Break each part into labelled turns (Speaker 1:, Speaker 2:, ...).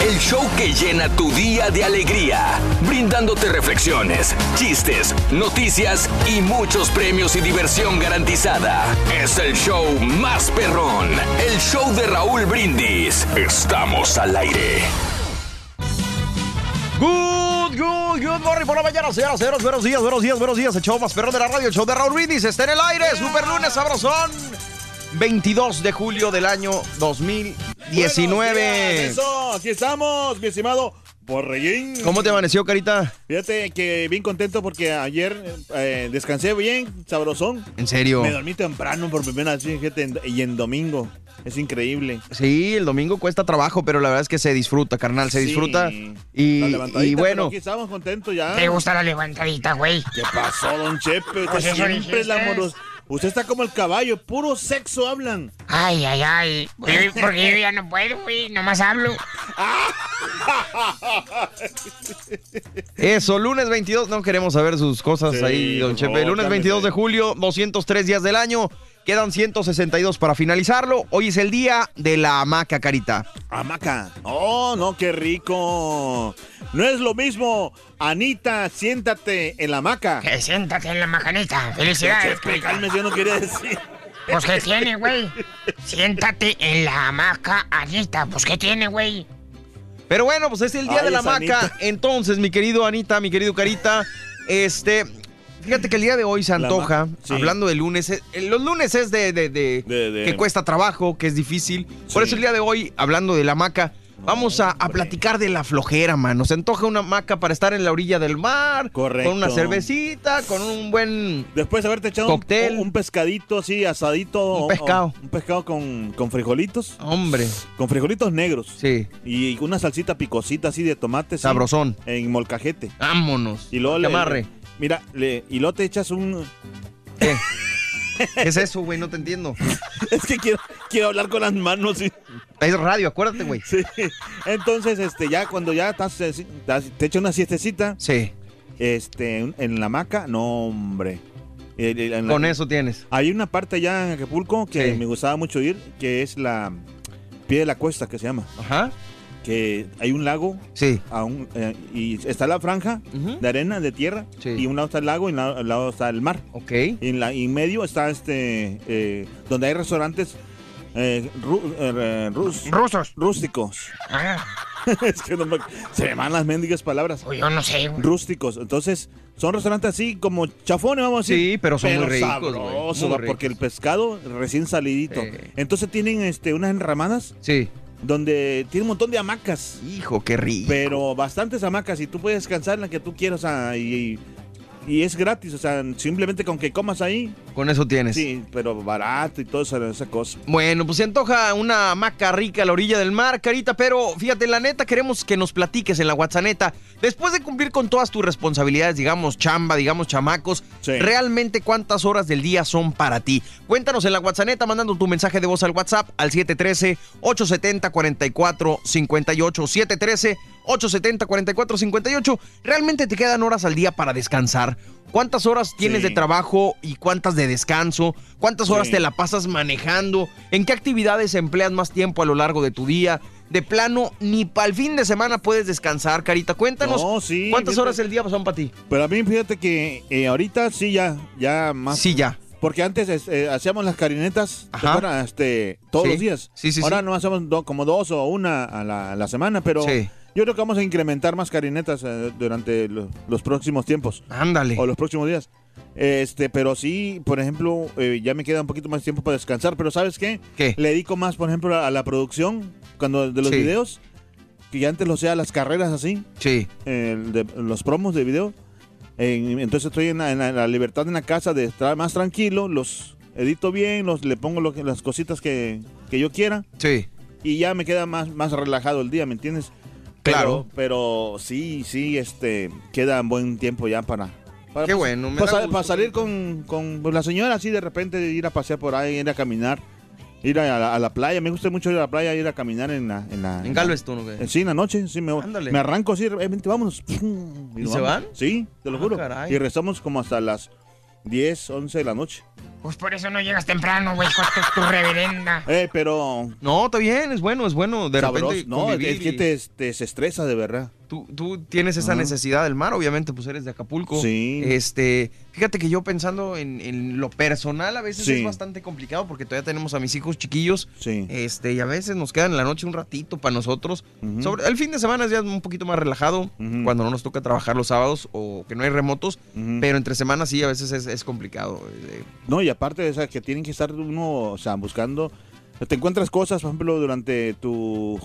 Speaker 1: El show que llena tu día de alegría, brindándote reflexiones, chistes, noticias y muchos premios y diversión garantizada. Es el show más perrón, el show de Raúl Brindis. Estamos al aire.
Speaker 2: Good, good, good morning por la mañana, señoras, señores. Buenos días, buenos días, buenos días. El show más perrón de la radio, el show de Raúl Brindis. Está en el aire, super lunes sabrosón. 22 de julio del año 2019.
Speaker 3: Buenos días, Eso, aquí estamos, mi estimado Borreguín.
Speaker 2: ¿Cómo te amaneció, Carita?
Speaker 3: Fíjate que bien contento porque ayer eh, descansé bien, sabrosón.
Speaker 2: ¿En serio?
Speaker 3: Me dormí temprano por primera vez, fíjate, y en domingo. Es increíble.
Speaker 2: Sí, el domingo cuesta trabajo, pero la verdad es que se disfruta, carnal, se
Speaker 3: Sí.
Speaker 2: disfruta.
Speaker 3: La
Speaker 2: Y,
Speaker 3: levantadita,
Speaker 2: y
Speaker 3: pero
Speaker 2: bueno,
Speaker 3: Aquí estamos contentos ya.
Speaker 4: ¿Te gusta la levantadita, güey?
Speaker 3: ¿Qué pasó, don Chepe?
Speaker 4: Pues
Speaker 3: siempre es la
Speaker 4: dijiste.
Speaker 3: Usted está como el caballo, puro sexo hablan.
Speaker 4: Ay, ay, ay. Porque yo ya no puedo, güey. Nomás hablo.
Speaker 2: eso, lunes 22, no queremos saber sus cosas
Speaker 3: Sí,
Speaker 2: ahí, don Chepe. lunes
Speaker 3: cálmese.
Speaker 2: 22 de julio, 203 días del año, quedan 162 para finalizarlo. Hoy es el día de la hamaca, Carita.
Speaker 3: Hamaca. Oh, no, qué rico. No es lo mismo. Anita, siéntate en la hamaca.
Speaker 4: Que siéntate en la macanita. Felicidades. Carita.
Speaker 3: cálmese, yo no quería decir.
Speaker 4: Pues, ¿qué tiene, güey? Siéntate en la hamaca, Anita. Pues, ¿qué tiene, güey?
Speaker 2: Pero bueno, pues es el día
Speaker 3: Ay,
Speaker 2: de la hamaca.
Speaker 3: Anita.
Speaker 2: Entonces, mi querido Anita, mi querido Carita, este. Fíjate que el día de hoy se antoja,
Speaker 3: sí.
Speaker 2: hablando de lunes, eh, los lunes es de, de- de- que cuesta trabajo, que es difícil. Por eso el día de hoy, hablando de la hamaca, vamos a, a platicar de la flojera, mano. Se antoja una hamaca para estar en la orilla del mar,
Speaker 3: Correcto.
Speaker 2: con una cervecita, con un buen...
Speaker 3: Después de haberte echado un-
Speaker 2: Cóctel.
Speaker 3: Un, pescadito así, asadito.
Speaker 2: Un pescado.
Speaker 3: o- un pescado con, con frijolitos.
Speaker 2: Hombre,
Speaker 3: Con frijolitos negros.
Speaker 2: sí,
Speaker 3: Y una salsita picosita así de tomate. sí,
Speaker 2: sabrosón.
Speaker 3: En molcajete.
Speaker 2: Vámonos.
Speaker 3: Y luego le,
Speaker 2: amarre.
Speaker 3: Mira, le- y luego te echas un...
Speaker 2: ¿Qué? ¿Qué es eso, güey? No te entiendo.
Speaker 3: Es que quiero, quiero hablar con las manos. sí.
Speaker 2: Es radio, acuérdate, güey.
Speaker 3: Sí. Entonces, este, ya cuando ya estás, eh, te echa una siestecita,
Speaker 2: Sí,
Speaker 3: este, en la hamaca, no, hombre. Eh, eh, la-
Speaker 2: con eso tienes.
Speaker 3: Hay una parte allá en Acapulco que
Speaker 2: Sí.
Speaker 3: me gustaba mucho ir, que es la pie de la cuesta, que se llama.
Speaker 2: Ajá.
Speaker 3: Que hay un lago
Speaker 2: Sí.
Speaker 3: a un- eh, y está la franja de arena, de tierra,
Speaker 2: Sí.
Speaker 3: y un lado está el lago y un lado, al lado está el mar.
Speaker 2: Ok.
Speaker 3: Y en, la, y en medio está este, eh, donde hay restaurantes eh, ru- eh, rus-
Speaker 4: Rusos.
Speaker 3: rústicos.
Speaker 4: Ah,
Speaker 3: es que no me, se me van las mendigas palabras.
Speaker 4: yo no sé, güey.
Speaker 3: Rústicos. Entonces, son restaurantes así como chafones, vamos a decir.
Speaker 2: Sí, pero son muy ricos,
Speaker 3: sabrosos,
Speaker 2: muy
Speaker 3: va, porque el
Speaker 2: ricos.
Speaker 3: pescado recién salidito. Entonces tienen este, unas enramadas
Speaker 2: Sí.
Speaker 3: Donde tiene un montón de hamacas.
Speaker 2: Hijo, qué rico.
Speaker 3: Pero bastantes hamacas y tú puedes descansar en la que tú quieras. o sea, y, y es gratis. O sea, simplemente con que comas ahí,
Speaker 2: Con eso tienes.
Speaker 3: Sí, pero barato y toda esa, esa cosa.
Speaker 2: Bueno, pues se antoja una hamaca rica a la orilla del mar, Carita, pero fíjate, la neta, queremos que nos platiques en la WhatsApp. Después de cumplir con todas tus responsabilidades, digamos chamba, digamos chamacos,
Speaker 3: Sí.
Speaker 2: realmente cuántas horas del día son para ti. Cuéntanos en la WhatsApp, mandando tu mensaje de voz al WhatsApp al 713-870-4458. 713-870-4458. ¿Realmente te quedan horas al día para descansar? ¿Cuántas horas tienes
Speaker 3: Sí.
Speaker 2: de trabajo y cuántas de descanso? ¿Cuántas horas
Speaker 3: Sí.
Speaker 2: te la pasas manejando? ¿En qué actividades empleas más tiempo a lo largo de tu día? De plano, ni para el fin de semana puedes descansar, Carita. Cuéntanos,
Speaker 3: No, sí,
Speaker 2: ¿cuántas
Speaker 3: fíjate.
Speaker 2: horas el día son para ti?
Speaker 3: Pero a mí fíjate que eh, ahorita sí ya, ya más.
Speaker 2: Sí, ya.
Speaker 3: Porque antes este, hacíamos las carinetas este, todos los días.
Speaker 2: Sí, sí,
Speaker 3: Ahora no hacemos do- como dos o una a la, a la semana, pero
Speaker 2: Sí.
Speaker 3: Yo creo que vamos a incrementar más carinetas eh, durante lo- los próximos tiempos
Speaker 2: Ándale.
Speaker 3: o los próximos días. Este, pero sí, por ejemplo, eh, ya me queda un poquito más tiempo para descansar, pero ¿sabes qué?
Speaker 2: ¿Qué?
Speaker 3: Le dedico más, por ejemplo, a la producción cuando de los
Speaker 2: Sí.
Speaker 3: videos, que ya antes lo sea las carreras así,
Speaker 2: Sí.
Speaker 3: el de- los promos de video. En- entonces estoy en la, en la- en la libertad en la casa de estar más tranquilo, los edito bien, los, le pongo lo que- las cositas que, que yo quiera
Speaker 2: Sí.
Speaker 3: y ya me queda más, más relajado el día, ¿me entiendes?
Speaker 2: Claro.
Speaker 3: Pero, sí, sí, este, queda buen tiempo ya para... para
Speaker 2: Qué bueno, me
Speaker 3: para, salir con, con pues, la señora así de repente, ir a pasear por ahí, ir a caminar, ir a, la, a la playa. Me gusta mucho ir a la playa, ir a caminar en la... En, la,
Speaker 2: En Galveston, ¿o qué?
Speaker 3: Sí, en la noche, sí, me,
Speaker 2: Ándale.
Speaker 3: me arranco así, vente, vámonos. Y,
Speaker 2: ¿Y
Speaker 3: nos
Speaker 2: se
Speaker 3: vamos.
Speaker 2: van?
Speaker 3: Sí, te lo
Speaker 2: Ah,
Speaker 3: juro.
Speaker 2: caray.
Speaker 3: Y rezamos como hasta las 10, 11 de la noche.
Speaker 4: Pues por eso no llegas temprano, güey, con tu, tu reverenda.
Speaker 3: Eh, pero...
Speaker 2: No, está bien, es bueno, es bueno. De
Speaker 3: sabroso.
Speaker 2: repente
Speaker 3: No, es que
Speaker 2: y-
Speaker 3: te, te se estresa de verdad.
Speaker 2: Tú, tú tienes esa necesidad del mar, obviamente, pues eres de Acapulco.
Speaker 3: Sí.
Speaker 2: Este, fíjate que yo pensando en, en lo personal a veces
Speaker 3: Sí.
Speaker 2: es bastante complicado porque todavía tenemos a mis hijos chiquillos.
Speaker 3: Sí.
Speaker 2: Este, y a veces nos quedan en la noche un ratito para nosotros. Sobre, el fin de semana es ya un poquito más relajado, cuando no nos toca trabajar los sábados o que no hay remotos, pero entre semanas sí, a veces es, es complicado. eh,
Speaker 3: No, y aparte de esa que tienen que estar uno, o sea, buscando, te encuentras cosas, por ejemplo, durante tu,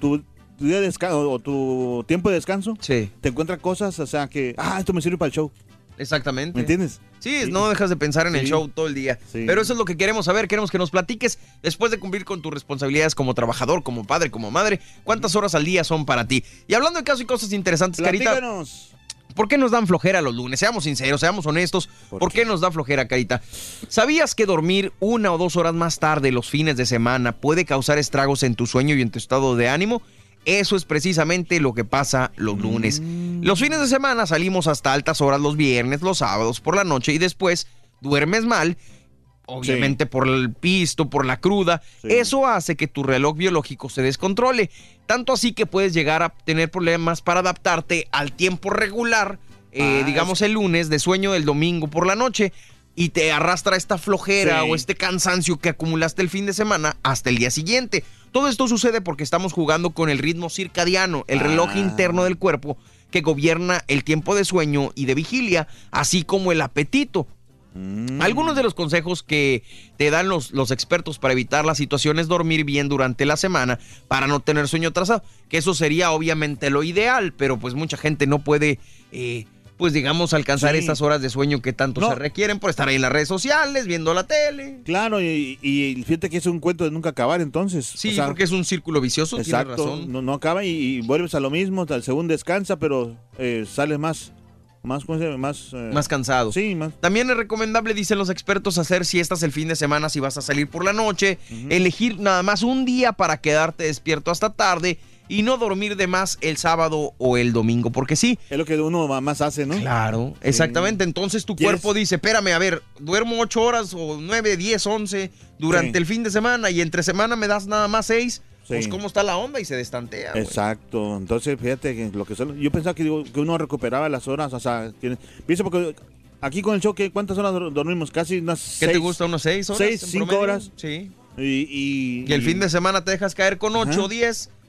Speaker 3: tu, tu día de descanso o tu tiempo de descanso,
Speaker 2: Sí,
Speaker 3: te encuentras cosas, o sea, que, ah, esto me sirve para el show,
Speaker 2: exactamente.
Speaker 3: ¿me entiendes?
Speaker 2: Sí,
Speaker 3: Sí.
Speaker 2: no dejas de pensar en el show todo el día.
Speaker 3: Sí.
Speaker 2: Pero eso es lo que queremos saber. Queremos que nos platiques, después de cumplir con tus responsabilidades como trabajador, como padre, como madre, cuántas horas al día son para ti. Y hablando de casos y cosas interesantes, Carita. ¿Por qué nos dan flojera los lunes? Seamos sinceros, seamos honestos. ¿Por,
Speaker 3: ¿Por
Speaker 2: qué nos da flojera, Carita? ¿Sabías que dormir una o dos horas más tarde los fines de semana puede causar estragos en tu sueño y en tu estado de ánimo? Eso es precisamente lo que pasa los lunes. Los fines de semana salimos hasta altas horas los viernes, los sábados por la noche y después duermes mal, obviamente por el pisto, por la cruda.
Speaker 3: Sí.
Speaker 2: Eso hace que tu reloj biológico se descontrole. Tanto así que puedes llegar a tener problemas para adaptarte al tiempo regular, eh,
Speaker 3: Ah,
Speaker 2: digamos el lunes, de sueño del domingo por la noche. Y te arrastra esta flojera
Speaker 3: Sí.
Speaker 2: o este cansancio que acumulaste el fin de semana hasta el día siguiente. Todo esto sucede porque estamos jugando con el ritmo circadiano, el reloj
Speaker 3: Ah.
Speaker 2: interno del cuerpo que gobierna el tiempo de sueño y de vigilia, así como el apetito.
Speaker 3: Mm.
Speaker 2: Algunos de los consejos que te dan los, los expertos para evitar la situación es dormir bien durante la semana para no tener sueño atrasado, que eso sería obviamente lo ideal, pero pues mucha gente no puede, eh, pues digamos, alcanzar
Speaker 3: Sí.
Speaker 2: estas horas de sueño que tanto
Speaker 3: No.
Speaker 2: se requieren por estar ahí en las redes sociales, viendo la tele.
Speaker 3: Claro, y, y fíjate que es un cuento de nunca acabar entonces.
Speaker 2: Sí,
Speaker 3: O sea,
Speaker 2: porque es un círculo vicioso, tienes
Speaker 3: Exacto,
Speaker 2: razón.
Speaker 3: no, no acaba y, y vuelves a lo mismo, tal- según descansa, pero eh, sales más, más. Más, eh,
Speaker 2: Más cansado.
Speaker 3: Sí, más.
Speaker 2: También es recomendable, dicen los expertos, hacer siestas el fin de semana si vas a salir por la noche, elegir nada más un día para quedarte despierto hasta tarde y no dormir de más el sábado o el domingo, porque sí.
Speaker 3: Es lo que uno más hace, ¿no?
Speaker 2: Claro, exactamente. Entonces tu cuerpo dice, espérame, a ver, duermo ocho horas o nueve, diez, once durante
Speaker 3: Sí.
Speaker 2: el fin de semana y entre semana me das nada más seis. Pues cómo está la onda y se destantea.
Speaker 3: Exacto. Entonces, fíjate que lo que son. Yo pensaba que, digo, que uno recuperaba las horas, o sea, tiene, pienso porque aquí con el show, ¿qué- ¿cuántas horas dor- dormimos? Casi unas
Speaker 2: ¿Qué te gusta? ¿Unos seis horas?
Speaker 3: seis, cinco
Speaker 2: promedio?
Speaker 3: horas.
Speaker 2: Sí.
Speaker 3: Y, y,
Speaker 2: Y el
Speaker 3: y
Speaker 2: fin de semana te dejas caer con ocho
Speaker 3: Ajá.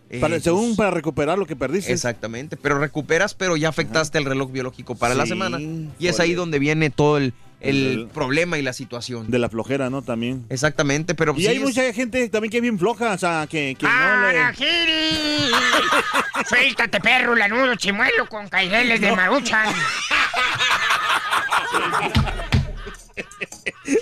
Speaker 2: Eh,
Speaker 3: según
Speaker 2: pues,
Speaker 3: para recuperar lo que perdiste.
Speaker 2: Exactamente, pero recuperas, pero ya afectaste el reloj biológico para la semana. Y es ahí donde viene todo el, el
Speaker 3: El-
Speaker 2: problema y la situación.
Speaker 3: De la flojera, ¿no? También.
Speaker 2: Exactamente, pero
Speaker 3: Y
Speaker 2: sí
Speaker 3: hay
Speaker 2: es-
Speaker 3: mucha gente también que es bien floja, o sea, que, que no
Speaker 4: ¡Ah,
Speaker 3: le...
Speaker 4: ¡Arajiri! Suéltate, perro, lanudo, chimuelo con caireles de maruchan.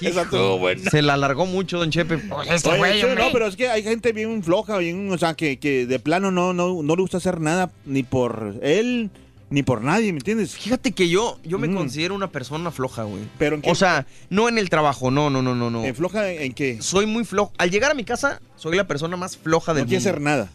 Speaker 3: Esa estuvo buena.
Speaker 2: Se la alargó mucho, don Chepe.
Speaker 4: Pues este
Speaker 3: Oye,
Speaker 4: güey,
Speaker 3: no, pero es que hay gente bien floja, bien, o sea, que, que de plano no, no, no le gusta hacer nada ni por él ni por nadie, ¿me entiendes?
Speaker 2: Fíjate que yo, yo me
Speaker 3: Mm.
Speaker 2: considero una persona floja, güey.
Speaker 3: Pero en qué-
Speaker 2: O sea, no en el trabajo, no, no, no, no, no.
Speaker 3: ¿En floja en, en qué?
Speaker 2: Soy muy flojo. Al llegar a mi casa, soy la persona más floja del
Speaker 3: No quiere
Speaker 2: mundo.
Speaker 3: hacer nada.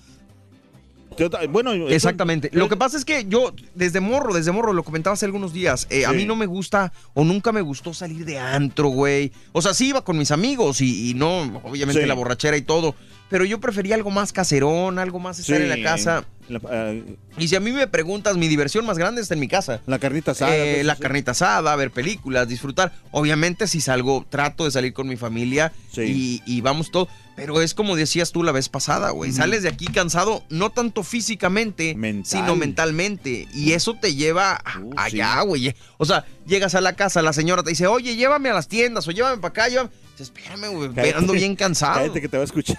Speaker 3: Bueno,
Speaker 2: Exactamente. Lo que pasa es que yo, desde morro, desde morro, lo comentaba hace algunos días, eh, a mí no me gusta o nunca me gustó salir de antro, güey. O sea, sí iba con mis amigos y, y no, obviamente
Speaker 3: Sí.
Speaker 2: la borrachera y todo. Pero yo prefería algo más caserón, algo más estar
Speaker 3: Sí.
Speaker 2: en la casa.
Speaker 3: La, ah,
Speaker 2: Y si a mí me preguntas, mi diversión más grande está en mi casa.
Speaker 3: la carnita asada.
Speaker 2: Eh,
Speaker 3: pues,
Speaker 2: la
Speaker 3: sí.
Speaker 2: carnita asada, ver películas, disfrutar. Obviamente, si salgo, trato de salir con mi familia
Speaker 3: Sí.
Speaker 2: y, y vamos todo. Pero es como decías tú la vez pasada, güey. Sales de aquí cansado, no tanto físicamente,
Speaker 3: Mental.
Speaker 2: sino mentalmente. Y eso te lleva
Speaker 3: Uh,
Speaker 2: allá,
Speaker 3: sí.
Speaker 2: güey. O sea, llegas a la casa, la señora te dice, oye, llévame a las tiendas o llévame para acá. Llévame. Dices, espérame, güey, ando bien cansado.
Speaker 3: Cállate que te va a escuchar.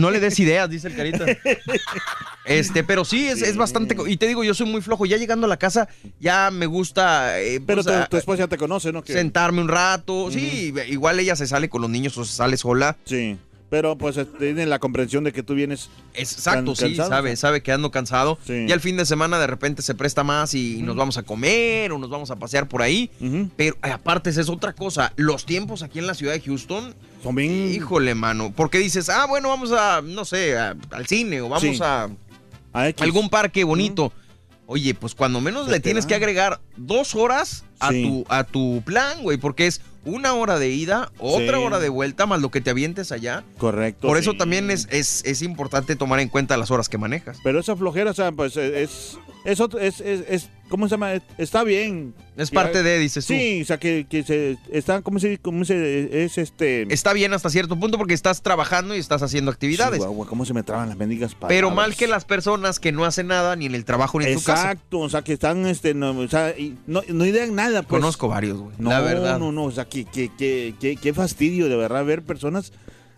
Speaker 2: No le des ideas, dice el carita. Este, pero sí, es, es bastante. Y te digo, yo soy muy flojo. Ya llegando a la casa, ya me gusta. eh,
Speaker 3: Pero
Speaker 2: pues,
Speaker 3: tu, esposa ya te conoce, ¿no?
Speaker 2: Sentarme un rato. Sí, igual ella se sale con los niños o se sale sola.
Speaker 3: Sí. Pero pues eh, tiene la comprensión de que tú vienes.
Speaker 2: Exacto, sí,
Speaker 3: cansado,
Speaker 2: sabe,
Speaker 3: o sea.
Speaker 2: sabe que ando cansado.
Speaker 3: Sí.
Speaker 2: Y al fin de semana de repente se presta más y nos vamos a comer o nos vamos a pasear por ahí. Pero eh, aparte, esa es otra cosa. Los tiempos aquí en la ciudad de Houston,
Speaker 3: Son bien.
Speaker 2: híjole, mano. Porque dices, ah, bueno, vamos a, no sé, a- al cine o vamos
Speaker 3: Sí.
Speaker 2: a algún parque bonito. Oye, pues cuando menos
Speaker 3: Se
Speaker 2: le tienes que agregar dos horas a,
Speaker 3: Sí.
Speaker 2: tu, a tu plan, güey, porque es una hora de ida, otra
Speaker 3: Sí.
Speaker 2: hora de vuelta, más lo que te avientes allá.
Speaker 3: Correcto.
Speaker 2: Por eso
Speaker 3: sí.
Speaker 2: también es, es, es importante tomar en cuenta las horas que manejas.
Speaker 3: Pero esa flojera, o sea, pues eh, es. Es, otro- es, es, es- ¿Cómo se llama? Está bien.
Speaker 2: Es
Speaker 3: Ya-
Speaker 2: parte de, dices tú.
Speaker 3: Sí, o sea, que, que se. Está, ¿cómo se, cómo se Es este.
Speaker 2: Está bien hasta cierto punto porque estás trabajando y estás haciendo actividades.
Speaker 3: Chihuahua, ¿Cómo se me traban las mendigas palabras?
Speaker 2: pero mal que las personas que no hacen nada ni en el trabajo ni en tu casa.
Speaker 3: Exacto, o sea, que están, este, no, o sea, y no, no idean nada, pues.
Speaker 2: Conozco varios, güey.
Speaker 3: No,
Speaker 2: la verdad.
Speaker 3: no, no, o sea, que, que, que, que- qué fastidio de verdad ver personas,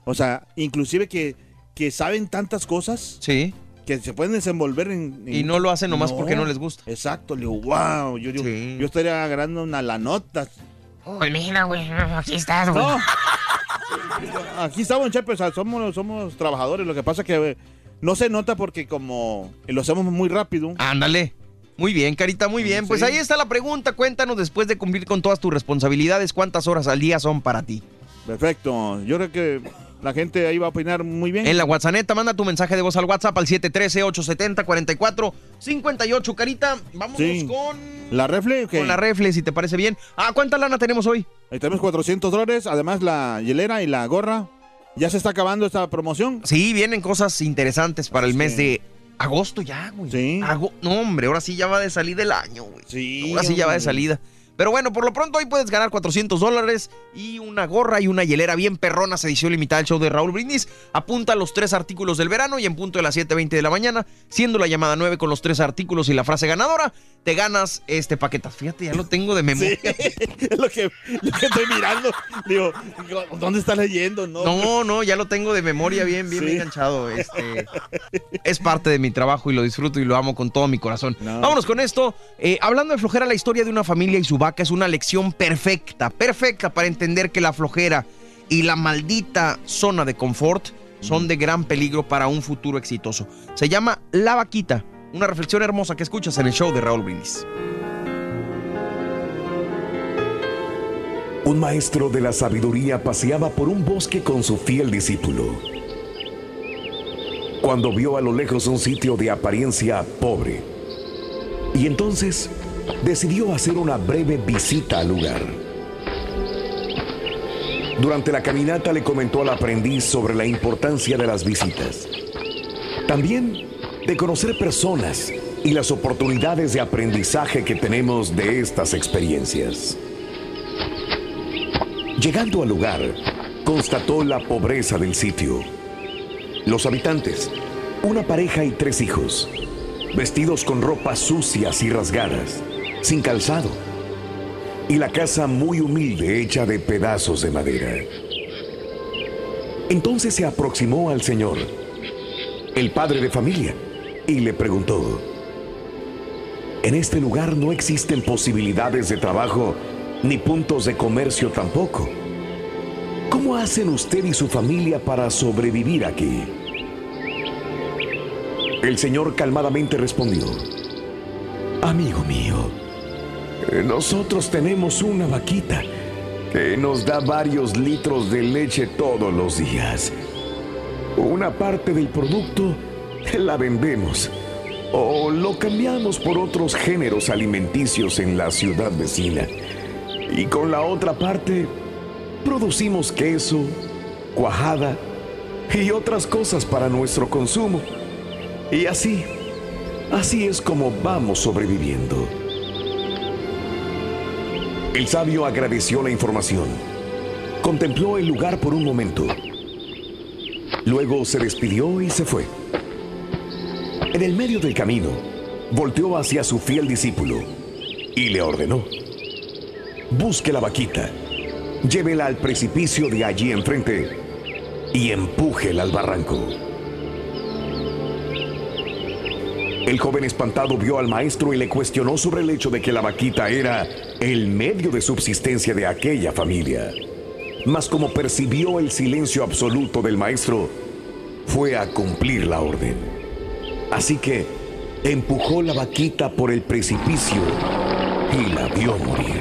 Speaker 3: o sea, inclusive que, que saben tantas cosas,
Speaker 2: Sí.
Speaker 3: Que se pueden desenvolver en... en-
Speaker 2: Y no lo hacen nomás porque no les gusta.
Speaker 3: Exacto, le digo, wow, yo, digo,
Speaker 2: Sí.
Speaker 3: yo estaría agarrando una la nota.
Speaker 4: Pues mira, güey, aquí estás, güey.
Speaker 3: No, aquí estamos, Chepe, o sea, somos, somos trabajadores, lo que pasa que eh, no se nota porque como lo hacemos muy rápido.
Speaker 2: Ándale. Muy bien, Carita, muy bien. Pues
Speaker 3: Sí.
Speaker 2: ahí está la pregunta. Cuéntanos después de cumplir con todas tus responsabilidades, ¿cuántas horas al día son para ti?
Speaker 3: Perfecto, yo creo que la gente ahí va a opinar muy bien.
Speaker 2: En la WhatsApp, manda tu mensaje de voz al WhatsApp al 713-870-4458. Carita, vámonos
Speaker 3: Sí.
Speaker 2: con,
Speaker 3: ¿La refle?
Speaker 2: con la refle, si te parece bien. Ah, ¿cuánta lana tenemos hoy?
Speaker 3: Ahí tenemos 400 dólares, además la hielera y la gorra. Ya se está acabando esta promoción.
Speaker 2: Sí, vienen cosas interesantes para el
Speaker 3: Sí.
Speaker 2: mes de agosto ya, güey.
Speaker 3: Sí.
Speaker 2: Ago- no, hombre, ahora sí ya va de salida el año, güey.
Speaker 3: Sí.
Speaker 2: Ahora sí ya va de salida. Pero bueno, por lo pronto hoy puedes ganar 400 dólares y una gorra y una hielera bien perronas edición limitada al show de Raúl Brindis. Apunta los tres artículos del verano y en punto de las 7.20 de la mañana, siendo la llamada 9 con los tres artículos y la frase ganadora, te ganas este paquetazo. Fíjate, ya lo tengo de
Speaker 3: Sí,
Speaker 2: memoria.
Speaker 3: es lo que, lo que estoy mirando. Digo, ¿dónde está leyendo? No,
Speaker 2: No, no, ya lo tengo de memoria bien, bien
Speaker 3: Sí.
Speaker 2: enganchado. Este, es parte de mi trabajo y lo disfruto y lo amo con todo mi corazón.
Speaker 3: No.
Speaker 2: Vámonos con esto. Eh, hablando de flojera, la historia de una familia y su vaca es una lección perfecta, perfecta para entender que la flojera y la maldita zona de confort son de gran peligro para un futuro exitoso. Se llama La Vaquita, una reflexión hermosa que escuchas en el show de Raúl Brindis.
Speaker 5: Un maestro de la sabiduría paseaba por un bosque con su fiel discípulo. Cuando vio a lo lejos un sitio de apariencia pobre. Y entonces decidió hacer una breve visita al lugar. Durante la caminata le comentó al aprendiz sobre la importancia de las visitas. También de conocer personas y las oportunidades de aprendizaje que tenemos de estas experiencias. Llegando al lugar, constató la pobreza del sitio. Los habitantes, una pareja y tres hijos, vestidos con ropas sucias y rasgadas, sin calzado, y la casa muy humilde hecha de pedazos de madera. Entonces se aproximó al Señor, el padre de familia, y le preguntó, ¿en este lugar no existen posibilidades de trabajo ni puntos de comercio tampoco. ¿Cómo hacen usted y su familia para sobrevivir aquí? El señor calmadamente respondió, Amigo mío, nosotros tenemos una vaquita que nos da varios litros de leche todos los días. Una parte del producto la vendemos o lo cambiamos por otros géneros alimenticios en la ciudad vecina. Y con la otra parte producimos queso, cuajada y otras cosas para nuestro consumo. Y así, así es como vamos sobreviviendo. El sabio agradeció la información. Contempló el lugar por un momento. Luego se despidió y se fue. En el medio del camino, volteó hacia su fiel discípulo y le ordenó, busque la vaquita, llévela al precipicio de allí enfrente y empújela al barranco. El joven espantado vio al maestro y le cuestionó sobre el hecho de que la vaquita era el medio de subsistencia de aquella familia. Mas como percibió el silencio absoluto del maestro, fue a cumplir la orden. Así que empujó la vaquita por el precipicio y la vio morir.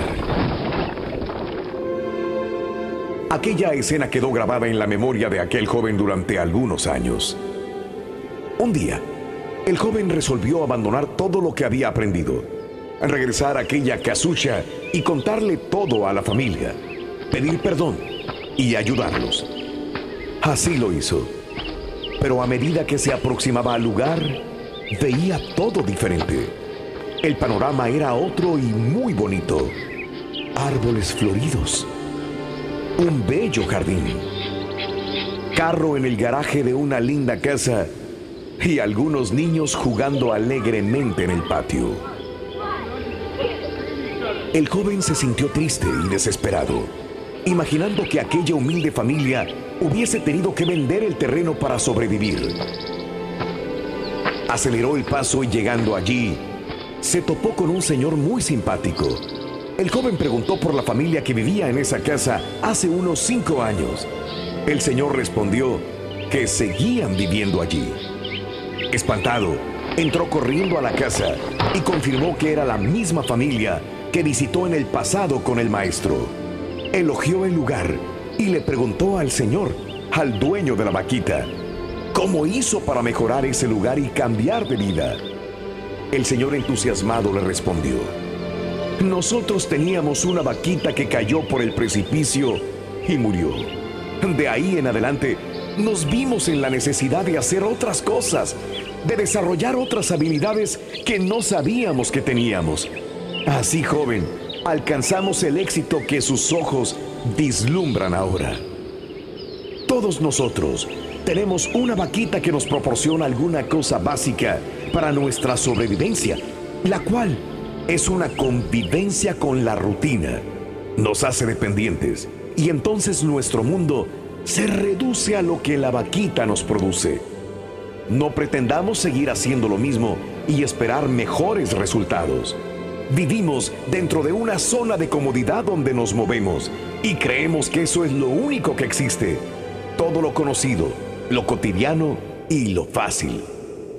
Speaker 5: Aquella escena quedó grabada en la memoria de aquel joven durante algunos años. Un día, el joven resolvió abandonar todo lo que había aprendido, regresar a aquella casucha y contarle todo a la familia, pedir perdón y ayudarlos. Así lo hizo pero a medida que se aproximaba al lugar, veía todo diferente. El panorama era otro y muy bonito. Árboles floridos. Un bello jardín. Carro en el garaje de una linda casa y algunos niños jugando alegremente en el patio. El joven se sintió triste y desesperado, imaginando que aquella humilde familia hubiese tenido que vender el terreno para sobrevivir. Aceleró el paso y llegando allí, se topó con un señor muy simpático. El joven preguntó por la familia que vivía en esa casa hace unos cinco años. El señor respondió que seguían viviendo allí. Espantado, entró corriendo a la casa y confirmó que era la misma familia que visitó en el pasado con el maestro. Elogió el lugar y le preguntó al señor, al dueño de la vaquita, cómo hizo para mejorar ese lugar y cambiar de vida. El señor entusiasmado le respondió, nosotros teníamos una vaquita que cayó por el precipicio y murió. De ahí en adelante nos vimos en la necesidad de hacer otras cosas, de desarrollar otras habilidades que no sabíamos que teníamos. Así, joven, alcanzamos el éxito que sus ojos vislumbran ahora. Todos nosotros tenemos una vaquita que nos proporciona alguna cosa básica para nuestra sobrevivencia, la cual es una convivencia con la rutina. Nos hace dependientes y entonces nuestro mundo se reduce a lo que la vaquita nos produce. No pretendamos seguir haciendo lo mismo y esperar mejores resultados. Vivimos dentro de una zona de comodidad donde nos movemos y creemos que eso es lo único que existe. Todo lo conocido, lo cotidiano y lo fácil.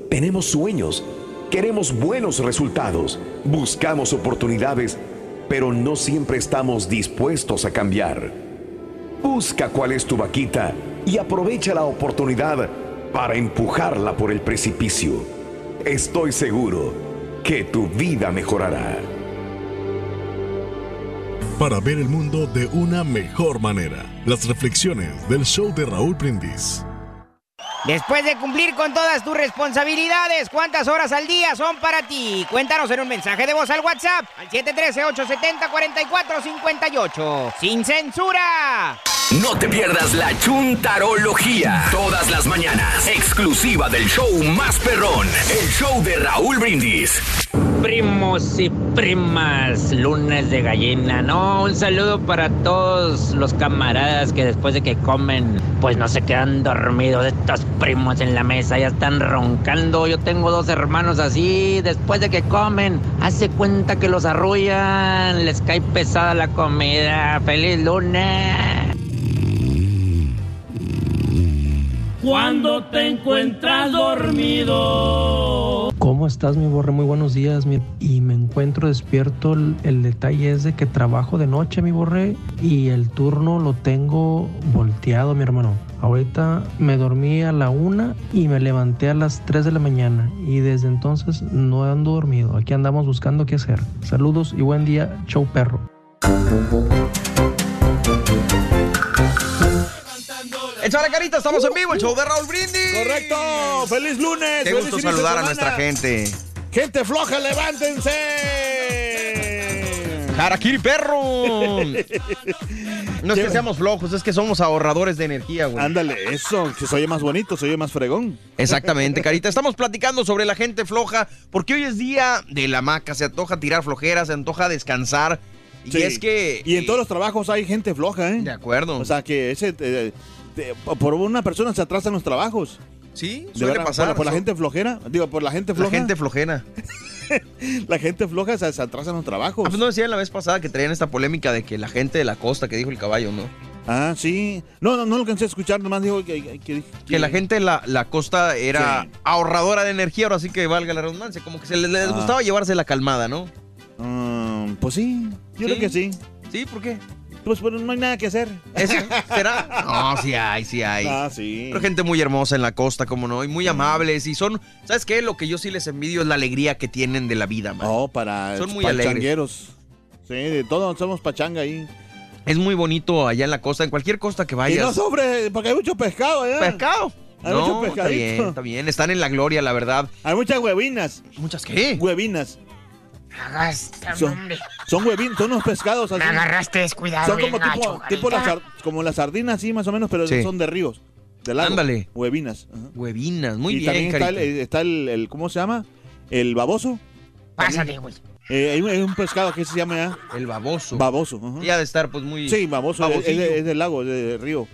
Speaker 5: Tenemos sueños, queremos buenos resultados, buscamos oportunidades, pero no siempre estamos dispuestos a cambiar. Busca cuál es tu vaquita y aprovecha la oportunidad para empujarla por el precipicio. Estoy seguro que tu vida mejorará.
Speaker 6: Para ver el mundo de una mejor manera, las reflexiones del show de Raúl Brindis.
Speaker 4: Después de cumplir con todas tus responsabilidades, ¿cuántas horas al día son para ti? Cuéntanos en un mensaje de voz al WhatsApp al 713-870-4458. ¡Sin censura!
Speaker 1: No te pierdas la chuntarología. Todas las mañanas. Exclusiva del show más perrón. El show de Raúl Brindis.
Speaker 7: primos y primas, lunes de gallina. No, un saludo para todos los camaradas que después de que comen, pues no se quedan dormidos. Estos primos en la mesa ya están roncando. Yo tengo dos hermanos así, después de que comen, hace cuenta que los arrullan, les cae pesada la comida. ¡Feliz lunes!
Speaker 8: Cuando te encuentras dormido.
Speaker 9: ¿Cómo estás, mi borre? Muy buenos días. mi- Y me encuentro despierto. El, detalle es de que trabajo de noche, mi borre, y el turno lo tengo volteado, mi hermano. Ahorita me dormí a la una y me levanté a las 3 de la mañana. Y desde entonces no ando dormido. Aquí andamos buscando qué hacer. Saludos y buen día, show perro.
Speaker 2: Échale carita, estamos en vivo, el show de Raúl Brindis.
Speaker 3: Correcto, feliz lunes.
Speaker 2: Qué gusto saludar a nuestra gente.
Speaker 3: Gente floja, levántense.
Speaker 2: Harakiri perro. No es que seamos flojos, es que somos ahorradores de energía, güey.
Speaker 3: Ándale, eso, que se oye más bonito, se oye más fregón.
Speaker 2: Exactamente, Carita. Estamos platicando sobre la gente floja, porque hoy es día de la maca, se antoja tirar flojera, se antoja descansar. Y
Speaker 3: Sí.
Speaker 2: es que...
Speaker 3: Y en todos los trabajos hay gente floja, ¿eh?
Speaker 2: De acuerdo.
Speaker 3: O sea, que ese... eh, te- por una persona se atrasan los trabajos.
Speaker 2: Sí, suele
Speaker 3: verdad,
Speaker 2: pasar.
Speaker 3: Por, por la gente flojera. Digo, por la gente
Speaker 2: La
Speaker 3: floja.
Speaker 2: gente flojera.
Speaker 3: la gente floja se, se atrasan los trabajos.
Speaker 2: Ah, pues no decían la vez pasada que traían esta polémica de que la gente de la costa, que dijo el caballo, ¿no?
Speaker 3: Ah, sí. No, no, no lo alcancé a escuchar, nomás dijo que... Que, que-
Speaker 2: Que la gente de la, la costa era
Speaker 3: Sí.
Speaker 2: ahorradora de energía, ahora sí que valga la redundancia. Como que se les, les
Speaker 3: Ah.
Speaker 2: gustaba llevarse la calmada, ¿no?
Speaker 3: Mm, pues sí, yo
Speaker 2: ¿Sí?
Speaker 3: creo que sí.
Speaker 2: ¿Sí? ¿Por qué?
Speaker 3: Pues, pero no hay nada que hacer.
Speaker 2: ¿Eso? ¿Será? No, sí hay, sí hay.
Speaker 3: Ah, sí.
Speaker 2: Pero gente muy hermosa en la costa, como no, y muy amables. Y son, ¿sabes qué? Lo que yo sí les envidio es la alegría que tienen de la vida, man.
Speaker 3: Oh, para
Speaker 2: Son muy alegres.
Speaker 3: pachangueros. Sí, de todos somos pachanga ahí.
Speaker 2: Es muy bonito allá en la costa, en cualquier costa que
Speaker 3: Y
Speaker 2: vayas.
Speaker 3: no sobre, porque hay mucho pescado, ¿eh?
Speaker 2: ¿Pescado?
Speaker 3: Hay
Speaker 2: no,
Speaker 3: mucho
Speaker 2: está
Speaker 3: pescadito.
Speaker 2: bien, está bien. Están en la gloria, la verdad.
Speaker 3: Hay muchas huevinas.
Speaker 2: ¿Muchas qué?
Speaker 3: Huevinas. Son,
Speaker 4: hombre.
Speaker 3: son huevinos, son unos pescados así.
Speaker 4: Me agarraste descuidado.
Speaker 3: Son como
Speaker 4: bien
Speaker 3: tipo,
Speaker 4: gacho,
Speaker 3: tipo las, como las sardinas, sí, más o menos, pero
Speaker 2: Sí.
Speaker 3: son de ríos. De lago.
Speaker 2: Ándale.
Speaker 3: Huevinas. ajá.
Speaker 2: Huevinas, muy
Speaker 3: y
Speaker 2: bien,
Speaker 3: también está, el, está el, el- ¿cómo se llama? El baboso.
Speaker 4: Pásale, güey.
Speaker 3: Eh, hay, un, hay un pescado que se llama ya
Speaker 2: El baboso.
Speaker 3: baboso. ajá.
Speaker 2: Y ha de estar, pues, muy...
Speaker 3: Sí, baboso, es, es
Speaker 2: babosillo.
Speaker 3: de- es del lago, es del río.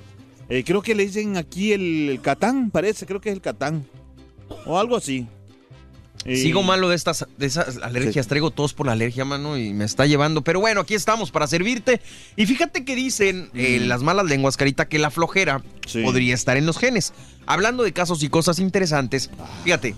Speaker 3: Eh, creo que le dicen aquí el, el catán, parece, creo que es el catán. O algo así. Y-
Speaker 2: Sigo malo de estas de esas alergias, traigo tos por la alergia, mano, y me está llevando. Pero bueno, aquí estamos para servirte. Y fíjate que dicen eh, las malas lenguas, Carita, que la flojera
Speaker 3: Sí.
Speaker 2: podría estar en los genes. Hablando de casos y cosas interesantes, fíjate,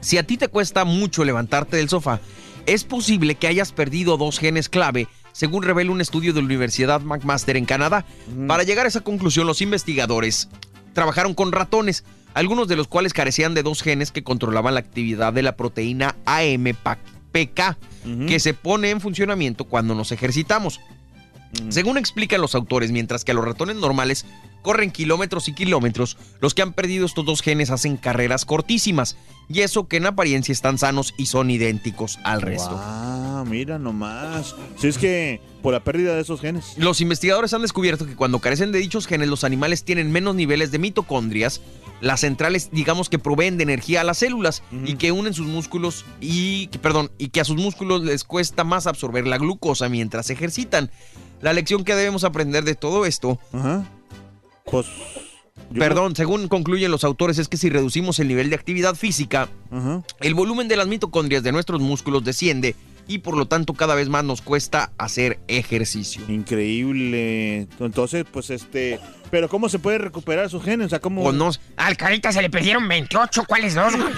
Speaker 2: si a ti te cuesta mucho levantarte del sofá, es posible que hayas perdido dos genes clave, según revela un estudio de la Universidad McMaster en Canadá. Para llegar a esa conclusión, los investigadores trabajaron con ratones, algunos de los cuales carecían de dos genes que controlaban la actividad de la proteína AMPK, que se pone en funcionamiento cuando nos ejercitamos. Según explican los autores, mientras que a los ratones normales corren kilómetros y kilómetros, los que han perdido estos dos genes hacen carreras cortísimas, y eso que en apariencia están sanos y son idénticos al resto.
Speaker 3: Ah, mira nomás. Si es que por la pérdida de esos genes.
Speaker 2: Los investigadores han descubierto que cuando carecen de dichos genes, los animales tienen menos niveles de mitocondrias, las centrales, digamos que proveen de energía a las células y que unen sus músculos y, que- perdón, y que a sus músculos les cuesta más absorber la glucosa mientras se ejercitan. La lección que debemos aprender de todo esto,
Speaker 3: Ajá. Pues. yo
Speaker 2: perdón, según concluyen los autores, es que si reducimos el nivel de actividad física,
Speaker 3: Ajá.
Speaker 2: el volumen de las mitocondrias de nuestros músculos desciende y por lo tanto cada vez más nos cuesta hacer ejercicio.
Speaker 3: Increíble. Entonces, pues este. Pero ¿cómo se puede recuperar esos genes? O sea, ¿cómo.
Speaker 2: O no,
Speaker 4: Al carita se le perdieron 28, ¿cuáles dos, güey?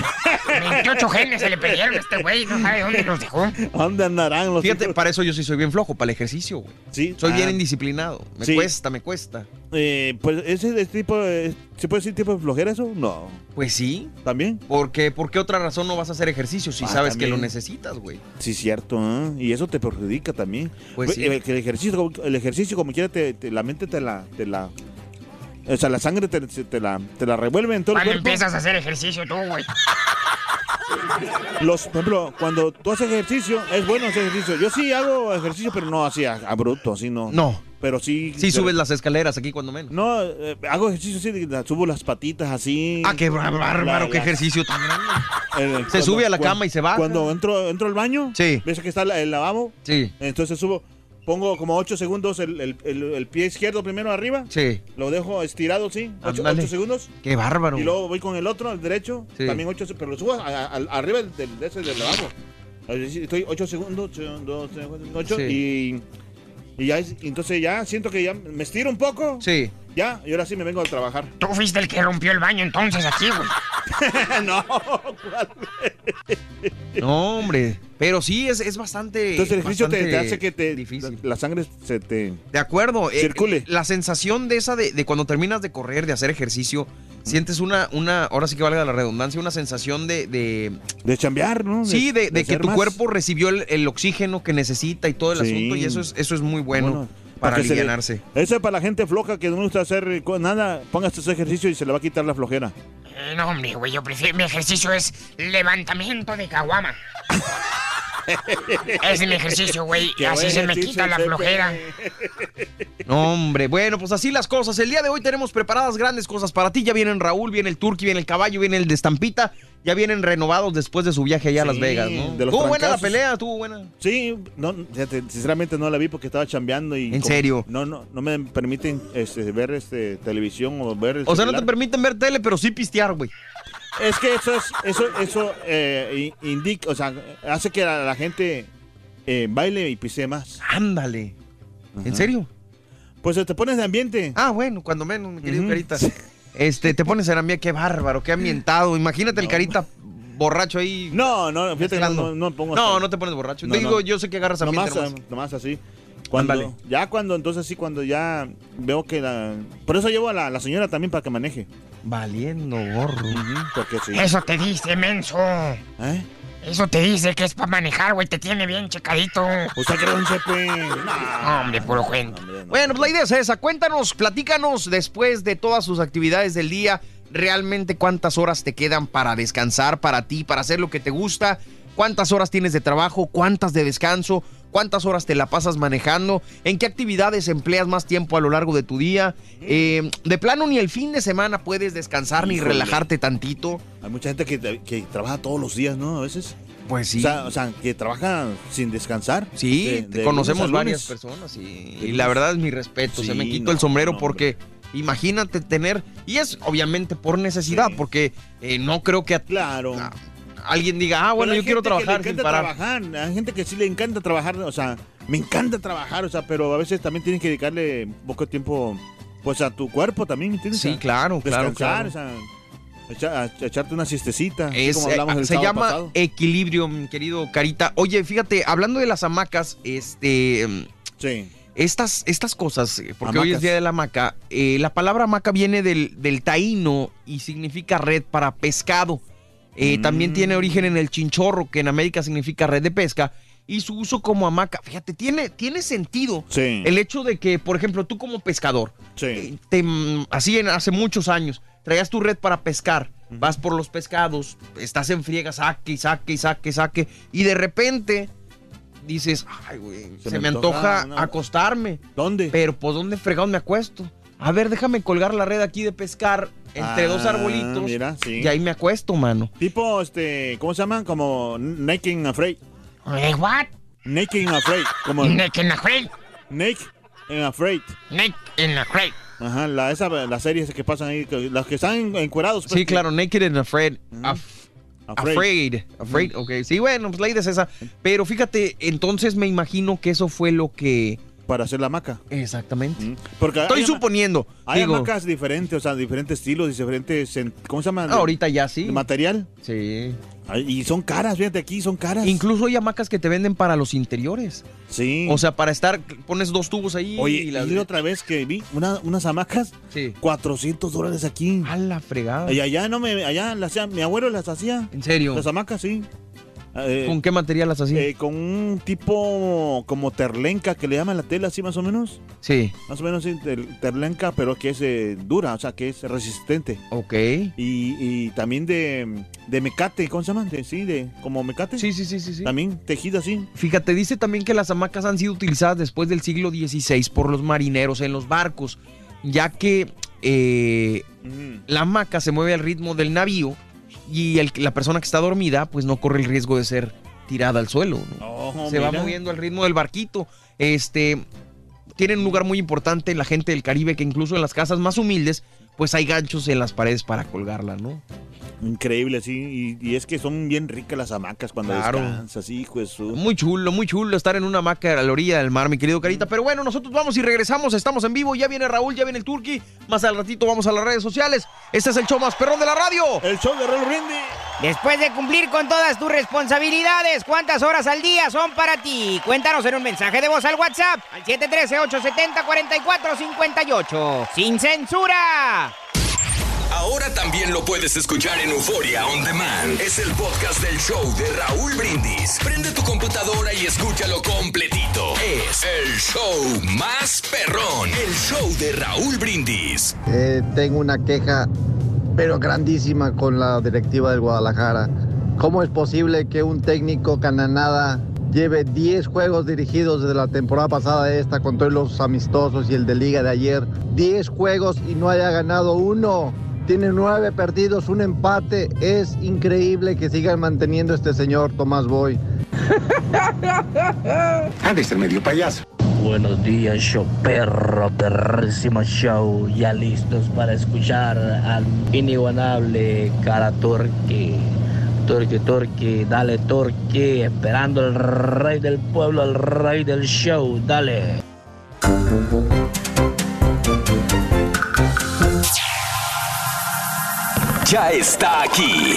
Speaker 4: 28 genes se le perdieron a este güey, no sabe dónde los dejó.
Speaker 3: ¿A ¿Dónde andarán los
Speaker 2: Fíjate, para eso yo sí soy bien flojo, para el ejercicio, güey.
Speaker 3: Sí.
Speaker 2: Soy
Speaker 3: ah,
Speaker 2: bien indisciplinado. Me
Speaker 3: Sí.
Speaker 2: cuesta, me cuesta.
Speaker 3: eh, pues ese de este tipo. de- ¿Se puede decir tipo de flojera eso? No.
Speaker 2: Pues sí.
Speaker 3: ¿También?
Speaker 2: Porque, ¿Por qué otra razón no vas a hacer ejercicio si
Speaker 3: Ah,
Speaker 2: sabes que lo necesitas, güey?
Speaker 3: Sí, cierto. ¿eh? Y eso te perjudica también.
Speaker 2: Pues sí.
Speaker 3: El, el ejercicio, como- el ejercicio como quiera, te, te- la mente te la, te la. O sea, la sangre te, te la, te la revuelve en todo el
Speaker 4: ¿Cuándo
Speaker 3: cuerpo.
Speaker 4: empiezas a hacer ejercicio tú, güey?
Speaker 3: Los, por ejemplo, cuando tú haces ejercicio, es bueno hacer ejercicio. Yo sí hago ejercicio, pero no así a, a bruto, así no.
Speaker 2: No.
Speaker 3: pero sí.
Speaker 2: Sí, subes las escaleras aquí cuando menos.
Speaker 3: No, eh, hago ejercicio la- subo las patitas así.
Speaker 2: Ah, qué bár- bárbaro,
Speaker 3: La-
Speaker 2: qué
Speaker 3: la-
Speaker 2: ejercicio tan grande.
Speaker 3: Eh,
Speaker 2: Se
Speaker 3: cuando-
Speaker 2: sube a la cama y se baja.
Speaker 3: Cuando entro, entro al baño,
Speaker 2: Sí.
Speaker 3: ves que está la- el lavabo,
Speaker 2: Sí,
Speaker 3: entonces subo, pongo como 8 segundos el, el- el- el pie izquierdo primero arriba,
Speaker 2: sí.
Speaker 3: lo dejo estirado, sí, 8
Speaker 2: Ándale.
Speaker 3: segundos.
Speaker 2: Qué bárbaro.
Speaker 3: Y luego voy con el otro, el derecho,
Speaker 2: Sí.
Speaker 3: también 8 pero lo subo a- a- a- arriba del, del, de ese del. Es decir, Estoy 8 segundos, 8,
Speaker 2: Sí.
Speaker 3: y, y ya, es- entonces ya siento que ya me estiro un poco,
Speaker 2: Sí.
Speaker 3: Ya, y ahora sí me vengo a trabajar.
Speaker 4: Tú fuiste el que rompió el baño entonces aquí, güey.
Speaker 3: no,
Speaker 2: No, hombre. Pero sí, es, es bastante.
Speaker 3: entonces el ejercicio te, hace que te,
Speaker 2: Difícil.
Speaker 3: la, la sangre se te...
Speaker 2: De acuerdo. eh,
Speaker 3: Circule.
Speaker 2: la sensación de esa de, de cuando terminas de correr, de hacer ejercicio, sientes una, una, ahora sí que valga la redundancia, una sensación de. de-
Speaker 3: De chambear, ¿no?
Speaker 2: sí, de, de que tu
Speaker 3: más.
Speaker 2: cuerpo recibió el, el oxígeno que necesita y todo el
Speaker 3: Sí.
Speaker 2: asunto, y eso es, eso es muy bueno,
Speaker 3: Bueno,
Speaker 2: para
Speaker 3: que se le-
Speaker 2: alivianarse.
Speaker 3: Eso es para la gente floja que no le gusta hacer nada. Póngase ese ejercicio y se le va a quitar la flojera.
Speaker 4: Eh, no, hombre, güey, yo prefiero. Mi ejercicio es levantamiento de caguama. Ese es mi ejercicio, güey.
Speaker 3: Qué
Speaker 4: Así se me quita la flojera.
Speaker 2: No, hombre, bueno, pues así las cosas. El día de hoy tenemos preparadas grandes cosas para ti. Ya vienen Raúl, viene el Turqui, viene el caballo, viene el de Estampita. Ya vienen renovados después de su viaje allá a Las Vegas, ¿no?
Speaker 3: de los
Speaker 2: Estuvo buena la pelea, estuvo buena.
Speaker 3: Sí, no, sinceramente no la vi porque estaba chambeando y...
Speaker 2: ¿En
Speaker 3: como-
Speaker 2: serio?
Speaker 3: No, no, no me permiten este, ver este, televisión o ver
Speaker 2: O sea, no te permiten ver tele, pero sí pistear, güey.
Speaker 3: Es que eso es, eso, eso eh, indica, o sea, hace que la, la gente eh, baile y pise más.
Speaker 2: Ándale. ¿En serio?
Speaker 3: Pues eh, te pones de ambiente.
Speaker 2: Ah, bueno, cuando menos, mi querido
Speaker 3: Ujú.
Speaker 2: Carita. Este, te pones ambiente, qué bárbaro, qué ambientado. Imagínate el Carita borracho ahí.
Speaker 3: No, no, fíjate que no, no, no pongo
Speaker 2: No,
Speaker 3: hasta-
Speaker 2: no te pones borracho.
Speaker 3: No,
Speaker 2: Digo,
Speaker 3: no.
Speaker 2: yo sé que agarras ambiente
Speaker 3: nomás,
Speaker 2: nomás.
Speaker 3: nomás así. Cuando,
Speaker 2: Ándale.
Speaker 3: ya cuando, entonces sí, cuando ya veo que la... Por eso llevo a la, la señora también para que maneje.
Speaker 2: Valiendo gorro.
Speaker 3: Porque sí.
Speaker 4: Eso te dice, menso.
Speaker 3: ¿Eh?
Speaker 4: Eso te dice que es para manejar, güey. Te tiene bien checadito.
Speaker 3: ¿Usted cree un chepe?
Speaker 4: No, hombre, puro cuento.
Speaker 2: Bueno, pues la idea es esa. Cuéntanos, platícanos después de todas sus actividades del día, realmente cuántas horas te quedan para descansar, para ti, para hacer lo que te gusta, cuántas horas tienes de trabajo, cuántas de descanso, cuántas horas te la pasas manejando, en qué actividades empleas más tiempo a lo largo de tu día. Eh, de plano, ni el fin de semana puedes descansar ni relajarte tantito.
Speaker 3: Hay mucha gente que, que trabaja todos los días, ¿no? A veces.
Speaker 2: Pues sí.
Speaker 3: O sea, o sea, que trabaja sin descansar.
Speaker 2: Sí,
Speaker 3: De-
Speaker 2: te
Speaker 3: de
Speaker 2: conocemos varias personas y, y la verdad es mi respeto. se me quito el
Speaker 3: no,
Speaker 2: sombrero
Speaker 3: no,
Speaker 2: porque imagínate tener, y es obviamente por necesidad,
Speaker 3: Sí.
Speaker 2: porque eh, no creo que
Speaker 3: Claro.
Speaker 2: Alguien diga, ah, bueno, yo quiero trabajar sin parar.
Speaker 3: trabajar. Hay gente que sí le encanta trabajar, o sea, me encanta trabajar, o sea, pero a veces también tienes que dedicarle poco de tiempo, pues a tu cuerpo también, ¿entiendes?
Speaker 2: Sí, claro, claro, claro.
Speaker 3: o sea, echa- echarte una siestecita,
Speaker 2: Es,
Speaker 3: como
Speaker 2: eh,
Speaker 3: hablamos el
Speaker 2: se llama
Speaker 3: pasado.
Speaker 2: equilibrio, mi querido Carita. Oye, fíjate, hablando de las hamacas, este,
Speaker 3: Sí.
Speaker 2: estas, estas cosas, eh, porque hoy es día de la hamaca, eh, la palabra hamaca viene del, del taíno y significa red para pescado. Eh,
Speaker 3: Mm.
Speaker 2: También tiene origen en el chinchorro, que en América significa red de pesca, y su uso como hamaca. Fíjate, tiene, tiene sentido
Speaker 3: Sí.
Speaker 2: el hecho de que, por ejemplo, tú como pescador,
Speaker 3: Sí.
Speaker 2: eh, te, mm, así en, hace muchos años, traías tu red para pescar, vas por los pescados, estás en friega, saque y saque y saque y saque, y de repente dices, ay, güey, se, me antoja,
Speaker 3: no.
Speaker 2: acostarme.
Speaker 3: ¿Dónde?
Speaker 2: Pero, pues, ¿dónde fregados me acuesto? A ver, déjame colgar la red aquí de pescar entre dos
Speaker 3: Ah,
Speaker 2: arbolitos.
Speaker 3: mira, sí.
Speaker 2: Y ahí me acuesto, mano.
Speaker 3: Tipo, este, ¿cómo se llaman? Como Naked and Afraid.
Speaker 4: Eh, what?
Speaker 3: Naked and Afraid. Como
Speaker 4: Naked and Afraid.
Speaker 3: Naked and Afraid.
Speaker 4: Naked and Afraid.
Speaker 3: Ajá, la, esa, las series que pasan ahí, que- las que están en- encuerados. pues,
Speaker 2: Sí, claro, naked and afraid. Af-
Speaker 3: Afraid.
Speaker 2: Afraid. Afraid, ok. Sí, bueno, pues la idea es esa. Pero fíjate, entonces me imagino que eso fue lo que...
Speaker 3: Para hacer la hamaca.
Speaker 2: Exactamente.
Speaker 3: Porque
Speaker 2: Estoy
Speaker 3: hay
Speaker 2: suponiendo.
Speaker 3: Hay
Speaker 2: digo,
Speaker 3: hamacas diferentes, o sea, diferentes estilos, diferentes. en- ¿Cómo se llama?
Speaker 2: ah, ahorita ya sí.
Speaker 3: Material.
Speaker 2: Sí.
Speaker 3: Y son caras, fíjate aquí, son caras.
Speaker 2: Incluso hay hamacas que te venden para los interiores.
Speaker 3: Sí.
Speaker 2: O sea, para estar, pones dos tubos ahí
Speaker 3: Oye,
Speaker 2: y
Speaker 3: y
Speaker 2: las...
Speaker 3: la otra vez que vi una- unas hamacas,
Speaker 2: Sí.
Speaker 3: 400 dólares aquí.
Speaker 2: A la fregada.
Speaker 3: Y allá no me, allá las hacía- mi abuelo las hacía.
Speaker 2: ¿En serio?
Speaker 3: Las hamacas, sí. Eh,
Speaker 2: ¿Con qué material las hacía?
Speaker 3: eh, con un tipo como terlenca que le llaman la tela, así más o menos.
Speaker 2: Sí.
Speaker 3: Más o menos sí, ter- terlenca, pero que es eh, dura, o sea, que es resistente.
Speaker 2: Ok.
Speaker 3: Y, y también de, de mecate, ¿cómo se llama? De, sí, de como mecate.
Speaker 2: Sí, sí, sí, sí, sí.
Speaker 3: También tejida así.
Speaker 2: Fíjate, dice también que las hamacas han sido utilizadas después del siglo XVI por los marineros en los barcos, ya que eh, la hamaca se mueve al ritmo del navío y el- la persona que está dormida pues no corre el riesgo de ser tirada al suelo. ¿no?
Speaker 3: Oh,
Speaker 2: se va moviendo al ritmo del barquito. Este tienen un lugar muy importante en la gente del Caribe que incluso en las casas más humildes pues hay ganchos en las paredes para colgarla, ¿no?
Speaker 3: Increíble, sí. Y, y es que son bien ricas las hamacas cuando
Speaker 2: Claro.
Speaker 3: descansas, hijo de su...
Speaker 2: Muy chulo, muy chulo estar en una hamaca a la orilla del mar, mi querido Carita. Pero bueno, nosotros vamos y regresamos, estamos en vivo. Ya viene Raúl, ya viene el Turqui. Más al ratito vamos a las redes sociales. Este es el show más perrón de la radio.
Speaker 3: El show de Raúl Rindy.
Speaker 7: Después de cumplir con todas tus responsabilidades, ¿cuántas horas al día son para ti? Cuéntanos en un mensaje de voz al WhatsApp al 713-870-4458. ¡Sin censura!
Speaker 1: Ahora también lo puedes escuchar en Euforia On Demand. Es el podcast del show de Raúl Brindis. Prende tu computadora y escúchalo completito. Es el show más perrón. El show de Raúl Brindis.
Speaker 10: Eh, tengo una queja, pero grandísima con la directiva del Guadalajara. ¿Cómo es posible que un técnico cananada lleve 10 juegos dirigidos desde la temporada pasada a esta con todos los amistosos y el de liga de ayer? 10 juegos y no haya ganado uno. Tiene nueve partidos, un empate. Es increíble que sigan manteniendo este señor Tomás Boy.
Speaker 11: Han de ser medio payaso.
Speaker 12: Buenos días, show perro, perrísimo show. Ya listos para escuchar al inigualable cara Torque. Torque, Torque, dale Torque. Esperando al rey del pueblo, al rey del show. Dale.
Speaker 1: Ya está aquí.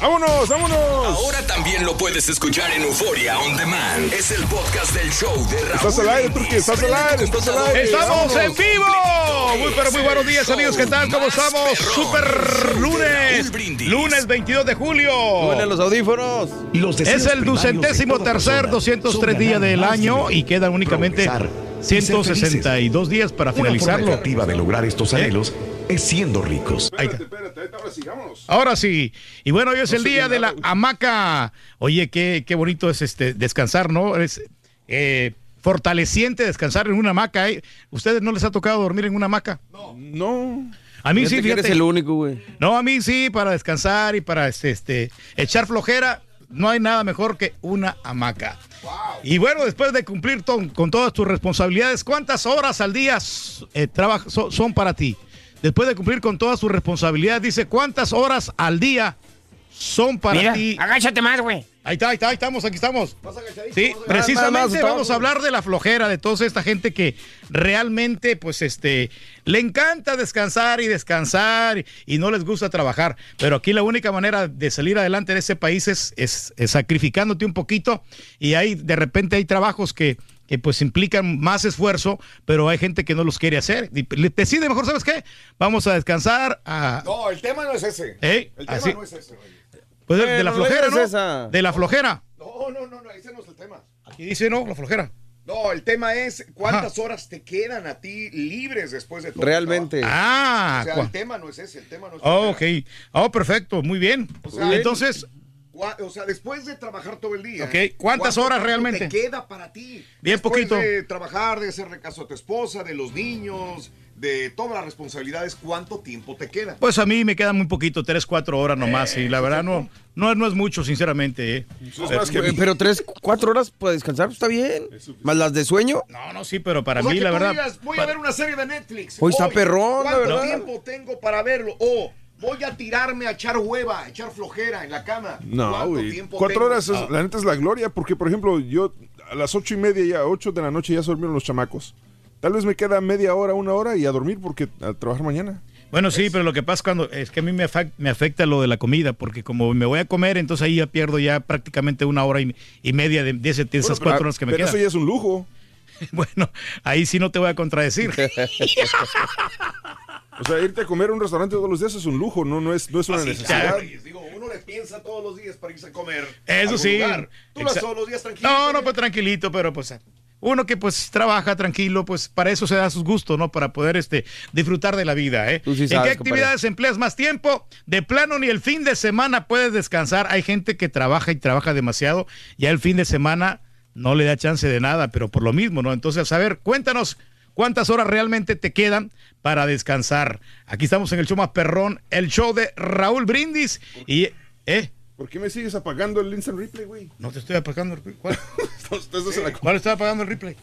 Speaker 13: ¡Vámonos, vámonos!
Speaker 1: Ahora también lo puedes escuchar en Euforia On Demand. Es el podcast del show de Raúl
Speaker 13: Estás al aire. Turki, estás al aire, estás al aire.
Speaker 14: Estamos
Speaker 13: vámonos.
Speaker 14: en vivo. Muy pero muy buenos días amigos, ¿qué tal? ¿Cómo estamos? Super lunes, lunes 22 de julio.
Speaker 2: Suenan los audífonos.
Speaker 14: Es el ducentésimo tercer, 203 días del año y quedan únicamente 162 días para finalizarlo.
Speaker 5: efectiva de lograr estos anhelos es siendo ricos.
Speaker 14: Ahí está. Ahora sí. Y bueno, hoy es el día de la hamaca. Oye, qué, qué bonito es este descansar, ¿no? Es eh, fortaleciente descansar en una hamaca. ¿eh? ¿Ustedes no les ha tocado dormir en una hamaca?
Speaker 13: No.
Speaker 14: A mí sí,
Speaker 2: Fíjate que
Speaker 14: fíjate.
Speaker 2: eres el único, güey.
Speaker 14: No, a mí sí, para descansar y para este, este, echar flojera, no hay nada mejor que una hamaca. Y bueno, después de cumplir ton- con todas tus responsabilidades, ¿cuántas horas al día eh, traba- so- son para ti? Después de cumplir con todas tus responsabilidades, dice, ¿cuántas horas al día son para
Speaker 7: Mira,
Speaker 14: ti?
Speaker 7: agáchate más, güey.
Speaker 14: Ahí está, ahí está, ahí estamos, aquí estamos. Sí, precisamente vamos a hablar de la flojera de toda esta gente que realmente, pues, este, le encanta descansar y descansar y, y no les gusta trabajar. Pero aquí la única manera de salir adelante en ese país es, es- es sacrificándote un poquito y ahí de repente hay trabajos que, que pues implican más esfuerzo, pero hay gente que no los quiere hacer. Y le- decide mejor, ¿sabes qué? Vamos a descansar, a,
Speaker 13: No, el tema no es ese.
Speaker 14: ¿Eh?
Speaker 13: El tema
Speaker 14: Así.
Speaker 13: no es ese. Rey.
Speaker 14: pues, de- de la flojera,
Speaker 2: no.
Speaker 14: De la flojera.
Speaker 13: No, no, no, no, ese no es el tema.
Speaker 14: Aquí dice, no, la flojera.
Speaker 13: No, el tema es cuántas horas te quedan a ti libres después de todo. el
Speaker 2: Realmente.
Speaker 14: Ah.
Speaker 13: O sea, el tema no es ese, el tema no es
Speaker 14: Oh, ok. Oh, perfecto, muy bien.
Speaker 13: sea,
Speaker 14: Entonces,
Speaker 13: O sea, después de trabajar todo el día.
Speaker 14: Ok, ¿cuántas
Speaker 13: ¿cuánto
Speaker 14: horas realmente?
Speaker 13: te queda para ti?
Speaker 14: Bien
Speaker 13: Después
Speaker 14: poquito.
Speaker 13: de trabajar, de hacerle caso a tu esposa, de los niños, de todas las responsabilidades, ¿cuánto tiempo te queda?
Speaker 14: pues a mí me queda muy poquito, tres, cuatro horas nomás. y la verdad no, no, no es mucho, sinceramente. ¿eh?
Speaker 2: Eh, Pero tres, cuatro horas para descansar, está bien. Más las de sueño.
Speaker 14: No, no, sí, pero para
Speaker 13: O sea,
Speaker 14: mí,
Speaker 13: que
Speaker 14: la
Speaker 13: tú
Speaker 14: verdad.
Speaker 13: digas, voy a ver una serie de Netflix.
Speaker 2: Hoy está perrón, la
Speaker 13: ¿Cuánto
Speaker 2: verdad.
Speaker 13: tiempo tengo para verlo? O voy a tirarme a echar hueva, a echar flojera en la cama.
Speaker 15: No,
Speaker 13: ¿Cuánto
Speaker 15: güey.
Speaker 13: tiempo
Speaker 15: Cuatro
Speaker 13: tengo?
Speaker 15: horas, es- la neta es la gloria, porque por ejemplo, yo a las ocho y media, ya ocho de la noche ya se durmieron los chamacos. Tal vez me queda media hora, una hora y a dormir porque a trabajar mañana.
Speaker 14: Bueno, sí, pero lo que pasa cuando es que a mí me, afecta lo de la comida, porque como me voy a comer, entonces ahí ya pierdo ya prácticamente una hora y, y media de, de ese- de esas
Speaker 15: Bueno, pero-
Speaker 14: cuatro horas que me
Speaker 15: pero
Speaker 14: quedan.
Speaker 15: eso ya es un lujo.
Speaker 14: Bueno, ahí sí no te voy a contradecir.
Speaker 15: O sea, irte a comer a un restaurante todos los días es un lujo, no, no es, no es una
Speaker 13: Así
Speaker 15: necesidad.
Speaker 13: está, Digo, uno le piensa todos los días para irse a comer.
Speaker 14: Eso sí.
Speaker 13: lugar. Tú lo haces
Speaker 14: Exa-
Speaker 13: todos los días tranquilo.
Speaker 14: No, no, pues tranquilito, pero pues uno que pues trabaja tranquilo, pues para eso se da sus gustos, ¿no? Para poder este disfrutar de la vida, ¿eh?
Speaker 16: sí
Speaker 14: ¿En qué actividades empleas más tiempo? De plano ni el fin de semana puedes descansar. Hay gente que trabaja y trabaja demasiado, ya el fin de semana no le da chance de nada, pero por lo mismo, ¿no? Entonces, a ver, cuéntanos cuántas horas realmente te quedan para descansar. Aquí estamos en el show más perrón, el show de Raúl Brindis y ¿eh?
Speaker 15: ¿Por qué me sigues apagando el instant replay, güey?
Speaker 14: No te estoy apagando el ¿Cuál?
Speaker 15: Estás en la-
Speaker 14: ¿Cuál está apagando el replay?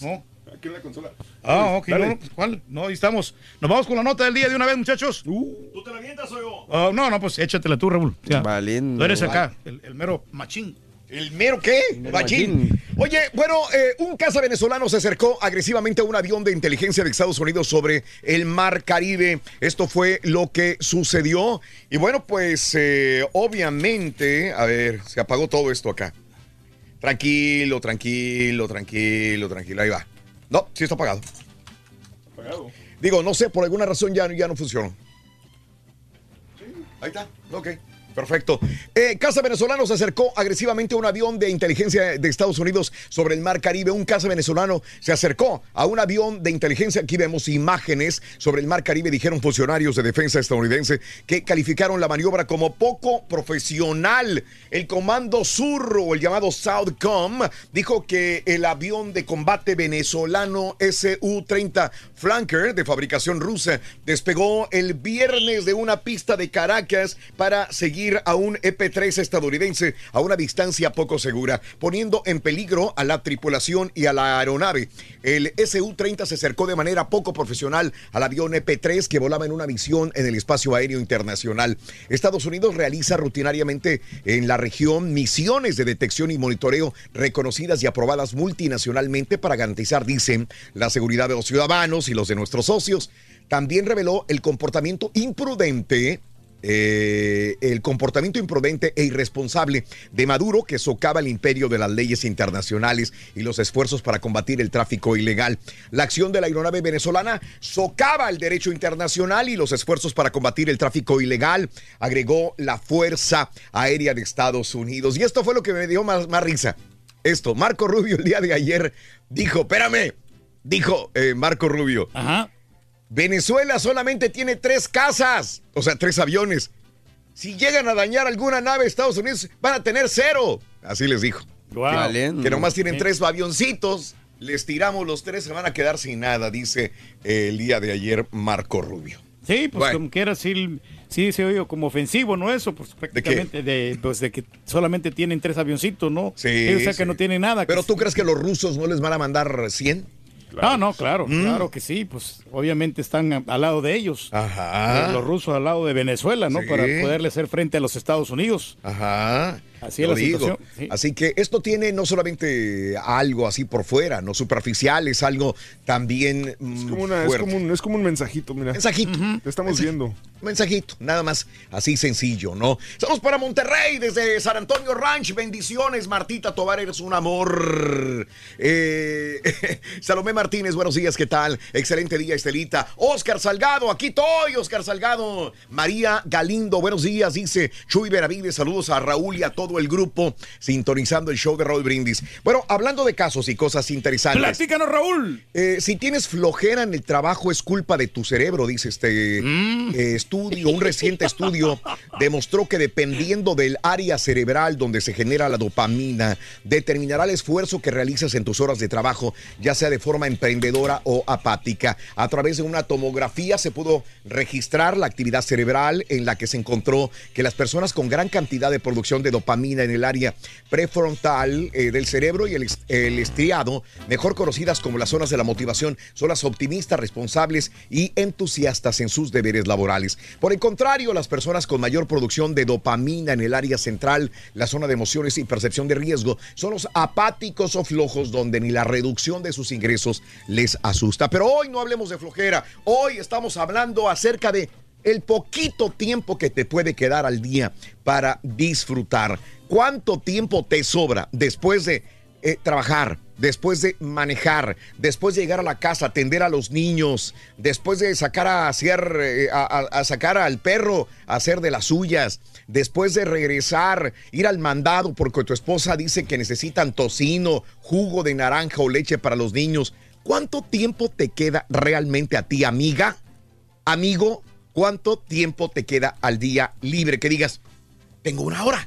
Speaker 14: No.
Speaker 15: Aquí en la consola.
Speaker 14: Ah, ok, no, no, pues, ¿cuál? No, ahí estamos. Nos vamos con la nota del día de una vez, muchachos.
Speaker 13: ¿Tú te la avientas o yo?
Speaker 14: Ah, no, no, pues échatela tú, Raúl. Ya.
Speaker 16: Valiendo.
Speaker 14: Tú eres acá, el, el mero machín.
Speaker 13: ¿El mero qué? Machín. Oye, bueno, eh, un caza venezolano se acercó agresivamente a un avión de inteligencia de Estados Unidos sobre el Mar Caribe. Esto fue lo que sucedió. Y bueno, pues eh, obviamente, a ver, se apagó todo esto acá. Tranquilo, tranquilo, tranquilo, tranquilo. Ahí va. No, sí está apagado. Digo, no sé, por alguna razón ya, ya no funcionó. Ahí está, ok. Perfecto. Eh, Casa venezolano se acercó agresivamente a un avión de inteligencia de Estados Unidos sobre el Mar Caribe. Un casa venezolano se acercó a un avión de inteligencia. Aquí vemos imágenes sobre el Mar Caribe, dijeron funcionarios de defensa estadounidense que calificaron la maniobra como poco profesional. El Comando Sur o el llamado Southcom dijo que el avión de combate venezolano Su-30 Flanker de fabricación rusa despegó el viernes de una pista de Caracas para seguir a un EP-3 estadounidense a una distancia poco segura, poniendo en peligro a la tripulación y a la aeronave. El Su-30 se acercó de manera poco profesional al avión EP-3 que volaba en una misión en el espacio aéreo internacional. Estados Unidos realiza rutinariamente en la región misiones de detección y monitoreo reconocidas y aprobadas multinacionalmente para garantizar, dicen, la seguridad de los ciudadanos y los de nuestros socios. También reveló el comportamiento imprudente eh, el comportamiento imprudente e irresponsable de Maduro que socava el imperio de las leyes internacionales y los esfuerzos para combatir el tráfico ilegal. La acción de la aeronave venezolana socava el derecho internacional y los esfuerzos para combatir el tráfico ilegal, agregó la Fuerza Aérea de Estados Unidos. Y esto fue lo que me dio más, risa. Esto, Marco Rubio el día de ayer dijo, espérame, dijo eh, Marco Rubio.
Speaker 14: Ajá.
Speaker 13: Venezuela solamente tiene tres casas, o sea, tres aviones. Si llegan a dañar alguna nave de Estados Unidos, van a tener cero. Así les dijo.
Speaker 14: Wow.
Speaker 13: Que, que nomás tienen
Speaker 14: Sí.
Speaker 13: tres avioncitos. Les tiramos los tres, se van a quedar sin nada, dice eh, el día de ayer Marco Rubio.
Speaker 14: Sí, pues
Speaker 13: Bueno.
Speaker 14: como quiera, sí, sí se oye como ofensivo, ¿no? Eso, pues prácticamente de, pues, de que solamente tienen tres avioncitos, ¿no?
Speaker 13: Sí,
Speaker 14: o sea
Speaker 13: sí.
Speaker 14: que no tienen nada.
Speaker 13: Pero tú crees que los rusos no les van a mandar 100?
Speaker 14: Ah, no, claro,
Speaker 13: Mm.
Speaker 14: claro que sí, pues obviamente están a- al lado de ellos.
Speaker 13: Ajá.
Speaker 14: Eh, Los rusos al lado de Venezuela, ¿no?
Speaker 13: Sí.
Speaker 14: Para poderle hacer frente a los Estados Unidos.
Speaker 13: Ajá.
Speaker 14: Así es
Speaker 13: Lo
Speaker 14: la
Speaker 13: digo.
Speaker 14: situación. sí.
Speaker 13: Así que esto tiene no solamente algo así por fuera, no superficial, es algo también mm,
Speaker 15: Es como, una- es
Speaker 13: fuerte.
Speaker 15: como un, es como un mensajito, mira.
Speaker 13: Mensajito.
Speaker 15: Te estamos viendo.
Speaker 13: Mensajito, nada más así sencillo, ¿no? Saludos para Monterrey desde San Antonio Ranch. Bendiciones, Martita Tobar, eres un amor. Eh, Salomé Martínez, buenos días, ¿qué tal? Excelente día, Estelita. Oscar Salgado, aquí estoy, Oscar Salgado. María Galindo, buenos días, dice Chuy Benavides. Saludos a Raúl y a todo el grupo sintonizando el show de Raúl Brindis. Bueno, hablando de casos y cosas interesantes.
Speaker 14: Platícanos, Raúl.
Speaker 13: Eh, si tienes flojera en el trabajo es culpa de tu cerebro, dice este eh, estudio. Un reciente estudio demostró que dependiendo del área cerebral donde se genera la dopamina, determinará el esfuerzo que realizas en tus horas de trabajo, ya sea de forma emprendedora o apática. A través de una tomografía se pudo registrar la actividad cerebral en la que se encontró que las personas con gran cantidad de producción de dopamina en el área prefrontal eh, del cerebro y el, el estriado, mejor conocidas como las zonas de la motivación, son las optimistas, responsables y entusiastas en sus deberes laborales. Por el contrario, las personas con mayor producción de dopamina en el área central, la zona de emociones y percepción de riesgo, son los apáticos o flojos donde ni la reducción de sus ingresos les asusta. Pero hoy no hablemos de flojera, hoy estamos hablando acerca de el poquito tiempo que te puede quedar al día para disfrutar. ¿Cuánto tiempo te sobra después de eh, trabajar, después de manejar, después de llegar a la casa, atender a los niños, después de sacar a hacer, eh, a, sacar al perro a hacer de las suyas, después de regresar, ir al mandado porque tu esposa dice que necesitan tocino, jugo de naranja o leche para los niños. ¿Cuánto tiempo te queda realmente a ti, amiga? Amigo, ¿cuánto tiempo te queda al día libre? Que digas, tengo una hora,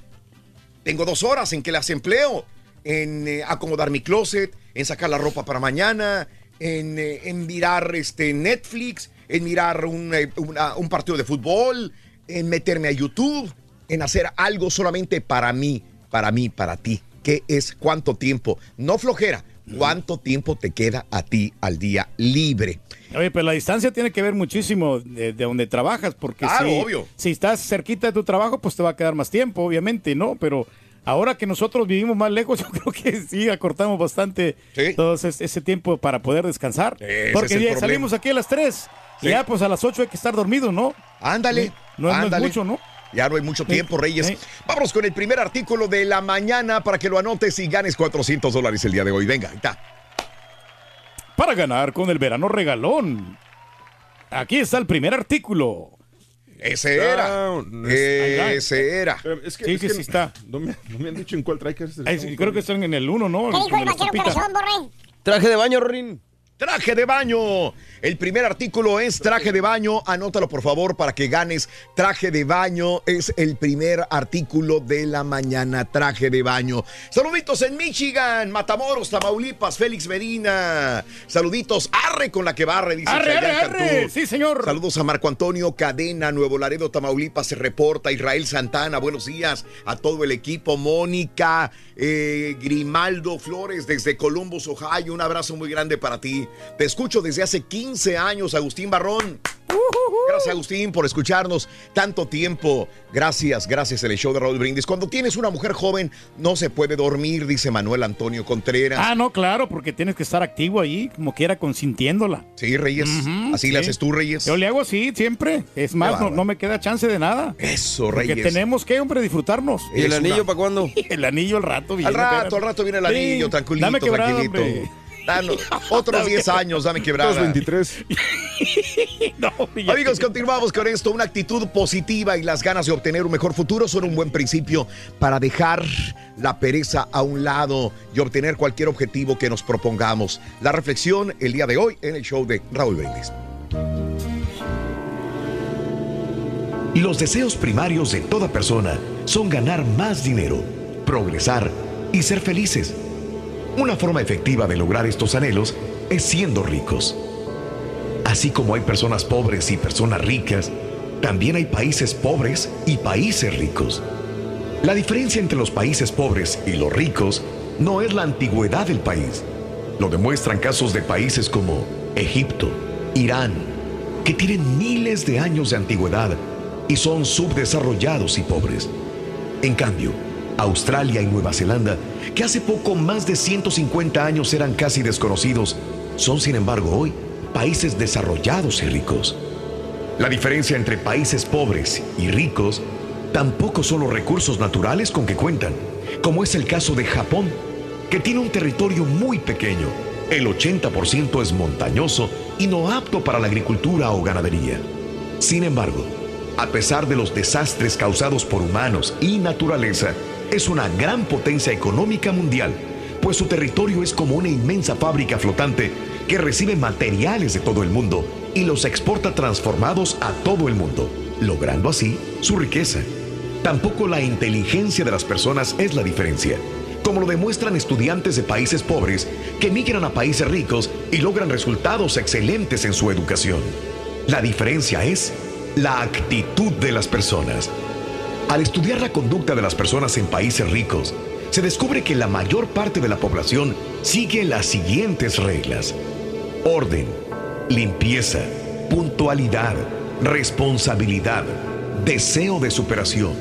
Speaker 13: tengo dos horas en que las empleo, en eh, acomodar mi closet, en sacar la ropa para mañana, en, eh, en mirar este, Netflix, en mirar un, eh, una- un partido de fútbol, en meterme a YouTube, en hacer algo solamente para mí, para mí, para ti. ¿Qué es cuánto tiempo? No flojera. ¿Cuánto tiempo te queda a ti al día libre?
Speaker 17: Oye, pero la distancia tiene que ver muchísimo de, de donde trabajas, porque
Speaker 13: Claro,
Speaker 17: si,
Speaker 13: obvio.
Speaker 17: si estás cerquita de tu trabajo, pues te va a quedar más tiempo, obviamente, ¿no? Pero ahora que nosotros vivimos más lejos, yo creo que sí acortamos bastante todo ese, ese tiempo para poder descansar.
Speaker 13: Ese
Speaker 17: porque ya salimos aquí a las 3
Speaker 13: Sí.
Speaker 17: y ya pues a las 8 hay que estar dormido, ¿no?
Speaker 13: Ándale.
Speaker 17: No, no es
Speaker 13: ándale.
Speaker 17: mucho, ¿no?
Speaker 13: Ya no hay mucho tiempo, Reyes. Vámonos con el primer artículo de la mañana para que lo anotes y ganes 400 dólares el día de hoy. Venga, ahí está.
Speaker 17: Para ganar con el verano regalón. Aquí está el primer artículo.
Speaker 13: Ese era. Ese era.
Speaker 15: Es que,
Speaker 17: Sí,
Speaker 15: es
Speaker 17: sí,
Speaker 15: que
Speaker 17: sí está.
Speaker 15: No me, no me han dicho en cuál tracker es.
Speaker 17: Creo que están en el 1, ¿no?
Speaker 18: ¿Qué dijo el vaquero cabezón?
Speaker 2: Traje de baño, Rin.
Speaker 13: Traje de baño. El primer artículo es traje de baño. Anótalo por favor para que ganes. Traje de baño es el primer artículo de la mañana. Traje de baño. Saluditos en Michigan, Matamoros, Tamaulipas, Félix Medina. Saluditos. Arre con la que barre, dice
Speaker 17: Arre, arre, arre. Sí, señor.
Speaker 13: Saludos a Marco Antonio Cadena, Nuevo Laredo, Tamaulipas, se reporta. Israel Santana, buenos días a todo el equipo. Mónica, eh, Grimaldo Flores desde Columbus, Ohio. Un abrazo muy grande para ti. Te escucho desde hace 15 años, Agustín Barrón. Gracias, Agustín, por escucharnos tanto tiempo. Gracias, gracias, el show de Raúl Brindis. Cuando tienes una mujer joven, no se puede dormir, dice Manuel Antonio Contreras.
Speaker 17: Ah, no, claro, porque tienes que estar activo ahí, como quiera, consintiéndola.
Speaker 13: Sí, Reyes. Así le haces tú, Reyes.
Speaker 17: Yo le hago así, siempre. Es más, no, me queda chance de nada.
Speaker 13: Eso,
Speaker 17: Porque
Speaker 13: Reyes.
Speaker 17: tenemos que, hombre, disfrutarnos.
Speaker 13: ¿Y el Es anillo una-
Speaker 2: para cuándo?
Speaker 17: El anillo al rato viene.
Speaker 13: Al rato, al rato viene el
Speaker 17: Sí,
Speaker 13: anillo, tranquilito,
Speaker 17: Dame
Speaker 13: tranquilito.
Speaker 17: hombre.
Speaker 13: Otros 10 años, dame quebrada.
Speaker 15: Los 23.
Speaker 13: Amigos, continuamos con esto. Una actitud positiva y las ganas de obtener un mejor futuro son un buen principio para dejar la pereza a un lado y obtener cualquier objetivo que nos propongamos. La reflexión el día de hoy en el show de Raúl Brindis.
Speaker 5: Los deseos primarios de toda persona son ganar más dinero, progresar y ser felices. Una forma efectiva de lograr estos anhelos es siendo ricos. Así como hay personas pobres y personas ricas, también hay países pobres y países ricos. La diferencia entre los países pobres y los ricos no es la antigüedad del país. Lo demuestran casos de países como Egipto, Irán, que tienen miles de años de antigüedad y son subdesarrollados y pobres. En cambio, Australia y Nueva Zelanda, que hace poco más de 150 años eran casi desconocidos, son sin embargo hoy países desarrollados y ricos. La diferencia entre países pobres y ricos tampoco son los recursos naturales con que cuentan, como es el caso de Japón, que tiene un territorio muy pequeño. El 80% es montañoso y no apto para la agricultura o ganadería. Sin embargo, a pesar de los desastres causados por humanos y naturaleza, es una gran potencia económica mundial, pues su territorio es como una inmensa fábrica flotante que recibe materiales de todo el mundo y los exporta transformados a todo el mundo, logrando así su riqueza. Tampoco la inteligencia de las personas es la diferencia, como lo demuestran estudiantes de países pobres que migran a países ricos y logran resultados excelentes en su educación. La diferencia es la actitud de las personas. Al estudiar la conducta de las personas en países ricos, se descubre que la mayor parte de la población sigue las siguientes reglas. Orden, limpieza, puntualidad, responsabilidad, deseo de superación,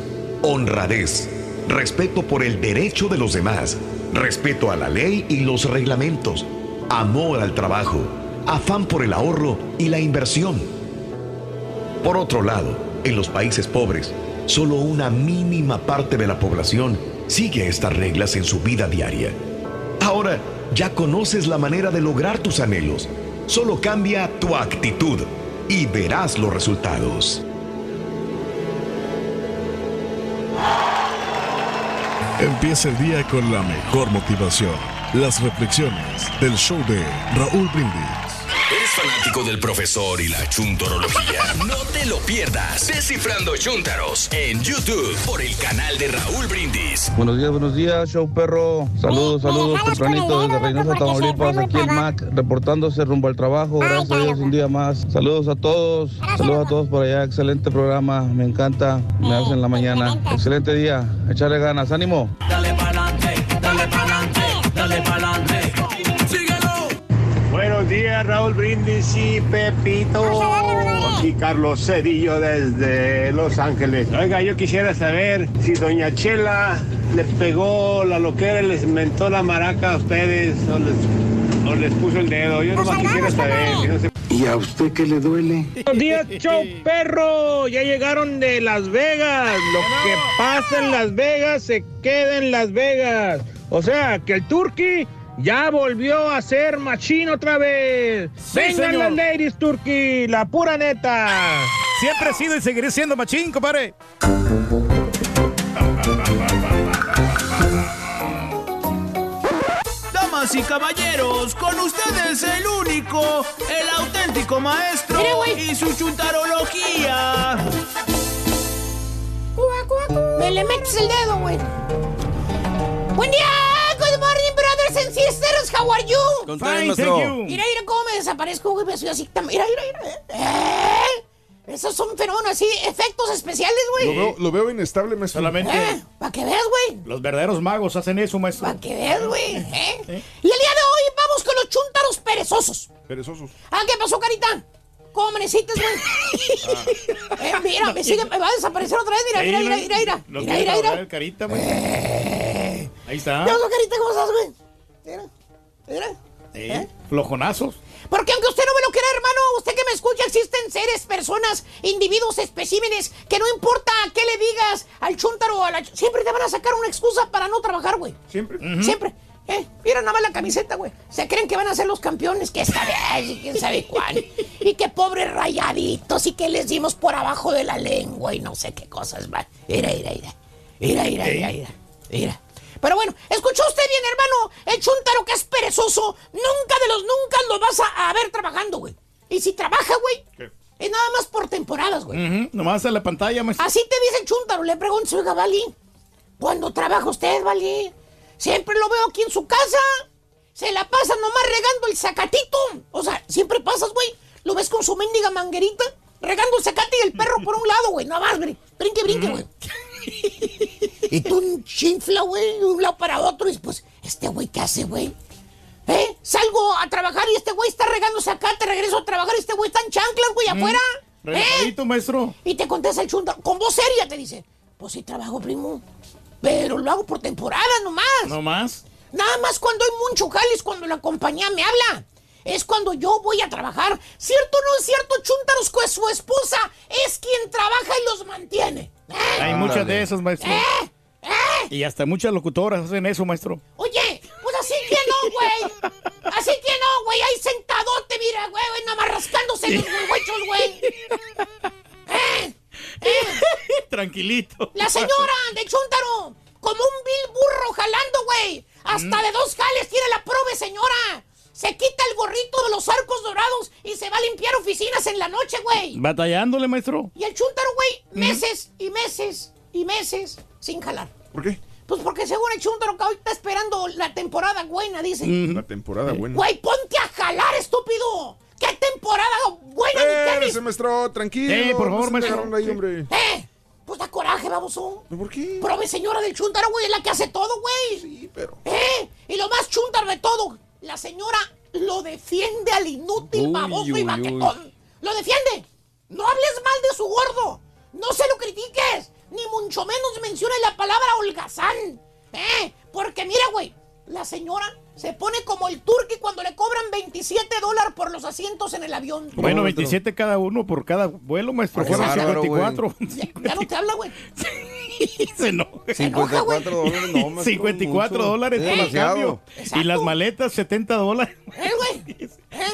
Speaker 5: honradez, respeto por el derecho de los demás, respeto a la ley y los reglamentos, amor al trabajo, afán por el ahorro y la inversión. Por otro lado, en los países pobres, solo una mínima parte de la población sigue estas reglas en su vida diaria. Ahora ya conoces la manera de lograr tus anhelos. Solo cambia tu actitud y verás los resultados.
Speaker 6: Empieza el día con la mejor motivación. Las reflexiones del show de Raúl Brindis.
Speaker 1: ¿Eres fanático del profesor y la chuntorología? No te lo pierdas. Descifrando Chuntaros en YouTube por el canal de Raúl Brindis.
Speaker 19: Buenos días, buenos días, show perro. Saludos, saludos, tempranito desde Reynosa, Tamaulipas, aquí el Mac, reportándose rumbo al trabajo. Gracias a Dios, un día más. Saludos a todos, saludos a todos por allá. Excelente programa, me encanta, me hacen la mañana. Excelente día, echarle ganas, ánimo.
Speaker 8: Dale
Speaker 20: días, Raúl Brindis y Pepito. Aquí Carlos Cedillo desde Los Ángeles. Oiga, yo quisiera saber si Doña Chela le pegó la loquera y les mentó la maraca a ustedes o les, o les puso el dedo. Yo nomás quisiera saber. si no se-
Speaker 21: ¿Y a usted qué le duele?
Speaker 20: Buenos días, show perro. Ya llegaron de Las Vegas. Lo que pasa en Las Vegas se queda en Las Vegas. O sea, que el Turkey ya volvió a ser machín otra vez. Vengan
Speaker 14: señor.
Speaker 20: las ladies, Turkey, la pura neta.
Speaker 14: Siempre he sido y seguiré siendo machín, compadre.
Speaker 17: Damas y caballeros, con ustedes el único, el auténtico maestro y su chuntarología.
Speaker 22: Me le metes el dedo, güey. Buen día, sisters. How are you?
Speaker 16: Con Fine, maestro. thank you.
Speaker 22: Mira, mira cómo me desaparezco, güey. Me soy así. Mira, mira, mira. ¿Eh? Esos son fenómenos así, efectos especiales,
Speaker 15: Lo
Speaker 22: güey.
Speaker 15: veo, lo veo inestable, maestro.
Speaker 14: Solamente
Speaker 22: Eh, Para que veas, güey.
Speaker 14: los verdaderos magos hacen eso, maestro.
Speaker 22: Para que veas, güey. ¿eh? Y el día de hoy vamos con los chuntaros perezosos.
Speaker 15: Perezosos.
Speaker 22: Ah, ¿qué pasó, carita? ¿Cómo amaneciste, güey? Eh, mira, me sigue, me va a desaparecer otra vez. Mira, mira, mira, mira, mira. Mira, mira, mira.
Speaker 14: carita, maestro. Ahí está.
Speaker 22: ¿Qué pasó, carita? ¿Cómo estás, güey? Mira, mira.
Speaker 14: Eh, Flojonazos.
Speaker 22: Porque aunque usted no me lo quiera, hermano, usted que me escucha, existen seres, personas, individuos, especímenes, que no importa qué le digas al chúntaro o a la... ch- Siempre te van a sacar una excusa para no trabajar, güey.
Speaker 15: Siempre.
Speaker 22: Siempre. Eh, mira nada más la camiseta, güey. Se creen que van a ser los campeones, que esta vez y quién sabe cuál. Y que pobres rayaditos y que les dimos por abajo de la lengua y no sé qué cosas más. Mira, mira, mira. Mira, mira, mira, mira. Mira. Pero bueno, escuchó usted bien, hermano. El chuntaro que es perezoso, nunca de los nunca lo vas a, a ver trabajando, güey. Y si trabaja, güey, es nada más por temporadas, güey.
Speaker 14: Ujú, Nomás en la pantalla, maestro.
Speaker 22: Así te dice el chuntaro. Le pregunto, oiga, Vali, ¿cuándo trabaja usted, Vali? Siempre lo veo aquí en su casa. Se la pasa nomás regando el zacatito. O sea, siempre pasas, güey. Lo ves con su mendiga manguerita, regando el zacate y el perro por un lado, güey. Nada más, güey. Brinque, brinque, güey. y tú chinfla, güey, de un lado para otro. Y pues, ¿este güey qué hace, güey? ¿Eh? Salgo a trabajar y este güey está regando zacate, regreso a trabajar y este güey está en chanclas, güey, afuera. ¿Eh?
Speaker 14: Maestro.
Speaker 22: Y te contesta el chunta, con voz seria te dice, pues sí trabajo, primo, pero lo hago por temporada nomás.
Speaker 14: No más.
Speaker 22: Nada más cuando hay mucho jale es cuando la compañía me habla. Es cuando yo voy a trabajar. ¿Cierto o no es cierto, Chuntaros, que su esposa es quien trabaja y los mantiene? ¿Eh?
Speaker 14: Hay muchas de esas, maestro. Y hasta muchas locutoras hacen eso, maestro.
Speaker 22: Oye, pues así que no, güey. Así que no, güey. Ahí sentadote, mira, güey, nada más rascándose los huechos, güey. ¿Eh?
Speaker 14: Tranquilito.
Speaker 22: La señora de Chuntaro, como un vil burro jalando, güey. Hasta
Speaker 14: Mm.
Speaker 22: de dos jales tiene la prove, señora. Se quita el gorrito de los arcos dorados y se va a limpiar oficinas en la noche, güey.
Speaker 14: Batallándole, maestro.
Speaker 22: Y el Chuntaro, güey, meses y meses y meses sin jalar.
Speaker 15: ¿Por qué?
Speaker 22: Pues porque según el Chuntaro que hoy está esperando la temporada buena, dice.
Speaker 15: La temporada buena.
Speaker 22: Güey, ponte a jalar, estúpido. ¿Qué temporada buena qué ni-
Speaker 15: maestro, tranquilo.
Speaker 14: Eh, por favor, maestro.
Speaker 15: ahí, hombre.
Speaker 22: ¡Eh! Pues da coraje, baboso.
Speaker 15: ¿Por qué?
Speaker 22: Prove señora del Chuntaro, güey, es la que hace todo, güey.
Speaker 15: Sí, pero.
Speaker 22: ¿Eh? Y lo más Chuntaro de todo, la señora lo defiende al inútil
Speaker 16: Uy,
Speaker 22: baboso
Speaker 16: uy,
Speaker 22: y baquetón. Lo defiende. No hables mal de su gordo. No se lo critiques. Ni mucho menos menciones la palabra holgazán. ¿Eh? Porque mira, güey, la señora se pone como el turqui cuando le cobran 27 dólares por los asientos en el avión.
Speaker 17: Bueno, 27 cada uno por cada vuelo, maestro.
Speaker 2: Qué
Speaker 17: Fueron
Speaker 2: bárbaro,
Speaker 17: 54.
Speaker 22: Ya, ya no te habla, güey.
Speaker 17: Se no.
Speaker 2: 54 dólares, no, maestro,
Speaker 17: 54
Speaker 2: mucho.
Speaker 17: dólares por el
Speaker 2: Demasiado.
Speaker 17: cambio. Y las maletas, 70 dólares.
Speaker 22: ¿Eh, güey? ¿Eh?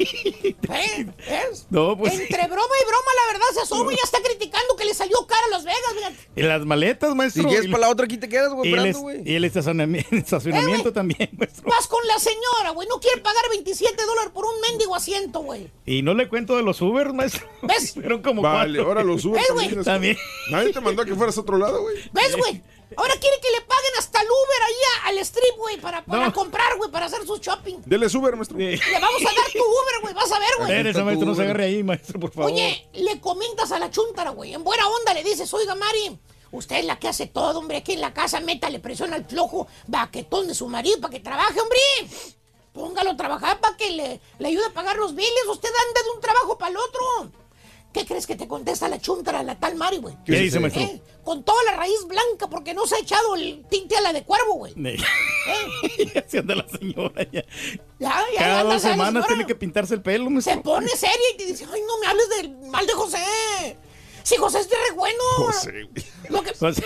Speaker 22: ¿Eh?
Speaker 17: No, pues.
Speaker 22: Entre broma y broma, la verdad se asoma y ya está criticando que le salió cara a Las Vegas, fíjate.
Speaker 17: Y las maletas, maestro.
Speaker 2: Si quieres
Speaker 17: Y-
Speaker 2: para la otra, aquí te quedas, güey,
Speaker 17: y el,
Speaker 2: esperando,
Speaker 17: es-
Speaker 2: güey.
Speaker 17: y el estacionamiento, estacionamiento también, maestro.
Speaker 22: Vas con la señora, güey. No quiere pagar 27 dólares por un mendigo asiento, güey.
Speaker 17: Y no le cuento de los Uber, maestro.
Speaker 22: ¿Ves?
Speaker 17: Fueron como
Speaker 15: Vale,
Speaker 17: cuatro.
Speaker 15: ahora los Uber
Speaker 22: Eh, güey.
Speaker 15: es-
Speaker 17: También.
Speaker 15: Nadie te mandó a que fueras a otro lado, güey.
Speaker 22: ¿Ves, güey? Ahora quiere que le paguen hasta el Uber ahí a- al strip, güey, para, para
Speaker 17: No.
Speaker 22: comprar, güey, para hacer su shopping.
Speaker 15: Dele Uber, maestro.
Speaker 22: Le vamos a dar tu Uber, güey, vas a ver, güey.
Speaker 17: Espérese, maestro, no se agarre ahí, maestro, por favor.
Speaker 22: Oye, le comentas a la chuntara, güey. En buena onda le dices, oiga, Mari, usted es la que hace todo, hombre. Aquí en la casa, métale presión al flojo baquetón de su marido para que trabaje, hombre. Póngalo a trabajar para que le, le ayude a pagar los biles. Usted anda de un trabajo para el otro. ¿Qué crees que te contesta la chuntara, la tal Mari, güey?
Speaker 17: ¿Qué dice, maestro?
Speaker 22: Eh, Con toda la raíz blanca porque no se ha echado el tinte a la de cuervo, güey.
Speaker 17: Así anda la señora ya.
Speaker 22: Ya, ya,
Speaker 17: Cada
Speaker 22: anda,
Speaker 17: dos semanas tiene que pintarse el pelo, maestro.
Speaker 22: Se pone seria y te dice, ay, no me hables del mal de José. Si José es de re bueno.
Speaker 17: José, güey.
Speaker 22: Lo que,
Speaker 17: José.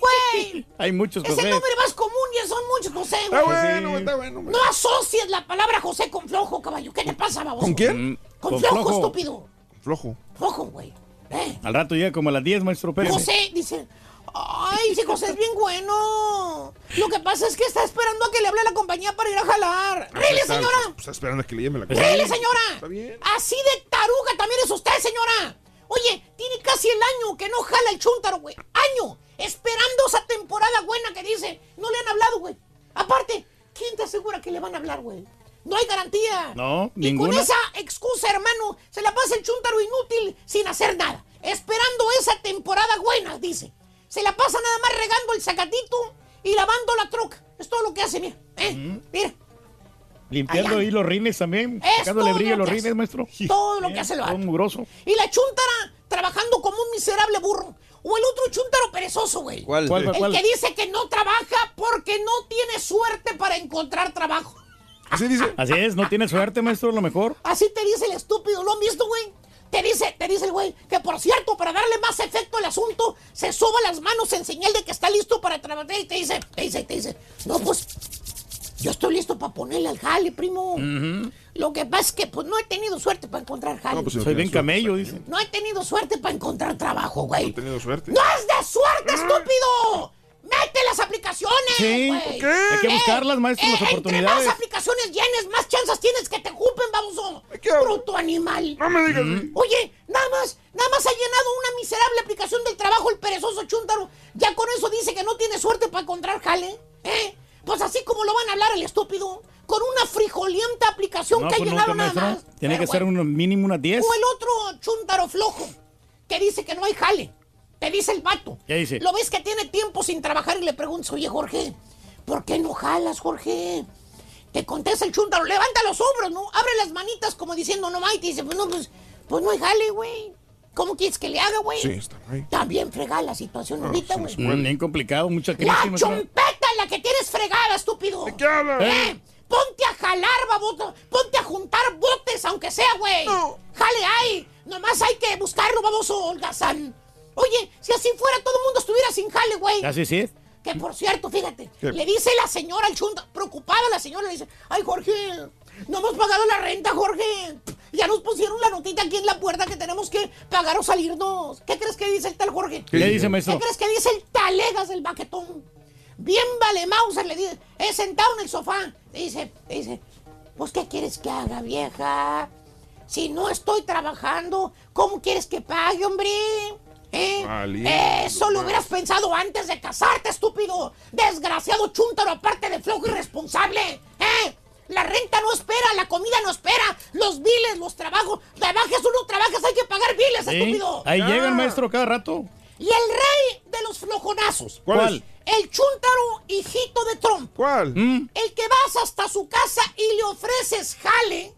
Speaker 22: güey,
Speaker 17: Hay muchos
Speaker 22: es el
Speaker 17: José.
Speaker 22: nombre más común y son muchos José, güey.
Speaker 15: Está bueno, está bueno.
Speaker 22: No asocies la palabra José con flojo, caballo. ¿Qué te pasa, baboso?
Speaker 15: ¿Con quién?
Speaker 22: Con, flojo, estúpido.
Speaker 15: Flojo.
Speaker 22: Flojo, güey. Eh,
Speaker 17: Al rato llega como a las 10, maestro Pérez.
Speaker 22: José dice, ay, si José es bien bueno. Lo que pasa es que está esperando a que le hable la compañía para ir a jalar. ¡Rile,
Speaker 15: Está-
Speaker 22: señora!
Speaker 15: Pues está esperando a que le llame la
Speaker 22: ¡Rile,
Speaker 15: cosa.
Speaker 22: señora!
Speaker 15: Está bien.
Speaker 22: Así de taruga también es usted, señora. Oye, tiene casi el año que no jala el chúntaro, güey. Año. Esperando esa temporada buena que dice. No le han hablado, güey. Aparte, ¿quién te asegura que le van a hablar, güey? No hay garantía.
Speaker 17: No,
Speaker 22: Y con esa excusa, hermano, se la pasa el chúntaro inútil sin hacer nada. Esperando esa temporada buena, dice. Se la pasa nada más regando el sacatito y lavando la troca. Es todo lo que hace, mira. ¿eh? Mira.
Speaker 17: Limpiando
Speaker 22: Allá.
Speaker 17: ahí los rines también.
Speaker 22: Es
Speaker 17: Sacándole
Speaker 22: todo
Speaker 17: brillo a
Speaker 22: lo
Speaker 17: los
Speaker 22: que
Speaker 17: rines,
Speaker 22: hace.
Speaker 17: maestro.
Speaker 22: Todo lo que hace lo
Speaker 17: Todo
Speaker 22: hace.
Speaker 17: mugroso.
Speaker 22: Y la chuntara trabajando como un miserable burro. O el otro chuntaro perezoso, güey.
Speaker 2: ¿Cuál?
Speaker 17: ¿Cuál,
Speaker 22: El
Speaker 17: cuál?
Speaker 22: que dice que no trabaja porque no tiene suerte para encontrar trabajo.
Speaker 15: Así dice.
Speaker 17: Así es, no tiene suerte, maestro, a lo mejor.
Speaker 22: Así te dice el estúpido, ¿lo han visto, güey? Te dice, te dice el güey, que por cierto, para darle más efecto al asunto, se soba las manos en señal de que está listo para trabajar y te dice, te dice, te dice, no, pues, yo estoy listo para ponerle al jale, primo. Lo que pasa es que, pues, no he tenido suerte para encontrar jale.
Speaker 15: No, pues, si no
Speaker 17: Soy bien
Speaker 15: suerte,
Speaker 17: camello,
Speaker 15: está
Speaker 17: dice.
Speaker 22: No he tenido suerte para encontrar trabajo,
Speaker 15: No
Speaker 22: güey.
Speaker 15: he tenido suerte.
Speaker 22: ¡No es de suerte, estúpido! ¡Mete las aplicaciones,
Speaker 17: Sí,
Speaker 22: güey!
Speaker 17: ¿por qué? Hay que buscarlas, maestro, las
Speaker 22: Entre
Speaker 17: oportunidades.
Speaker 22: más aplicaciones llenes, más chances tienes que te ocupen, baboso.
Speaker 15: qué?
Speaker 22: Bruto animal.
Speaker 15: No me digas. así.
Speaker 22: Oye, nada más, nada más ha llenado una miserable aplicación del trabajo el perezoso chúntaro. Ya con eso dice que no tiene suerte para encontrar jale. ¿Eh? Pues así como lo van a hablar el estúpido. Con una frijolienta aplicación
Speaker 17: No,
Speaker 22: que ha
Speaker 17: pues
Speaker 22: llenado
Speaker 17: nunca,
Speaker 22: nada
Speaker 17: maestro.
Speaker 22: más.
Speaker 17: Tiene
Speaker 22: Pero
Speaker 17: que ser
Speaker 22: bueno.
Speaker 17: un mínimo unas 10.
Speaker 22: O el otro chúntaro flojo, que dice que no hay jale. Te dice el vato.
Speaker 17: ¿Qué dice?
Speaker 22: Lo ves que tiene tiempo sin trabajar y le preguntas, oye, Jorge, ¿por qué no jalas, Jorge? Te contesta el chúntaro, levanta los hombros, ¿no? Abre las manitas como diciendo, no, y te dice, pues no, pues, pues no hay jale, güey. ¿Cómo quieres que le haga, güey?
Speaker 15: Sí, está ahí.
Speaker 22: También fregada la situación ahorita,
Speaker 15: sí,
Speaker 22: güey.
Speaker 15: sí.
Speaker 17: Mm, bien complicado, mucha crisis,
Speaker 22: La chompeta la que tienes fregada, estúpido.
Speaker 15: ¿De qué hablas?
Speaker 22: ¿Eh? Ponte a jalar, baboto. Ponte a juntar botes, aunque sea, güey.
Speaker 15: No.
Speaker 22: Jale ahí. Nomás hay que buscarlo, baboso, holgazán. Oye, si así fuera, todo el mundo estuviera sin jale, güey.
Speaker 17: Así sí es.
Speaker 22: Que por cierto, fíjate,
Speaker 15: ¿Qué?
Speaker 22: le dice la señora al chunda, preocupada la señora, le dice, ay Jorge, no hemos pagado la renta, Jorge. Ya nos pusieron la notita aquí en la puerta que tenemos que pagar o salirnos. ¿Qué crees que dice el tal Jorge?
Speaker 17: ¿Qué dice,
Speaker 22: ¿Qué
Speaker 17: maestro?
Speaker 22: crees que dice el talegas del baquetón? Bien vale Mauser, le dice, eh, sentado en el sofá. Dice, dice, pues ¿qué quieres que haga, vieja? Si no estoy trabajando, ¿cómo quieres que pague, hombre? ¿Eh?
Speaker 15: Vale.
Speaker 22: Eso lo hubieras pensado antes de casarte, estúpido. Desgraciado chúntaro, aparte de flojo irresponsable. ¿Eh? La renta no espera, la comida no espera, los biles, los trabajos. Trabajes o no trabajes, hay que pagar biles,
Speaker 17: Sí,
Speaker 22: estúpido.
Speaker 17: Ahí
Speaker 22: Ah.
Speaker 17: llega el maestro cada rato.
Speaker 22: Y el rey de los flojonazos.
Speaker 15: ¿Cuál?
Speaker 22: El chúntaro hijito de Trump.
Speaker 15: ¿Cuál?
Speaker 17: Mm,
Speaker 22: El que vas hasta su casa y le ofreces jale.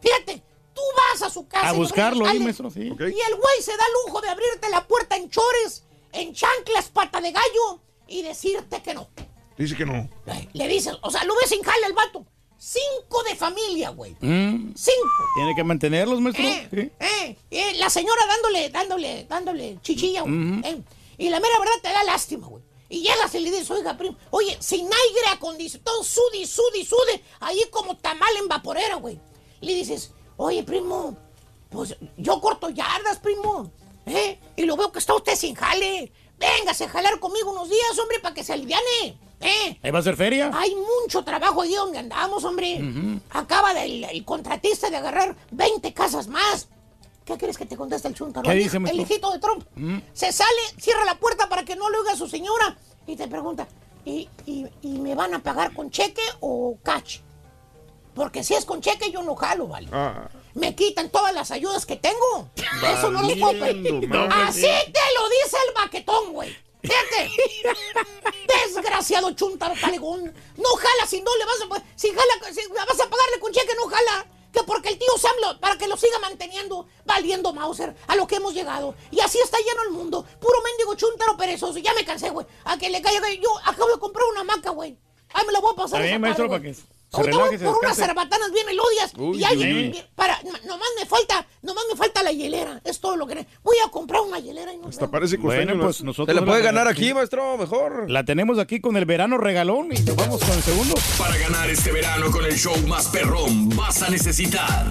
Speaker 22: Fíjate, tú vas a su casa.
Speaker 17: A buscarlo ahí, maestro, sí.
Speaker 22: Y el güey se da lujo de abrirte la puerta en chores, en chanclas, pata de gallo y decirte que no.
Speaker 15: Dice que no.
Speaker 22: Le dices, o sea, lo ves sin jale el vato. Cinco de familia, güey.
Speaker 17: Mm,
Speaker 22: Cinco.
Speaker 17: Tiene que mantenerlos, maestro.
Speaker 22: Eh,
Speaker 17: Sí.
Speaker 22: eh, eh, la señora dándole, dándole, dándole chichilla, güey. Eh. Y la mera verdad te da lástima, güey. Y llegas y le dices, oiga, primo, oye, sin aire acondicionado, sude, sude, sude, ahí como tamal en vaporera, güey. Le dices, oye, primo, pues yo corto yardas, primo, ¿eh? Y lo veo que está usted sin jale. Véngase a jalar conmigo unos días, hombre, para que se aliviane, ¿eh?
Speaker 17: ¿Ahí va a ser feria?
Speaker 22: Hay mucho trabajo ahí donde andamos, hombre. Acaba del, el contratista de agarrar 20 casas más. ¿Qué quieres que te conteste el chuntaro?
Speaker 17: ¿Qué
Speaker 22: El
Speaker 17: dice?
Speaker 22: El hijito de Trump. Se sale, cierra la puerta para que no le oiga a su señora y te pregunta, ¿y, y, y me van a pagar con cheque o cash? Porque si es con cheque yo no jalo, ¿vale?
Speaker 15: Ah.
Speaker 22: Me quitan todas las ayudas que tengo. Eso no lo puedo
Speaker 15: Valiendo.
Speaker 22: Así te lo dice el baquetón, güey. Fíjate. Desgraciado chuntaro talegón. No jala si no le vas a... Si jala, si vas a pagarle con cheque, no jala. Que porque el tío Sam, lo- para que lo siga manteniendo, valiendo Mauser, a lo que hemos llegado. Y así está lleno el mundo. Puro mendigo chuntaro perezoso. Ya me cansé, güey. A que le caiga. Yo acabo de comprar una hamaca, güey. Ahí me la voy a pasar.
Speaker 17: Está bien, maestro, para que se
Speaker 22: Ahorita
Speaker 17: relaje,
Speaker 22: voy
Speaker 17: se
Speaker 22: por unas cerbatanas bien melodias.
Speaker 17: Uy,
Speaker 22: y ahí,
Speaker 17: uy,
Speaker 22: para, nomás me falta, nomás me falta la hielera. Es todo lo que... Voy a comprar una hielera y no
Speaker 15: Hasta parece
Speaker 17: Bueno,
Speaker 15: costeño,
Speaker 17: pues
Speaker 15: ¿no?
Speaker 17: nosotros.
Speaker 2: Te la puede
Speaker 17: la-
Speaker 2: ganar aquí, maestro, mejor.
Speaker 17: La tenemos aquí con el verano regalón y nos vamos con el segundo.
Speaker 1: Para ganar este verano con el show más perrón, vas a necesitar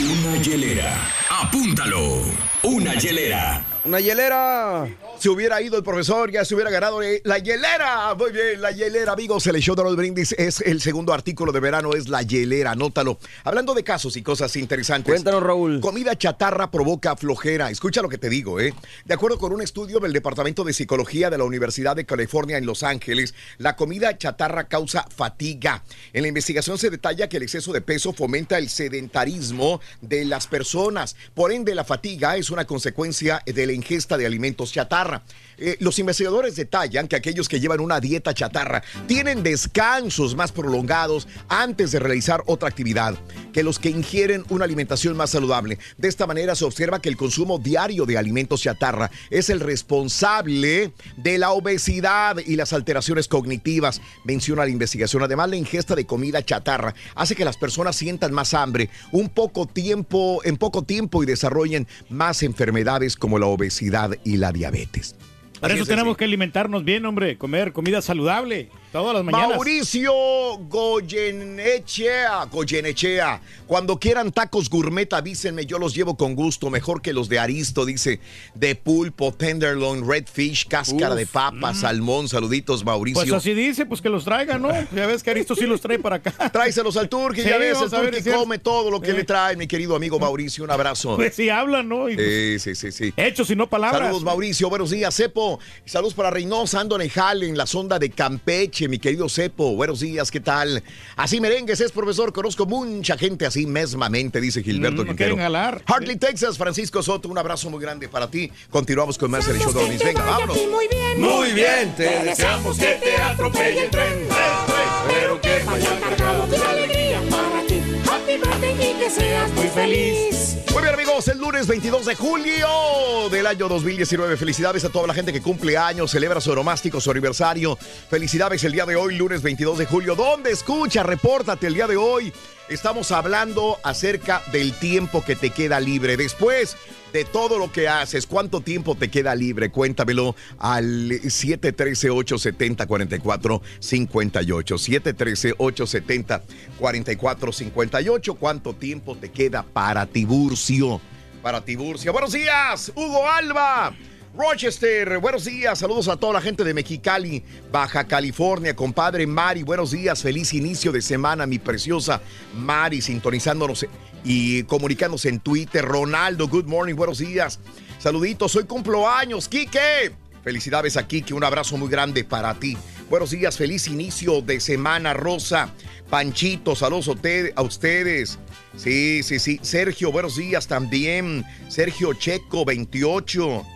Speaker 1: una hielera. Apúntalo. Una hielera.
Speaker 2: Una hielera.
Speaker 13: Si hubiera ido el profesor, ya se hubiera ganado eh, la hielera. Muy bien, la hielera, amigos. El show de Raúl Brindis es el segundo artículo de verano, es la hielera. Anótalo. Hablando de casos y cosas interesantes.
Speaker 2: Cuéntanos, Raúl.
Speaker 13: Comida chatarra provoca flojera. Escucha lo que te digo, ¿eh? De acuerdo con un estudio del Departamento de Psicología de la Universidad de California en Los Ángeles, la comida chatarra causa fatiga. En la investigación se detalla que el exceso de peso fomenta el sedentarismo de las personas. Por ende, la fatiga es una consecuencia de la ingesta de alimentos chatarra. Eh, los investigadores detallan que aquellos que llevan una dieta chatarra tienen descansos más prolongados antes de realizar otra actividad que los que ingieren una alimentación más saludable. De esta manera se observa que el consumo diario de alimentos chatarra es el responsable de la obesidad y las alteraciones cognitivas, menciona la investigación. Además, la ingesta de comida chatarra hace que las personas sientan más hambre un poco tiempo, en poco tiempo y desarrollen más enfermedades como la obesidad y la diabetes.
Speaker 17: Para eso
Speaker 13: es,
Speaker 17: tenemos que alimentarnos bien, hombre. Comer comida saludable todas las mañanas.
Speaker 13: Mauricio Goyenechea, Goyenechea. Cuando quieran tacos gourmet, avísenme, yo los llevo con gusto, mejor que los de Aristo, dice. De pulpo, tenderloin, redfish, cáscara
Speaker 17: Uf,
Speaker 13: de papa,
Speaker 17: mm.
Speaker 13: salmón. Saluditos, Mauricio.
Speaker 17: Pues así dice, pues que los traigan, ¿no? Ya ves que Aristo sí los trae para acá.
Speaker 13: Tráiselos al Turqui,
Speaker 17: Sí,
Speaker 13: ya ves, el Turqui
Speaker 17: si es-
Speaker 13: come todo lo que le trae, mi querido amigo Mauricio. Un abrazo.
Speaker 17: Pues sí hablan, ¿no? Y,
Speaker 13: Sí, sí, sí, sí.
Speaker 17: Hechos y no palabras.
Speaker 13: Saludos, Mauricio. Buenos días, Cepo. Saludos para Reynosa, ando en jale, en la sonda de Campeche, mi querido Cepo. Buenos días, ¿qué tal? Así merengues es, profesor. Conozco mucha gente así mesmamente, dice Gilberto
Speaker 17: Mm, no
Speaker 13: Quintero. Hartley, Texas, Francisco Soto, un abrazo muy grande para ti. Continuamos con más el show de Venga, vámonos.
Speaker 22: Muy bien.
Speaker 13: Muy bien, te
Speaker 8: deseamos que te atropelle el tren. Pero que vaya cargado que seas muy feliz.
Speaker 13: Muy bien, amigos, el lunes 22 de julio del año 2019. Felicidades a toda la gente que cumple años, celebra su oromástico, su aniversario. Felicidades el día de hoy, lunes 22 de julio. ¿Dónde escucha? Repórtate el día de hoy. Estamos hablando acerca del tiempo que te queda libre. Después de todo lo que haces, ¿cuánto tiempo te queda libre? Cuéntamelo al 713-870-4458. 713-870-4458. ¿Cuánto tiempo te queda para Tiburcio? Para Tiburcio. Buenos días, Hugo Alba. Rochester, buenos días, saludos a toda la gente de Mexicali, Baja California, compadre Mari, buenos días, feliz inicio de semana, mi preciosa Mari, sintonizándonos y comunicándose en Twitter, Ronaldo, good morning, buenos días, saluditos, hoy cumplo años, Quique, felicidades a Quique, un abrazo muy grande para ti, buenos días, feliz inicio de semana, Rosa, Panchito, saludos a ustedes, sí, sí, sí, Sergio, buenos días también, Sergio Checo, 28,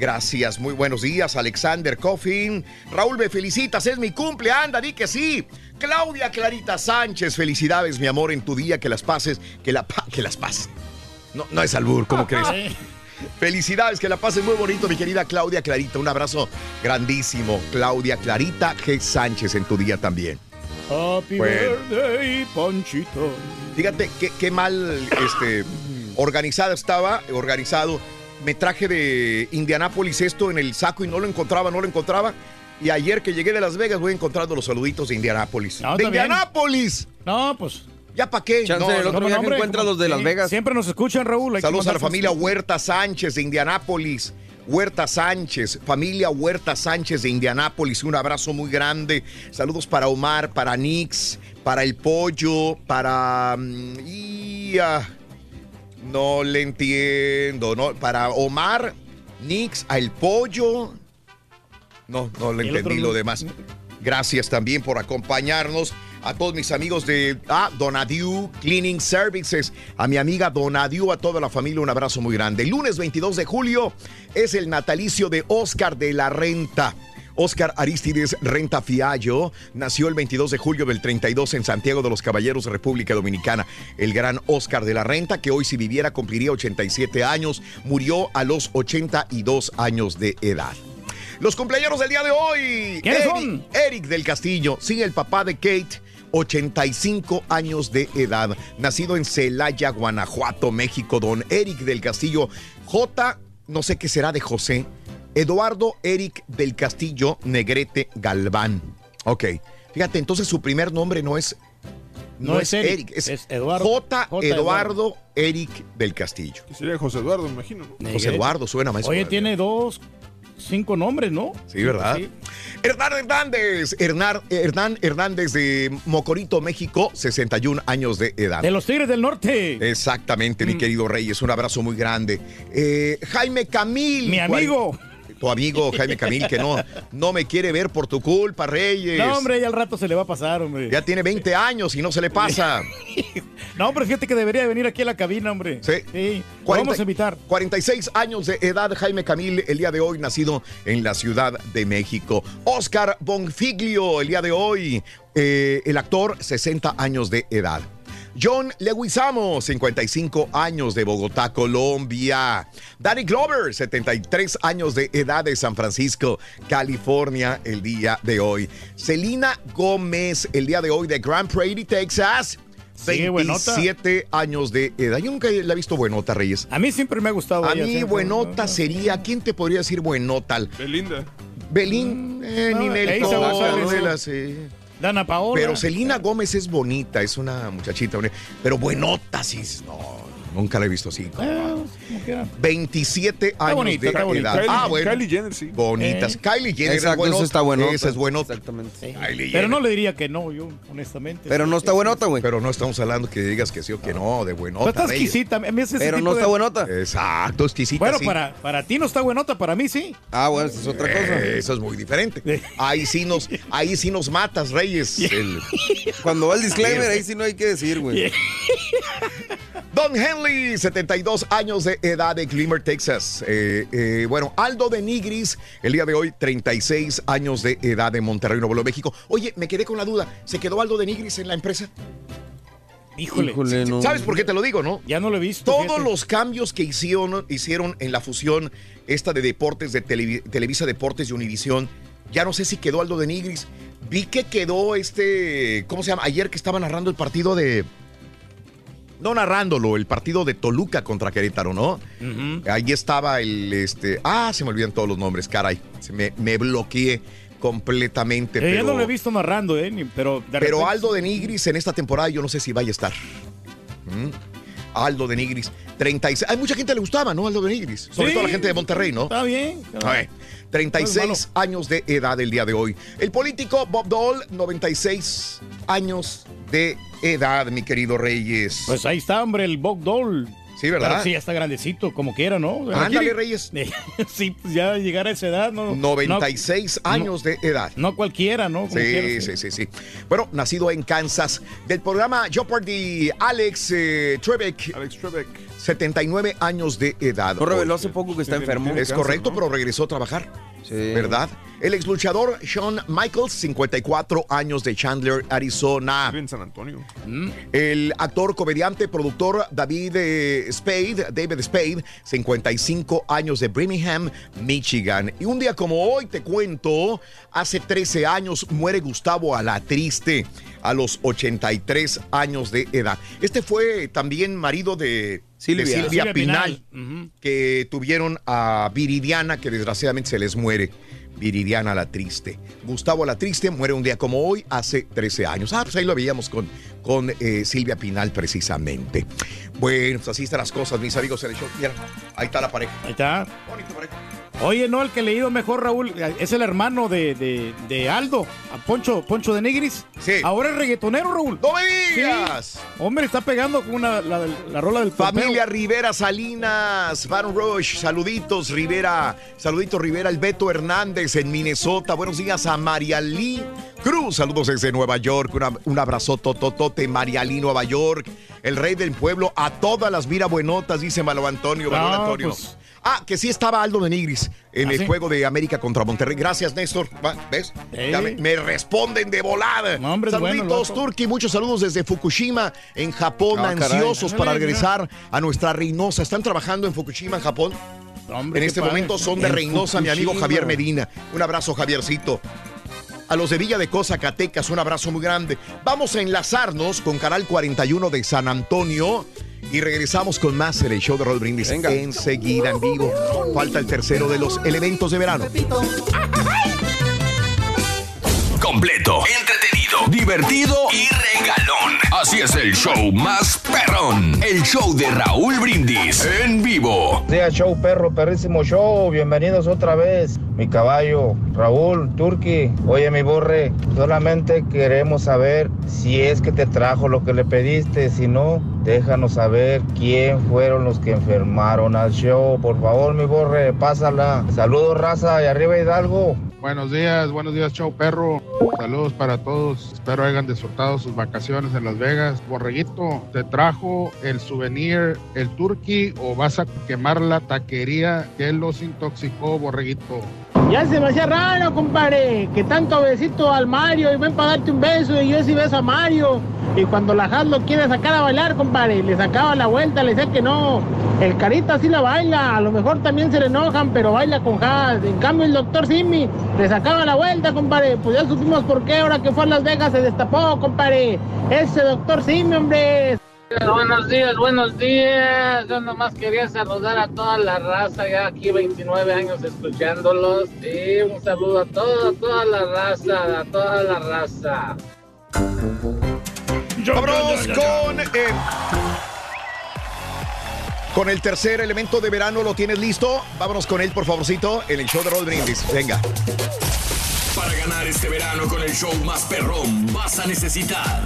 Speaker 13: Gracias, muy buenos días, Alexander Coffin. Raúl, me felicitas, es mi cumple, anda, di que sí. Claudia Clarita Sánchez, felicidades, mi amor, en tu día, que las pases, que, la, pa- que las pases. No, no es albur, ¿cómo crees? Felicidades, que la pases muy bonito, mi querida Claudia Clarita. Un abrazo grandísimo, Claudia Clarita G. Sánchez, en tu día también.
Speaker 17: Happy
Speaker 13: Bueno.
Speaker 17: birthday, Ponchito.
Speaker 13: Fíjate qué, qué mal este, organizada estaba, organizado. Me traje de Indianápolis esto en el saco y no lo encontraba, no lo encontraba. Y ayer que llegué de Las Vegas voy encontrando los saluditos de Indianápolis.
Speaker 17: No,
Speaker 13: ¡De. Indianápolis!
Speaker 17: No, pues.
Speaker 13: ¿Ya para qué?
Speaker 17: Chance,
Speaker 13: No,
Speaker 17: el
Speaker 13: no,
Speaker 17: otro
Speaker 13: no,
Speaker 17: día
Speaker 13: hombre,
Speaker 17: encuentra los de Las. Vegas. Siempre nos escuchan, Raúl.
Speaker 13: Saludos a la familia. Huerta Sánchez de Indianápolis. Huerta Sánchez, familia Huerta Sánchez de Indianápolis, un abrazo muy grande. Saludos para Omar, para Nix, para el pollo, para. mm, y, ah, no le entiendo, ¿no? Para Omar, Nix, a el pollo. No, no le entendí lo demás. Gracias también por acompañarnos. A todos mis amigos de ah, Donadiu Cleaning Services, a mi amiga Donadiu, a toda la familia, un abrazo muy grande. El lunes 22 de julio es el natalicio de Oscar de la Renta. Oscar Aristides Renta Fiallo nació el 22 de julio del 32 en Santiago de los Caballeros, República Dominicana. El gran Oscar de la Renta, que hoy si viviera cumpliría 87 años, murió a los 82 años de edad. Los cumpleaños del día de hoy.
Speaker 17: ¿Quiénes
Speaker 13: Eric,
Speaker 17: son?
Speaker 13: Eric del Castillo, sí, el papá de Kate. 85 años de edad, nacido en Celaya, Guanajuato, México, don Eric del Castillo, J, no sé qué será de José, Eduardo Eric del Castillo Negrete Galván. Ok, fíjate, entonces su primer nombre no es, no, es, Eric, es,
Speaker 17: Eduardo.
Speaker 13: J.
Speaker 17: J.
Speaker 13: Eduardo Eric del Castillo.
Speaker 15: Sería José Eduardo, me imagino. ¿no?
Speaker 13: José Eduardo, suena más.
Speaker 17: Oye, tiene dos, cinco nombres, ¿no?
Speaker 13: Sí, ¿verdad? Hernán Hernández, Hernán, Hernán Hernández de Mocorito, México, 61 años de edad.
Speaker 17: De los Tigres del Norte.
Speaker 13: Exactamente,
Speaker 17: Mm.
Speaker 13: mi querido Reyes, un abrazo muy grande. Eh, Jaime Camil.
Speaker 17: Mi
Speaker 13: cual-
Speaker 17: amigo.
Speaker 13: Tu amigo Jaime Camil, que no, no me quiere ver por tu culpa, Reyes.
Speaker 17: No, hombre, ya al rato se le va a pasar, hombre.
Speaker 13: Ya tiene 20 años y no se le pasa.
Speaker 17: No, pero fíjate que debería de venir aquí a la cabina, hombre.
Speaker 13: Sí.
Speaker 17: Sí. Lo
Speaker 13: 40
Speaker 17: Vamos a invitar.
Speaker 13: 46 años de edad, Jaime Camil, el día de hoy, nacido en la Ciudad de México. Oscar Bonfiglio, el día de hoy, eh, el actor, 60 años de edad. John Leguizamo, 55 años de Bogotá, Colombia. Danny Glover, 73 años de edad de San Francisco, California, el día de hoy. Selena Gómez, el día de hoy de Grand Prairie, Texas.
Speaker 17: Sí, buenota.
Speaker 13: 27 años de edad. Yo nunca la he visto buenota, Reyes.
Speaker 17: A mí siempre me ha gustado.
Speaker 13: A mí, buenota sería. ¿Quién te podría decir buenota?
Speaker 15: Belinda.
Speaker 13: Belín, eh,
Speaker 17: no,
Speaker 13: Ninel sí.
Speaker 17: Dana Paola.
Speaker 13: Pero Celina Gómez es bonita, es una muchachita. Pero buenota, sí. No, nunca la he visto así.
Speaker 17: Como quiera.
Speaker 13: 27 años
Speaker 17: bonita,
Speaker 13: de
Speaker 17: está bonita.
Speaker 13: edad.
Speaker 15: Kylie,
Speaker 13: ah, bueno.
Speaker 15: Kylie Jenner, sí.
Speaker 13: Bonitas.
Speaker 17: Eh.
Speaker 13: Kylie Jenner es
Speaker 16: Exacto, esa está buenota.
Speaker 13: Esa es buenota.
Speaker 16: Exactamente.
Speaker 13: Kylie
Speaker 17: Pero
Speaker 13: Jenner.
Speaker 17: no le diría que no, yo, honestamente.
Speaker 16: Pero no está buenota, güey.
Speaker 13: Pero no estamos hablando que digas que sí o que no, de buenota.
Speaker 17: Pero está exquisita. A mí ese
Speaker 16: Pero no
Speaker 17: de-
Speaker 16: está buenota.
Speaker 13: Exacto, exquisita.
Speaker 17: Bueno,
Speaker 13: sí.
Speaker 17: para, para ti no está buenota, para mí sí.
Speaker 16: Ah, bueno, esa es otra cosa.
Speaker 13: Eh, Eso es muy diferente. Ahí sí nos, ahí sí nos matas, Reyes. El-
Speaker 16: Cuando va el disclaimer, ahí sí no hay que decir, güey.
Speaker 13: Don Henley, 72 años de edad de Glimmer, Texas. Eh, eh, bueno, Aldo de Nigris, el día de hoy, 36 años de edad de Monterrey, Nuevo León, México. Oye, me quedé con la duda. ¿Se quedó Aldo de Nigris en la empresa?
Speaker 17: Híjole.
Speaker 16: Híjole, no.
Speaker 13: ¿Sabes por qué te lo digo, no?
Speaker 17: Ya no lo he visto.
Speaker 13: Todos
Speaker 17: fíjate.
Speaker 13: los cambios que hicieron, hicieron en la fusión esta de deportes, de Televi- Televisa Deportes y Univisión, ya no sé si quedó Aldo de Nigris. Vi que quedó este, ¿cómo se llama? Ayer que estaba narrando el partido de... No narrándolo, el partido de Toluca contra Querétaro, ¿no?
Speaker 17: Ujú.
Speaker 13: Ahí estaba el, este... Ah, se me olvidan todos los nombres, caray. Se me, me bloqueé completamente.
Speaker 17: Eh, ya
Speaker 13: pero,
Speaker 17: no lo he visto narrando, ¿eh? Ni- pero de
Speaker 13: pero
Speaker 17: repente-
Speaker 13: Aldo de Nigris en esta temporada yo no sé si vaya a estar. ¿Mm? Aldo de Nigris, 36. Hay mucha gente que le gustaba, ¿no? Aldo de Nigris. Sobre
Speaker 17: Sí,
Speaker 13: todo la gente de Monterrey, ¿no?
Speaker 17: Está bien.
Speaker 13: A ver, 36 años de edad el día de hoy. El político Bob Dole, 96 años de edad, mi querido Reyes.
Speaker 17: Pues ahí está, hombre, el Bob Doll.
Speaker 13: sí, ¿verdad?
Speaker 17: Pero sí, ya está grandecito, como quiera, ¿no?
Speaker 13: Ándale, Reyes.
Speaker 17: sí, pues ya llegar a esa edad, ¿no?
Speaker 13: 96
Speaker 17: no-
Speaker 13: años de edad.
Speaker 17: No cualquiera, ¿no? Como quiera,
Speaker 13: Sí, sí, sí, sí. Bueno, nacido en Kansas, del programa Jeopardy, Alex eh, Trebek,
Speaker 15: Alex Trebek.
Speaker 13: 79 años de edad.
Speaker 16: No reveló hace poco que está enfermo.
Speaker 13: Es
Speaker 15: cáncer,
Speaker 13: correcto,
Speaker 15: ¿no?
Speaker 13: pero regresó a trabajar,
Speaker 16: Sí.
Speaker 13: ¿verdad? El ex luchador Shawn Michaels, 54 años de Chandler, Arizona.
Speaker 15: Vive en San Antonio.
Speaker 13: El actor, comediante, productor David eh, Spade, David Spade, 55 años de Birmingham, Michigan. Y un día como hoy, te cuento, hace 13 años muere Gustavo Alatriste a los 83 años de edad. Este fue también marido de
Speaker 16: Silvia.
Speaker 13: de Silvia
Speaker 17: Silvia
Speaker 13: Pinal,
Speaker 17: Pinal.
Speaker 13: que tuvieron a Viridiana, que desgraciadamente se les muere. Viridiana la triste. Gustavo la triste muere un día como hoy, hace 13 años. Ah, pues ahí lo veíamos con, con eh, Silvia Pinal precisamente. Bueno, pues así están las cosas, mis amigos en el show. Mira, ahí está la pareja.
Speaker 17: Ahí está.
Speaker 13: Bonita pareja.
Speaker 17: Oye, no, el que le ido mejor, Raúl, es el hermano de, de- de Aldo, a Poncho, Poncho de Nigris.
Speaker 13: Sí.
Speaker 17: Ahora es reggaetonero, Raúl.
Speaker 13: ¡No me digas!
Speaker 17: Sí. Hombre, está pegando con una, la, la rola del
Speaker 13: Familia Rivera Salinas, Van Rush, saluditos Rivera, saluditos Rivera, el Beto Hernández en Minnesota, buenos días a María Lee Cruz, saludos desde Nueva York, una- un abrazo tototote María Lee, Nueva York, el rey del pueblo, a todas las mira buenotas, dice Malo Antonio,
Speaker 17: pues.
Speaker 13: Ah, que sí estaba Aldo de Nigris en
Speaker 17: ¿Ah,
Speaker 13: el
Speaker 17: sí?
Speaker 13: juego de América contra Monterrey. Gracias, Néstor. ¿Ves? Ya me, me responden de volada.
Speaker 17: No, hombre, bueno
Speaker 13: Saluditos,
Speaker 17: vato.
Speaker 13: Turki. Muchos saludos desde Fukushima, en Japón,
Speaker 16: Ah, caray.
Speaker 13: ansiosos para regresar a nuestra Reynosa. ¿Están trabajando en Fukushima, en Japón?
Speaker 17: Hombre,
Speaker 13: en este
Speaker 17: padre.
Speaker 13: momento son de
Speaker 16: En
Speaker 13: Reynosa, mi amigo. Javier Medina. Un abrazo, Javiercito. A los de Villa de Cosa, Zacatecas, un abrazo muy grande. Vamos a enlazarnos con Canal 41 de San Antonio y regresamos con más en el show de Roll Brindis
Speaker 16: Venga.
Speaker 13: enseguida en vivo. Falta el tercero de los elementos de verano.
Speaker 1: Completo, entretenido, divertido y regalón. Así es el show más perrón. El show de Raúl Brindis en vivo.
Speaker 18: Día show, perro, perrísimo show. Bienvenidos otra vez. Mi caballo, Raúl, Turki. Oye, mi borre, solamente queremos saber si es que te trajo lo que le pediste. Si no, déjanos saber quién fueron los que enfermaron al show. Por favor, mi borre, pásala. Saludos, raza, y arriba Hidalgo.
Speaker 23: Buenos días, buenos días, Chau Perro. Saludos para todos. Espero hayan disfrutado sus vacaciones en Las Vegas. Borreguito, ¿te trajo el souvenir, el turkey o vas a quemar la taquería que los intoxicó, Borreguito?
Speaker 24: Ya me hacía raro, compadre, que tanto besito al Mario y ven para darte un beso y yo sí beso a Mario. Y cuando la Has lo quiere sacar a bailar, compadre, le sacaba la vuelta, le decía que no. El Carita sí la baila, a lo mejor también se le enojan, pero baila con Has. En cambio el doctor Simi le sacaba la vuelta, compadre. Pues ya supimos por qué ahora que fue a Las Vegas se destapó, compadre. Ese doctor Simi, hombre.
Speaker 25: Buenos días, buenos días. Yo nomás quería saludar a toda la raza, ya aquí 29 años escuchándolos. Y un saludo a toda, toda la raza, a toda la raza.
Speaker 13: Vámonos con. eh, con el tercer elemento de verano, ¿lo tienes listo? Vámonos con él, por favorcito, en el show de Roll Brindis. Venga.
Speaker 1: Para ganar este verano con el show más perrón, vas a necesitar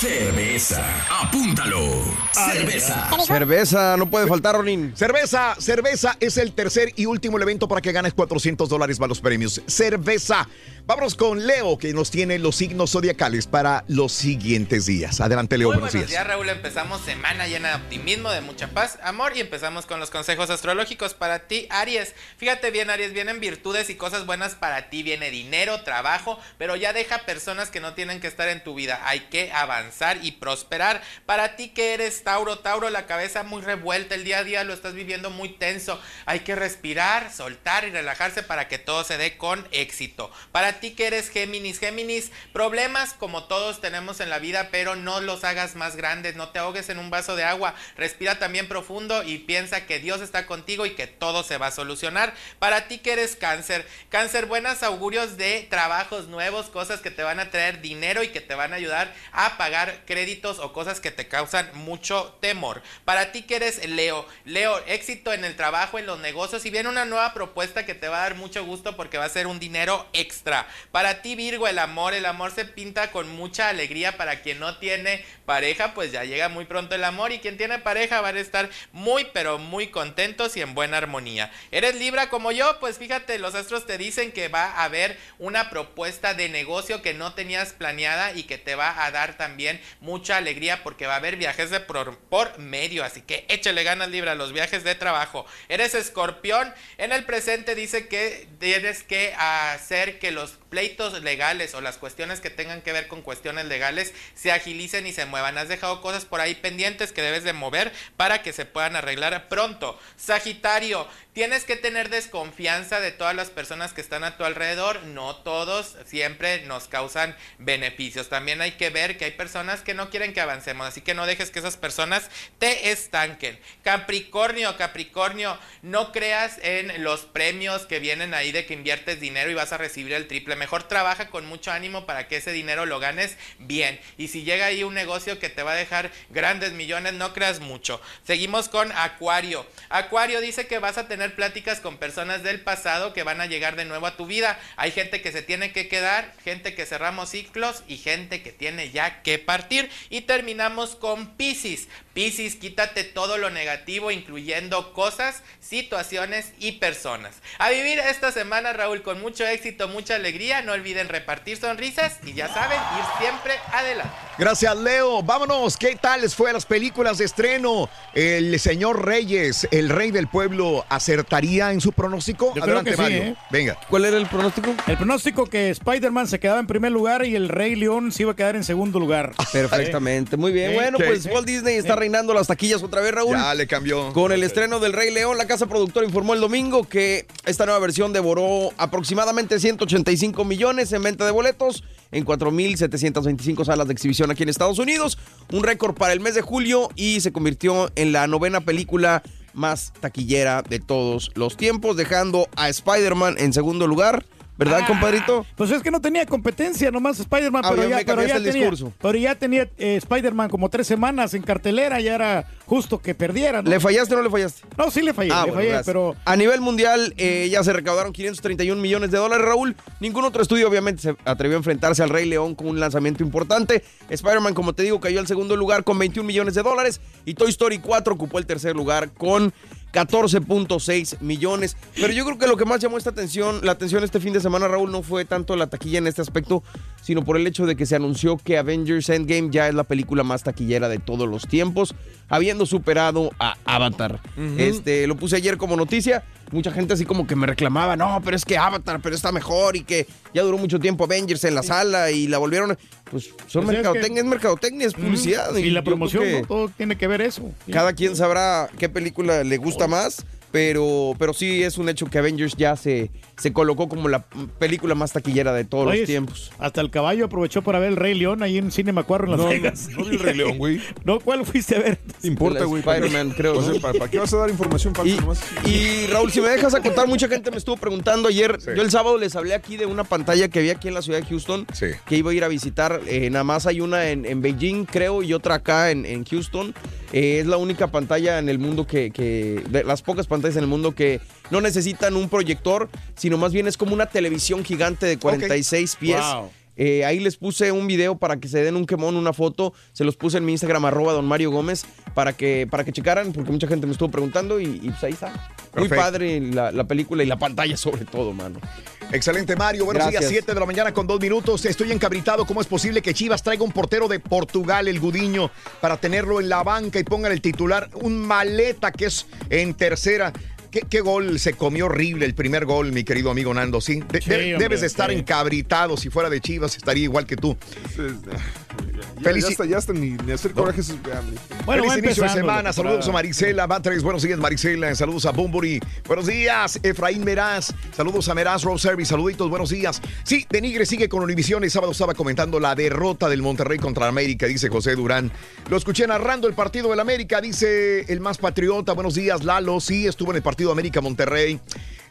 Speaker 1: cerveza. Apúntalo. Cerveza.
Speaker 16: Cerveza, no puede faltar, Ronin.
Speaker 13: Cerveza, cerveza es el tercer y último elemento para que ganes 400 dólares para los premios. Cerveza. Vámonos con Leo, que nos tiene los signos zodiacales para los siguientes días. Adelante, Leo,
Speaker 26: Muy
Speaker 13: buenos
Speaker 26: buenos
Speaker 13: días.
Speaker 26: días, Raúl. Empezamos semana llena de optimismo, de mucha paz, amor y empezamos con los consejos astrológicos para ti, Aries. Fíjate bien, Aries, vienen virtudes y cosas buenas para ti. Viene dinero, trabajo, pero ya deja personas que no tienen que estar en tu vida. Hay que avanzar y prosperar. Para ti que eres Tauro, Tauro, la cabeza muy revuelta, el día a día lo estás viviendo muy tenso. Hay que respirar, soltar y relajarse para que todo se dé con éxito. Para ti que eres Géminis, Géminis, problemas como todos tenemos en la vida, pero no los hagas más grandes, no te ahogues en un vaso de agua, respira también profundo y piensa que Dios está contigo y que todo se va a solucionar. Para ti que eres cáncer, cáncer, buenas augurios de trabajos nuevos, cosas que te van a traer dinero y que te van a ayudar a pagar créditos o cosas que te causan mucho temor. Para ti que eres Leo, Leo, éxito en el trabajo, en los negocios y viene una nueva propuesta que te va a dar mucho gusto porque va a ser un dinero extra. Para ti Virgo, el amor, el amor se pinta con mucha alegría para quien no tiene pareja, pues ya llega muy pronto el amor y quien tiene pareja va a estar muy pero muy contentos y en buena armonía. ¿Eres Libra como yo? Pues fíjate, los astros te dicen que va a haber una propuesta de negocio que no tenías planeada y que te va a dar también mucha alegría porque va a haber viajes de por, por medio, así que échale ganas Libra a los viajes de trabajo. Eres escorpión, en el presente dice que tienes que hacer que los pleitos legales o las cuestiones que tengan que ver con cuestiones legales se agilicen y se muevan. Has dejado cosas por ahí pendientes que debes de mover para que se puedan arreglar pronto. Sagitario, tienes que tener desconfianza de todas las personas que están a tu alrededor. No todos siempre nos causan beneficios. También hay que ver que hay personas que no quieren que avancemos, así que no dejes que esas personas te estanquen. Capricornio, Capricornio, no creas en los premios que vienen ahí de que inviertes dinero y vas a recibir el triple. Mejor trabaja con mucho ánimo para que ese dinero lo ganes bien. Y si llega ahí un negocio que te va a dejar grandes millones, no creas mucho. Seguimos con Acuario. Acuario dice que vas a tener pláticas con personas del pasado que van a llegar de nuevo a tu vida. Hay gente que se tiene que quedar, gente que cerramos ciclos y gente que tiene ya que partir. Y terminamos con Pisces. Pisces, quítate todo lo negativo, incluyendo cosas, situaciones y personas. A vivir esta semana, Raúl, con mucho éxito, mucha alegría. No olviden repartir sonrisas y ya saben, ir siempre adelante.
Speaker 13: Gracias, Leo. Vámonos. ¿Qué tal les fue a las películas de estreno? El señor Reyes, el rey del pueblo, ¿acertaría en su pronóstico?
Speaker 17: Yo creo
Speaker 13: Adelante,
Speaker 17: que sí,
Speaker 13: Mario.
Speaker 17: ¿eh?
Speaker 13: Venga.
Speaker 16: ¿Cuál era el pronóstico?
Speaker 17: El pronóstico que Spider-Man se quedaba en primer lugar y el Rey León se iba a quedar en segundo lugar.
Speaker 16: Perfectamente, muy bien.
Speaker 17: Eh,
Speaker 16: Bueno, pues Walt Disney está reinando las taquillas otra vez, Raúl.
Speaker 13: Ya le cambió.
Speaker 16: Con el estreno del Rey León, la casa productora informó el domingo que esta nueva versión devoró aproximadamente 185 millones en venta de boletos en 4.725 salas de exhibición aquí en Estados Unidos. Un récord para el mes de julio y se convirtió en la novena película más taquillera de todos los tiempos, dejando a Spider-Man en segundo lugar. ¿Verdad, compadrito?
Speaker 17: Pues es que no tenía competencia, nomás Spider-Man,
Speaker 16: Ah,
Speaker 17: pero,
Speaker 16: ya
Speaker 17: pero, ya tenía, pero ya tenía eh, Spider-Man como tres semanas en cartelera, ya era justo que perdiera. ¿no?
Speaker 16: ¿Le fallaste o no le fallaste?
Speaker 17: No, sí le fallé,
Speaker 16: Ah,
Speaker 17: le
Speaker 16: bueno,
Speaker 17: fallé,
Speaker 16: gracias.
Speaker 17: pero
Speaker 16: A nivel mundial eh, ya se recaudaron 531 millones de dólares, Raúl. Ningún otro estudio obviamente se atrevió a enfrentarse al Rey León con un lanzamiento importante. Spider-Man, como te digo, cayó al segundo lugar con 21 millones de dólares y Toy Story 4 ocupó el tercer lugar con 14.6 millones. Pero yo creo que lo que más llamó esta atención, la atención este fin de semana, Raúl, no fue tanto la taquilla en este aspecto, sino por el hecho de que se anunció que Avengers Endgame ya es la película más taquillera de todos los tiempos, habiendo superado a Avatar. Este, lo puse ayer como noticia. Mucha gente así como que me reclamaba, no, pero es que Avatar, pero está mejor y que ya duró mucho tiempo Avengers en la sala y la volvieron. Pues son
Speaker 17: Pues es
Speaker 16: mercadotecnia,
Speaker 17: que-
Speaker 16: es mercadotecnia, es publicidad.
Speaker 17: y la promoción,
Speaker 16: que-
Speaker 17: ¿no? todo tiene que ver eso.
Speaker 16: cada quien sabrá qué película le gusta más, pero, pero sí es un hecho que Avengers ya se, se colocó como la película más taquillera de todos
Speaker 17: Oye,
Speaker 16: los tiempos.
Speaker 17: Hasta el caballo aprovechó para ver el Rey León ahí en Cine Macuarro en Las
Speaker 15: No,
Speaker 17: Vegas.
Speaker 15: no vi el Rey León, güey.
Speaker 17: No, ¿cuál fuiste a ver?
Speaker 15: ¿Te importa, güey?
Speaker 16: Spider-Man, creo,
Speaker 15: O sea,
Speaker 16: ¿no?
Speaker 15: ¿para, para qué vas a dar información falsa
Speaker 16: Y,
Speaker 15: nomás?
Speaker 16: y, Raúl, si me dejas acotar, mucha gente me estuvo preguntando ayer. Yo el sábado les hablé aquí de una pantalla que había aquí en la ciudad de Houston que iba a ir a visitar. Eh, nada más hay una en, en Beijing, creo, y otra acá en, en Houston. Eh, es la única pantalla en el mundo que, que- de las pocas pantallas en el mundo que no necesitan un proyector, sino más bien es como una televisión gigante de 46 pies.
Speaker 17: Wow.
Speaker 16: Eh, ahí les puse un video para que se den un quemón, una foto. Se los puse en mi Instagram, arroba don Mario Gómez, para que, para que checaran, porque mucha gente me estuvo preguntando y, y pues ahí está. Muy padre la, la película y la pantalla sobre todo, mano.
Speaker 13: Excelente, Mario. Buenos días,
Speaker 16: Gracias.
Speaker 13: 7 de la mañana con dos minutos. Estoy encabritado. ¿Cómo es posible que Chivas traiga un portero de Portugal, el Gudiño, para tenerlo en la banca y pongan el titular? Un maleta que es en tercera. ¿Qué, qué gol se comió horrible el primer gol, mi querido amigo Nando? Sí, De-
Speaker 15: Sí,
Speaker 13: de-
Speaker 15: hombre,
Speaker 13: debes de estar
Speaker 15: sí.
Speaker 13: encabritado. Si fuera de Chivas, estaría igual que tú.
Speaker 15: Ya, ya está, ya está, ni, ni hacer corajes. ya, ni-
Speaker 13: Feliz inicio de semana. Saludos a Marisela Batres. Buenos días, Marisela. Saludos a Bumburi. Buenos días, Efraín Meraz. Saludos a Meraz Road Service. Saluditos, buenos días. Sí, Denigre sigue con Univisión. El sábado estaba comentando la derrota del Monterrey contra América, dice José Durán. Lo escuché narrando el partido del América, dice el más patriota. Buenos días, Lalo. Sí, estuvo en el partido América-Monterrey.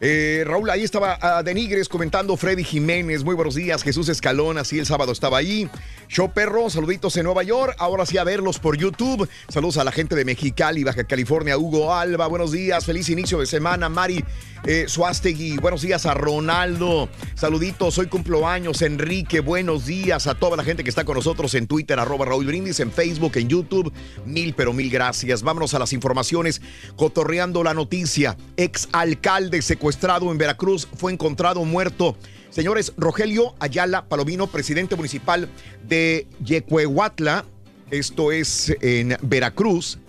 Speaker 13: Eh, Raúl, ahí estaba a Denigres comentando Freddy Jiménez. Muy buenos días, Jesús Escalona. Sí, el sábado estaba ahí. Show Perro, saluditos en Nueva York. Ahora sí a verlos por YouTube. Saludos a la gente de Mexicali, Baja California. Hugo Alba, buenos días. Feliz inicio de semana. Mari eh, Suástegui. Buenos días a Ronaldo. Saluditos, hoy cumplo años. Enrique, buenos días a toda la gente que está con nosotros en Twitter, arroba Raúl Brindis, en Facebook, en YouTube. Mil, pero mil gracias. Vámonos a las informaciones. Cotorreando la noticia. Ex alcalde secuestrado en Veracruz fue encontrado muerto. Señores, Rogelio Ayala Palomino, presidente municipal de Yecuehuatla, esto es en Veracruz,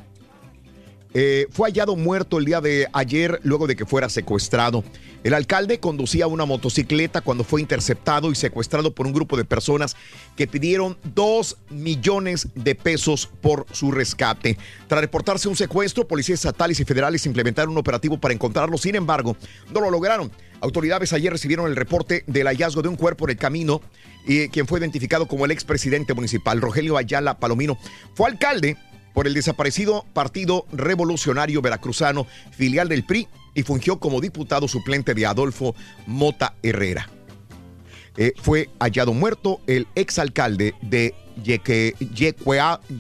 Speaker 13: eh, fue hallado muerto el día de ayer luego de que fuera secuestrado. El alcalde conducía una motocicleta cuando fue interceptado y secuestrado por un grupo de personas que pidieron dos millones de pesos por su rescate. Tras reportarse un secuestro, policías estatales y federales implementaron un operativo para encontrarlo. Sin embargo, no lo lograron. Autoridades ayer recibieron el reporte del hallazgo de un cuerpo en el camino y quien fue identificado como el expresidente municipal, Rogelio Ayala Palomino. Fue alcalde por el desaparecido Partido Revolucionario Veracruzano, filial del PRI, y fungió como diputado suplente de Adolfo Mota Herrera. Eh, fue hallado muerto el exalcalde de Yeque,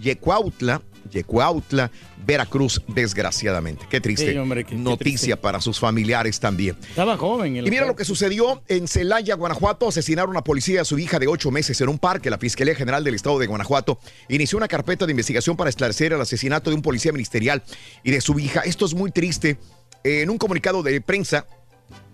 Speaker 13: Yecuautla, Yecuautla, Veracruz, desgraciadamente. Qué triste
Speaker 17: Sí, hombre, qué- qué
Speaker 13: noticia para sus familiares también.
Speaker 17: Estaba joven. el
Speaker 13: Y mira lo que sucedió en Celaya, Guanajuato. Asesinaron a policía a su hija de ocho meses en un parque. La Fiscalía General del Estado de Guanajuato inició una carpeta de investigación para esclarecer el asesinato de un policía ministerial y de su hija. Esto es muy triste. En un comunicado de prensa,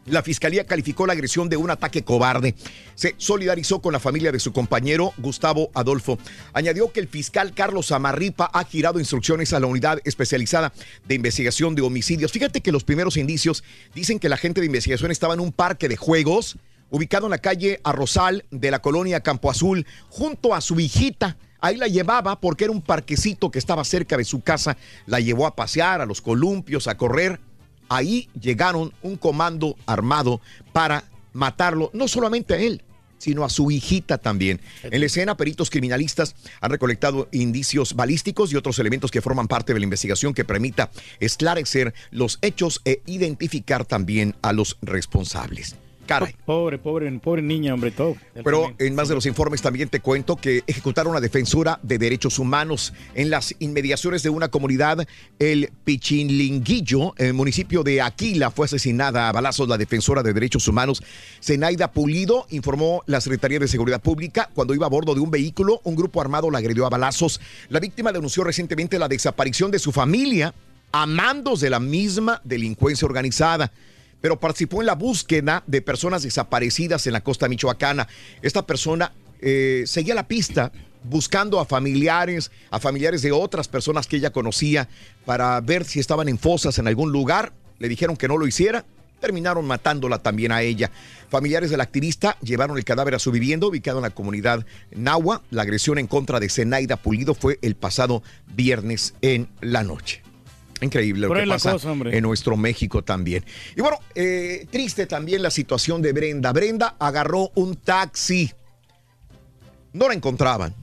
Speaker 13: la fiscalía calificó la agresión de un ataque cobarde. Se solidarizó con la familia de su compañero Gustavo Adolfo. Añadió que el fiscal Carlos Amarripa ha girado instrucciones a la unidad especializada de investigación de homicidios. Fíjate que los primeros indicios dicen que la gente de investigación estaba en un parque de juegos ubicado en la calle Arrozal de la colonia Campo Azul junto a su hijita. Ahí la llevaba porque era un parquecito que estaba cerca de su casa. La llevó a pasear, a los columpios, a correr ahí llegaron un comando armado para matarlo, no solamente a él, sino a su hijita también. En la escena, peritos criminalistas han recolectado indicios balísticos y otros elementos que forman parte de la investigación que permita esclarecer los hechos e identificar también a los responsables. Caray.
Speaker 17: Pobre, pobre, pobre niña, hombre, todo.
Speaker 13: Pero en más de los informes también te cuento que ejecutaron una defensora de derechos humanos en las inmediaciones de una comunidad, el Pichinlinguillo, el municipio de Aquila, fue asesinada a balazos la defensora de derechos humanos, Zenaida Pulido, informó la Secretaría de Seguridad Pública cuando iba a bordo de un vehículo, un grupo armado la agredió a balazos. La víctima denunció recientemente la desaparición de su familia a mandos de la misma delincuencia organizada pero participó en la búsqueda de personas desaparecidas en la costa michoacana. Esta persona eh, seguía la pista buscando a familiares, a familiares de otras personas que ella conocía para ver si estaban en fosas en algún lugar. Le dijeron que no lo hiciera. Terminaron matándola también a ella. Familiares del activista llevaron el cadáver a su vivienda ubicado en la comunidad Nahua. La agresión en contra de Zenaida Pulido fue el pasado viernes en la noche. Increíble lo que pasa
Speaker 17: cosa,
Speaker 13: en nuestro México también. Y bueno, eh, triste también la situación de Brenda. Brenda agarró un taxi. No la encontraban.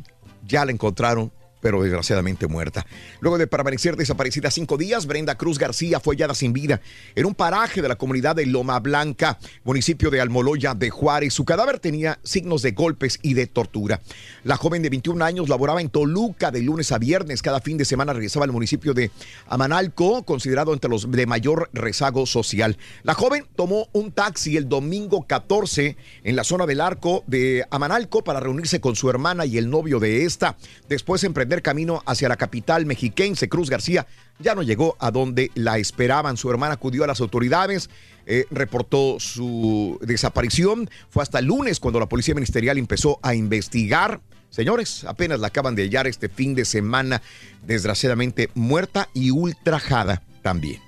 Speaker 13: Ya la encontraron, pero desgraciadamente muerta. Luego de permanecer desaparecida cinco días, Brenda Cruz García fue hallada sin vida en un paraje de la comunidad de Loma Blanca, municipio de Almoloya de Juárez. Su cadáver tenía signos de golpes y de tortura. La joven de 21 años laboraba en Toluca de lunes a viernes. Cada fin de semana regresaba al municipio de Amanalco, considerado entre los de mayor rezago social. La joven tomó un taxi el domingo 14 en la zona del arco de Amanalco para reunirse con su hermana y el novio de esta. Después emprender camino hacia la capital mexiquense, Cruz García ya no llegó a donde la esperaban. Su hermana acudió a las autoridades, eh, reportó su desaparición. Fue hasta el lunes cuando la policía ministerial empezó a investigar. Señores, apenas la acaban de hallar este fin de semana, desgraciadamente muerta y ultrajada también.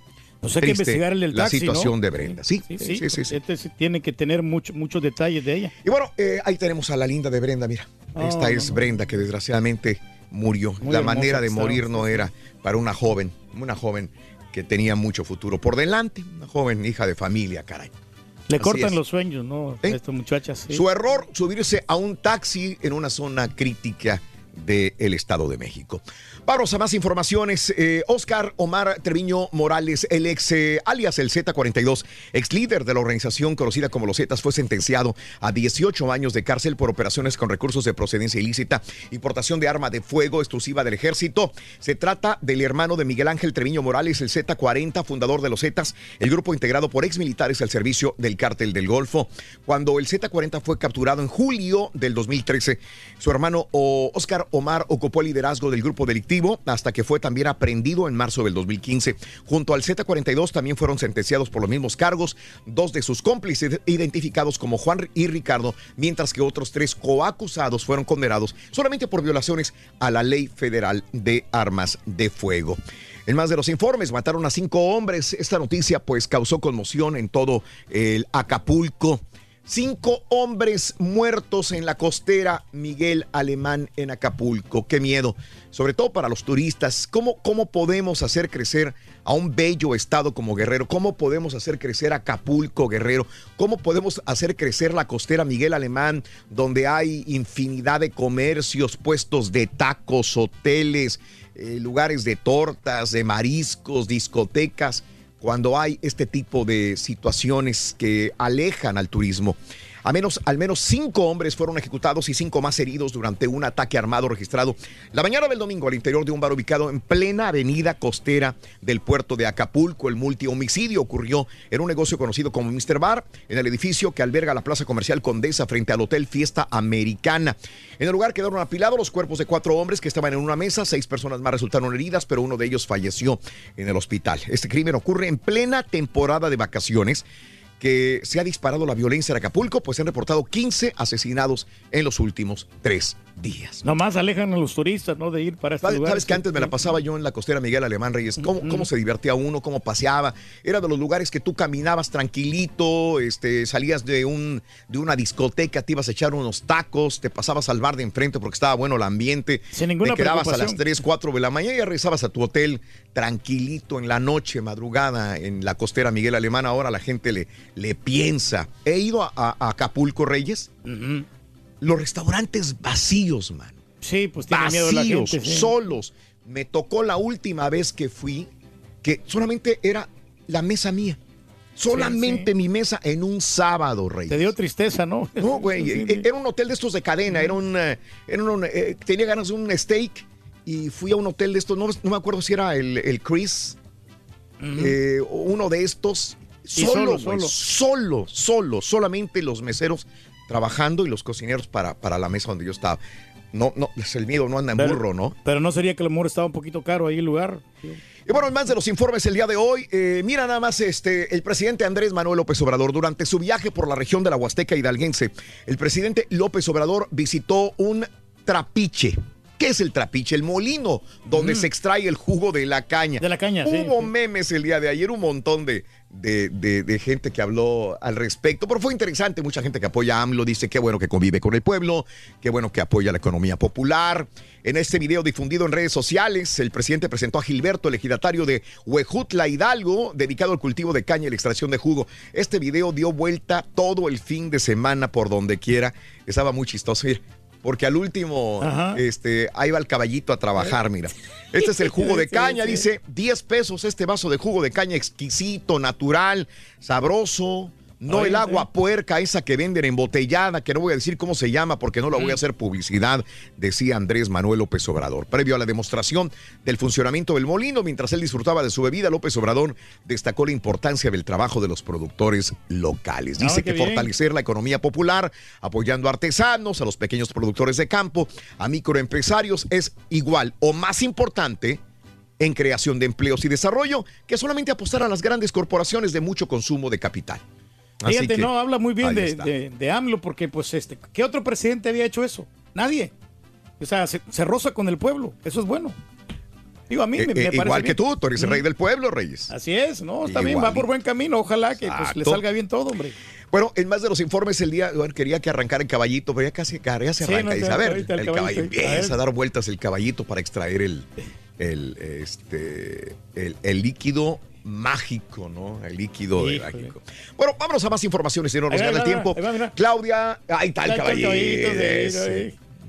Speaker 17: O sea, hay que
Speaker 13: Triste
Speaker 17: investigar el del
Speaker 13: la
Speaker 17: taxi,
Speaker 13: situación
Speaker 17: ¿no?
Speaker 13: de Brenda. Sí,
Speaker 17: Sí,
Speaker 13: sí, sí. sí, sí.
Speaker 17: Este sí tiene que tener mucho- muchos detalles de ella.
Speaker 13: Y bueno, eh, ahí tenemos a la linda de Brenda, mira.
Speaker 17: Oh,
Speaker 13: Esta es
Speaker 17: no.
Speaker 13: Brenda que desgraciadamente murió.
Speaker 17: Muy
Speaker 13: la manera de morir no era para una joven, una joven que tenía mucho futuro por delante, una joven hija de familia, caray.
Speaker 17: Le
Speaker 13: Así
Speaker 17: cortan
Speaker 13: es.
Speaker 17: los sueños, ¿no? A estas muchachas. sí.
Speaker 13: Su error, subirse a un taxi en una zona crítica del Estado de México. Vamos a más informaciones. Eh, Oscar Omar Treviño Morales, el ex eh, alias el Z42, ex líder de la organización conocida como los Zetas, fue sentenciado a 18 años de cárcel por operaciones con recursos de procedencia ilícita, importación de arma de fuego exclusiva del ejército. Se trata del hermano de Miguel Ángel Treviño Morales, el Z40, fundador de los Zetas, el grupo integrado por ex militares al servicio del cártel del Golfo. Cuando el Z40 fue capturado en julio del 2013, su hermano Oscar Omar ocupó el liderazgo del grupo delictivo hasta que fue también aprendido en marzo del 2015. Junto al Z42 también fueron sentenciados por los mismos cargos, dos de sus cómplices identificados como Juan y Ricardo, mientras que otros tres coacusados fueron condenados solamente por violaciones a la ley federal de armas de fuego. En más de los informes, mataron a cinco hombres. Esta noticia pues causó conmoción en todo el Acapulco. Cinco hombres muertos en la costera Miguel Alemán en Acapulco. Qué miedo, sobre todo para los turistas. ¿Cómo, ¿Cómo podemos hacer crecer a un bello estado como Guerrero? ¿Cómo podemos hacer crecer Acapulco, Guerrero? ¿Cómo podemos hacer crecer la costera Miguel Alemán, donde hay infinidad de comercios, puestos de tacos, hoteles, eh, lugares de tortas, de mariscos, discotecas? Cuando hay este tipo de situaciones que alejan al turismo. A menos, al menos cinco hombres fueron ejecutados y cinco más heridos durante un ataque armado registrado la mañana del domingo al interior de un bar ubicado en plena avenida costera del puerto de Acapulco. El multihomicidio ocurrió en un negocio conocido como Mr. Bar, en el edificio que alberga la plaza comercial Condesa frente al Hotel Fiesta Americana. En el lugar quedaron apilados los cuerpos de cuatro hombres que estaban en una mesa. Seis personas más resultaron heridas, pero uno de ellos falleció en el hospital. Este crimen ocurre en plena temporada de vacaciones que se ha disparado la violencia en Acapulco, pues se han reportado 15 asesinados en los últimos tres días.
Speaker 17: Nomás alejan a los turistas, ¿no? De ir para este
Speaker 13: ¿Sabes,
Speaker 17: lugar.
Speaker 13: sabes que antes me la pasaba yo en la costera Miguel Alemán Reyes? ¿Cómo, cómo se divertía uno? ¿Cómo paseaba? Era de los lugares que tú caminabas tranquilito, este, salías de, un, de una discoteca, te ibas a echar unos tacos, te pasabas al bar de enfrente porque estaba bueno el ambiente.
Speaker 17: Sin ninguna
Speaker 13: Te quedabas a las
Speaker 17: preocupación.
Speaker 13: 3, 4 de la mañana y regresabas a tu hotel tranquilito en la noche, madrugada, en la costera Miguel Alemán. Ahora la gente le, le piensa. He ido a, a- a Acapulco Reyes. Los restaurantes vacíos, man.
Speaker 17: Sí, pues tiene
Speaker 13: vacíos,
Speaker 17: miedo la gente. sí.
Speaker 13: solos. Me tocó la última vez que fui que solamente era la mesa mía. Solamente mi mesa en un sábado, rey.
Speaker 17: Te dio tristeza, ¿no?
Speaker 13: No, güey. eh, Era un hotel de estos de cadena. Era un. eh, Era un eh, tenía ganas de un steak y fui a un hotel de estos. No, no me acuerdo si era el, el Chris. eh, o uno de estos.
Speaker 17: Y
Speaker 13: Solo,
Speaker 17: solo,
Speaker 13: solo,
Speaker 17: solo.
Speaker 13: solo, solo, solamente los meseros trabajando y los cocineros para, para la mesa donde yo estaba. No, no, el miedo no anda en
Speaker 17: Pero-
Speaker 13: burro, ¿no?
Speaker 17: Pero no sería que el amor estaba un poquito caro ahí el lugar.
Speaker 13: Y bueno, en más de los informes el día de hoy, eh, mira nada más este, el presidente Andrés Manuel López Obrador, durante su viaje por la región de la Huasteca hidalguense, el presidente López Obrador visitó un trapiche. ¿Qué es el trapiche? El molino donde se extrae el jugo de la caña. De
Speaker 17: la caña, sí,
Speaker 13: Hubo memes el día de ayer, un montón de, de, de- gente que habló al respecto, pero fue interesante, mucha gente que apoya a AMLO dice qué bueno que convive con el pueblo, qué bueno que apoya la economía popular. En este video difundido en redes sociales, el presidente presentó a Gilberto, el ejidatario de Huejutla Hidalgo, dedicado al cultivo de caña y la extracción de jugo. Este video dio vuelta todo el fin de semana por donde quiera. Estaba muy chistoso. Porque al último,
Speaker 17: Ajá.
Speaker 13: este, ahí va el caballito a trabajar, mira. Este es el jugo de
Speaker 17: Sí,
Speaker 13: caña,
Speaker 17: sí.
Speaker 13: dice, 10 pesos este vaso de jugo de caña exquisito, natural, sabroso. No
Speaker 17: Ay,
Speaker 13: el agua puerca, esa que venden embotellada, que no voy a decir cómo se llama porque no la voy a hacer publicidad, decía Andrés Manuel López Obrador. Previo a la demostración del funcionamiento del molino, mientras él disfrutaba de su bebida, López Obrador destacó la importancia del trabajo de los productores locales. Dice
Speaker 17: Ah,
Speaker 13: que
Speaker 17: bien.
Speaker 13: fortalecer la economía popular, apoyando a artesanos, a los pequeños productores de campo, a microempresarios, es igual o más importante en creación de empleos y desarrollo que solamente apostar a las grandes corporaciones de mucho consumo de capital.
Speaker 17: Fíjate,
Speaker 13: que,
Speaker 17: no, habla muy bien de, de, de AMLO porque, pues, este, ¿qué otro presidente había hecho eso? Nadie. O sea, se, se roza con el pueblo. Eso es bueno. Digo, a mí
Speaker 13: Eh,
Speaker 17: me, me
Speaker 13: eh,
Speaker 17: parece
Speaker 13: igual que tú, tú eres el rey del pueblo, Reyes.
Speaker 17: Así es, ¿no? Está bien, va por buen camino. Ojalá que pues, le salga bien todo, hombre.
Speaker 13: Bueno, en más de los informes el día, bueno, quería que arrancara el caballito, pero ya casi ya se
Speaker 17: Sí,
Speaker 13: arranca.
Speaker 17: no, ya,
Speaker 13: a ver,
Speaker 17: el caballito, a
Speaker 13: empieza a dar vueltas el caballito para extraer el, el, este, el, el líquido mágico, ¿no? El líquido de mágico. Bueno, vámonos a más informaciones, si no nos gana el
Speaker 17: ahí va,
Speaker 13: tiempo.
Speaker 17: ahí va, mira.
Speaker 13: Claudia, ahí está el caballito.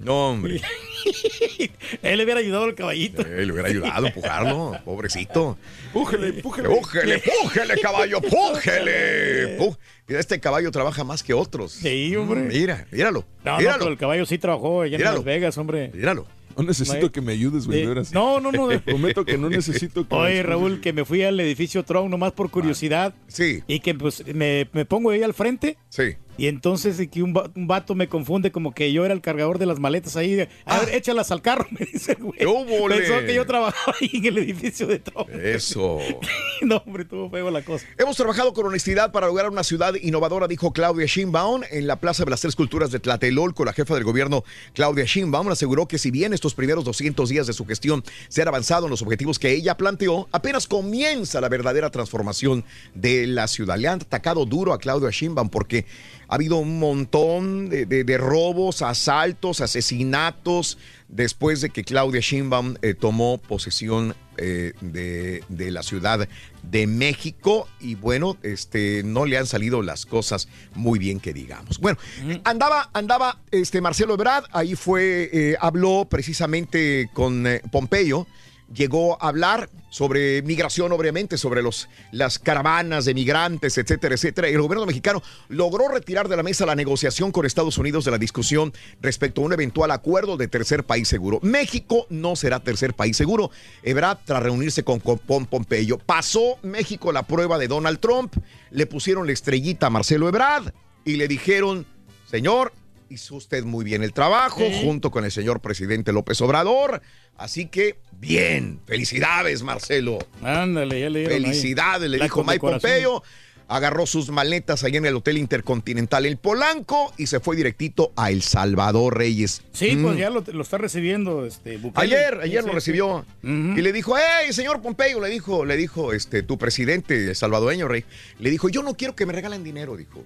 Speaker 13: No, hombre.
Speaker 17: Él le hubiera ayudado al caballito.
Speaker 13: Eh, le hubiera ayudado a empujarlo, pobrecito.
Speaker 15: Pújele, pújele.
Speaker 13: Pújele, pújele, caballo, pújele. Pú- Mira, este caballo trabaja más que otros.
Speaker 17: Sí, hombre.
Speaker 13: Mira, míralo.
Speaker 17: No, no,
Speaker 13: míralo.
Speaker 17: pero el caballo sí trabajó allá en. Las Vegas, hombre.
Speaker 13: Míralo.
Speaker 15: No necesito que me ayudes, güey. de
Speaker 17: no, no, no.
Speaker 15: Prometo que no necesito que
Speaker 17: Oye. Raúl, que me fui al edificio Tron nomás por curiosidad.
Speaker 13: Sí.
Speaker 17: Y que pues me, me pongo ahí al frente.
Speaker 13: Sí.
Speaker 17: Y entonces y que un, un vato me confunde como que yo era el cargador de las maletas ahí. A ver, échalas al carro, me dice el güey.
Speaker 13: Ah.
Speaker 17: Pensó que yo trabajaba ahí en el edificio de Tron.
Speaker 13: Eso.
Speaker 17: no, hombre, tuvo feo la cosa.
Speaker 13: Hemos trabajado con honestidad para lograr una ciudad innovadora, dijo Claudia Sheinbaum en la Plaza de las Tres Culturas de Tlatelolco. La jefa del gobierno, Claudia Sheinbaum, aseguró que si bien estos primeros 200 días de su gestión se han avanzado en los objetivos que ella planteó, apenas comienza la verdadera transformación de la ciudad. Le han atacado duro a Claudia Sheinbaum porque ha habido un montón de, de- de robos, asaltos, asesinatos después de que Claudia Sheinbaum eh, tomó posesión eh, de, de la Ciudad de México y bueno, este, no le han salido las cosas muy bien que digamos. Bueno, andaba, andaba este, Marcelo Ebrard, ahí fue, eh, habló precisamente con eh, Pompeyo, llegó a hablar sobre migración, obviamente, sobre los, las caravanas de migrantes, etcétera, etcétera. El gobierno mexicano logró retirar de la mesa la negociación con Estados Unidos de la discusión respecto a un eventual acuerdo de tercer país seguro. México no será tercer país seguro. Ebrard, tras reunirse con, con Pom- Pompeyo, pasó México la prueba de Donald Trump, le pusieron la estrellita a Marcelo Ebrard y le dijeron, señor, hizo usted muy bien el trabajo, junto con el señor presidente López Obrador. Así que, bien, felicidades, Marcelo.
Speaker 17: Ándale, ya le ahí.
Speaker 13: Felicidades, le
Speaker 17: La
Speaker 13: dijo Mike
Speaker 17: condecoración.
Speaker 13: Agarró sus maletas ahí en el Hotel Intercontinental El Polanco y se fue directito a El Salvador Reyes.
Speaker 17: Sí,
Speaker 13: Mm.
Speaker 17: pues ya lo, lo está recibiendo este Bukele.
Speaker 13: Ayer, ayer
Speaker 17: Sí,
Speaker 13: lo
Speaker 17: sí,
Speaker 13: recibió y le dijo, hey, señor Pompeyo, le dijo, le dijo, este, tu presidente salvadoreño, rey, le dijo, yo no quiero que me regalen dinero, dijo.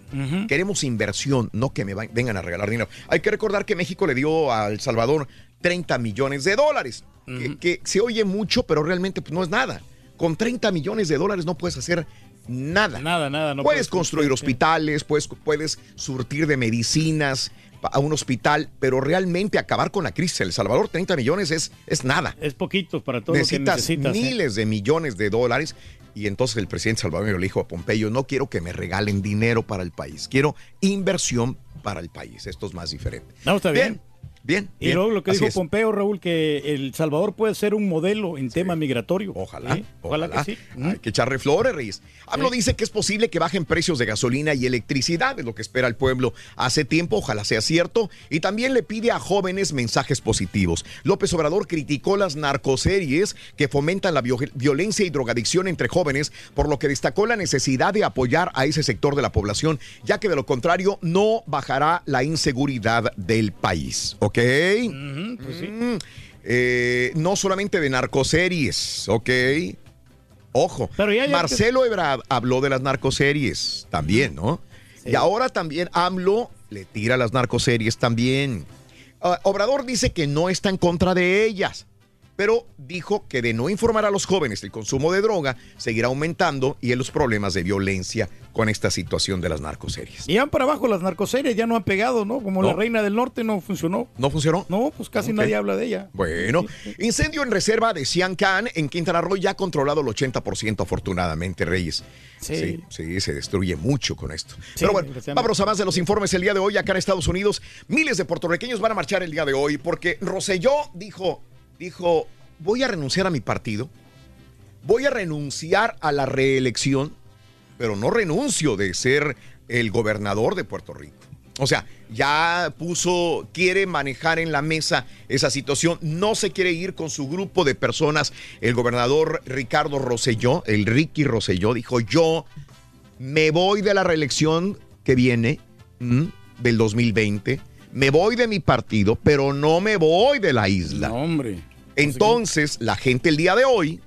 Speaker 13: Queremos inversión, no que me vengan a regalar dinero. Hay que recordar que México le dio a El Salvador 30 millones de dólares, que, que se oye mucho, pero realmente pues, no es nada. Con 30 millones de dólares no puedes hacer nada.
Speaker 17: Nada, nada. No
Speaker 13: puedes construir hospitales, puedes, puedes surtir de medicinas a un hospital, pero realmente acabar con la crisis en El Salvador, 30 millones es, es nada.
Speaker 17: Es poquito para todo
Speaker 13: necesitas,
Speaker 17: lo que necesitas. ¿eh?
Speaker 13: miles de millones de dólares. Y entonces el presidente salvadoreño le dijo a Pompeyo, no quiero que me regalen dinero para el país, quiero inversión para el país. Esto es más diferente.
Speaker 17: No, está bien.
Speaker 13: Bien,
Speaker 17: Y
Speaker 13: bien,
Speaker 17: luego lo que dijo
Speaker 13: es.
Speaker 17: Pompeo, Raúl, que El Salvador puede ser un modelo en tema migratorio.
Speaker 13: Ojalá,
Speaker 17: Sí, Ojalá,
Speaker 13: ojalá.
Speaker 17: que sí.
Speaker 13: Hay que echarle flores, Reyes. AMLO dice que es posible que bajen precios de gasolina y electricidad, es lo que espera el pueblo hace tiempo, ojalá sea cierto. Y también le pide a jóvenes mensajes positivos. López Obrador criticó las narcoseries que fomentan la vio- violencia y drogadicción entre jóvenes, por lo que destacó la necesidad de apoyar a ese sector de la población, ya que de lo contrario no bajará la inseguridad del país. ¿Ok?
Speaker 17: pues
Speaker 13: Mm, eh, no solamente de narcoseries, ¿ok? Ojo,
Speaker 17: Pero ya- ya-
Speaker 13: Marcelo Ebrard habló de las narcoseries también, ¿no? Y ahora también AMLO le tira las narcoseries también. Ah, Obrador dice que no está en contra de ellas, pero dijo que de no informar a los jóvenes del consumo de droga seguirá aumentando y en los problemas de violencia con esta situación de las narcoseries.
Speaker 17: Y van para abajo las narcoseries, ya no han pegado, ¿no? Como la. Reina del Norte no funcionó.
Speaker 13: ¿No funcionó?
Speaker 17: No, pues casi nadie habla de ella.
Speaker 13: Bueno, incendio en reserva de Siancán en Quintana Roo ya ha controlado el 80% afortunadamente, Reyes.
Speaker 17: Sí.
Speaker 13: sí, se destruye mucho con esto.
Speaker 17: Sí,
Speaker 13: Pero bueno, vámonos a más de los informes el día de hoy acá en Estados Unidos. Miles de puertorriqueños van a marchar el día de hoy porque Roselló dijo, dijo, voy a renunciar a mi partido, voy a renunciar a la reelección, pero no renuncio de ser el gobernador de Puerto Rico. O sea, ya puso, quiere manejar en la mesa esa situación, no se quiere ir con su grupo de personas. El gobernador Ricardo Rosselló, el Ricky Rosselló, dijo, yo me voy de la reelección que viene ¿m? del 2020, me voy de mi partido, pero no me voy de la isla.
Speaker 17: hombre.
Speaker 13: Entonces, la gente el día de hoy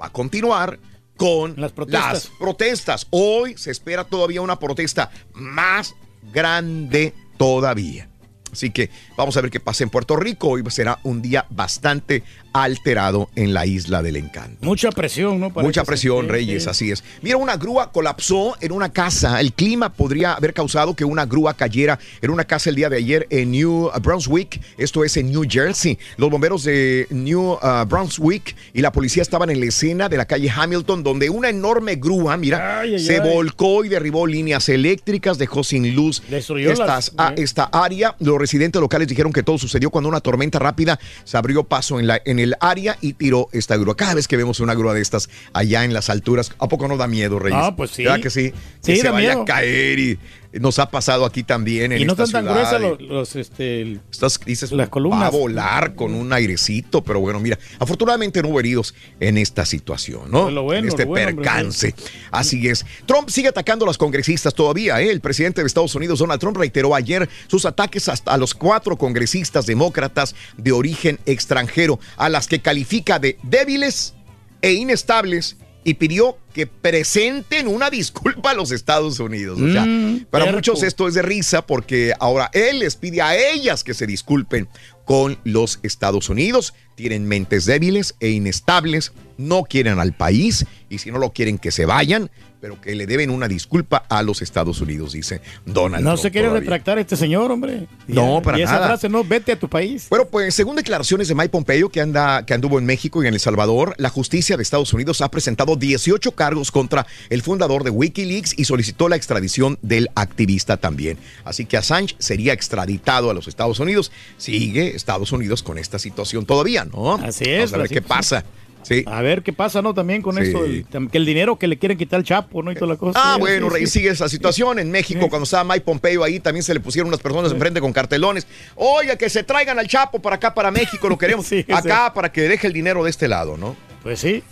Speaker 13: va a continuar con las
Speaker 17: protestas.
Speaker 13: protestas. Hoy se espera todavía una protesta más grande todavía. Así que vamos a ver qué pasa en Puerto Rico. Hoy será un día bastante alterado en la isla del encanto.
Speaker 17: Mucha presión, ¿no?
Speaker 13: Mucha presión, Reyes,
Speaker 17: sí.
Speaker 13: así es. Mira, una grúa colapsó en una casa. El clima podría haber causado que una grúa cayera en una casa el día de ayer en New Brunswick. Esto es en New Jersey. Los bomberos de New uh, Brunswick y la policía estaban en la escena de la calle Hamilton, donde una enorme grúa, mira,
Speaker 17: Ay, ay,
Speaker 13: se
Speaker 17: ay.
Speaker 13: volcó y derribó líneas eléctricas, dejó sin luz
Speaker 17: Destruyó
Speaker 13: estas,
Speaker 17: las-
Speaker 13: a- esta área. Los residentes locales dijeron que todo sucedió cuando una tormenta rápida se abrió paso en, la, en el área y tiró esta grúa. Cada vez que vemos una grúa de estas allá en las alturas, ¿a poco no da miedo, Reyes?
Speaker 17: Ah, pues sí.
Speaker 13: ¿Verdad que sí?
Speaker 17: Sí,
Speaker 13: que se vaya a caer y nos ha pasado aquí también en
Speaker 17: Y no
Speaker 13: esta
Speaker 17: están tan gruesas los, los, este,
Speaker 13: Estas
Speaker 17: Las columnas.
Speaker 13: va a volar con un airecito, pero bueno, mira, afortunadamente no hubo heridos en esta situación, ¿no?
Speaker 17: Pues lo bueno,
Speaker 13: en este
Speaker 17: lo bueno, hombre,
Speaker 13: percance. Así es. Trump sigue atacando a los congresistas todavía, ¿eh? El presidente de Estados Unidos, Donald Trump, reiteró ayer sus ataques hasta a los cuatro congresistas demócratas de origen extranjero, a las que califica de débiles e inestables y pidió que presenten una disculpa a los Estados Unidos. O sea,
Speaker 17: Mm,
Speaker 13: para muchos esto es de risa porque ahora él les pide a ellas que se disculpen con los Estados Unidos. Tienen mentes débiles e inestables, no quieren al país y si no lo quieren que se vayan, pero que le deben una disculpa a los Estados Unidos, dice Donald
Speaker 17: no
Speaker 13: Trump
Speaker 17: se quiere
Speaker 13: todavía.
Speaker 17: retractar este señor, hombre. Y
Speaker 13: No, para
Speaker 17: y esa
Speaker 13: nada.
Speaker 17: frase, no, vete a tu país.
Speaker 13: Bueno, pues según declaraciones de Mike Pompeo, que, anda, que anduvo en México y en El Salvador, la justicia de Estados Unidos ha presentado 18 cargos contra el fundador de Wikileaks y solicitó la extradición del activista también. Así que Assange sería extraditado a los Estados Unidos. Sigue Estados Unidos con esta situación todavía, ¿no?
Speaker 17: Así es,
Speaker 13: Vamos a ver qué pasa. Sí.
Speaker 17: A ver qué pasa, ¿no? También con
Speaker 13: Sí.
Speaker 17: esto, tam- que el dinero que le quieren quitar al Chapo, ¿no? Y toda la cosa.
Speaker 13: Ah, bueno, Rey, sigue esa situación. En México, cuando estaba Mike Pompeo ahí, también se le pusieron unas personas enfrente con cartelones. Oiga, que se traigan al Chapo para acá, para México, lo queremos. Acá, para que deje el dinero de este lado, ¿no?
Speaker 17: Pues sí.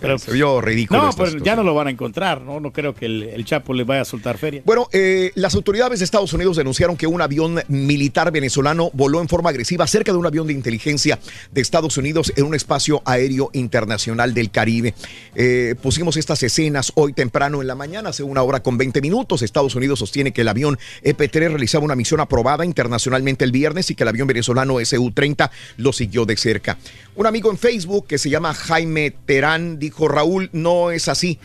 Speaker 17: Pero,
Speaker 13: se vio ridículo.
Speaker 17: no, pues ya no lo van a encontrar, ¿no? No creo que el, el Chapo les vaya a soltar feria.
Speaker 13: Bueno, eh, las autoridades de Estados Unidos denunciaron que un avión militar venezolano voló en forma agresiva cerca de un avión de inteligencia de Estados Unidos en un espacio aéreo internacional del Caribe. Eh, pusimos estas escenas hoy temprano en la mañana, hace una hora con 20 minutos. Estados Unidos sostiene que el avión EP-3 realizaba una misión aprobada internacionalmente el viernes y que el avión venezolano SU-30 lo siguió de cerca. Un amigo en Facebook que se llama Jaime Terán dijo, Raúl, no es así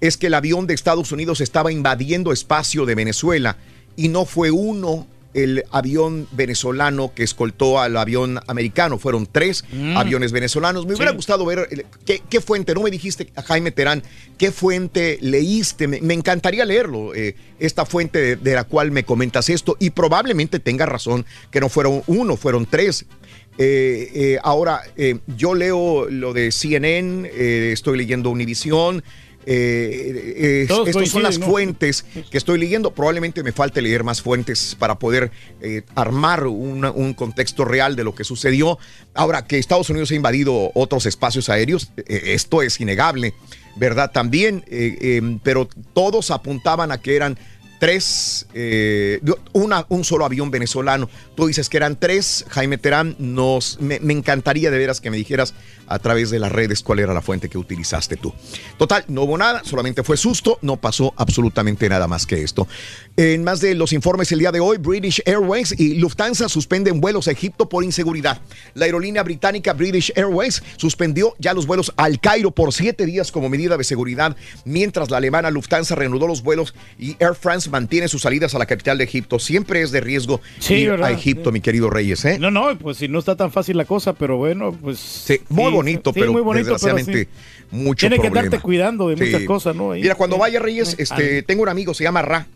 Speaker 13: es que el avión de Estados Unidos estaba invadiendo espacio de Venezuela y no fue uno el avión venezolano que escoltó al avión americano. Fueron tres
Speaker 17: Mm.
Speaker 13: aviones venezolanos. Me hubiera gustado ver eh, qué, qué fuente, no me dijiste, Jaime Terán, qué fuente leíste. Me, me encantaría leerlo, eh, esta fuente de, de la cual me comentas esto y probablemente tenga razón que no fueron uno, fueron tres. Eh, eh, ahora, eh, yo leo lo de CNN, estoy leyendo Univisión. eh, eh, estas son las fuentes que estoy leyendo. Probablemente me falte leer más fuentes para poder eh, armar una- un contexto real de lo que sucedió. Ahora, que Estados Unidos ha invadido otros espacios aéreos, esto es innegable, ¿verdad? También, eh, pero todos apuntaban a que eran tres, eh, una, un solo avión venezolano. Tú dices que eran tres, Jaime Terán, nos, me, me encantaría de veras que me dijeras a través de las redes cuál era la fuente que utilizaste tú. Total, no hubo nada, solamente fue susto, no pasó absolutamente nada más que esto. En más de los informes el día de hoy, British Airways y Lufthansa suspenden vuelos a Egipto por inseguridad. La aerolínea británica British Airways suspendió ya los vuelos al Cairo por siete días como medida de seguridad, mientras la alemana Lufthansa reanudó los vuelos y Air France mantiene sus salidas a la capital de Egipto. Siempre es de riesgo
Speaker 17: Sí,
Speaker 13: ir
Speaker 17: ¿verdad?
Speaker 13: a Egipto, mi querido Reyes. ¿eh?
Speaker 17: No, no, pues si no está tan fácil la cosa, pero bueno, pues.
Speaker 13: Sí, muy bonito,
Speaker 17: sí,
Speaker 13: pero
Speaker 17: muy bonito, pero
Speaker 13: desgraciadamente
Speaker 17: sí.
Speaker 13: mucho
Speaker 17: Tiene que estarte cuidando de muchas cosas, ¿no? Ahí.
Speaker 13: Mira, cuando vaya Reyes, este, tengo un amigo, se llama Ra.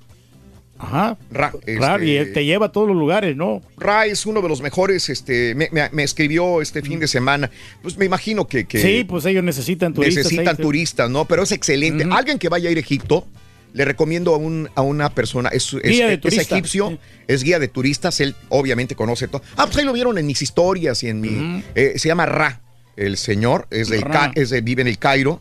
Speaker 17: Ajá.
Speaker 13: Ra,
Speaker 17: Ra, y
Speaker 13: este-
Speaker 17: él te lleva a todos los lugares, ¿no?
Speaker 13: Ra es uno de los mejores, este, me, me- me escribió este fin de semana. Pues me imagino que, que
Speaker 17: Sí, pues ellos necesitan turistas.
Speaker 13: necesitan
Speaker 17: ahí.
Speaker 13: turistas, ¿no? Pero es excelente. Alguien que vaya a ir a Egipto, le recomiendo a, un, a una persona, es, es-
Speaker 17: Guía de
Speaker 13: es egipcio, es guía de turistas, él obviamente conoce todo. Ah, pues ahí lo vieron en mis historias y en mi... eh, se llama Ra, el señor, es del es de- vive en el Cairo.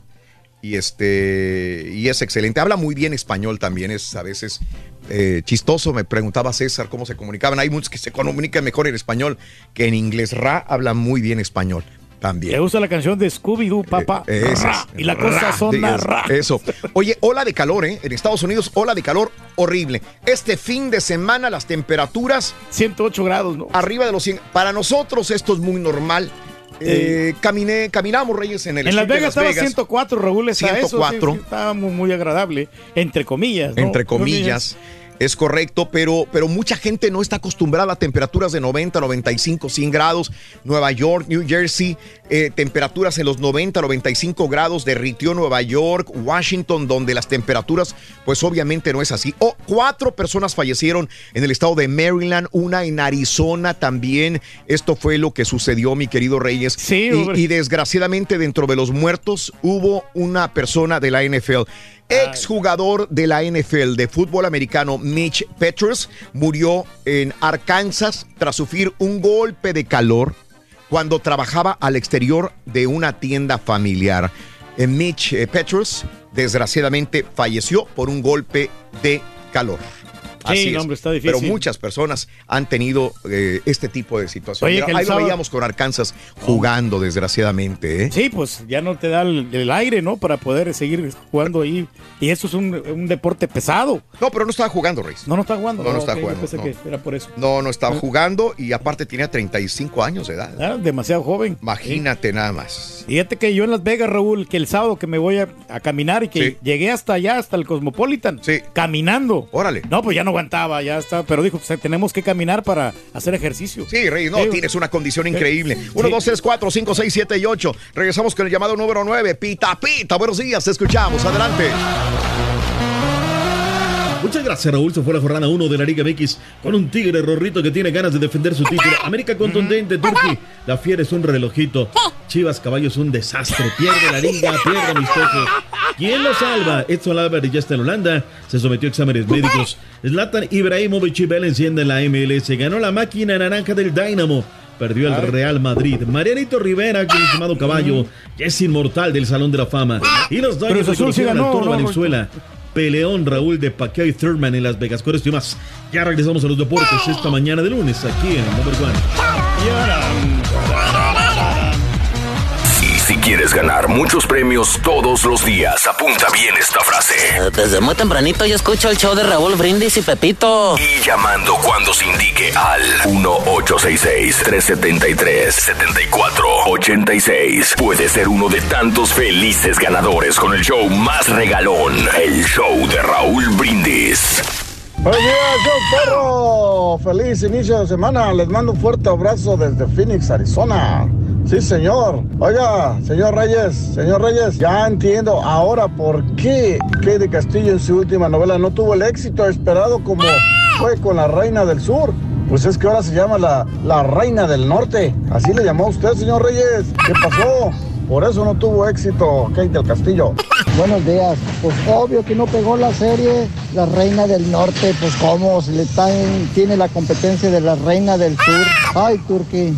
Speaker 13: Y este y es excelente. Habla muy bien español también. Es a veces eh, chistoso. Me preguntaba César cómo se comunicaban. Hay muchos que se comunican mejor en español que en inglés. Ra habla muy bien español también.
Speaker 17: Le gusta la canción de Scooby-Doo, papá.
Speaker 13: Eh,
Speaker 17: Ra,
Speaker 13: es.
Speaker 17: y la cosa sonda ra.
Speaker 13: Eso. Oye, ola de calor, ¿eh? En Estados Unidos, ola de calor horrible. Este fin de semana las temperaturas...
Speaker 17: 108 grados, ¿no?
Speaker 13: Arriba de los 100. Para nosotros esto es muy normal. Eh, caminé, caminamos, Reyes, en el
Speaker 14: En Las
Speaker 13: de
Speaker 14: Vegas estaba 104, Raúl. Está
Speaker 13: 104.
Speaker 14: Eso, sí, estaba muy, muy agradable, entre comillas. ¿no?
Speaker 13: entre comillas. Es correcto, pero, pero mucha gente no está acostumbrada a temperaturas de 90, 95, 100 grados. Nueva York, New Jersey, eh, temperaturas en los 90, 95 grados. Derritió Nueva York, Washington, donde las temperaturas, pues obviamente no es así. Oh, cuatro personas fallecieron en el estado de Maryland, una en Arizona también. Esto fue lo que sucedió, mi querido Reyes.
Speaker 14: Sí,
Speaker 13: y desgraciadamente dentro de los muertos hubo una persona de la NFL. Exjugador de la NFL de fútbol americano Mitch Petrus murió en Arkansas tras sufrir un golpe de calor cuando trabajaba al exterior de una tienda familiar. Eh, Mitch eh, Petrus desgraciadamente falleció por un golpe de calor.
Speaker 14: Sí,
Speaker 13: Así
Speaker 14: no, hombre, está difícil.
Speaker 13: Pero muchas personas han tenido eh, este tipo de situaciones.
Speaker 14: Oye,
Speaker 13: Ahí lo
Speaker 14: sábado-
Speaker 13: veíamos con Arkansas jugando, desgraciadamente. ¿eh?
Speaker 14: Sí, pues ya no te da el, el aire, ¿no? Para poder seguir jugando ahí. Y eso es un, un deporte pesado.
Speaker 13: No, pero no estaba jugando, Reyes.
Speaker 14: No, no está jugando.
Speaker 13: No, no
Speaker 14: ok, yo
Speaker 13: jugando,
Speaker 14: pensé
Speaker 13: no.
Speaker 14: que era por eso.
Speaker 13: No, no estaba
Speaker 14: Ah.
Speaker 13: jugando y aparte tenía 35 años de edad.
Speaker 14: Ah, demasiado joven.
Speaker 13: Imagínate nada más.
Speaker 14: Fíjate que yo en Las Vegas, Raúl, que el sábado que me voy a, a caminar y que
Speaker 13: Sí.
Speaker 14: llegué hasta allá, hasta el Cosmopolitan, caminando.
Speaker 13: Órale.
Speaker 14: No, pues ya no aguantaba, ya está, pero dijo, pues, tenemos que caminar para hacer ejercicio.
Speaker 13: Sí, Reyes, no,
Speaker 14: Sí,
Speaker 13: tienes una condición increíble. 1,
Speaker 14: Sí.
Speaker 13: 2, 3, 4, 5, 6, 7 y 8. Regresamos con el llamado número 9. Pita, pita. Buenos días, te escuchamos. Adelante.
Speaker 27: Muchas gracias, Raúl. Se fue la jornada 1 de la Liga MX con un Tigre Rorrito que tiene ganas de defender su título. América contundente, Turki. La Fiera es un relojito. Chivas Caballo es un desastre. Pierde la Liga, pierde amistosos. ¿Quién lo salva? Edson Álvarez ya está en Holanda. Se sometió a exámenes médicos. Zlatan Ibrahimovic y Bell enciende en la MLS. Ganó la máquina naranja del Dynamo. Perdió el Real Madrid. Marianito Rivera, con el estimado caballo, ya es inmortal del Salón de la Fama. Y los
Speaker 14: Cruz
Speaker 27: Dodgers
Speaker 14: Azul sí ganó.
Speaker 27: Valenzuela. Peleón Raúl de Pacquiao y Thurman en Las Vegas. Con esto y más. Ya regresamos a los deportes esta mañana de lunes aquí en Number One.
Speaker 1: Y si quieres ganar muchos premios todos los días, apunta bien esta frase.
Speaker 28: Desde muy tempranito yo escucho el show de Raúl Brindis y Pepito.
Speaker 1: Y llamando cuando se indique al 1-866-373-7486. Puede ser uno de tantos felices ganadores con el show más regalón, el show de Raúl Brindis.
Speaker 29: Buenos días, show perro. Feliz inicio de semana. Les mando un fuerte abrazo desde Phoenix, Arizona. Sí, señor. Oiga, señor Reyes, señor Reyes, ya entiendo ahora por qué Kay de Castillo en su última novela no tuvo el éxito esperado como fue con la Reina del Sur. Pues es que ahora se llama la, la Reina del Norte. Así le llamó usted, señor Reyes. ¿Qué pasó? Por eso no tuvo éxito Kate del Castillo.
Speaker 30: Buenos días. Pues obvio que no pegó la serie La Reina del Norte. Pues cómo, si le tiene la competencia de la Reina del Sur. Ay, Turquí.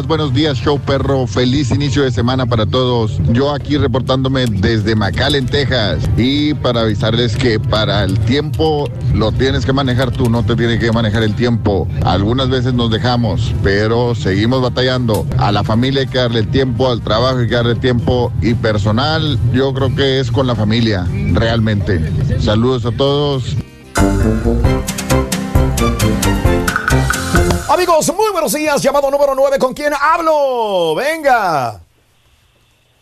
Speaker 31: Buenos días, show perro. Feliz inicio de semana para todos. Yo aquí reportándome desde McAllen, Texas. Y para avisarles que para el tiempo lo tienes que manejar tú, no te tiene que manejar el tiempo. Algunas veces nos dejamos, pero seguimos batallando. A la familia hay que darle tiempo, al trabajo hay que darle tiempo. Y personal, yo creo que es con la familia, realmente. Saludos a todos.
Speaker 13: Amigos, muy buenos días. Llamado número 9. ¿Con quién hablo? Venga.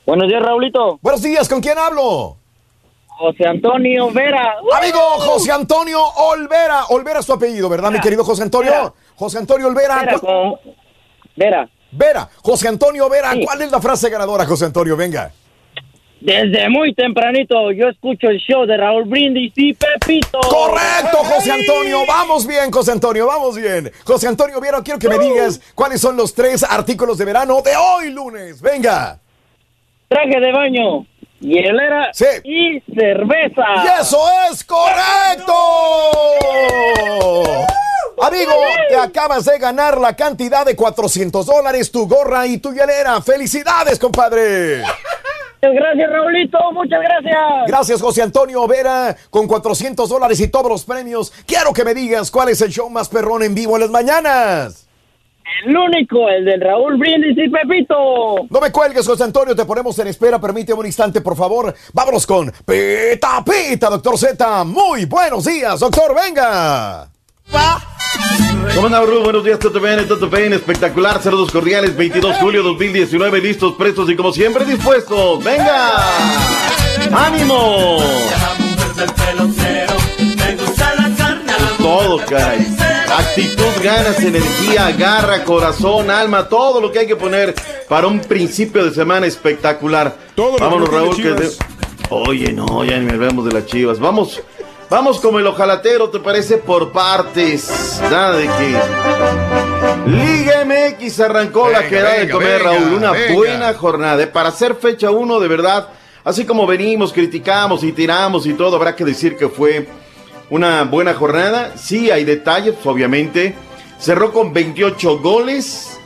Speaker 32: Buenos días, Raulito.
Speaker 13: Buenos días. ¿Con quién hablo?
Speaker 32: José Antonio Vera.
Speaker 13: Amigo José Antonio Olvera. Olvera es tu apellido, ¿verdad, mi querido José Antonio?
Speaker 32: Vera.
Speaker 13: José Antonio Olvera.
Speaker 32: Vera,
Speaker 13: ¿cu-
Speaker 32: con- Vera.
Speaker 13: Vera. José Antonio Vera.
Speaker 32: Sí.
Speaker 13: ¿Cuál es la frase ganadora, José Antonio? Venga.
Speaker 32: Desde muy tempranito yo escucho el show de Raúl Brindis y Pepito.
Speaker 13: Correcto, José Antonio. Vamos bien, José Antonio. Vamos bien. José Antonio Vera, quiero que me digas cuáles son los tres artículos de verano de hoy lunes. Venga.
Speaker 32: Traje de baño, hielera y cerveza.
Speaker 13: ¡Y eso es correcto! Amigo, te acabas de ganar la cantidad de 400 dólares, tu gorra y tu hielera. ¡Felicidades, compadre!
Speaker 32: Muchas gracias, Raulito. Muchas gracias.
Speaker 13: Gracias, José Antonio Vera, con 400 dólares y todos los premios. Quiero que me digas cuál es el show más perrón en vivo en las mañanas.
Speaker 32: El único, el del Raúl Brindis y Pepito.
Speaker 13: No me cuelgues, José Antonio, te ponemos en espera. Permíteme un instante, por favor. Vámonos con Pita Pita, doctor Z. Muy buenos días, doctor, venga.
Speaker 33: ¿Cómo anda, Ru? Buenos días, Toto bien, Toto bien, espectacular, saludos cordiales, 22 de julio 2019, listos, prestos y como siempre dispuestos. ¡Venga! ¡Ánimo! Todo, caray. Actitud, ganas, energía, garra, corazón, alma, todo lo que hay que poner para un principio de semana espectacular.
Speaker 15: Todo lo
Speaker 33: Vámonos, Raúl. Que de- Oye, no, ya ni me hablamos de las chivas. Vamos, vamos como el ojalatero, ¿te parece? Por partes. Nada de que. Liga MX arrancó la
Speaker 13: Venga,
Speaker 33: que da de comer,
Speaker 13: venga,
Speaker 33: Raúl. Una
Speaker 13: venga.
Speaker 33: buena jornada. ¿eh? Para hacer fecha uno, de verdad, así como venimos, criticamos y tiramos y todo, habrá que decir que fue una buena jornada. Sí, hay detalles, pues, obviamente. Cerró con 28 goles.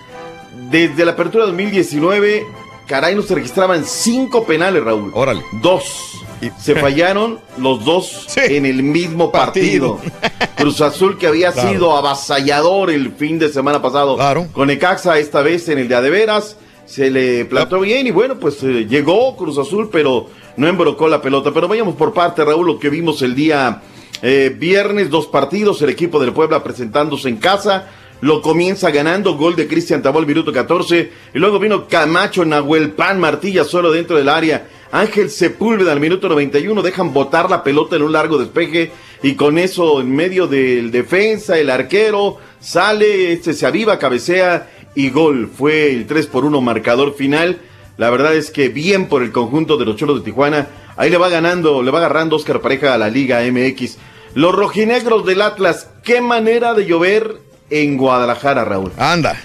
Speaker 33: Desde la apertura 2019, caray, no se registraban cinco penales, Raúl.
Speaker 13: Órale.
Speaker 33: Dos. Se fallaron los dos en el mismo partido. Cruz Azul que había
Speaker 13: Claro.
Speaker 33: sido avasallador el fin de semana pasado con Ecaxa, esta vez en el de Adeveras. Se le plantó bien y bueno, pues eh, llegó Cruz Azul, pero no embrocó la pelota. Pero vayamos por parte, Raúl, lo que vimos el día eh, viernes, dos partidos, el equipo del Puebla presentándose en casa. Lo comienza ganando, gol de Cristian Tabó minuto 14. Y luego vino Camacho, Nahuel Pan, Martilla solo dentro del área. Ángel Sepúlveda al minuto 91. Dejan botar la pelota en un largo despeje. Y con eso en medio del defensa, el arquero sale, este se aviva, cabecea y gol. Fue el 3 por 1 marcador final. La verdad es que bien por el conjunto de los Cholos de Tijuana. Ahí le va ganando, le va agarrando Oscar Pareja a la Liga MX. Los rojinegros del Atlas, qué manera de llover en Guadalajara, Raúl.
Speaker 13: Anda.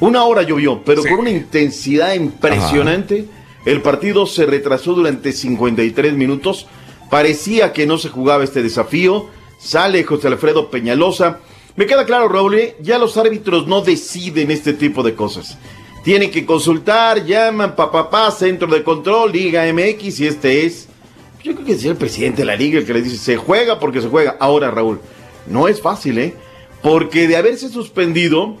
Speaker 33: Una hora llovió, pero con una intensidad impresionante. El partido se retrasó durante 53 minutos. Parecía que no se jugaba este desafío. Sale José Alfredo Peñalosa. Me queda claro, Raúl, ¿eh? ya los árbitros no deciden este tipo de cosas. Tienen que consultar, llaman, papá, centro de control, Liga MX, y este es. Yo creo que es el presidente de la liga el que le dice, se juega porque se juega. Ahora, Raúl, no es fácil, ¿eh? Porque de haberse suspendido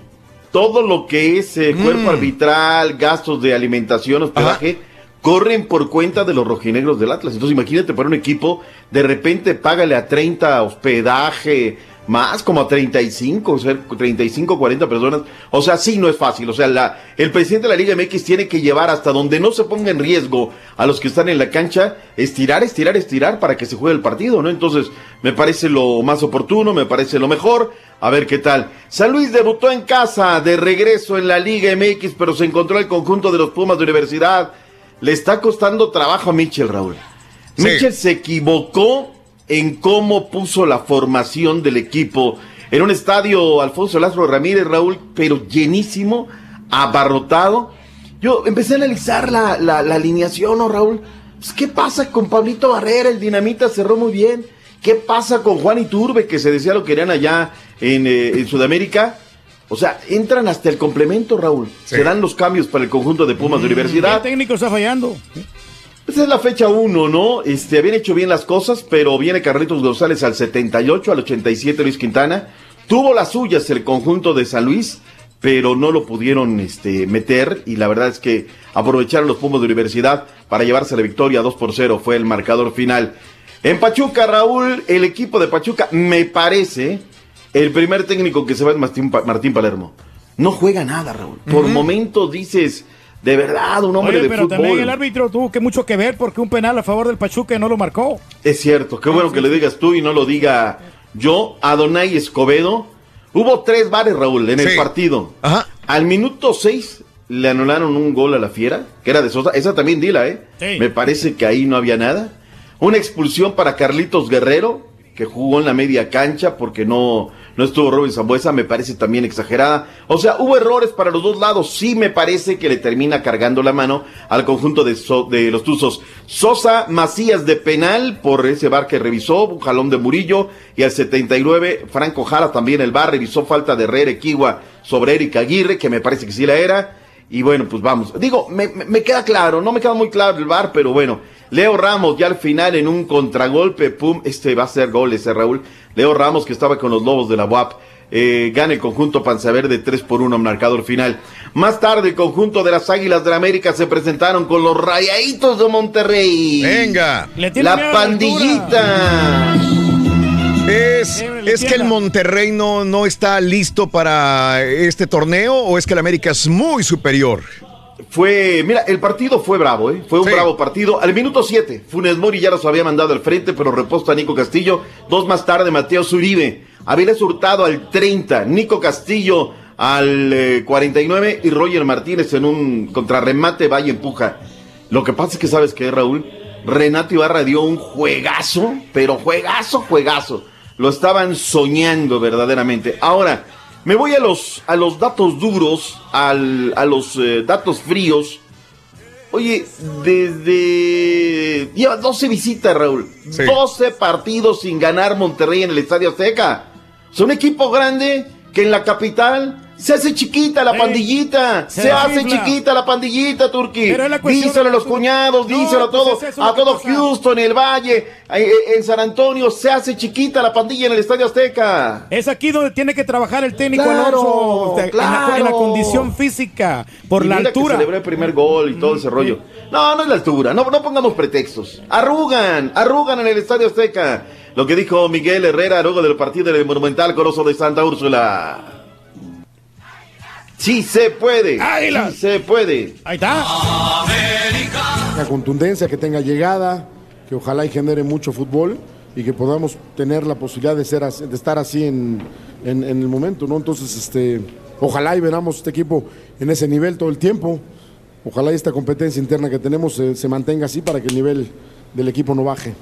Speaker 33: todo lo que es eh, cuerpo arbitral, gastos de alimentación, hospedaje, corren por cuenta de los rojinegros del Atlas. Entonces imagínate para un equipo, de repente págale a 30 hospedaje, más como a 35, o sea, 35, 40 personas. O sea, sí, no es fácil. O sea, la, el presidente de la Liga MX tiene que llevar hasta donde no se ponga en riesgo a los que están en la cancha, estirar, estirar, estirar para que se juegue el partido, ¿no? Entonces, me parece lo más oportuno, me parece lo mejor. A ver qué tal. San Luis debutó en casa, de regreso en la Liga MX, pero se encontró el conjunto de los Pumas de Universidad. Le está costando trabajo a Mitchell, Raúl. Mitchell se equivocó en cómo puso la formación del equipo en un estadio Alfonso Lázaro Ramírez, Raúl, pero llenísimo, abarrotado. Yo empecé a analizar la, la- la alineación, ¿no, Raúl? Pues, ¿Qué pasa con Pablito Barrera? El dinamita cerró muy bien. ¿Qué pasa con Juan Iturbe, que se decía lo querían allá en, eh, en Sudamérica? O sea, entran hasta el complemento, Raúl. Se dan los cambios para el conjunto de Pumas de Universidad.
Speaker 14: El técnico está fallando.
Speaker 33: Esa es la fecha 1, ¿no? Este, habían hecho bien las cosas, pero viene Carlitos González al 78, al 87 Luis Quintana. Tuvo las suyas el conjunto de San Luis, pero no lo pudieron este, meter y la verdad es que aprovecharon los Pumas de Universidad para llevarse la victoria 2 por 0, fue el marcador final. En Pachuca, Raúl, el equipo de Pachuca, me parece, el primer técnico que se va es Martín, Pa- Martín Palermo. No juega nada, Raúl. Por
Speaker 14: Ujú.
Speaker 33: momentos dices, de verdad, un hombre
Speaker 14: Oye,
Speaker 33: de
Speaker 14: pero
Speaker 33: fútbol.
Speaker 14: también el árbitro tuvo que mucho que ver porque un penal a favor del Pachuca no lo marcó.
Speaker 33: Es cierto, qué bueno que le digas tú y no lo diga yo, Adonai Escobedo. Hubo tres bares, Raúl, en el partido. Al minuto seis le anularon un gol a la fiera, que era de Sosa. Esa también dila, ¿eh?
Speaker 13: Sí.
Speaker 33: Me parece que ahí no había nada. Una expulsión para Carlitos Guerrero, que jugó en la media cancha porque no, no estuvo Robin Zambuesa, me parece también exagerada. O sea, hubo errores para los dos lados. Sí me parece que le termina cargando la mano al conjunto de, los Tuzos. Sosa Macías de penal por ese bar que revisó, un jalón de Murillo. Y al 79, Franco Jara también el bar revisó falta de Herrera Equigua sobre Erika Aguirre, que me parece que sí la era. Y bueno, pues vamos. Digo, me- me queda claro, no me queda muy claro el bar, pero bueno. Leo Ramos ya al final en un contragolpe, pum, este va a ser gol ese Raúl. Leo Ramos que estaba con los Lobos de la UAP. eh, gana el conjunto Panzaverde 3 por 1 marcador final. Más tarde el conjunto de las Águilas de la América se presentaron con los Rayaditos de Monterrey.
Speaker 13: Venga.
Speaker 14: Le tiene miedo
Speaker 33: La pandillita.
Speaker 13: Es ¿Es que el. Monterrey no, no está listo para este torneo o es que el América es muy superior?
Speaker 33: Fue, mira, el partido fue bravo, ¿eh? Fue un bravo partido. Al minuto 7, Funes Mori ya los había mandado al frente, pero reposta a Nico Castillo. Dos más tarde, Mateo Zuribe. Avilés Hurtado al 30, Nico Castillo al eh, 49 y Roger Martínez en un contrarremate, vaya empuja. Lo que pasa es que, ¿sabes qué, Raúl? Renato Ibarra dio un juegazo, pero juegazo, juegazo. Lo estaban soñando verdaderamente. Ahora, me voy a los, a los datos duros, al- a los eh, datos fríos. Oye, desde... Lleva 12 visitas, Raúl. 12 partidos sin ganar Monterrey en el Estadio Azteca. Es un equipo grande que en la capital se hace chiquita la pandillita. Se,
Speaker 14: se
Speaker 33: hace chiquita la pandillita, Turki.
Speaker 14: Es
Speaker 33: Díselo a los cuñados,
Speaker 14: No,
Speaker 33: díselo a
Speaker 14: pues
Speaker 33: todo,
Speaker 14: es eso
Speaker 33: a todo. Houston, el Valle, eh, en San Antonio. Se hace chiquita la pandilla en el Estadio Azteca.
Speaker 14: Es aquí donde tiene que trabajar el técnico
Speaker 33: Claro,
Speaker 14: Alonso, o sea, en, la, en la
Speaker 33: claro.
Speaker 14: condición física, por
Speaker 33: Y
Speaker 14: la
Speaker 33: mira
Speaker 14: altura.
Speaker 33: Que celebró el primer gol y todo ese rollo. No, no es la altura. No, no pongamos pretextos. Arrugan, arrugan en el Estadio Azteca. Lo que dijo Miguel Herrera luego del partido del Monumental Coloso de Santa Úrsula. Sí se puede. Sí se puede.
Speaker 14: Ahí está.
Speaker 34: La contundencia, que tenga llegada, que ojalá y genere mucho fútbol y que podamos tener la posibilidad de, ser, así- de estar así en, en- en el momento, ¿no? Entonces, este, ojalá y veramos este equipo en ese nivel todo el tiempo. Ojalá y esta competencia interna que tenemos eh, se mantenga así para que el nivel del equipo no baje.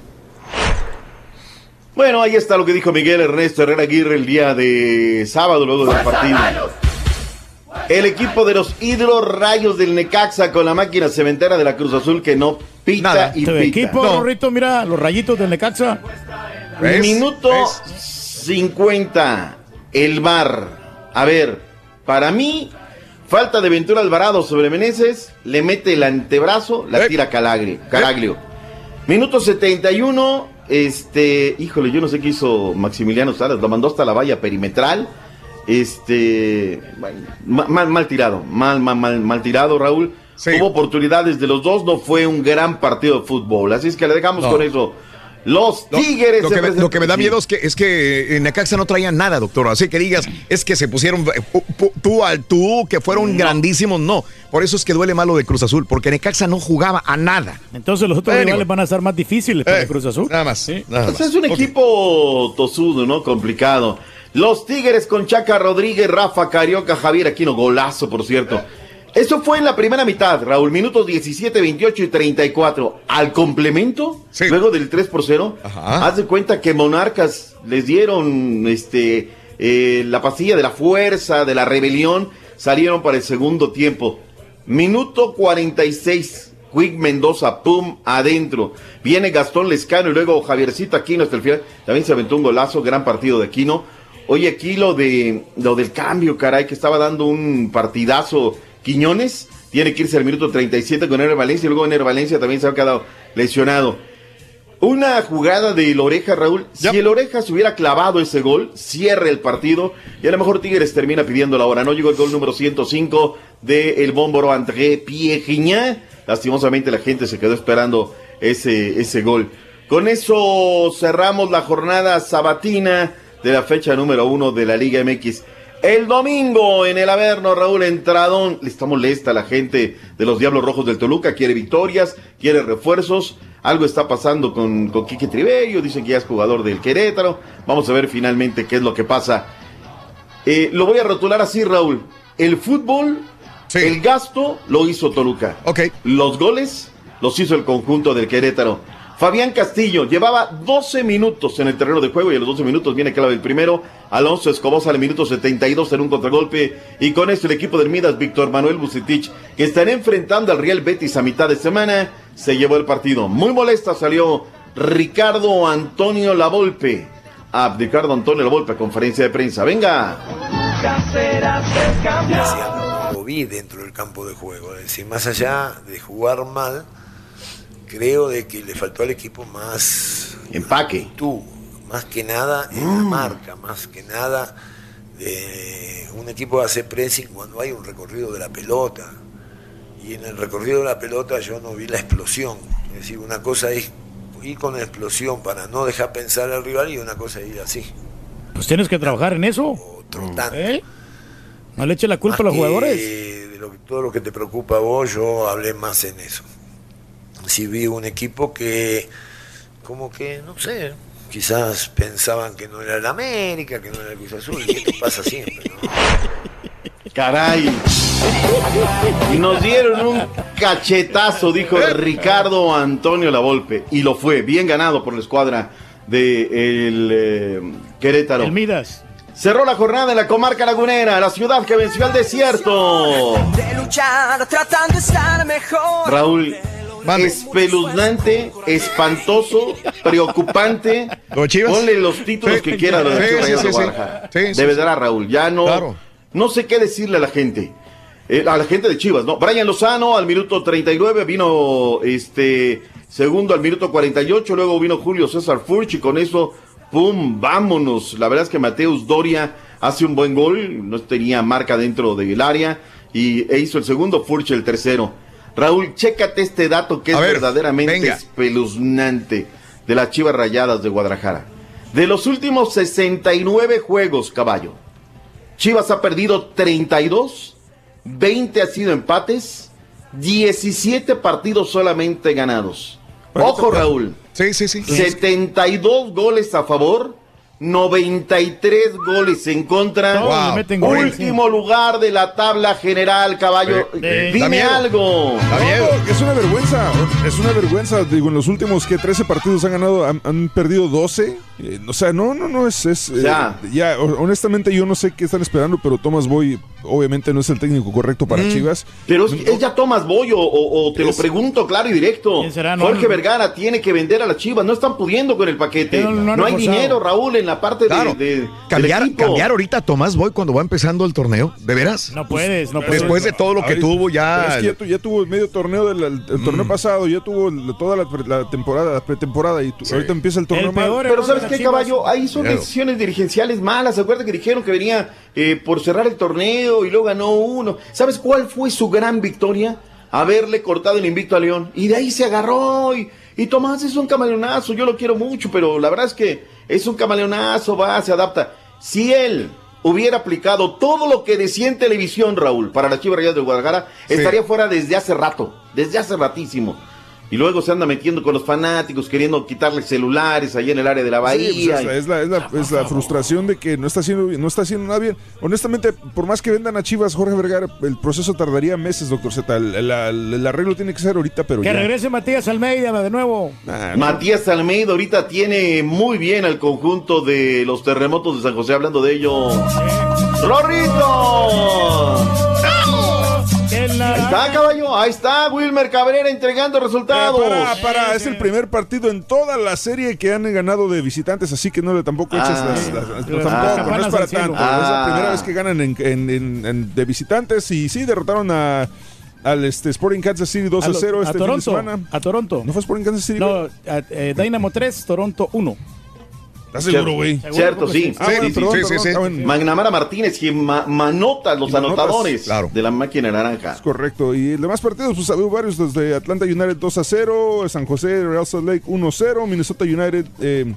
Speaker 33: Bueno, ahí está lo que dijo Miguel Ernesto Herrera Aguirre el día de sábado, luego del partido. El equipo de los hidrorrayos del Necaxa con la máquina cementera de la Cruz Azul que no pita y
Speaker 14: Tu
Speaker 33: pita.
Speaker 14: equipo, Rorrito, mira, los rayitos del Necaxa.
Speaker 33: Minuto 50. El bar. A ver, para mí, falta de Ventura Alvarado sobre Meneses. Le mete el antebrazo, la tira Calagri- Caraglio. Minuto 71. Este, híjole, yo no sé qué hizo Maximiliano Salas. Lo mandó hasta la valla perimetral. Este, mal, mal tirado. Mal, mal, mal, mal tirado, Raúl. Hubo oportunidades de los dos. No fue un gran partido de fútbol. Así es que le dejamos
Speaker 13: No.
Speaker 33: con eso. Los Tigres.
Speaker 13: Lo que, me, lo que me da miedo es que, es que en Necaxa no traían nada, doctor. Así que digas, es que se pusieron eh, tú al tú, que fueron grandísimos. No, por eso es que duele malo de Cruz Azul, porque Necaxa no jugaba a nada.
Speaker 14: Entonces los otros rivales van a estar más difíciles para
Speaker 13: Eh,
Speaker 14: Cruz Azul.
Speaker 13: Nada más. Nada
Speaker 33: Pues es un equipo tosudo, ¿no? Complicado. Los Tigres con Chaca Rodríguez, Rafa Carioca, Javier Aquino, golazo, por cierto. Eso fue en la primera mitad, Raúl, minutos 17, 28 y 34. Al complemento, luego del 3 por 0, haz de cuenta que Monarcas les dieron este eh, la pastilla de la fuerza, de la rebelión, salieron para el segundo tiempo. Minuto 46, Quick Mendoza, pum, adentro. Viene Gastón Lescano y luego Javiercito Aquino hasta el final. También se aventó un golazo, gran partido de Aquino. Oye, aquí lo de lo del cambio, caray, que estaba dando un partidazo Quiñones. Tiene que irse al minuto 37 con Ener Valencia y luego Ener Valencia también se ha quedado lesionado. Una jugada de Loreja, Raúl. Si el Oreja se hubiera clavado ese gol, cierra el partido y a lo mejor Tigres termina pidiendo la hora. No llegó el gol número 105 de el bómboro André Pierre Lastimosamente la gente se quedó esperando ese, ese gol. Con eso cerramos la jornada sabatina de la fecha número uno de la Liga MX. El domingo en el Averno, Raúl Entradón. Le está molesta la gente de los Diablos Rojos del Toluca. Quiere victorias, quiere refuerzos. Algo está pasando con, con Quique Tribello. Dicen que ya es jugador del Querétaro. Vamos a ver finalmente qué es lo que pasa. Eh, lo voy a rotular así, Raúl. El fútbol, el gasto lo hizo Toluca. Los goles los hizo el conjunto del Querétaro. Fabián Castillo llevaba 12 minutos en el terreno de juego y a los 12 minutos viene clave el primero. Alonso Escobar sale al minuto 72 en un contragolpe. Y con esto el equipo del Midas, Víctor Manuel Bucetich, que estará enfrentando al Real Betis a mitad de semana, se llevó el partido. Muy molesta salió Ricardo Antonio Lavolpe. Ah, Ricardo Antonio Lavolpe, conferencia de prensa. Venga.
Speaker 35: lo vi dentro del campo de juego. Es decir, más allá de jugar mal, creo de que le faltó al equipo más
Speaker 33: empaque.
Speaker 35: Tú, más que nada en la marca, más que nada de un equipo hace pressing cuando hay un recorrido de la pelota. Y en el recorrido de la pelota yo no vi la explosión. Es decir, una cosa es ir con explosión para no dejar pensar al rival y una cosa es ir así.
Speaker 14: Pues tienes que trabajar en eso. ¿Eh? No le eche la culpa a los
Speaker 35: que
Speaker 14: jugadores.
Speaker 35: de lo que- todo lo que te preocupa a vos, yo hablé más en eso. Si vi un equipo que, como que, no sé, quizás pensaban que no era el América, que no era el Cruz Azul, y esto pasa siempre, ¿no?
Speaker 33: Caray. Y nos dieron un cachetazo, dijo Ricardo Antonio Lavolpe. Y lo fue, bien ganado por la escuadra de el, eh, Querétaro.
Speaker 14: El Midas.
Speaker 33: Cerró la jornada en la comarca lagunera, la ciudad que venció al desierto.
Speaker 36: De luchar, tratando de estar mejor.
Speaker 33: Raúl, espeluznante, espantoso, preocupante. Ponle los títulos
Speaker 13: Sí.
Speaker 33: que quiera a los
Speaker 13: Sí, sí,
Speaker 33: de de verdad, Raúl, ya no,
Speaker 13: Claro.
Speaker 33: no sé qué decirle a la gente. Eh, a la gente de Chivas, ¿no? Brian Lozano al minuto 39 vino este segundo al minuto 48, luego vino Julio César Furch y con eso, ¡pum! ¡Vámonos! La verdad es que Mateus Doria hace un buen gol, no tenía marca dentro del área y e hizo el segundo, Furch el tercero. Raúl, chécate este dato que es
Speaker 13: ver,
Speaker 33: verdaderamente
Speaker 13: venga.
Speaker 33: espeluznante de las Chivas Rayadas de Guadalajara. De los últimos 69 juegos, caballo, Chivas ha perdido 32, 20 ha sido empates, 17 partidos solamente ganados. Ojo, Raúl.
Speaker 13: Sí, sí, sí.
Speaker 33: 72 goles a favor, 93 goles en contra.
Speaker 13: Goles,
Speaker 33: Último lugar de la tabla general, caballo.
Speaker 15: Eh, eh,
Speaker 33: Dime algo.
Speaker 15: No, es una vergüenza, es una vergüenza. Digo, en los últimos que 13 partidos han ganado, han, han perdido 12. Eh, o sea, no, no, no, es. es, eh,
Speaker 33: Ya.
Speaker 15: ya, ho- honestamente, yo no sé qué están esperando, pero Tomás Boy, obviamente, no es el técnico correcto para
Speaker 33: Mm.
Speaker 15: Chivas.
Speaker 33: Pero es, es ya Tomás Boyo, o, o te lo pregunto claro y directo.
Speaker 14: será? No,
Speaker 33: Jorge
Speaker 14: no.
Speaker 33: Vergara tiene que vender a las Chivas, no están pudiendo con el paquete.
Speaker 14: No, no, no han
Speaker 33: no hay dinero, Raúl, en la parte
Speaker 13: Claro.
Speaker 33: de, de-
Speaker 13: Cambiar,
Speaker 33: del
Speaker 13: cambiar ahorita a Tomás Boy cuando va empezando el torneo, ¿de veras?
Speaker 14: No puedes, no puedes.
Speaker 13: Después de todo lo que
Speaker 15: Ahorita-
Speaker 13: tuvo ya.
Speaker 15: es que ya, tu- ya tuvo medio torneo del el, el torneo pasado, ya tuvo el- toda la, temporada, la pretemporada, y tu- ahorita empieza el torneo mal.
Speaker 33: Pero ¿sabes qué, caballo? Ahí son
Speaker 15: Claro.
Speaker 33: decisiones dirigenciales malas. Acuérdate que dijeron que venía eh, por cerrar el torneo y luego ganó uno. ¿Sabes cuál fue su gran victoria? Haberle cortado el invicto a León. Y de ahí se agarró. Y, y Tomás es un camaleonazo. Yo lo quiero mucho, pero la verdad es que es un camaleonazo, va, se adapta. Si él hubiera aplicado todo lo que decía en televisión, Raúl, para las Chivas Rayadas de Guadalajara, estaría fuera desde hace rato, desde hace ratísimo. Y luego se anda metiendo con los fanáticos, queriendo quitarle celulares ahí en el área de la
Speaker 15: Sí,
Speaker 33: bahía.
Speaker 15: pues es, la, es, la, es la- es la frustración de que no está haciendo bien- no está haciendo nada bien. Honestamente, por más que vendan a Chivas Jorge Vergara, el proceso tardaría meses, doctor Z. El, el- el- el arreglo tiene que ser ahorita, pero
Speaker 14: Que
Speaker 15: ya.
Speaker 14: regrese Matías Almeida de nuevo.
Speaker 33: Matías Almeida ahorita tiene muy bien al conjunto de los terremotos de San José, hablando de ello. ¡Rorrito! Ahí está, caballo. Ahí está Wilmer Cabrera entregando resultados.
Speaker 15: Para, para, es el primer partido en toda la serie que han ganado de visitantes, así que no le tampoco eches
Speaker 33: Ah.
Speaker 15: las, las- las-
Speaker 33: Las
Speaker 15: tampoco, no es para tanto. Es la
Speaker 33: Ah.
Speaker 15: primera vez que ganan en, en- en- en- de visitantes y sí derrotaron a al este Sporting Kansas City 2 a,
Speaker 14: A lo-
Speaker 15: 0
Speaker 14: a
Speaker 15: este fin de
Speaker 14: Toronto.
Speaker 15: semana.
Speaker 14: A Toronto.
Speaker 15: ¿No fue Sporting Kansas City?
Speaker 14: No, a- eh, Dynamo 3, Toronto 1.
Speaker 15: ¿Estás seguro, güey?
Speaker 33: Cierto, sí.
Speaker 15: Ah, bueno,
Speaker 33: Sí, sí,
Speaker 15: perdón,
Speaker 33: sí,
Speaker 15: perdón,
Speaker 33: sí,
Speaker 15: bueno.
Speaker 33: Magnamara Martínez, quien ma- manota los
Speaker 15: manotas,
Speaker 33: anotadores
Speaker 15: claro.
Speaker 33: de la máquina naranja.
Speaker 15: Correcto. Y el demás partidos, pues hubo varios desde Atlanta United 2 a 0, San José Real Salt Lake 1 a 0, Minnesota United. eh,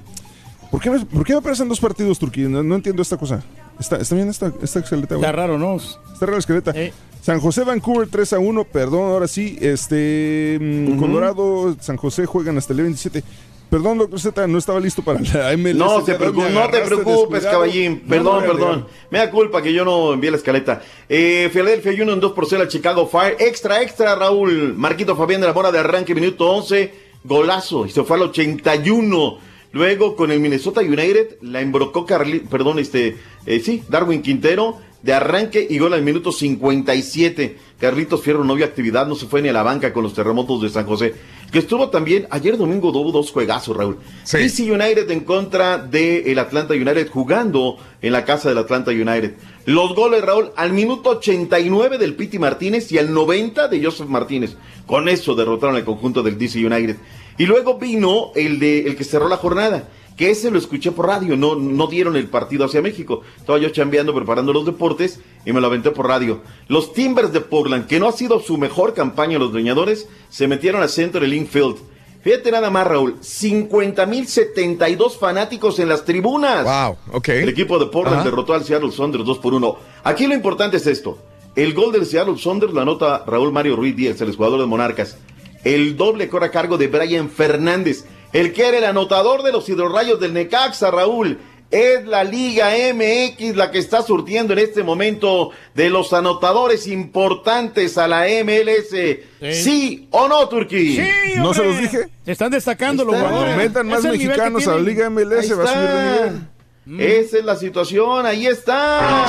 Speaker 15: ¿por, qué me, ¿Por qué me aparecen dos partidos, Turquía? No, no entiendo esta cosa. ¿Está, está bien esta, esta esqueleta, güey?
Speaker 14: Está raro, ¿no?
Speaker 15: Está rara la esqueleta. San José Vancouver 3 a 1, perdón, ahora sí. Este mm. Colorado, San José juegan hasta el 27. Perdón, doctor Z, no estaba listo para la MLS.
Speaker 33: No, te no preocupes, caballín. Perdón,
Speaker 15: no,
Speaker 33: perdón. Me da culpa que yo no envié la escaleta. Eh, Philadelphia Union en 2 por 0 al Chicago Fire. Extra, extra, Raúl. Marquito Fabián de la Mora de arranque, minuto 11. Golazo. Y se fue al 81. Luego con el Minnesota United la embrocó Carli, perdón, este, eh, sí, Darwin Quintero de arranque y gol al minuto 57. Carlitos Fierro no vio actividad, no se fue ni a la banca con los terremotos de San José. Que estuvo también, ayer domingo hubo dos juegazos, Raúl. DC United en contra del Atlanta United, jugando en la casa del Atlanta United. Los goles, Raúl, al minuto 89 del Piti Martínez y al 90 de Joseph Martínez. Con eso derrotaron al conjunto del DC United. Y luego vino el de el que cerró la jornada, que ese lo escuché por radio, no, no dieron el partido hacia México. Estaba yo chambeando, preparando los deportes y me lo aventé por radio. Los Timbers de Portland, que no ha sido su mejor campaña los leñadores, se metieron al centro del infield. Fíjate nada más, Raúl, 50 mil 72 fanáticos en las tribunas.
Speaker 13: Wow, ok.
Speaker 33: El equipo de Portland derrotó al Seattle Saunders 2 por 1. Aquí lo importante es esto. El gol del Seattle Saunders lo anota Raúl Mario Ruiz Díaz, el jugador de Monarcas. El doble corre a cargo de Brian Fernández, el que era el anotador de los hidrorrayos del Necaxa, Raúl. Es la Liga MX la que está surtiendo en este momento de los anotadores importantes a la MLS. ¿Sí, o no, Turquí?
Speaker 15: ¿No se los dije?
Speaker 14: Se están destacando los jugadores.
Speaker 15: Metan más mexicanos a la. Liga MLS, va a subir de nivel.
Speaker 14: Mm.
Speaker 33: Esa es la situación, ahí está.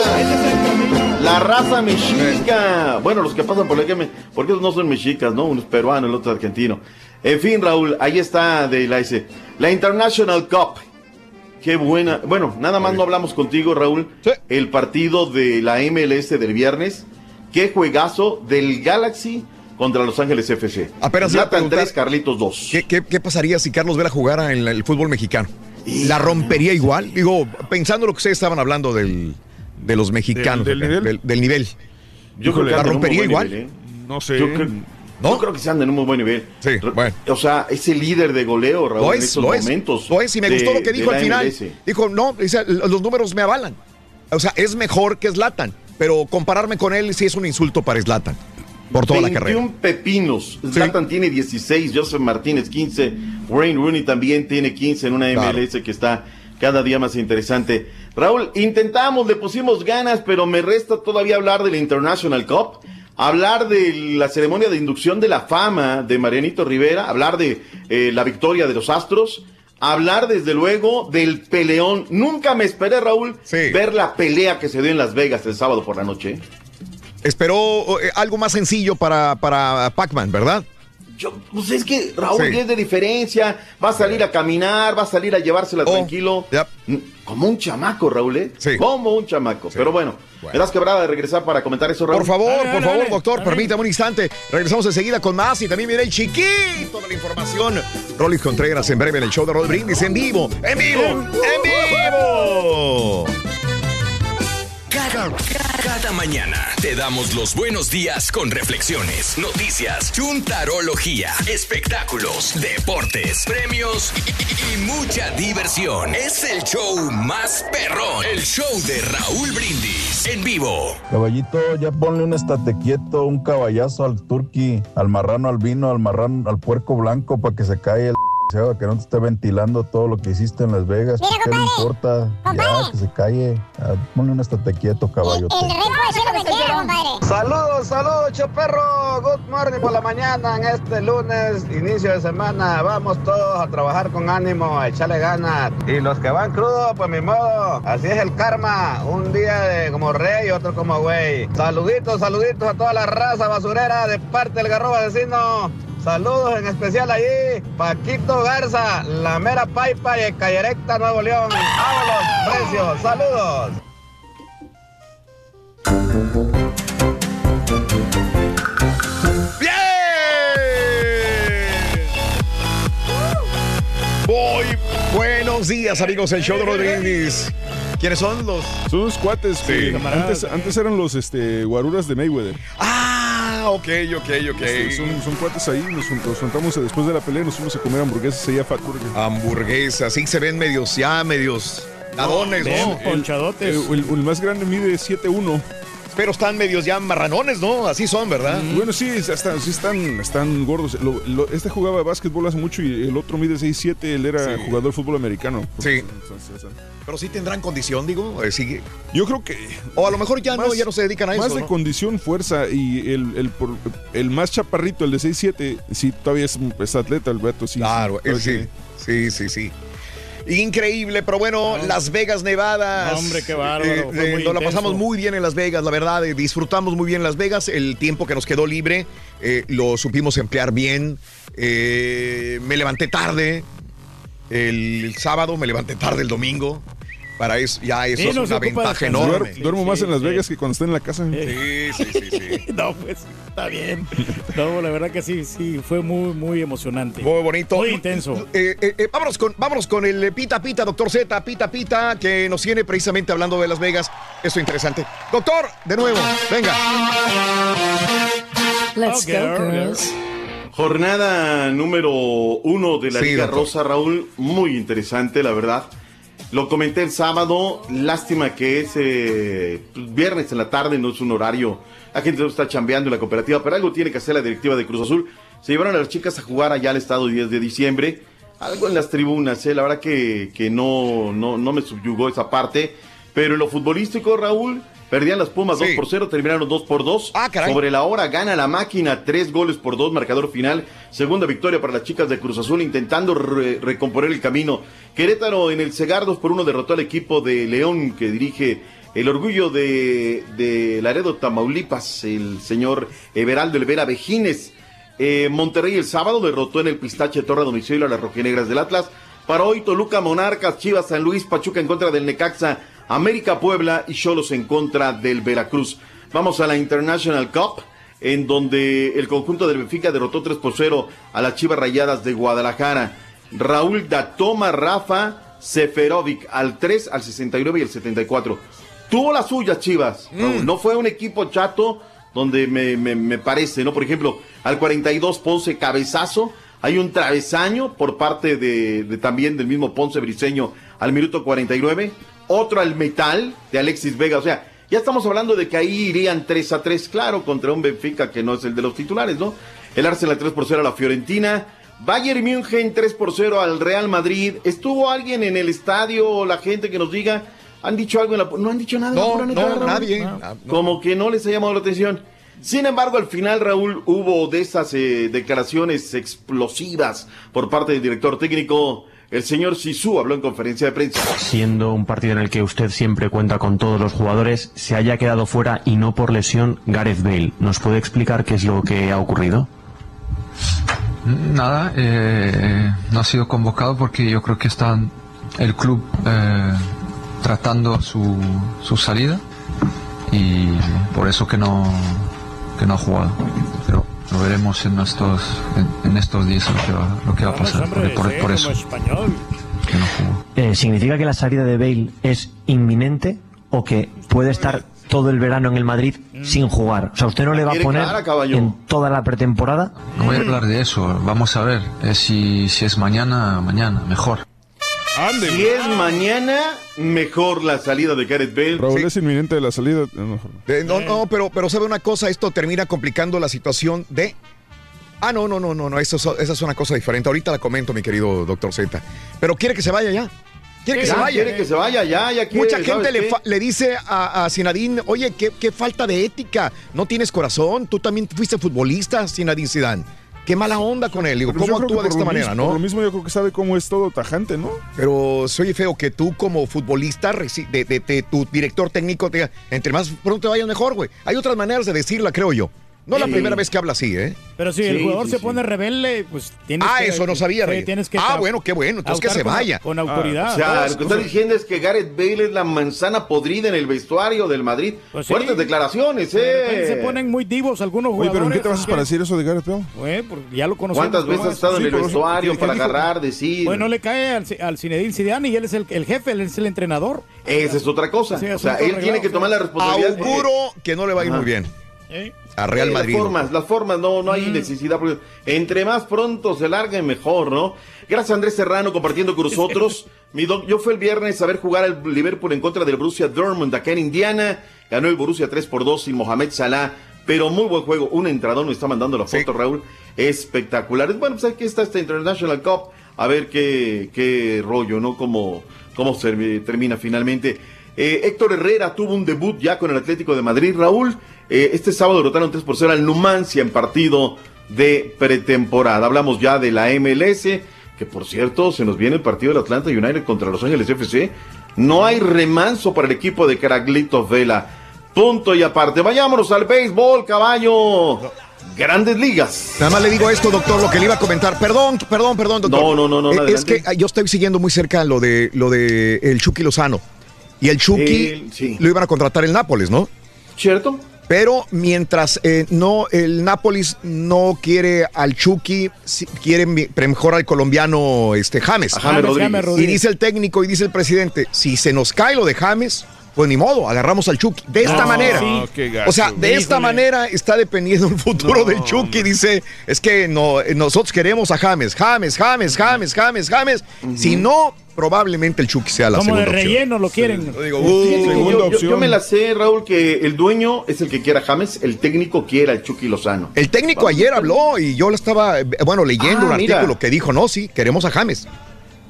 Speaker 33: La raza mexica. Bueno, los que pasan por la Me- porque esos no son mexicas, ¿no? Uno es peruano, el otro es argentino. En fin, Raúl, ahí está de la S. La International Cup. Qué buena. Bueno, nada más no hablamos contigo, Raúl. El partido de la MLS del viernes. Qué juegazo del Galaxy contra Los Ángeles FC.
Speaker 13: Apenas
Speaker 33: Zlatan
Speaker 13: preguntar-
Speaker 33: 3, Carlitos 2.
Speaker 13: ¿Qué, qué, qué pasaría si Carlos Vela jugara en el fútbol mexicano? ¿La rompería igual? Digo, pensando lo que ustedes estaban hablando del, de los mexicanos.
Speaker 15: ¿Del- del
Speaker 13: acá,
Speaker 15: nivel?
Speaker 13: Del, del nivel.
Speaker 33: Yo creo que
Speaker 13: ¿La rompería igual?
Speaker 33: nivel, ¿eh?
Speaker 15: No sé.
Speaker 33: Yo creo, yo creo que se anda en un muy buen nivel.
Speaker 13: Sí, bueno.
Speaker 33: O sea, es el líder de goleo, Raúl,
Speaker 13: Lo
Speaker 33: en
Speaker 13: es,
Speaker 33: estos
Speaker 13: lo es.
Speaker 33: momentos.
Speaker 13: Lo es, y me
Speaker 33: de-
Speaker 13: gustó lo que dijo al final.
Speaker 33: MLS.
Speaker 13: Dijo, no, dice, los números me avalan. O sea, es mejor que Slatan, pero compararme con él sí es un insulto para Slatan por toda la
Speaker 33: 21
Speaker 13: carrera.
Speaker 33: pepinos. Zlatan tiene 16, Joseph Martínez 15, Wayne Rooney también tiene 15 en una
Speaker 13: Claro.
Speaker 33: MLS que está cada día más interesante. Raúl, intentamos, le pusimos ganas, pero me resta todavía hablar de la International Cup, hablar de la ceremonia de inducción de la fama de Marianito Rivera, hablar de eh, la victoria de los Astros. Hablar desde luego del peleón. Nunca me esperé, Raúl, ver la pelea que se dio en Las Vegas el sábado por la noche.
Speaker 13: Esperó eh, algo más sencillo para, para Pac-Man, ¿verdad?
Speaker 33: Yo, pues es que Raúl
Speaker 13: Sí.
Speaker 33: 10 de diferencia, va a salir a caminar, va a salir a llevársela
Speaker 13: Oh,
Speaker 33: tranquilo. Como un chamaco, Raúl, ¿eh? Como un chamaco. Pero bueno, verás quebrada de regresar para comentar eso, Raúl.
Speaker 13: Por favor, por favor, doctor, permítame un instante. Regresamos enseguida con más y también viene el chiquito de la información. Rolly Contreras en breve en el show de Rod Brindis en vivo, en vivo, en vivo.
Speaker 1: Cada, cada mañana te damos los buenos días con reflexiones, noticias, chuntarología, espectáculos, deportes, premios y, mucha diversión. Es el show más perrón, el show de Raúl Brindis en vivo.
Speaker 37: Caballito, ya ponle un estate quieto, un caballazo al turqui, al marrano albino, al marrano, al puerco blanco para que se caiga el que no te esté ventilando todo lo que hiciste en Las Vegas. ¿Qué le importa? Ya, que se calle. Ah, Ponle un estate quieto, caballote.
Speaker 38: Saludos, saludos, choperro. Good morning por la mañana en este lunes, inicio de semana. Vamos todos a trabajar con ánimo, a echarle ganas. Y los que van crudos, pues mi modo. Así es el karma. Un día de como rey y otro como güey. Saluditos, saluditos a toda la raza basurera de parte del garro vecino. Saludos en especial allí, Paquito Garza, la mera paipa y Cayerecta, Nuevo León. ¡Vámonos, precios! ¡Saludos!
Speaker 13: Muy buenos días, amigos del show de Rod Brindis. ¿Quiénes son los?
Speaker 15: Son unos cuates
Speaker 13: Sí.
Speaker 15: antes, antes eran los este, guaruras de Mayweather.
Speaker 13: Ah, ok, ok, ok.
Speaker 15: Este, son, son cuates ahí, nos, juntamos después de la pelea, nos fuimos a comer hamburguesas allá a Fat Burger.
Speaker 13: Hamburguesas, sí se ven medios ya, medios nadones, ¿no?
Speaker 15: El, el- el más grande mide 7'1".
Speaker 13: Pero están medios ya marranones, ¿no? Así son, ¿verdad?
Speaker 15: Bueno, sí, hasta, sí están, están gordos. Lo- lo- este jugaba básquetbol hace mucho y el otro mide 6'7", él era
Speaker 13: Sí.
Speaker 15: jugador de fútbol americano.
Speaker 13: Sí. Pero sí tendrán condición, digo. eh, sí.
Speaker 15: Yo creo que...
Speaker 13: O a lo mejor ya no, ya no se dedican a
Speaker 15: Más
Speaker 13: eso.
Speaker 15: de
Speaker 13: ¿no?
Speaker 15: condición, fuerza y el, el, el más chaparrito, el de 6'7", sí, todavía es, es atleta el Beto, sí.
Speaker 13: Claro, él sí. Sí, sí, sí. Increíble, pero bueno, Las Vegas, Nevada.
Speaker 14: No, hombre, qué bárbaro, muy
Speaker 13: nos la pasamos muy bien en Las Vegas, la verdad. eh, disfrutamos muy bien Las Vegas. El tiempo que nos quedó libre eh, lo supimos emplear bien. Eh, me levanté tarde el, el sábado, me levanté tarde el domingo. Para eso, ya eso
Speaker 15: Sí,
Speaker 13: es una ventaja enorme.
Speaker 15: Duer- duermo más en Las Vegas que cuando estoy en la casa.
Speaker 13: Sí, sí, sí, sí.
Speaker 14: No, pues está bien. No, la verdad que sí, sí, fue muy, muy emocionante.
Speaker 13: Muy bonito.
Speaker 14: Muy intenso.
Speaker 13: Eh, eh, eh, vámonos, con, vámonos con el Pita Pita, doctor Z, Pita Pita, que nos tiene precisamente hablando de Las Vegas. Esto interesante. Doctor, de nuevo, venga.
Speaker 39: Let's go, girls.
Speaker 33: Jornada número uno de la
Speaker 13: Sí,
Speaker 33: Liga
Speaker 13: doctor.
Speaker 33: Rosa, Raúl, muy interesante, la verdad. Lo comenté el sábado, lástima que es eh, viernes en la tarde, no es un horario. La gente está chambeando en la cooperativa, pero algo tiene que hacer la directiva de Cruz Azul. Se llevaron a las chicas a jugar allá al estado 10 de diciembre. Algo en las tribunas, eh, la verdad que, que no, no, no me subyugó esa parte. Pero en lo futbolístico, Raúl, perdían las Pumas 2 por 0, terminaron 2 por 2.
Speaker 13: caray.
Speaker 33: Sobre la hora gana la máquina, 3 goles por 2, marcador final. Segunda victoria para las chicas de Cruz Azul, intentando re- recomponer el camino. Querétaro en el Cegar 2 por 1 derrotó al equipo de León que dirige el orgullo de, de Laredo, Tamaulipas, el señor Everaldo Elvera Vejines. Eh, Monterrey el sábado derrotó en el Pistache Torre domicilio a las rojinegras del Atlas. Para hoy, Toluca, Monarcas, Chivas, San Luis, Pachuca en contra del Necaxa, América, Puebla y Cholos en contra del Veracruz. Vamos a la International Cup, en donde el conjunto del Benfica derrotó 3 por 0 a las Chivas Rayadas de Guadalajara. Raúl Datoma, Rafa, Seferovic al 3, al 69 y el 74. Tuvo las suyas, Chivas. Raúl. No fue un equipo chato donde me, me- me parece, ¿no? Por ejemplo, al 42 Ponce cabezazo. Hay un travesaño por parte de, de también del mismo Ponce Briseño al minuto 49. Otro al metal de Alexis Vega. O sea, ya estamos hablando de que ahí irían 3 a 3, claro, contra un Benfica que no es el de los titulares, ¿no? El Arsenal 3 por 0 a la Fiorentina. Bayern München 3 por 0 al Real Madrid. ¿Estuvo alguien en el estadio, la gente que nos diga? ¿Han dicho algo en la... No han dicho nada. en la
Speaker 13: No, no, nadie. Ah, no.
Speaker 33: Como que no les ha llamado la atención. Sin embargo, al final, Raúl, hubo de esas eh, declaraciones explosivas por parte del director técnico. El señor Sisu habló en conferencia de prensa.
Speaker 40: Siendo un partido en el que usted siempre cuenta con todos los jugadores, se haya quedado fuera y no por lesión Gareth Bale. ¿Nos puede explicar qué es lo que ha ocurrido?
Speaker 39: Nada, eh, no ha sido convocado porque yo creo que está el club eh, tratando su, su salida y por eso que no, que no ha jugado. Pero lo veremos en estos, en, en estos días lo que va, lo que va a pasar. Por, por- por eso. que no jugó.
Speaker 40: Eh, ¿Significa que la salida de Bale es inminente o que puede estar todo el verano en el Madrid sin jugar? O sea, ¿usted no le va a poner en toda la pretemporada?
Speaker 39: No voy a hablar de eso, vamos a ver. Eh, si, si es mañana, mañana, mejor.
Speaker 33: Si es mañana, mejor la salida de Gareth Bale.
Speaker 15: Raúl es inminente de la salida. no,
Speaker 13: Eh, no, no, pero, pero sabe una cosa, esto termina complicando la situación de. Ah, no, no, no, no, no, eso, esa es una cosa diferente. Ahorita la comento, mi querido doctor Z. Pero quiere que se vaya ya. Quiere que
Speaker 33: Ya,
Speaker 13: se vaya.
Speaker 33: quiere que se vaya, ya, ya quiere,
Speaker 13: Mucha
Speaker 33: ¿sabes
Speaker 13: gente le, dice a, a Zinedine, oye, qué, qué falta de ética. No tienes corazón. Tú también fuiste futbolista, Zinedine Zidane. Qué mala onda con él. Digo,
Speaker 15: Pero
Speaker 13: ¿cómo actúa de esta manera,
Speaker 15: mismo- Por lo
Speaker 13: no?
Speaker 15: mismo yo creo que sabe cómo es todo tajante, ¿no?
Speaker 13: Pero se oye feo que tú como futbolista, de, de- de tu director técnico, te entre más pronto te vayas mejor, güey. Hay otras maneras de decirla, creo yo. No la
Speaker 14: Sí.
Speaker 13: primera vez que habla así, ¿eh?
Speaker 14: Pero si el jugador se pone rebelde, pues tienes
Speaker 13: Ah,
Speaker 14: que...
Speaker 13: eso no sabía,
Speaker 14: tienes que
Speaker 13: Ah, bueno, qué bueno, entonces que se
Speaker 14: con-
Speaker 13: vaya.
Speaker 14: Con autoridad.
Speaker 33: O sea,
Speaker 14: Todos-
Speaker 33: lo que está diciendo es que Gareth Bale es la manzana podrida en el vestuario del Madrid.
Speaker 14: Pues sí.
Speaker 33: Fuertes declaraciones,
Speaker 14: De
Speaker 33: ¿eh?
Speaker 14: se ponen muy divos algunos
Speaker 15: Oye,
Speaker 14: jugadores.
Speaker 15: pero ¿en qué te vas
Speaker 14: así
Speaker 15: para decir eso de Gareth Bale?
Speaker 14: Porque ya lo conocemos.
Speaker 33: ¿Cuántas veces ha
Speaker 14: es.
Speaker 33: estado en el
Speaker 15: pero-
Speaker 33: vestuario
Speaker 15: ¿qué- qué
Speaker 33: para agarrar, decir?
Speaker 14: Pues no le cae al, al Zinedine Zidane y él es el, el jefe, él es el entrenador.
Speaker 33: Esa es otra cosa. O sea, él tiene que tomar la responsabilidad.
Speaker 13: Auguro que no le va a ir muy bien.
Speaker 14: ¿Eh?
Speaker 13: A Real
Speaker 33: Sí,
Speaker 13: Madrid.
Speaker 33: Las formas, las formas, no, no hay
Speaker 14: Mm.
Speaker 33: necesidad. porque entre más pronto se largue, mejor, ¿no? Gracias a Andrés Serrano compartiendo con nosotros. Mi doc, yo fui el viernes a ver jugar al Liverpool en contra del Borussia Dortmund acá en Indiana. Ganó el Borussia 3 por 2 sin Mohamed Salah. Pero muy buen juego. Un entrador me está mandando la foto, Raúl. Espectacular. Bueno, pues aquí está esta International Cup. A ver qué, qué rollo, ¿no? Cómo, cómo se termina finalmente. Eh, Héctor Herrera tuvo un debut ya con el Atlético de Madrid. Raúl, eh, este sábado derrotaron 3 por 0 al Numancia en partido de pretemporada. Hablamos ya de la MLS, que por cierto, se nos viene el partido del Atlanta United contra Los Ángeles FC. No hay remanso para el equipo de Caraglitos Vela. Punto y aparte. Vayámonos al béisbol, caballo. Grandes ligas.
Speaker 13: Nada más le digo esto, doctor, lo que le iba a comentar. Perdón, perdón, perdón, doctor.
Speaker 33: No, no, no, no,
Speaker 13: Eh, Es que yo estoy siguiendo muy cerca lo de lo de el Chucky Lozano. Y el Chucky
Speaker 33: El- sí.
Speaker 13: lo iban a contratar el Nápoles, ¿no?
Speaker 33: ¿Cierto?
Speaker 13: Pero mientras eh, no el Nápoles no quiere al Chucky, quiere mejor al colombiano este James.
Speaker 33: A James James Rodríguez.
Speaker 14: Rodríguez.
Speaker 13: Y dice el técnico y dice el presidente, si se nos cae lo de James, pues ni modo, agarramos al Chucky. De esta
Speaker 15: No,
Speaker 13: manera.
Speaker 15: sí. gacho.
Speaker 13: O sea, de esta
Speaker 15: Híjole.
Speaker 13: manera está dependiendo el futuro
Speaker 15: No,
Speaker 13: del Chucky. Dice, es que no, eh, nosotros queremos a James, James, James, James, James, James. Si no, probablemente el Chucky sea la
Speaker 14: Como de
Speaker 13: opción.
Speaker 14: relleno lo quieren.
Speaker 13: Uh,
Speaker 33: yo, yo- yo me la sé, Raúl, que el dueño es el que quiera a James, el técnico quiere al Chucky Lozano.
Speaker 13: El técnico ayer habló y yo lo estaba, eh, bueno, leyendo
Speaker 33: Ah,
Speaker 13: un
Speaker 33: mira.
Speaker 13: artículo que dijo, no, sí, queremos a James.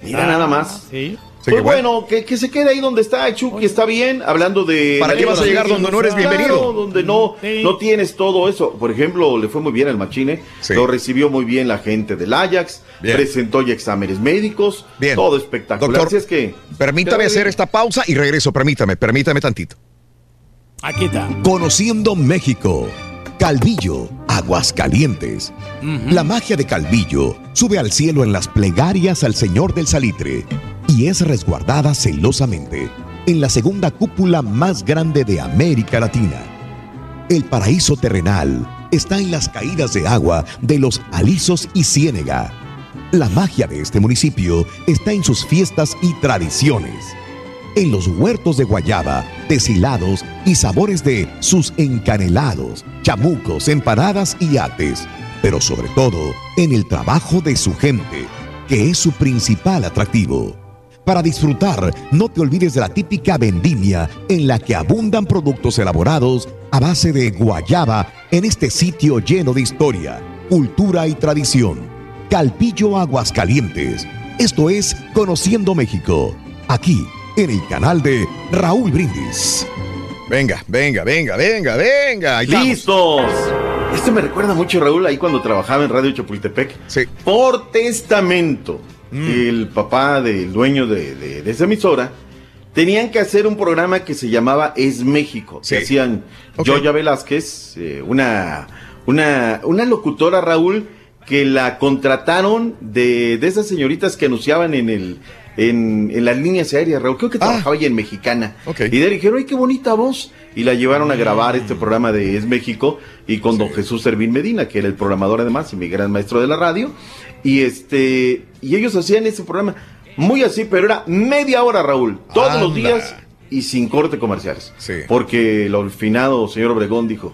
Speaker 33: Mira nada más.
Speaker 14: Sí.
Speaker 33: Pues
Speaker 13: que bueno.
Speaker 33: que, que se quede ahí donde está, Chucky está bien, hablando de...
Speaker 13: ¿Para qué vas a llegar donde no eres
Speaker 33: Claro,
Speaker 13: bienvenido?
Speaker 33: donde no, no tienes todo eso. Por ejemplo, le fue muy bien al Machine,
Speaker 13: Sí.
Speaker 33: lo recibió muy bien la gente del Ajax,
Speaker 13: Bien.
Speaker 33: presentó ya exámenes médicos,
Speaker 13: Bien.
Speaker 33: todo espectacular.
Speaker 13: Doctor,
Speaker 33: Así es que...
Speaker 13: Permítame hacer esta pausa y regreso, permítame, permítame tantito.
Speaker 14: Aquí está.
Speaker 41: Conociendo México. Calvillo, Aguascalientes. La magia de Calvillo sube al cielo en las plegarias al Señor del Salitre y es resguardada celosamente en la segunda cúpula más grande de América Latina. El paraíso terrenal está en las caídas de agua de los alisos y ciénega. La magia de este municipio está en sus fiestas y tradiciones en los huertos de guayaba, deshilados y sabores de sus encanelados, chamucos, empanadas y ates, pero sobre todo en el trabajo de su gente, que es su principal atractivo. Para disfrutar, no te olvides de la típica vendimia en la que abundan productos elaborados a base de guayaba en este sitio lleno de historia, cultura y tradición. Calpillo Aguascalientes. Esto es Conociendo México. Aquí, en el canal de Raúl Brindis.
Speaker 13: Venga, venga, venga, venga, venga.
Speaker 33: ¡Listos! Esto me recuerda mucho, Raúl, ahí cuando trabajaba en Radio Chapultepec. Por testamento,
Speaker 13: Mm.
Speaker 33: el papá del dueño de, de- de esa emisora, tenían que hacer un programa que se llamaba Es México. Que hacían Joya Velázquez, eh, una, una, una locutora, Raúl, que la contrataron de, de esas señoritas que anunciaban en el... En, en las líneas aéreas, Raúl, creo que trabajaba ella en Mexicana. Y le dijeron, ¡ay, qué bonita voz! Y la llevaron a grabar este programa de Es México y con don Jesús Servín Medina, que era el programador además y mi gran maestro de la radio. Y este y ellos hacían ese programa muy así, pero era media hora, Raúl, todos los días y sin corte comerciales. Porque el olfinado señor Obregón dijo,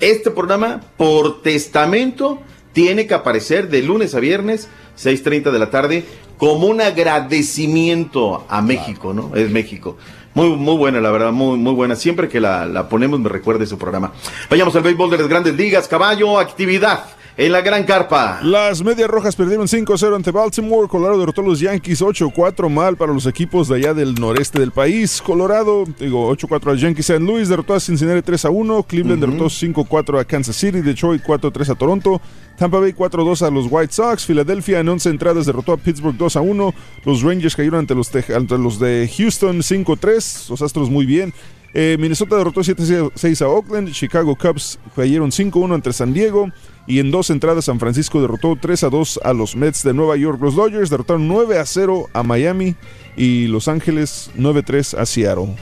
Speaker 33: este programa por testamento tiene que aparecer de lunes a viernes, 6.30 de la tarde, como un agradecimiento a México, ¿no? Es México. Muy, muy buena, la verdad, muy, muy buena. Siempre que la, la ponemos me recuerda ese programa. Vayamos al béisbol de las grandes ligas, caballo, actividad en la gran carpa.
Speaker 15: Las Medias Rojas perdieron 5-0 ante Baltimore. Colorado derrotó a los Yankees 8-4 mal para los equipos de allá del noreste del país. Colorado, digo, 8-4 a Yankees. St. Louis derrotó a Cincinnati 3-1. Cleveland
Speaker 33: Ujú.
Speaker 15: derrotó 5-4 a Kansas City. Detroit 4-3 a Toronto. Tampa Bay 4-2 a los White Sox. Filadelfia en 11 entradas derrotó a Pittsburgh 2-1. Los Rangers cayeron ante los, ante los de Houston 5-3. Los Astros muy bien. Eh, Minnesota derrotó 7-6 a Oakland. Chicago Cubs cayeron 5-1 ante San Diego. Y en dos entradas San Francisco derrotó 3-2 a los Mets de Nueva York. Los Dodgers derrotaron 9-0 a Miami. Y Los Ángeles 9-3 a Seattle.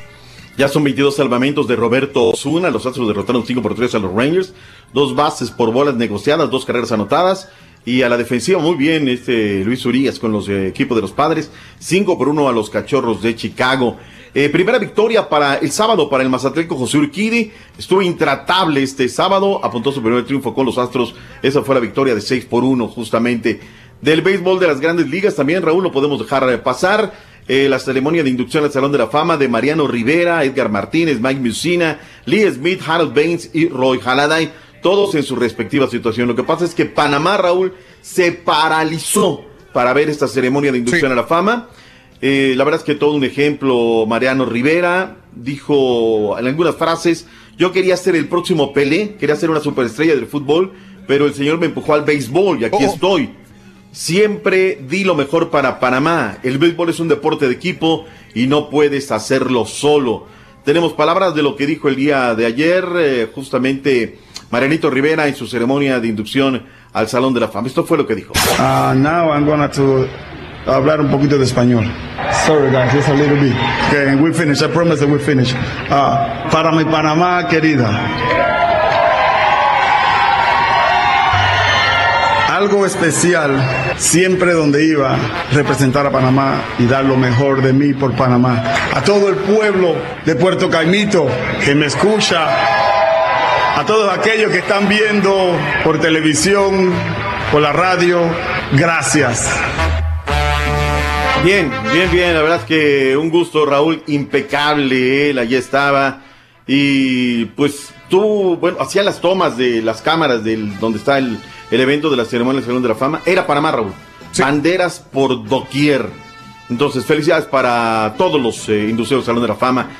Speaker 33: Ya son 22 salvamentos de Roberto Osuna. Los Astros derrotaron 5 por 3 a los Rangers. Dos bases por bolas negociadas, dos carreras anotadas. Y a la defensiva muy bien este Luis Urias con los eh, equipos de los padres. 5 por 1 a los cachorros de Chicago. Eh, primera victoria para el sábado para el Mazatleco José Urquidi. Estuvo intratable este sábado. Apuntó su primer triunfo con los Astros. Esa fue la victoria de 6 por 1 justamente. Del béisbol de las grandes ligas también, Raúl, no podemos dejar eh, pasar. La ceremonia de inducción al Salón de la Fama de Mariano Rivera, Edgar Martínez, Mike Musina, Lee Smith, Harold Baines y Roy Halladay, todos en su respectiva situación. Lo que pasa es que Panamá, Raúl, se paralizó para ver esta ceremonia de inducción a la fama. Eh, la verdad es que todo un ejemplo, Mariano Rivera dijo en algunas frases, yo quería ser el próximo Pelé, quería ser una superestrella del fútbol, pero el señor me empujó al béisbol y aquí estoy. Siempre di lo mejor para Panamá. El béisbol es un deporte de equipo y no puedes hacerlo solo. Tenemos palabras de lo que dijo el día de ayer, eh, justamente Marianito Rivera en su ceremonia de inducción al Salón de la Fama. Esto fue lo que dijo.
Speaker 42: Uh, now I'm gonna to hablar un poquito de español. Sorry guys, just a little bit. Okay, we finish. I promise that we finish. Uh, para mi Panamá querida. algo especial siempre donde iba representar a Panamá y dar lo mejor de mí por Panamá. A todo el pueblo de Puerto Caimito que me escucha, a todos aquellos que están viendo por televisión, por la radio, gracias.
Speaker 33: Bien, bien, bien. La verdad es que un gusto, Raúl, impecable. Él allí estaba. Y pues tú, bueno, hacía las tomas de las cámaras del donde está el, el evento de la ceremonia del Salón de la Fama. Era Panamá, Raúl. Banderas por doquier. Entonces, felicidades para todos los eh, inducidos del Salón de la Fama.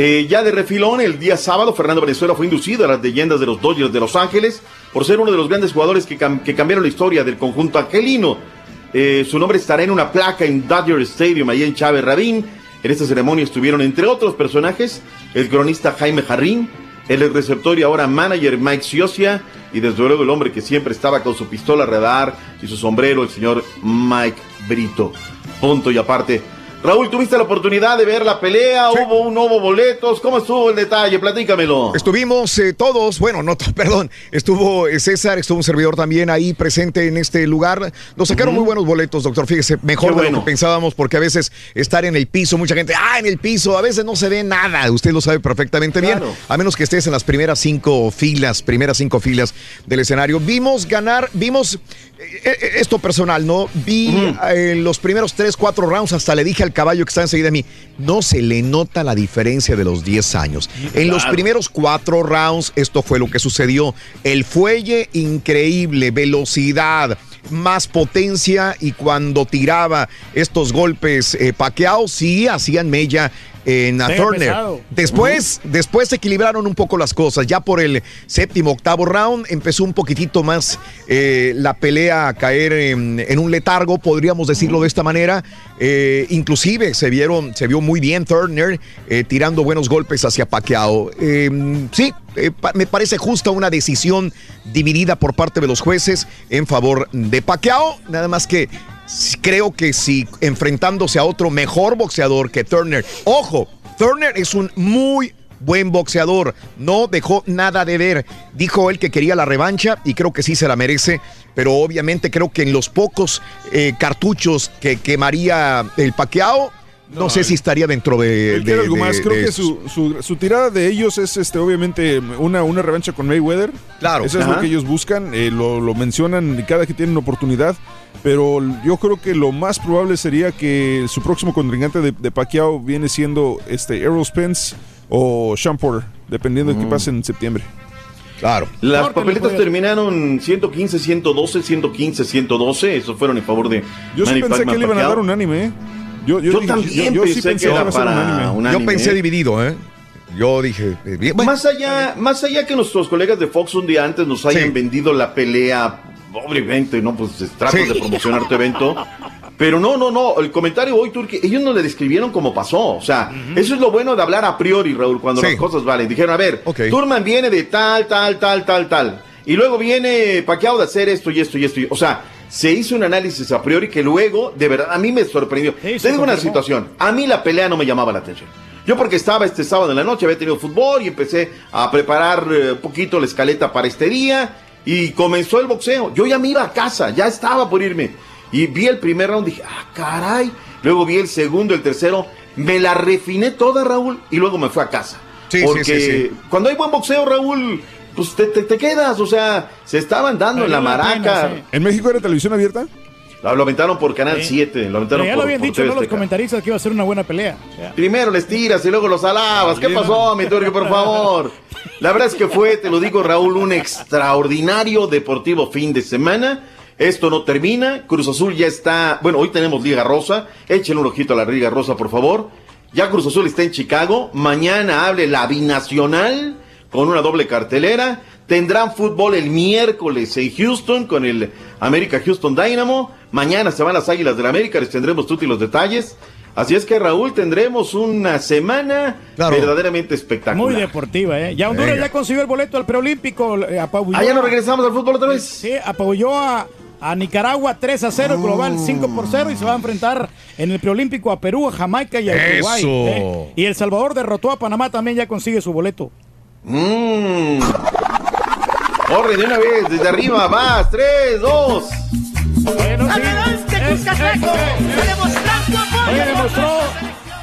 Speaker 33: Eh, ya de refilón, el día sábado, Fernando Venezuela fue inducido a las leyendas de los Dodgers de Los Ángeles por ser uno de los grandes jugadores que, que cambiaron la historia del conjunto angelino. Eh, su nombre estará en una placa en Dodger Stadium, ahí en Chávez Rabín. En esta ceremonia estuvieron, entre otros personajes, el cronista Jaime Jarrín, el receptor y ahora manager Mike Siosia, y desde luego el hombre que siempre estaba con su pistola radar y su sombrero, el señor Mike Brito. Punto y aparte. Raúl, ¿tuviste la oportunidad de ver la pelea? ¿Hubo un nuevo boletos? ¿Cómo estuvo el detalle? Platícamelo.
Speaker 13: Estuvimos eh, todos, bueno, no, perdón, estuvo eh, César, estuvo un servidor también ahí presente en este lugar. Nos sacaron muy buenos boletos, doctor, fíjese, mejor de lo que pensábamos, porque a veces estar en el piso, mucha gente, ah, en el piso, a veces no se ve nada, usted lo sabe perfectamente bien, a menos que estés en las primeras cinco filas, primeras cinco filas del escenario. Vimos ganar, vimos esto personal, ¿no? Vi eh, los primeros tres, cuatro rounds, hasta le dije al caballo que está enseguida de mí, no se le nota la diferencia de los 10 años. En los primeros cuatro rounds, esto fue lo que sucedió. El fuelle increíble, velocidad, más potencia y cuando tiraba estos golpes eh, Pacquiao, sí hacían mella en a Turner.
Speaker 14: pesado.
Speaker 13: Después, después se equilibraron un poco las cosas. Ya por el séptimo, octavo round empezó un poquitito más eh, la pelea a caer en, en un letargo, podríamos decirlo de esta manera. Eh, inclusive se vieron, se vio muy bien Turner eh, tirando buenos golpes hacia Pacquiao. Eh, sí, eh, pa- me parece justa una decisión dividida por parte de los jueces en favor de Pacquiao. Nada más que creo que si enfrentándose a otro mejor boxeador que Turner, ojo, Turner es un muy buen boxeador, no dejó nada de ver. Dijo él que quería la revancha y creo que sí se la merece, pero obviamente creo que en los pocos eh, cartuchos que quemaría el Pacquiao, no, sé si estaría dentro de... De-
Speaker 15: algo
Speaker 13: de-
Speaker 15: más. Creo
Speaker 13: de
Speaker 15: que su, su- su tirada de ellos es este obviamente una, una revancha con Mayweather.
Speaker 13: Claro.
Speaker 15: Eso es
Speaker 13: Ajá.
Speaker 15: lo que ellos buscan. eh, lo, lo mencionan cada que tienen oportunidad. Pero yo creo que lo más probable sería que su próximo contrincante de, de Pacquiao viene siendo este Errol Spence o Sean Porter, dependiendo de qué pase en septiembre.
Speaker 13: Claro.
Speaker 33: Las papeletas terminaron 115, 112, 115, 112. Esos fueron en favor de
Speaker 15: Yo sí
Speaker 33: Manny
Speaker 15: pensé que le iban a dar un anime. ¿eh? Yo,
Speaker 33: Yo
Speaker 15: dije-
Speaker 33: también
Speaker 15: yo- sí
Speaker 33: pensé
Speaker 15: pensé
Speaker 33: que era
Speaker 15: iba a ser un
Speaker 33: para
Speaker 15: anime.
Speaker 13: Yo pensé
Speaker 33: ¿eh?
Speaker 13: dividido, ¿eh? Yo dije, eh, bien, bueno,
Speaker 33: Más allá, más allá que nuestros colegas de Fox un día antes nos hayan
Speaker 13: Sí.
Speaker 33: vendido la pelea, obviamente, ¿no? Pues tratas
Speaker 13: Sí.
Speaker 33: de promocionar tu evento. Pero no, no, no, el comentario hoy, Turki, ellos no le describieron como pasó. O sea, eso es lo bueno de hablar a priori, Raúl, cuando
Speaker 13: Sí.
Speaker 33: las cosas valen. Dijeron, a ver. Turman viene de tal, tal, tal, tal, tal. Y luego viene Pacquiao de hacer esto y esto y esto. y- O sea, se hizo un análisis a priori que luego, de verdad, a mí me sorprendió.
Speaker 14: Sí,
Speaker 33: Te digo una situación, a mí la pelea no me llamaba la atención. Yo porque estaba este sábado en la noche, había tenido fútbol y empecé a preparar eh, un poquito la escaleta para este día y comenzó el boxeo. Yo ya me iba a casa, ya estaba por irme. Y vi el primer round, dije, ah, caray. Luego vi el segundo, el tercero, me la refiné toda, Raúl, y luego me fui a casa.
Speaker 13: Sí, sí,
Speaker 33: porque
Speaker 13: sí, sí.
Speaker 33: cuando hay buen boxeo, Raúl, pues te, te- te quedas, o sea, se estaban dando en la maraca.
Speaker 14: pena, sí.
Speaker 15: ¿En México era televisión abierta?
Speaker 33: Lo, aventaron por Canal
Speaker 14: Sí.
Speaker 33: 7, lo aventaron
Speaker 14: ya
Speaker 33: por,
Speaker 14: lo habían
Speaker 33: por
Speaker 14: dicho,
Speaker 33: TV
Speaker 14: ¿no? Los comentaristas que iba a ser una buena pelea.
Speaker 33: Primero les tiras y luego los alabas. ¿Qué pasó, mi Turki, por favor? La verdad es que fue, te lo digo, Raúl, un extraordinario deportivo fin de semana. Esto no termina. Cruz Azul ya está. Bueno, hoy tenemos Liga Rosa. Échenle un ojito a la Liga Rosa, por favor. Ya Cruz Azul está en Chicago. Mañana hable la binacional con una doble cartelera. Tendrán fútbol el miércoles en Houston con el América Houston Dynamo. Mañana se van las Águilas del América. Les tendremos tutti los detalles. Así es que Raúl, tendremos una semana
Speaker 13: Claro.
Speaker 33: verdaderamente espectacular.
Speaker 14: Muy deportiva, ¿eh? Ya Honduras
Speaker 13: Venga.
Speaker 14: ya consiguió el boleto al preolímpico.
Speaker 33: Ah, ya no
Speaker 14: a-
Speaker 33: regresamos al fútbol otra vez.
Speaker 14: Sí, apabulló a, a Nicaragua 3 a 0, global 5 por 0 y se va a enfrentar en el preolímpico a Perú, a Jamaica y a Uruguay.
Speaker 13: Eso.
Speaker 14: ¿eh? Y El Salvador derrotó a Panamá, también ya consigue su boleto.
Speaker 33: Mm. Corre de una vez, desde arriba,
Speaker 14: Oye, demostró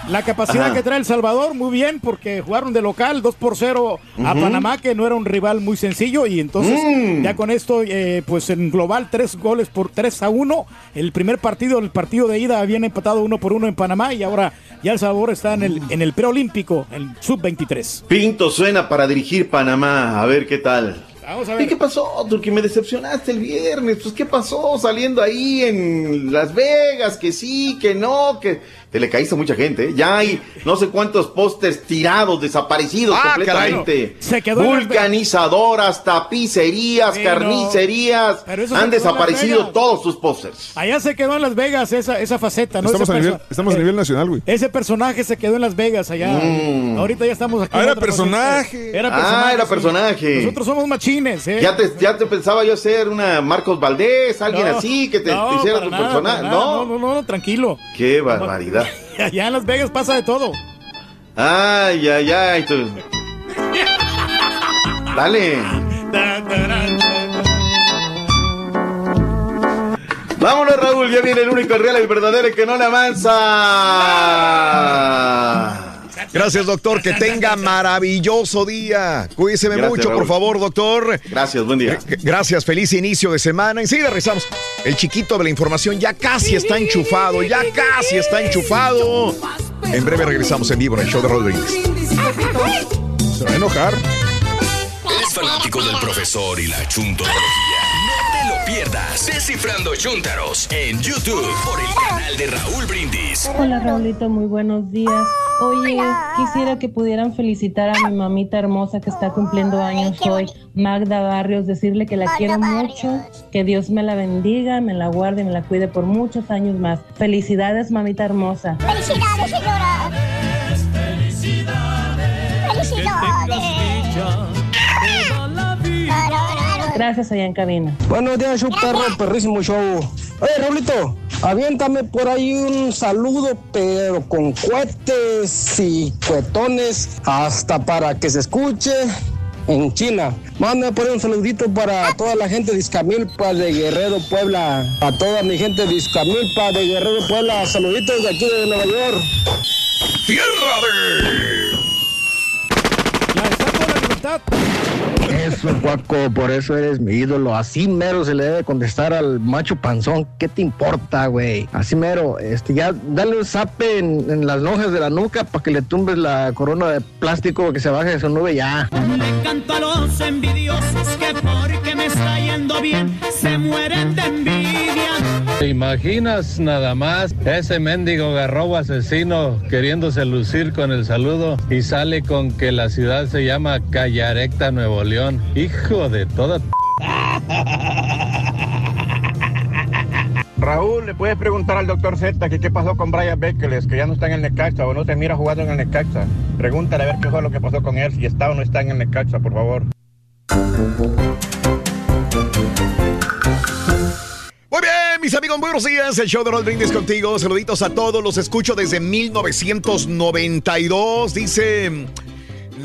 Speaker 14: la capacidad
Speaker 33: Ajá.
Speaker 14: que trae El Salvador muy bien porque jugaron de local 2 por 0 a. Panamá, que no era un rival muy sencillo. Y entonces,
Speaker 33: Mm.
Speaker 14: ya con esto, eh, pues en global, tres goles por 3 a 1. El primer partido, el partido de ida, habían empatado uno por uno en Panamá y ahora ya El Salvador está en el, en el preolímpico, el sub-23.
Speaker 33: Pinto suena para dirigir Panamá, a ver qué tal.
Speaker 14: Vamos a
Speaker 33: ¿Y qué pasó, Turki? Me decepcionaste el viernes. Pues, ¿qué pasó saliendo ahí en Las Vegas? Que sí, que no, que te le caíste a mucha gente. ¿eh? Ya hay no sé cuántos pósters tirados, desaparecidos
Speaker 14: Ah,
Speaker 33: completamente.
Speaker 14: caray. Se quedó en Las Vegas.
Speaker 33: Vulcanizadoras, tapicerías,
Speaker 14: Sí, no.
Speaker 33: carnicerías. Han desaparecido todos tus pósters.
Speaker 14: Allá se quedó en Las Vegas esa, esa faceta, ¿no?
Speaker 15: Estamos, a nivel, estamos a
Speaker 14: eh,
Speaker 15: nivel nacional, güey.
Speaker 14: Ese personaje se quedó en Las Vegas allá.
Speaker 33: Mm.
Speaker 14: Ahorita ya estamos aquí.
Speaker 15: Ah, era personaje.
Speaker 14: Era
Speaker 33: Ah,
Speaker 14: personaje.
Speaker 33: era
Speaker 14: sí.
Speaker 33: personaje.
Speaker 14: Nosotros somos machines, ¿eh?
Speaker 33: Ya te, ya te pensaba yo ser una Marcos Valdés, alguien
Speaker 14: No,
Speaker 33: así, que te,
Speaker 14: no,
Speaker 33: te hiciera tu
Speaker 14: nada,
Speaker 33: personaje.
Speaker 14: nada.
Speaker 33: No,
Speaker 14: no, no, no, tranquilo.
Speaker 33: qué barbaridad.
Speaker 14: Allá en Las Vegas pasa de todo.
Speaker 33: Ay, ay, ay. Dale. Vámonos, Raúl. Ya viene el único, real, el verdadero, que no le avanza.
Speaker 13: Gracias, doctor. Que tenga maravilloso día. Cuídese
Speaker 33: Gracias,
Speaker 13: mucho, por favor, doctor.
Speaker 33: Gracias, buen día.
Speaker 13: Gracias, feliz inicio de semana. Enseguida rezamos. El chiquito de la información ya casi está enchufado, ya casi está enchufado. En breve regresamos en vivo en el show de Rodríguez.
Speaker 15: Se va a enojar.
Speaker 1: ¿Eres fanático del profesor y la chuntología? Descifrando Chuntaros en YouTube por el canal de Raúl Brindis.
Speaker 43: Hola Raulito, muy buenos días. Oye, quisiera que pudieran felicitar a mi mamita hermosa que está cumpliendo años hoy, Magda Barrios, decirle que la quiero mucho, que Dios me la bendiga, me la guarde, me la cuide por muchos años más. Felicidades, mamita hermosa.
Speaker 44: Felicidades, señora.
Speaker 43: Gracias allá en cabina.
Speaker 45: Buenos días, show perro, perrísimo show. Oye, Raulito, aviéntame por ahí un saludo, pero con cohetes y cuetones, hasta para que se escuche en China. Mándame por ahí un saludito para toda la gente de Izcamilpa de Guerrero, Puebla. A toda mi gente de Izcamilpa de Guerrero, Puebla. Saluditos de aquí de Nueva York.
Speaker 13: ¡Tierra
Speaker 45: Eso, Guaco, por eso eres mi ídolo. Así mero se le debe contestar al macho panzón. ¿Qué te importa, güey? Así mero, este, ya dale un zape en, en las lonjas de la nuca para que le tumbes la corona de plástico que se baje de su nube ya.
Speaker 44: Le canto a los envidiosos que porque me está yendo bien se mueren de envidia.
Speaker 46: ¿Te imaginas nada más ese mendigo garrobo asesino queriéndose lucir con el saludo y sale con que la ciudad se llama Callarecta, Nuevo León? Hijo de toda...
Speaker 47: Raúl, le puedes preguntar al doctor Z que qué pasó con Brian Bekeles, que ya no está en el Necaxa o no se mira jugando en el Necaxa. Pregúntale a ver qué fue lo que pasó con él, si está o no está en el Necaxa, por favor.
Speaker 13: Muy bien, mis amigos, muy buenos días. El show de Rod Brindis contigo. Saluditos a todos. Los escucho desde 1992. Dice.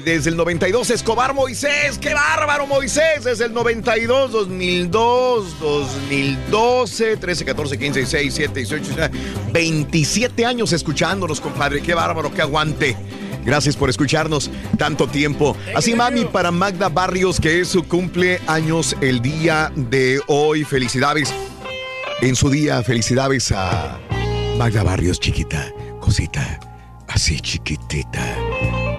Speaker 13: Desde el 92, Escobar Moisés. ¡Qué bárbaro, Moisés! Desde el 92, 2002, 2012, 13, 14, 15, 16, 17, 18, 19, 27 años escuchándonos, compadre. ¡Qué bárbaro, qué aguante! Gracias por escucharnos tanto tiempo. Así, mami, para Magda Barrios, que es su cumpleaños el día de hoy. Felicidades en su día. Felicidades a Magda Barrios, chiquita, cosita, así chiquitita.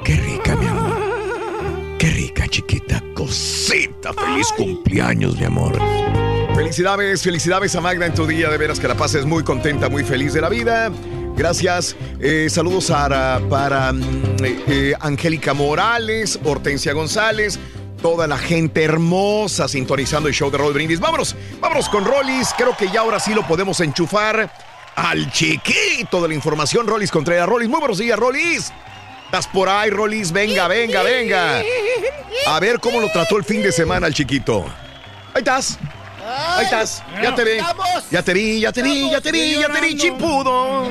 Speaker 13: Qué rica, mi amor. Qué rica, chiquita, cosita. Feliz cumpleaños, mi amor. Felicidades, felicidades a Magda en tu día. De veras que la pases muy contenta, muy feliz de la vida. Gracias. Eh, saludos a- para mm, eh, Angélica Morales, Hortensia González, toda la gente hermosa sintonizando el show de Roll Brindis. Vámonos, vámonos con Rollis. Creo que ya ahora sí lo podemos enchufar al chiquito de la información, Rollis Contreras. Rollis, muy buenos días, Rollis. ¿Estás por ahí, Rollis? Venga, venga, venga. A ver cómo lo trató el fin de semana el chiquito. Ahí estás. Ahí estás. Ya te vi. Ya te vi, ya te vi, ya te vi, ya te vi, chimpudo.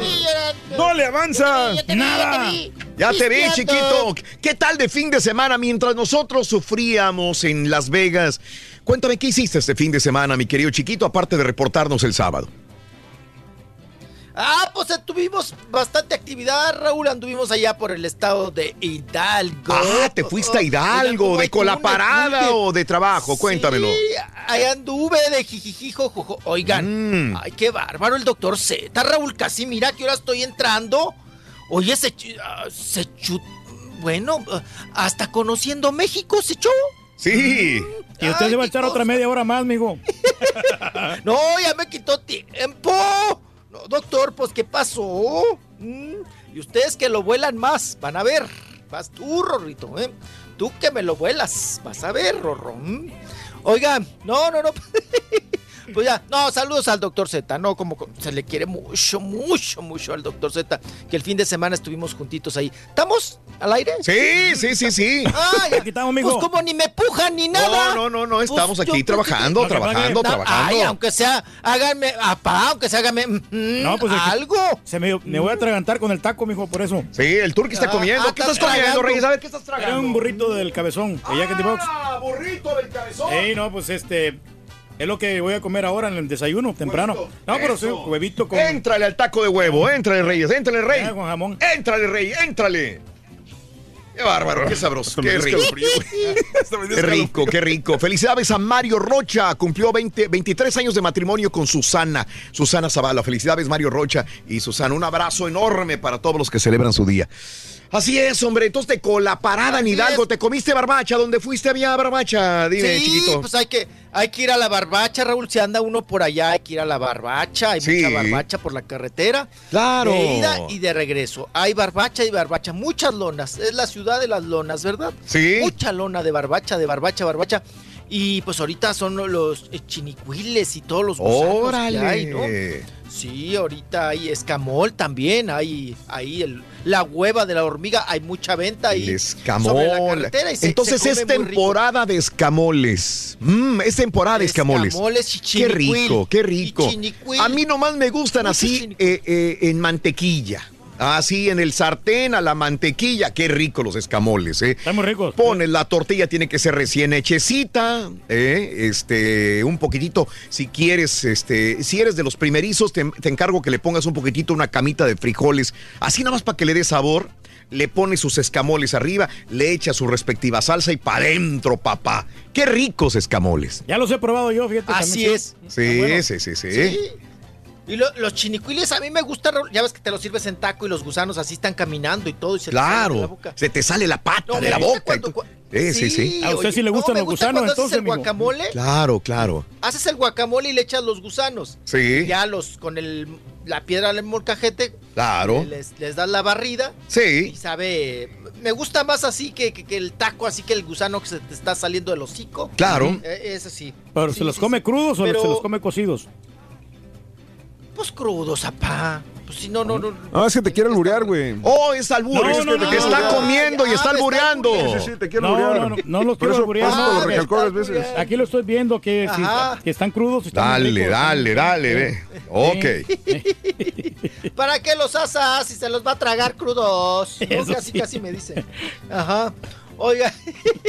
Speaker 15: No le avanza.
Speaker 14: Nada.
Speaker 13: Ya te vi, chiquito. ¿Qué tal de fin de semana mientras nosotros sufríamos en Las Vegas? Cuéntame, ¿qué hiciste este fin de semana, mi querido chiquito, aparte de reportarnos el sábado?
Speaker 48: Ah, pues eh, tuvimos bastante actividad, Raúl. Anduvimos allá por el estado de Hidalgo.
Speaker 13: Ah, te fuiste a Hidalgo, de cola parada o de trabajo, cuéntamelo.
Speaker 48: Sí, ahí anduve de jijijijo, jojo. Oigan,
Speaker 13: Mm.
Speaker 48: ay, qué bárbaro el doctor Z, Raúl. Casi mira que ahora estoy entrando. Oye, se, ah, se Bueno, ah, hasta conociendo México se echó.
Speaker 13: Sí.
Speaker 14: Y usted se va a echar otra media hora más, mijo.
Speaker 48: No, ya me quitó tiempo. No, doctor, pues, ¿qué pasó? Mm, Y ustedes que lo vuelan más, van a ver. Vas tú, Rorrito, ¿eh? Tú que me lo vuelas, vas a ver, Rorro. Oigan, no, no, no. Pues ya, no, saludos al doctor Z, no, como co- se le quiere mucho, mucho, mucho al doctor Z, que el fin de semana estuvimos juntitos ahí. ¿Estamos al aire?
Speaker 13: Sí, sí, sí, sí.
Speaker 48: Ay,
Speaker 14: Aquí estamos, mijo.
Speaker 48: pues como ni me pujan ni nada.
Speaker 13: No, no, no, no, estamos
Speaker 48: Pues,
Speaker 13: aquí
Speaker 48: yo-
Speaker 13: trabajando, trabajando,
Speaker 48: no,
Speaker 13: trabajando.
Speaker 48: Ay, aunque sea, háganme, apá, aunque sea, háganme mm,
Speaker 14: No, pues aquí-
Speaker 48: algo.
Speaker 14: Se me, me voy a atragantar con el taco, mijo, por eso.
Speaker 13: Sí, el turqui está
Speaker 48: Ah,
Speaker 13: comiendo.
Speaker 48: ah,
Speaker 13: ¿Qué
Speaker 48: está
Speaker 13: estás comiendo. Reyes? A ver, ¿qué estás
Speaker 14: Era
Speaker 13: tragando?
Speaker 14: un burrito del cabezón, Box.
Speaker 13: ¡Ah, burrito del cabezón!
Speaker 14: Ey, no, pues este. Es lo que voy a comer ahora en el desayuno, temprano. No, pero sí, huevito con.
Speaker 13: Éntrale al taco de huevo, éntrale, Reyes, éntrale, Rey.
Speaker 14: Ah, con jamón.
Speaker 13: Éntrale, Rey, éntrale. Qué bárbaro, qué sabroso, qué rico. Qué rico, qué rico. Felicidades a Mario Rocha. Cumplió 20, 23 años de matrimonio con Susana. Susana Zavala. Felicidades, Mario Rocha y Susana. Un abrazo enorme para todos los que celebran su día. Así es, hombre. Entonces te cola parada en Hidalgo.
Speaker 48: es.
Speaker 13: ¿Te comiste barbacha? ¿Dónde fuiste había barbacha? Dime,
Speaker 48: sí,
Speaker 13: chiquito.
Speaker 48: pues hay que, hay que ir a la barbacha, Raúl. Si anda uno por allá, hay que ir a la barbacha. Hay
Speaker 13: Sí.
Speaker 48: mucha barbacha por la carretera.
Speaker 13: Claro.
Speaker 48: De ida y de regreso. Hay barbacha y barbacha. Muchas lonas. Es la ciudad de las lonas, ¿verdad?
Speaker 13: Sí.
Speaker 48: Mucha lona de barbacha, de barbacha, barbacha. Y pues ahorita son los eh, chinicuiles y todos los gusanos
Speaker 13: Órale.
Speaker 48: que hay, ¿no? Sí, ahorita hay escamol también, hay ahí el, la hueva de la hormiga, hay mucha venta ahí.
Speaker 13: El escamol.
Speaker 48: y se-
Speaker 13: Entonces
Speaker 48: se
Speaker 13: es temporada de escamoles. Mm, es temporada de escamoles.
Speaker 48: Escamoles
Speaker 13: Qué rico, qué rico. A mí nomás me gustan
Speaker 48: Mucho
Speaker 13: así eh, eh, en mantequilla. Así en el sartén a la mantequilla. Qué rico los escamoles, ¿eh?
Speaker 14: Están muy ricos.
Speaker 13: Pones la tortilla, tiene que ser recién hechecita, ¿eh? este, un poquitito, si quieres, este, si eres de los primerizos, te, te encargo que le pongas un poquitito una camita de frijoles, así nada más para que le dé sabor, le pones sus escamoles arriba, le echas su respectiva salsa y para adentro, papá. Qué ricos escamoles.
Speaker 14: Ya los he probado yo, fíjate.
Speaker 48: Así es.
Speaker 13: Sí,
Speaker 14: bueno.
Speaker 13: sí, sí, sí,
Speaker 48: Sí. Y lo- los chinicuiles a mí me gustan, Raúl. ya ves que te los sirves en taco y los gusanos así están caminando y todo y se sale de la
Speaker 13: Claro,
Speaker 48: boca.
Speaker 13: se te sale la pata
Speaker 48: No,
Speaker 13: de la
Speaker 48: gusta
Speaker 13: boca. y
Speaker 48: cuando-
Speaker 13: tú- Sí, sí, sí.
Speaker 14: A usted
Speaker 48: oye,
Speaker 14: sí le gustan los
Speaker 48: gusta
Speaker 14: gusanos, entonces,
Speaker 48: haces el guacamole,
Speaker 13: Claro, claro.
Speaker 48: haces el guacamole y le echas los gusanos.
Speaker 13: Sí.
Speaker 48: Ya los con el la piedra del molcajete
Speaker 13: Claro.
Speaker 48: les, les das la barrida
Speaker 13: Sí.
Speaker 48: y sabe me gusta más así que, que- que el taco así que el gusano que se te está saliendo del hocico.
Speaker 13: Claro.
Speaker 48: Eh, es así.
Speaker 14: Pero
Speaker 48: Sí,
Speaker 14: ¿se los
Speaker 48: sí,
Speaker 14: come
Speaker 48: sí.
Speaker 14: crudos o se los come cocidos?
Speaker 48: Pues crudos, apá. Pues si no, no, no.
Speaker 15: No, es que te quiere alburear, güey.
Speaker 13: Oh, es albur.
Speaker 14: No,
Speaker 13: es
Speaker 14: no,
Speaker 13: que
Speaker 14: no,
Speaker 13: te
Speaker 14: no,
Speaker 13: está
Speaker 14: no.
Speaker 13: comiendo y
Speaker 48: Ah,
Speaker 13: está albureando.
Speaker 15: Sí, sí, te quiere
Speaker 14: No,
Speaker 15: alburear.
Speaker 14: no, no, no los quiero alburear,
Speaker 15: lo
Speaker 14: que
Speaker 15: recalcó varias veces.
Speaker 14: Aquí lo estoy viendo que, que están crudos. están
Speaker 13: Dale,
Speaker 14: ricos.
Speaker 13: dale, dale, ve. Ok.
Speaker 48: ¿Para qué los asas si se los va a tragar crudos? Casi,
Speaker 14: sí.
Speaker 48: casi me dice. Ajá. Oiga.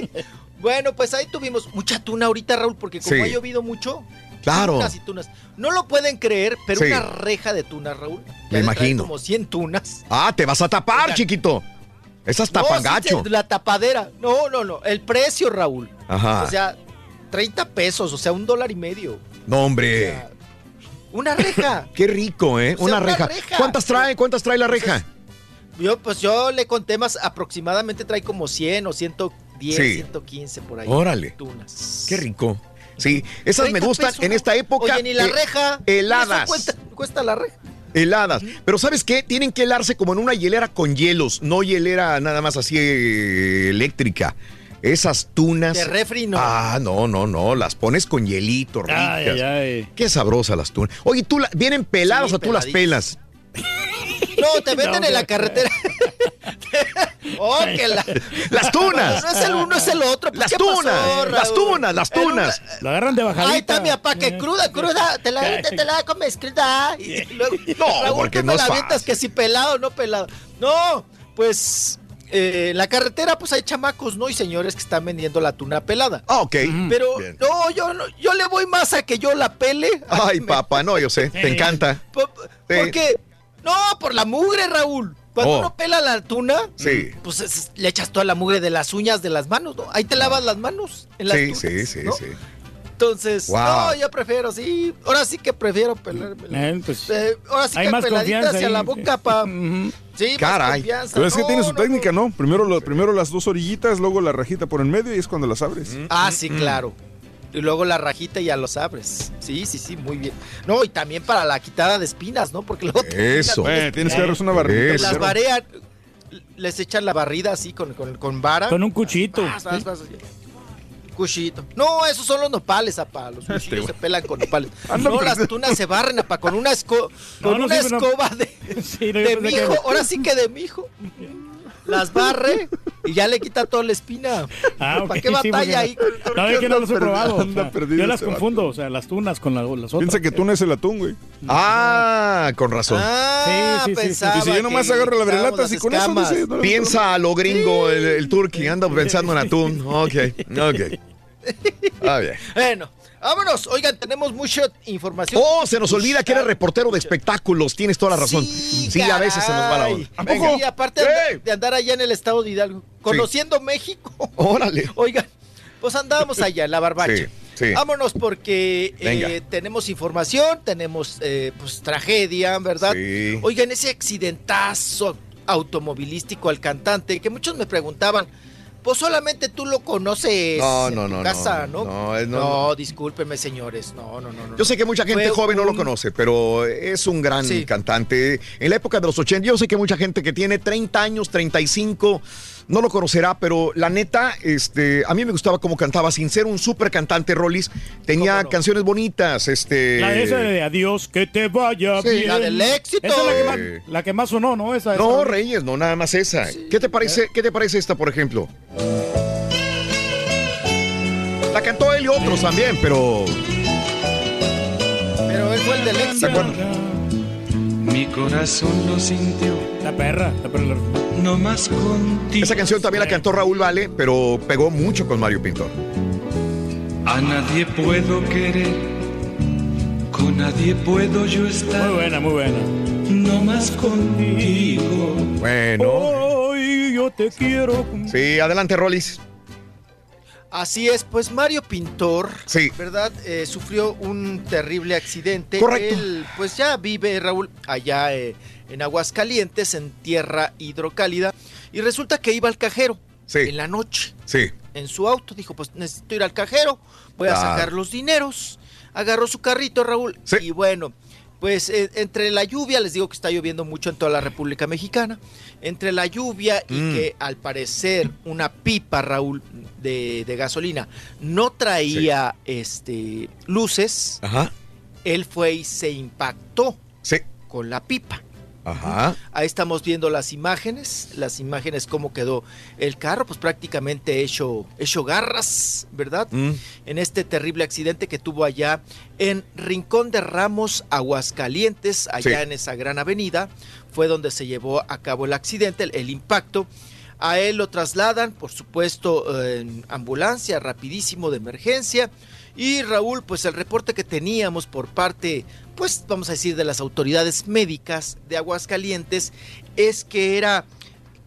Speaker 48: bueno, pues ahí tuvimos mucha tuna ahorita, Raúl, porque como
Speaker 13: Sí.
Speaker 48: ha llovido mucho.
Speaker 13: Claro.
Speaker 48: Tunas y tunas. No lo pueden creer, pero
Speaker 13: Sí.
Speaker 48: una reja de tunas, Raúl.
Speaker 13: Me imagino.
Speaker 48: Como 100 tunas.
Speaker 13: Ah, te vas a tapar, chiquito. Esas
Speaker 48: No,
Speaker 13: tapan
Speaker 48: sí,
Speaker 13: gacho.
Speaker 48: se- la tapadera. No, no, no. El precio, Raúl.
Speaker 13: Ajá.
Speaker 48: O sea, 30 pesos, o sea, un dólar y medio.
Speaker 13: No, hombre.
Speaker 48: Una reja.
Speaker 13: Qué rico, ¿eh?
Speaker 48: O sea,
Speaker 13: una,
Speaker 48: una
Speaker 13: reja.
Speaker 48: reja.
Speaker 13: ¿Cuántas trae? ¿Cuántas trae la reja?
Speaker 48: Yo, pues yo le conté más, aproximadamente trae como 100 o 110,
Speaker 13: Sí.
Speaker 48: 115 por ahí.
Speaker 13: Órale.
Speaker 48: Tunas.
Speaker 13: Qué rico. Sí, esas me
Speaker 48: 30
Speaker 13: gustan
Speaker 48: pesos,
Speaker 13: en esta época.
Speaker 48: Oye, ni la
Speaker 13: eh,
Speaker 48: reja.
Speaker 13: heladas.
Speaker 48: Cuesta, cuesta la reja.
Speaker 13: Heladas. Pero ¿sabes qué? Tienen que helarse como en una hielera con hielos, no hielera nada más así eh, eléctrica. Esas tunas.
Speaker 48: De refri, no.
Speaker 13: Ah, no, no, no. Las pones con hielito, ricas.
Speaker 14: Ay, ay.
Speaker 13: Qué sabrosas las tunas. Oye, ¿tú la- vienen peladas
Speaker 48: Sí,
Speaker 13: o tú las pelas?
Speaker 48: No, te venden
Speaker 14: No,
Speaker 48: en la carretera. oh, que la...
Speaker 13: Las tunas.
Speaker 48: No, es el uno, es el otro.
Speaker 13: Las
Speaker 48: ¿Qué pasó,
Speaker 13: tunas, las tunas, las tunas.
Speaker 14: Lo agarran de bajadita.
Speaker 48: Ahí está mi papá, que cruda, cruda, te la, te, te la comes cruda. Y luego,
Speaker 13: No,
Speaker 48: Raúl,
Speaker 13: porque no
Speaker 48: me
Speaker 13: es fácil.
Speaker 48: que si pelado o no pelado. No, pues eh, en la carretera pues hay chamacos, ¿no? Y señores que están vendiendo la tuna pelada.
Speaker 13: Ah, ok.
Speaker 48: Pero
Speaker 13: Bien.
Speaker 48: no, yo no, yo le voy más a que yo la pele.
Speaker 13: Ay, papá, no, yo sé, te encanta.
Speaker 48: Porque, no, por la mugre, Raúl. Cuando
Speaker 13: Oh.
Speaker 48: uno pela la tuna,
Speaker 13: Sí.
Speaker 48: pues es- le echas toda la mugre de las uñas de las manos, ¿no? Ahí te lavas las manos en las
Speaker 13: Sí,
Speaker 48: tunas,
Speaker 13: sí, sí,
Speaker 48: ¿no?
Speaker 13: sí.
Speaker 48: Entonces,
Speaker 13: Wow.
Speaker 48: no, yo prefiero, sí. Ahora sí que prefiero pelármela.
Speaker 14: Eh, pues,
Speaker 48: Eh, ahora sí
Speaker 14: hay
Speaker 48: que
Speaker 14: más
Speaker 48: peladita
Speaker 14: confianza
Speaker 48: hacia
Speaker 14: ahí.
Speaker 48: la boca, pa. Sí, más confianza.
Speaker 15: Pero es que
Speaker 48: No,
Speaker 15: tiene su
Speaker 48: no,
Speaker 15: técnica, ¿no? Primero, lo- primero las dos orillitas, luego la rajita por en medio y es cuando las abres.
Speaker 48: Ah, sí, claro. Y luego la rajita y ya los abres. Sí, sí, sí, muy bien. No, y también para la quitada de espinas, ¿no? Porque luego te
Speaker 15: Eso. Eh, tienes que darles una barrida.
Speaker 48: Las varean, les echan la barrida así con, con, con vara.
Speaker 14: Con un cuchito.
Speaker 48: Vas, vas, vas, así. Cuchito. No, esos son los nopales, apá. Los cuchillos se pelan con nopales. No, las tunas se barren, apá, con una, esco-
Speaker 14: No,
Speaker 48: con
Speaker 14: no
Speaker 48: una escoba de,
Speaker 14: Sí,
Speaker 48: de
Speaker 14: que-
Speaker 48: mijo. Ahora sí que de mijo. Las barre y ya le quita toda la espina.
Speaker 14: Ah, ok,
Speaker 48: ¿Para qué
Speaker 14: sí,
Speaker 48: batalla
Speaker 14: porque-
Speaker 48: ahí?
Speaker 14: No, es que no los he
Speaker 15: Anda
Speaker 14: probado. o sea, yo las confundo, o sea, las tunas con la- las otras.
Speaker 15: Piensa que tú no es el atún, güey.
Speaker 13: Ah, con razón.
Speaker 48: Ah,
Speaker 14: Sí, sí, sí, sí.
Speaker 48: pensaba
Speaker 15: Y si yo nomás agarro la brelata
Speaker 48: las
Speaker 15: con eso, no le-
Speaker 13: Piensa a lo gringo, el, el turqui, anda pensando en atún. Ok, ok. Ah, bien.
Speaker 48: Bueno, vámonos. Oigan, tenemos mucha información.
Speaker 13: Oh, se nos olvida que eres reportero de espectáculos. Tienes toda la razón. Sí, a veces se nos va la onda. Venga.
Speaker 48: Sí, aparte de, de andar allá en el estado de Hidalgo, conociendo México.
Speaker 13: Órale.
Speaker 48: Oigan, pues andábamos allá en la barbacha.
Speaker 13: Sí, sí.
Speaker 48: Vámonos porque eh, tenemos información, tenemos eh, pues tragedia, ¿verdad?
Speaker 13: Sí.
Speaker 48: Oigan, ese accidentazo automovilístico al cantante, que muchos me preguntaban, pues solamente tú lo conoces
Speaker 13: No,
Speaker 48: en
Speaker 13: no,
Speaker 48: tu
Speaker 13: no,
Speaker 48: casa,
Speaker 13: no,
Speaker 48: ¿no?
Speaker 13: no, es- no,
Speaker 48: No,
Speaker 13: no.
Speaker 48: discúlpenme, señores. No, no, no. no.
Speaker 13: Yo sé que mucha gente joven no lo conoce, pero es un gran
Speaker 48: Sí.
Speaker 13: cantante. En la época de los 80, yo sé que mucha gente que tiene 30 años, 35, no lo conocerá, pero la neta, este, a mí me gustaba cómo cantaba, sin ser un súper cantante, Rollis. Tenía canciones bonitas, este...
Speaker 14: La de esa de adiós, que te vaya
Speaker 13: Sí,
Speaker 14: bien.
Speaker 13: la del éxito.
Speaker 14: Esa es la que más, la que más sonó, ¿no? Esa
Speaker 13: No, Reyes, no, nada más esa. ¿Qué te parece, ¿Qué te parece esta, por ejemplo? La cantó él y otros también, pero...
Speaker 48: Pero él fue el del éxito.
Speaker 44: Mi corazón lo sintió.
Speaker 14: La perra, la perra.
Speaker 44: No más contigo.
Speaker 13: Esa canción también la cantó Raúl Vale, pero pegó mucho con Mario Pintor.
Speaker 44: A nadie puedo querer. Con nadie puedo yo estar.
Speaker 14: Muy buena, muy buena.
Speaker 44: No más contigo.
Speaker 13: Bueno.
Speaker 14: Ay, yo te quiero.
Speaker 13: Sí, adelante, Rollis.
Speaker 48: Así es, pues Mario Pintor,
Speaker 13: Sí.
Speaker 48: ¿verdad? Eh, sufrió un terrible accidente.
Speaker 13: Correcto.
Speaker 48: Él, pues ya vive, Raúl, allá eh, en Aguascalientes, en tierra hidrocálida, y resulta que iba al cajero
Speaker 13: Sí.
Speaker 48: en la noche,
Speaker 13: Sí.
Speaker 48: en su auto. Dijo, pues necesito ir al cajero, voy a sacar los dineros. Agarró su carrito, Raúl, y bueno, pues eh, entre la lluvia, les digo que está lloviendo mucho en toda la República Mexicana, entre la lluvia y
Speaker 13: Mm.
Speaker 48: que al parecer una pipa, Raúl, de, de gasolina no traía este, luces,
Speaker 13: Ajá.
Speaker 48: él fue y se impactó
Speaker 13: Sí.
Speaker 48: con la pipa.
Speaker 13: Ajá.
Speaker 48: Ahí estamos viendo las imágenes, las imágenes cómo quedó el carro, pues prácticamente hecho, hecho garras, ¿verdad?
Speaker 13: Mm.
Speaker 48: En este terrible accidente que tuvo allá en Rincón de Ramos, Aguascalientes, allá
Speaker 13: Sí.
Speaker 48: en esa gran avenida, fue donde se llevó a cabo el accidente, el, el impacto. A él lo trasladan, por supuesto, en ambulancia, rapidísimo de emergencia. Y Raúl, pues el reporte que teníamos por parte, pues vamos a decir, de las autoridades médicas de Aguascalientes, es que era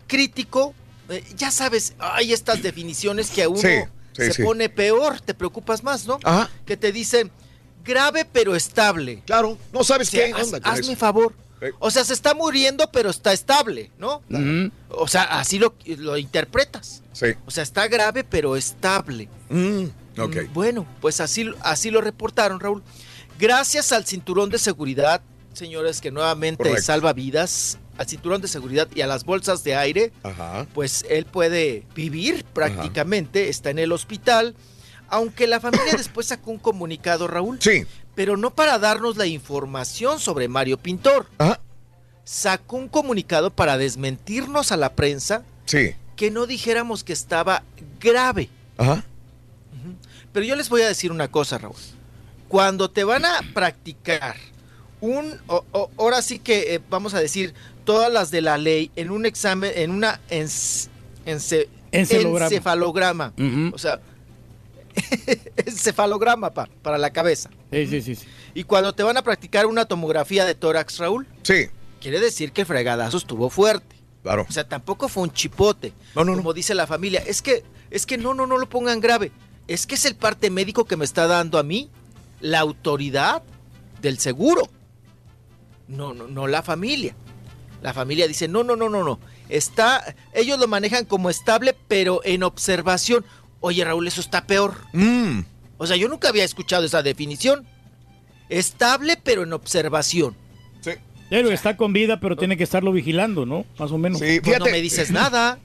Speaker 48: crítico. Eh, ya sabes, hay estas definiciones que a uno
Speaker 13: Sí, sí,
Speaker 48: se
Speaker 13: sí.
Speaker 48: pone peor, te preocupas más, ¿no?
Speaker 13: Ajá.
Speaker 48: Que te dicen grave pero estable.
Speaker 13: Claro, no sabes
Speaker 48: O sea,
Speaker 13: qué
Speaker 48: haz-
Speaker 13: onda con
Speaker 48: hazme
Speaker 13: eso.
Speaker 48: favor. O sea, se está muriendo pero está estable, ¿no? O sea, así lo, lo interpretas.
Speaker 13: Sí.
Speaker 48: O sea, está grave pero estable.
Speaker 13: Mm,
Speaker 48: Mm, Bueno, pues así, así lo reportaron, Raúl. Gracias al cinturón de seguridad, señores, que nuevamente
Speaker 13: Correcto.
Speaker 48: salva vidas, al cinturón de seguridad y a las bolsas de aire,
Speaker 13: Ajá.
Speaker 48: pues él puede vivir prácticamente, está en el hospital, aunque la familia después sacó un comunicado, Raúl.
Speaker 13: Sí.
Speaker 48: Pero no para darnos la información sobre Mario Pintor.
Speaker 13: Ajá.
Speaker 48: Sacó un comunicado para desmentirnos a la prensa
Speaker 13: Sí.
Speaker 48: que no dijéramos que estaba grave.
Speaker 13: Ajá.
Speaker 48: Pero yo les voy a decir una cosa, Raúl. Cuando te van a practicar un, o- o- ahora sí que eh, vamos a decir todas las de la ley en un examen, en una
Speaker 14: Encefalograma.
Speaker 48: O sea, encefalograma pa- para la cabeza.
Speaker 14: Sí, sí, sí. sí.
Speaker 48: Y cuando te van a practicar una tomografía de tórax, Raúl,
Speaker 13: Sí,
Speaker 48: quiere decir que el fregadazo estuvo fuerte.
Speaker 13: claro.
Speaker 48: O sea, tampoco fue un chipote.
Speaker 13: No, no,
Speaker 48: como dice la familia. Es que, es que no, no, no lo pongan grave. Es que es el parte médico que me está dando a mí la autoridad del seguro. No, no, no la familia. La familia dice, no, no, no, no, no. Está, ellos lo manejan como estable, pero en observación. Oye, Raúl, eso está peor.
Speaker 13: Mm,
Speaker 48: O sea, yo nunca había escuchado esa definición. Estable, pero en observación.
Speaker 14: Pero está con vida, pero tiene que estarlo vigilando, ¿no? Más o menos.
Speaker 13: Sí,
Speaker 48: Pues no me dices nada.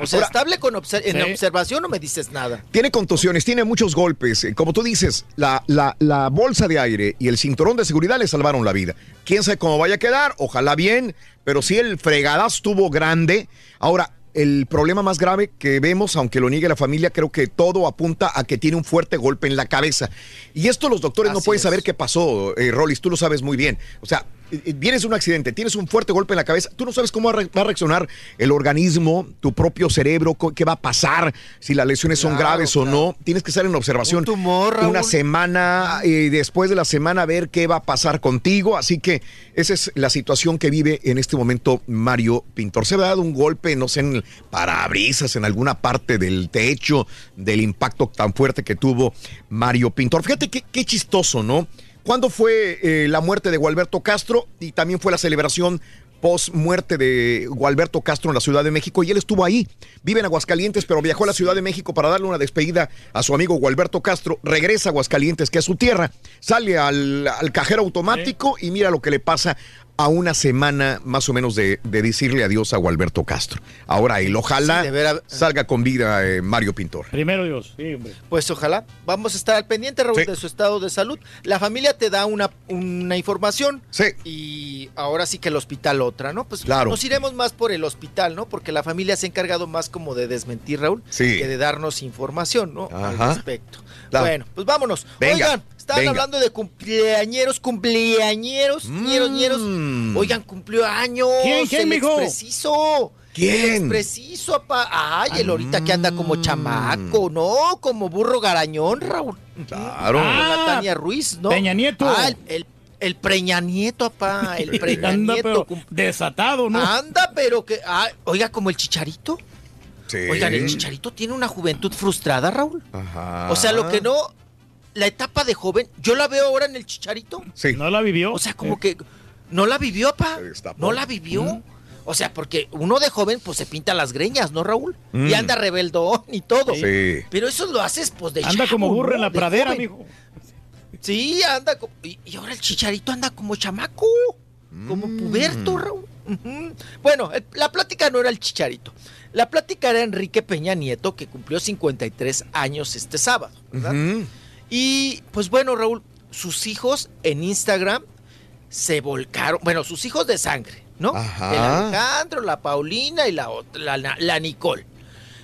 Speaker 48: O sea,
Speaker 13: Ahora-
Speaker 48: estable con obser- en
Speaker 14: Sí.
Speaker 48: observación no me dices nada.
Speaker 13: Tiene contusiones, tiene muchos golpes. Eh, Como tú dices, la, la- la bolsa de aire y el cinturón de seguridad le salvaron la vida. Quién sabe cómo vaya a quedar, ojalá bien, pero sí el fregadazo estuvo grande. Ahora, el problema más grave que vemos, aunque lo niegue la familia, creo que todo apunta a que tiene un fuerte golpe en la cabeza. Y esto los doctores no pueden
Speaker 48: es.
Speaker 13: saber qué pasó, eh, Rollis, tú lo sabes muy bien. O sea, vienes de un accidente, tienes un fuerte golpe en la cabeza, tú no sabes cómo va a reaccionar el organismo, tu propio cerebro, qué va a pasar, si las lesiones son
Speaker 48: Claro,
Speaker 13: graves o no. Tienes que estar en observación
Speaker 48: Un tumor, Raúl.
Speaker 13: una semana y después de la semana ver qué va a pasar contigo. Así que esa es la situación que vive en este momento Mario Pintor. Se ha dado un golpe, no sé, en el parabrisas, en alguna parte del techo, del impacto tan fuerte que tuvo Mario Pintor. Fíjate qué, qué chistoso, ¿no? ¿Cuándo fue eh, la muerte de Gualberto Castro? Y también fue la celebración post muerte de Gualberto Castro en la Ciudad de México y él estuvo ahí. Vive en Aguascalientes, pero viajó a la Ciudad de México para darle una despedida a su amigo Gualberto Castro. Regresa a Aguascalientes, que es su tierra. Sale al, al cajero automático y mira lo que le pasa a una semana más o menos de, de decirle adiós a Gualberto Castro. Ahora él, ojalá
Speaker 48: Sí, de veras.
Speaker 13: salga con vida eh, Mario Pintor.
Speaker 14: Primero Dios, sí, hombre.
Speaker 48: Pues ojalá. Vamos a estar al pendiente, Raúl,
Speaker 13: Sí.
Speaker 48: de su estado de salud. La familia te da una, una información.
Speaker 13: Sí.
Speaker 48: Y ahora sí que el hospital otra, ¿no? Pues
Speaker 13: Claro.
Speaker 48: nos iremos más por el hospital, ¿no? Porque la familia se ha encargado más como de desmentir, Raúl,
Speaker 13: Sí.
Speaker 48: que de darnos información, ¿no?
Speaker 13: Ajá.
Speaker 48: Al respecto.
Speaker 13: Claro.
Speaker 48: Bueno, pues vámonos.
Speaker 13: Venga,
Speaker 48: Oigan, estaban
Speaker 13: venga.
Speaker 48: hablando de cumpleañeros, cumpleañeros, ñeros, ñeros.
Speaker 13: Mm.
Speaker 48: Oigan, cumplió años.
Speaker 14: ¿Quién, quién,
Speaker 48: el
Speaker 14: mijo?
Speaker 48: expreciso.
Speaker 13: ¿Quién?
Speaker 48: El preciso, apa. Ay, el ahorita que anda como chamaco, ¿no? Como burro garañón, Raúl.
Speaker 13: Claro.
Speaker 48: Con la
Speaker 14: Ah,
Speaker 48: Tania Ruiz, ¿no?
Speaker 14: Peña Nieto.
Speaker 48: Ah, el, el, el Preña Nieto, apá. El Preña
Speaker 14: Anda,
Speaker 48: Nieto.
Speaker 14: pero
Speaker 48: cum-
Speaker 14: desatado, ¿no?
Speaker 48: Anda, pero que. ah, oiga, como el chicharito.
Speaker 13: Sí.
Speaker 48: Oigan, el chicharito tiene una juventud frustrada, Raúl.
Speaker 13: Ajá.
Speaker 48: O sea, lo que no. La etapa de joven, yo la veo ahora en el chicharito.
Speaker 13: Sí.
Speaker 14: No la vivió.
Speaker 48: O sea, como que no la vivió, pa. No la vivió. O sea, porque uno de joven, pues se pinta las greñas, ¿no, Raúl?
Speaker 13: Mm.
Speaker 48: Y anda rebeldón y todo.
Speaker 13: Sí.
Speaker 48: Pero eso lo haces, pues, de
Speaker 14: Anda como burro en la
Speaker 48: De
Speaker 14: pradera, mijo.
Speaker 48: Sí, anda. co- Y, y ahora el chicharito anda como chamaco. Como
Speaker 13: Mm.
Speaker 48: puberto, Raúl. Bueno, el- la plática no era el chicharito. La plática era Enrique Peña Nieto, que cumplió 53 años este sábado, ¿verdad? Y pues bueno, Raúl, sus hijos en Instagram se volcaron, bueno, sus hijos de sangre, ¿no?
Speaker 13: Ajá.
Speaker 48: El Alejandro, la Paulina y la otra, la, la- la Nicole.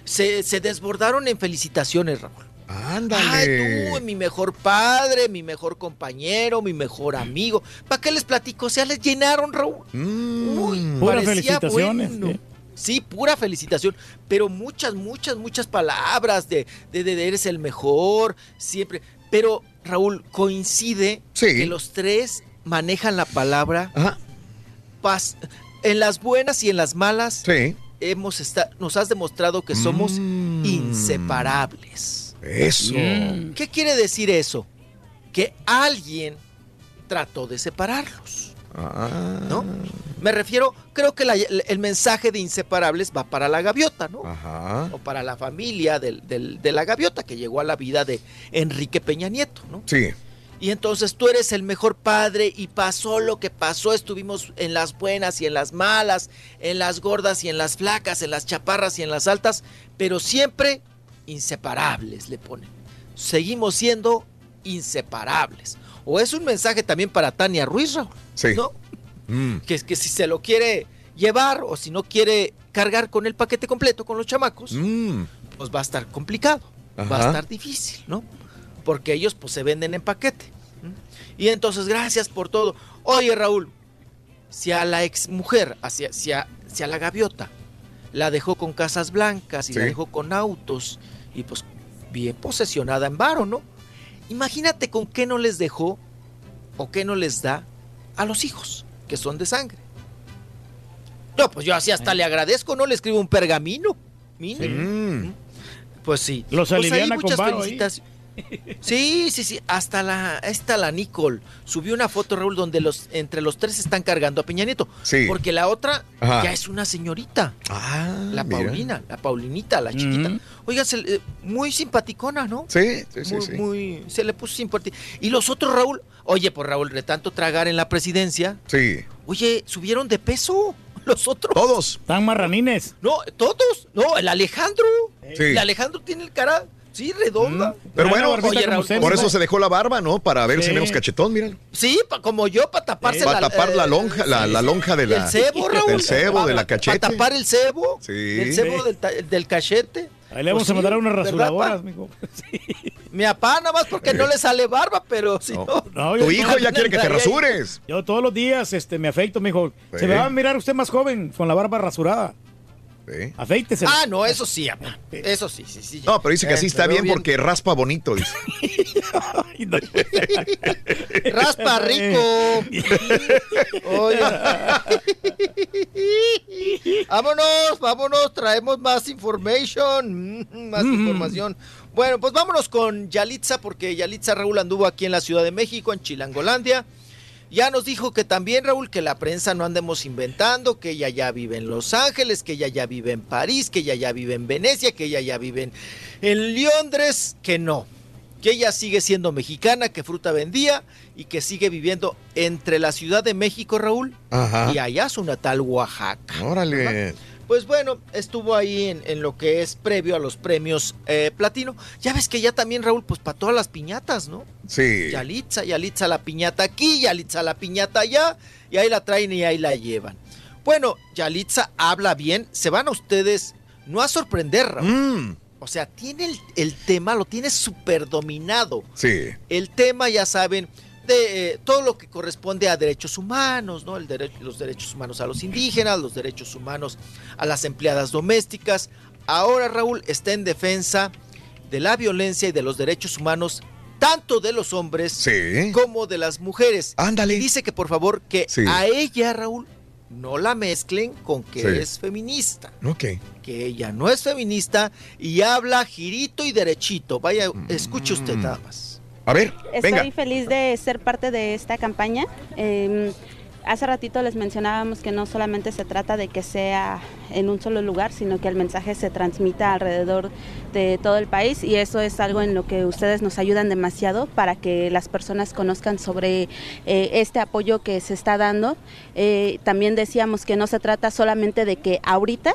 Speaker 48: Se, se desbordaron en felicitaciones, Raúl.
Speaker 13: Ándale.
Speaker 48: Ay, tú, mi mejor padre, mi mejor compañero, mi mejor amigo. ¿Para qué les platico? O sea, les llenaron, Raúl.
Speaker 13: Mm.
Speaker 48: Uy,
Speaker 14: Puras
Speaker 48: parecía
Speaker 14: felicitaciones,
Speaker 48: bueno.
Speaker 14: sí.
Speaker 48: Sí, pura felicitación, pero muchas, muchas, muchas palabras de, de- de eres el mejor, siempre. Pero, Raúl, coincide
Speaker 13: Sí.
Speaker 48: que los tres manejan la palabra
Speaker 13: Ajá.
Speaker 48: paz. En las buenas y en las malas,
Speaker 13: Sí.
Speaker 48: hemos esta- nos has demostrado que somos
Speaker 13: Mm.
Speaker 48: inseparables.
Speaker 13: Eso.
Speaker 14: Mm.
Speaker 48: ¿Qué quiere decir eso? Que alguien trató de separarlos.
Speaker 13: Ah.
Speaker 48: ¿No? Me refiero, creo que la- el mensaje de inseparables va para la gaviota, ¿no?
Speaker 13: Ajá.
Speaker 48: O para la familia del- del- de la gaviota que llegó a la vida de Enrique Peña Nieto, ¿no?
Speaker 13: Sí.
Speaker 48: Y entonces tú eres el mejor padre y pasó lo que pasó, estuvimos en las buenas y en las malas, en las gordas y en las flacas, en las chaparras y en las altas, pero siempre inseparables le ponen. Seguimos siendo inseparables. O es un mensaje también para Tania Ruiz, Raúl,
Speaker 13: Sí.
Speaker 48: ¿no?
Speaker 13: Mm.
Speaker 48: Que es que si se lo quiere llevar o si no quiere cargar con el paquete completo con los chamacos,
Speaker 13: Mm.
Speaker 48: pues va a estar complicado, va a estar difícil, ¿no? Porque ellos pues se venden en paquete. Y entonces, gracias por todo. Oye, Raúl, si a la ex mujer, hacia, si, a, si a la gaviota, la dejó con casas blancas y la dejó con autos y pues bien posesionada en varo, ¿no? Imagínate con qué no les dejó o qué no les da a los hijos, que son de sangre. No, pues yo así hasta le agradezco, ¿no? Le escribo un pergamino. mínimo. Pues sí.
Speaker 14: Los
Speaker 48: Pues ahí
Speaker 14: con
Speaker 48: muchas
Speaker 14: ahí.
Speaker 48: felicitaciones. Sí, sí, sí. Hasta la, esta la Nicole subió una foto, Raúl, donde los entre los tres están cargando a Peña Nieto.
Speaker 13: Sí.
Speaker 48: Porque la otra
Speaker 13: Ajá.
Speaker 48: ya es una señorita.
Speaker 13: Ah,
Speaker 48: la
Speaker 13: mira.
Speaker 48: Paulina, la Paulinita, la chiquita. Oiga, se le- eh, muy simpaticona, ¿no?
Speaker 13: Sí, sí, sí,
Speaker 48: muy,
Speaker 13: sí.
Speaker 48: muy- se le puso simpática. Y los otros, Raúl, oye, pues Raúl, de tanto tragar en la presidencia,
Speaker 13: Sí.
Speaker 48: oye, subieron de peso los otros.
Speaker 13: Todos.
Speaker 14: Están marranines.
Speaker 48: No, todos. No, el Alejandro.
Speaker 13: Sí.
Speaker 48: El Alejandro tiene el cara, sí, redonda.
Speaker 13: Pero bueno,
Speaker 48: Oye, Raúl,
Speaker 13: por eso se dejó la barba, ¿no? Para verse
Speaker 48: Sí.
Speaker 13: menos cachetón, míralo.
Speaker 48: Sí, pa- como yo, para taparse
Speaker 13: Para tapar
Speaker 48: eh,
Speaker 13: la lonja, la, la lonja de la.
Speaker 48: El cebo, Raúl.
Speaker 13: Del cebo, de la cachete.
Speaker 48: Para tapar el cebo.
Speaker 13: Sí.
Speaker 48: El cebo del, del cachete.
Speaker 14: Ahí le vamos
Speaker 48: Pues
Speaker 14: a mandar
Speaker 48: sí,
Speaker 14: unas
Speaker 48: ¿verdad,
Speaker 14: rasuradoras, mijo.
Speaker 48: Mi papá, nada más porque no le sale barba, pero si no.
Speaker 14: No,
Speaker 13: Tu
Speaker 14: yo-
Speaker 13: hijo ya quiere que te
Speaker 48: Ahí.
Speaker 13: rasures.
Speaker 14: Yo todos los días este, me afeito, mijo.
Speaker 13: Sí.
Speaker 14: Se me va a mirar usted más joven con la barba rasurada.
Speaker 13: Sí.
Speaker 14: Afeítese.
Speaker 48: Ah, no, eso sí, papá. Eso sí, sí, sí.
Speaker 13: No, pero dice que así
Speaker 48: Eh,
Speaker 13: está bien porque raspa bonito, dice.
Speaker 48: Raspa rico. Oye. vámonos, vámonos, traemos más information, mm, más información. Bueno, pues vámonos con Yalitza, porque Yalitza Raúl anduvo aquí en la Ciudad de México, en Chilangolandia. Ya nos dijo que también, Raúl, que la prensa no andemos inventando, que ella ya vive en Los Ángeles, que ella ya vive en París, que ella ya vive en Venecia, que ella ya vive en, en Londres, que no, que ella sigue siendo mexicana, que fruta vendía y que sigue viviendo entre la Ciudad de México, Raúl,
Speaker 13: Ajá.
Speaker 48: y allá su natal Oaxaca.
Speaker 13: Órale.
Speaker 48: Pues bueno, estuvo ahí en, en lo que es previo a los premios eh, platino. Ya ves que ya también, Raúl, pues para todas las piñatas, ¿no?
Speaker 13: Sí.
Speaker 48: Yalitza, Yalitza la piñata aquí, Yalitza la piñata allá, y ahí la traen y ahí la llevan. Bueno, Yalitza habla bien, se van a ustedes no a sorprender, Raúl.
Speaker 13: Mm.
Speaker 48: O sea, tiene el, el tema, lo tiene súper dominado.
Speaker 13: Sí.
Speaker 48: El tema, ya saben, de eh, todo lo que corresponde a derechos humanos, ¿no? El dere- los derechos humanos a los indígenas, los derechos humanos a las empleadas domésticas. Ahora, Raúl, está en defensa de la violencia y de los derechos humanos, tanto de los hombres como de las mujeres.
Speaker 13: Ándale.
Speaker 48: Y dice que por favor, que
Speaker 13: Sí.
Speaker 48: a ella, Raúl, no la mezclen con que
Speaker 13: Sí.
Speaker 48: es feminista
Speaker 13: Ok.
Speaker 48: que ella no es feminista y habla girito y derechito. Vaya, escuche usted nada más.
Speaker 13: A ver,
Speaker 49: Estoy
Speaker 13: venga.
Speaker 49: feliz de ser parte de esta campaña. Eh, hace ratito les mencionábamos que no solamente se trata de que sea en un solo lugar, sino que el mensaje se transmita alrededor de todo el país y eso es algo en lo que ustedes nos ayudan demasiado para que las personas conozcan sobre eh, este apoyo que se está dando. Eh, también decíamos que no se trata solamente de que ahorita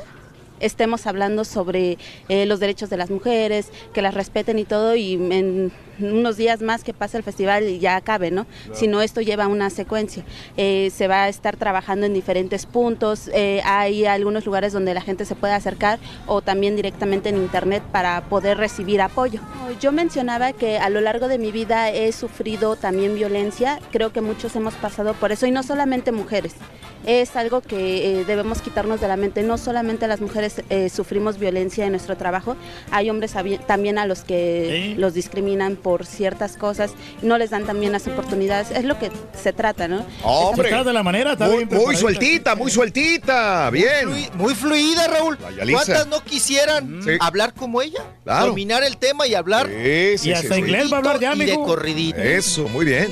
Speaker 49: estemos hablando sobre eh, los derechos de las mujeres, que las respeten y todo, y en unos días más que pase el festival y ya acabe, ¿no? Sino esto lleva una secuencia. Eh, se va a estar trabajando en diferentes puntos, eh, hay algunos lugares donde la gente se puede acercar o también directamente en internet para poder recibir apoyo. Yo mencionaba que a lo largo de mi vida he sufrido también violencia, creo que muchos hemos pasado por eso y no solamente mujeres. Es algo que eh, debemos quitarnos de la mente. No solamente las mujeres eh, sufrimos violencia en nuestro trabajo, hay hombres también a los que los discriminan por ciertas cosas, no les dan también las oportunidades. Es lo que se trata, ¿no?
Speaker 13: Hombre.
Speaker 14: Está de la manera, está
Speaker 13: muy,
Speaker 14: bien
Speaker 13: muy sueltita, muy sueltita. Bien.
Speaker 48: Muy, muy fluida, Raúl. ¿Cuántas no quisieran
Speaker 13: Sí.
Speaker 48: hablar como ella?
Speaker 13: Claro.
Speaker 48: Dominar el tema y hablar.
Speaker 13: Sí, sí,
Speaker 14: Y hasta
Speaker 13: sí.
Speaker 14: inglés va a hablar ya,
Speaker 48: Y de corridito.
Speaker 13: Eso, muy bien.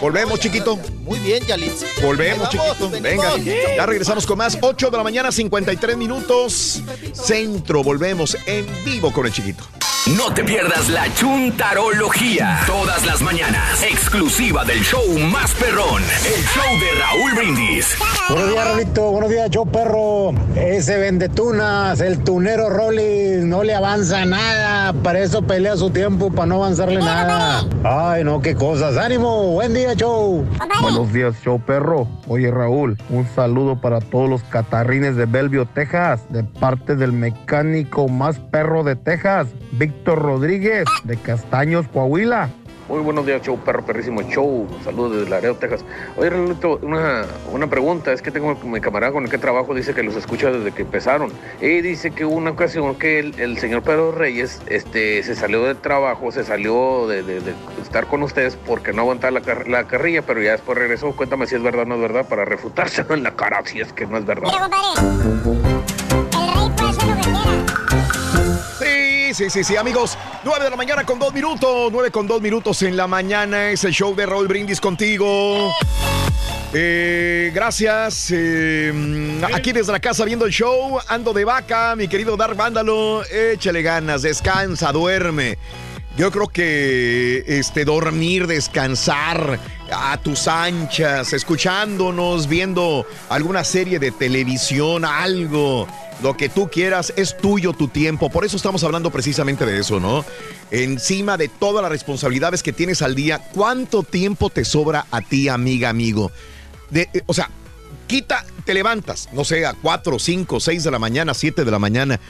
Speaker 13: Volvemos, chiquito.
Speaker 48: Muy bien, Yalitza.
Speaker 13: Volvemos,
Speaker 48: vamos,
Speaker 13: chiquito.
Speaker 48: venimos.
Speaker 13: Venga, ya regresamos con más. 8 de la mañana, 53 minutos. Centro, volvemos en vivo con el chiquito.
Speaker 1: No te pierdas la chuntarología. Todas las mañanas. Exclusiva del show más perrón. El show de Raúl Brindis.
Speaker 45: Buenos días, Rolito. Buenos días, yo perro. Ese vende tunas, el tunero Rollis, no le avanza nada. Para eso pelea su tiempo, para no avanzarle nada. Ay, no, qué cosas. Ánimo. Buen día, show.
Speaker 38: Buenos días, show perro. Oye, Raúl, un saludo para todos los catarrines de Bellevue, Texas, de parte del mecánico más perro de Texas, Víctor Rodríguez, de Castaños, Coahuila.
Speaker 50: Muy buenos días, show perro, perrísimo show. Saludos desde Laredo, Texas. Oye, Raulito, una, una pregunta. Es que tengo mi camarada con el que trabajo, dice que los escucha desde que empezaron. Y dice que hubo una ocasión que el, el señor Pedro Reyes este, se salió del trabajo, se salió de, de- de estar con ustedes porque no aguantaba la, car- la carrilla, pero ya después regresó. Cuéntame si es verdad o no es verdad para refutárselo en la cara si es que no es verdad.
Speaker 13: Sí, sí, sí, sí, amigos. 9 de la mañana con dos minutos. 9 con dos minutos en la mañana. Es el show de Raúl Brindis contigo. Eh, gracias. eh, aquí desde la casa viendo el show. Ando de vaca, mi querido Dar Vándalo. Échale ganas, descansa, duerme. Yo creo que este dormir, descansar a tus anchas, escuchándonos, viendo alguna serie de televisión, algo, lo que tú quieras, es tuyo tu tiempo. Por eso estamos hablando precisamente de eso, ¿no? Encima de todas las responsabilidades que tienes al día, ¿cuánto tiempo te sobra a ti, amiga, amigo? De, eh, o sea, quita, te levantas, no sé, a 4, 5, 6 de la mañana, 7 de la mañana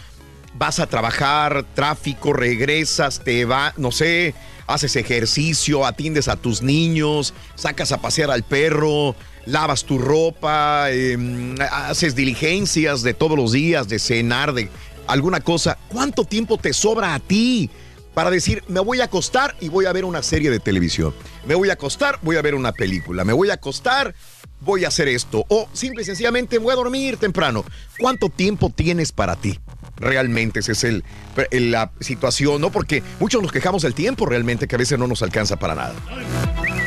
Speaker 13: vas a trabajar, tráfico, regresas, te va, no sé, haces ejercicio, atiendes a tus niños, sacas a pasear al perro, lavas tu ropa, em, haces diligencias de todos los días, de cenar, de alguna cosa. ¿Cuánto tiempo te sobra a ti? Para decir, me voy a acostar y voy a ver una serie de televisión. Me voy a acostar, voy a ver una película. Me voy a acostar, voy a hacer esto. O simple y sencillamente voy a dormir temprano. ¿Cuánto tiempo tienes para ti? Realmente esa es el, el- la situación, ¿no? Porque muchos nos quejamos del tiempo realmente que a veces no nos alcanza para nada.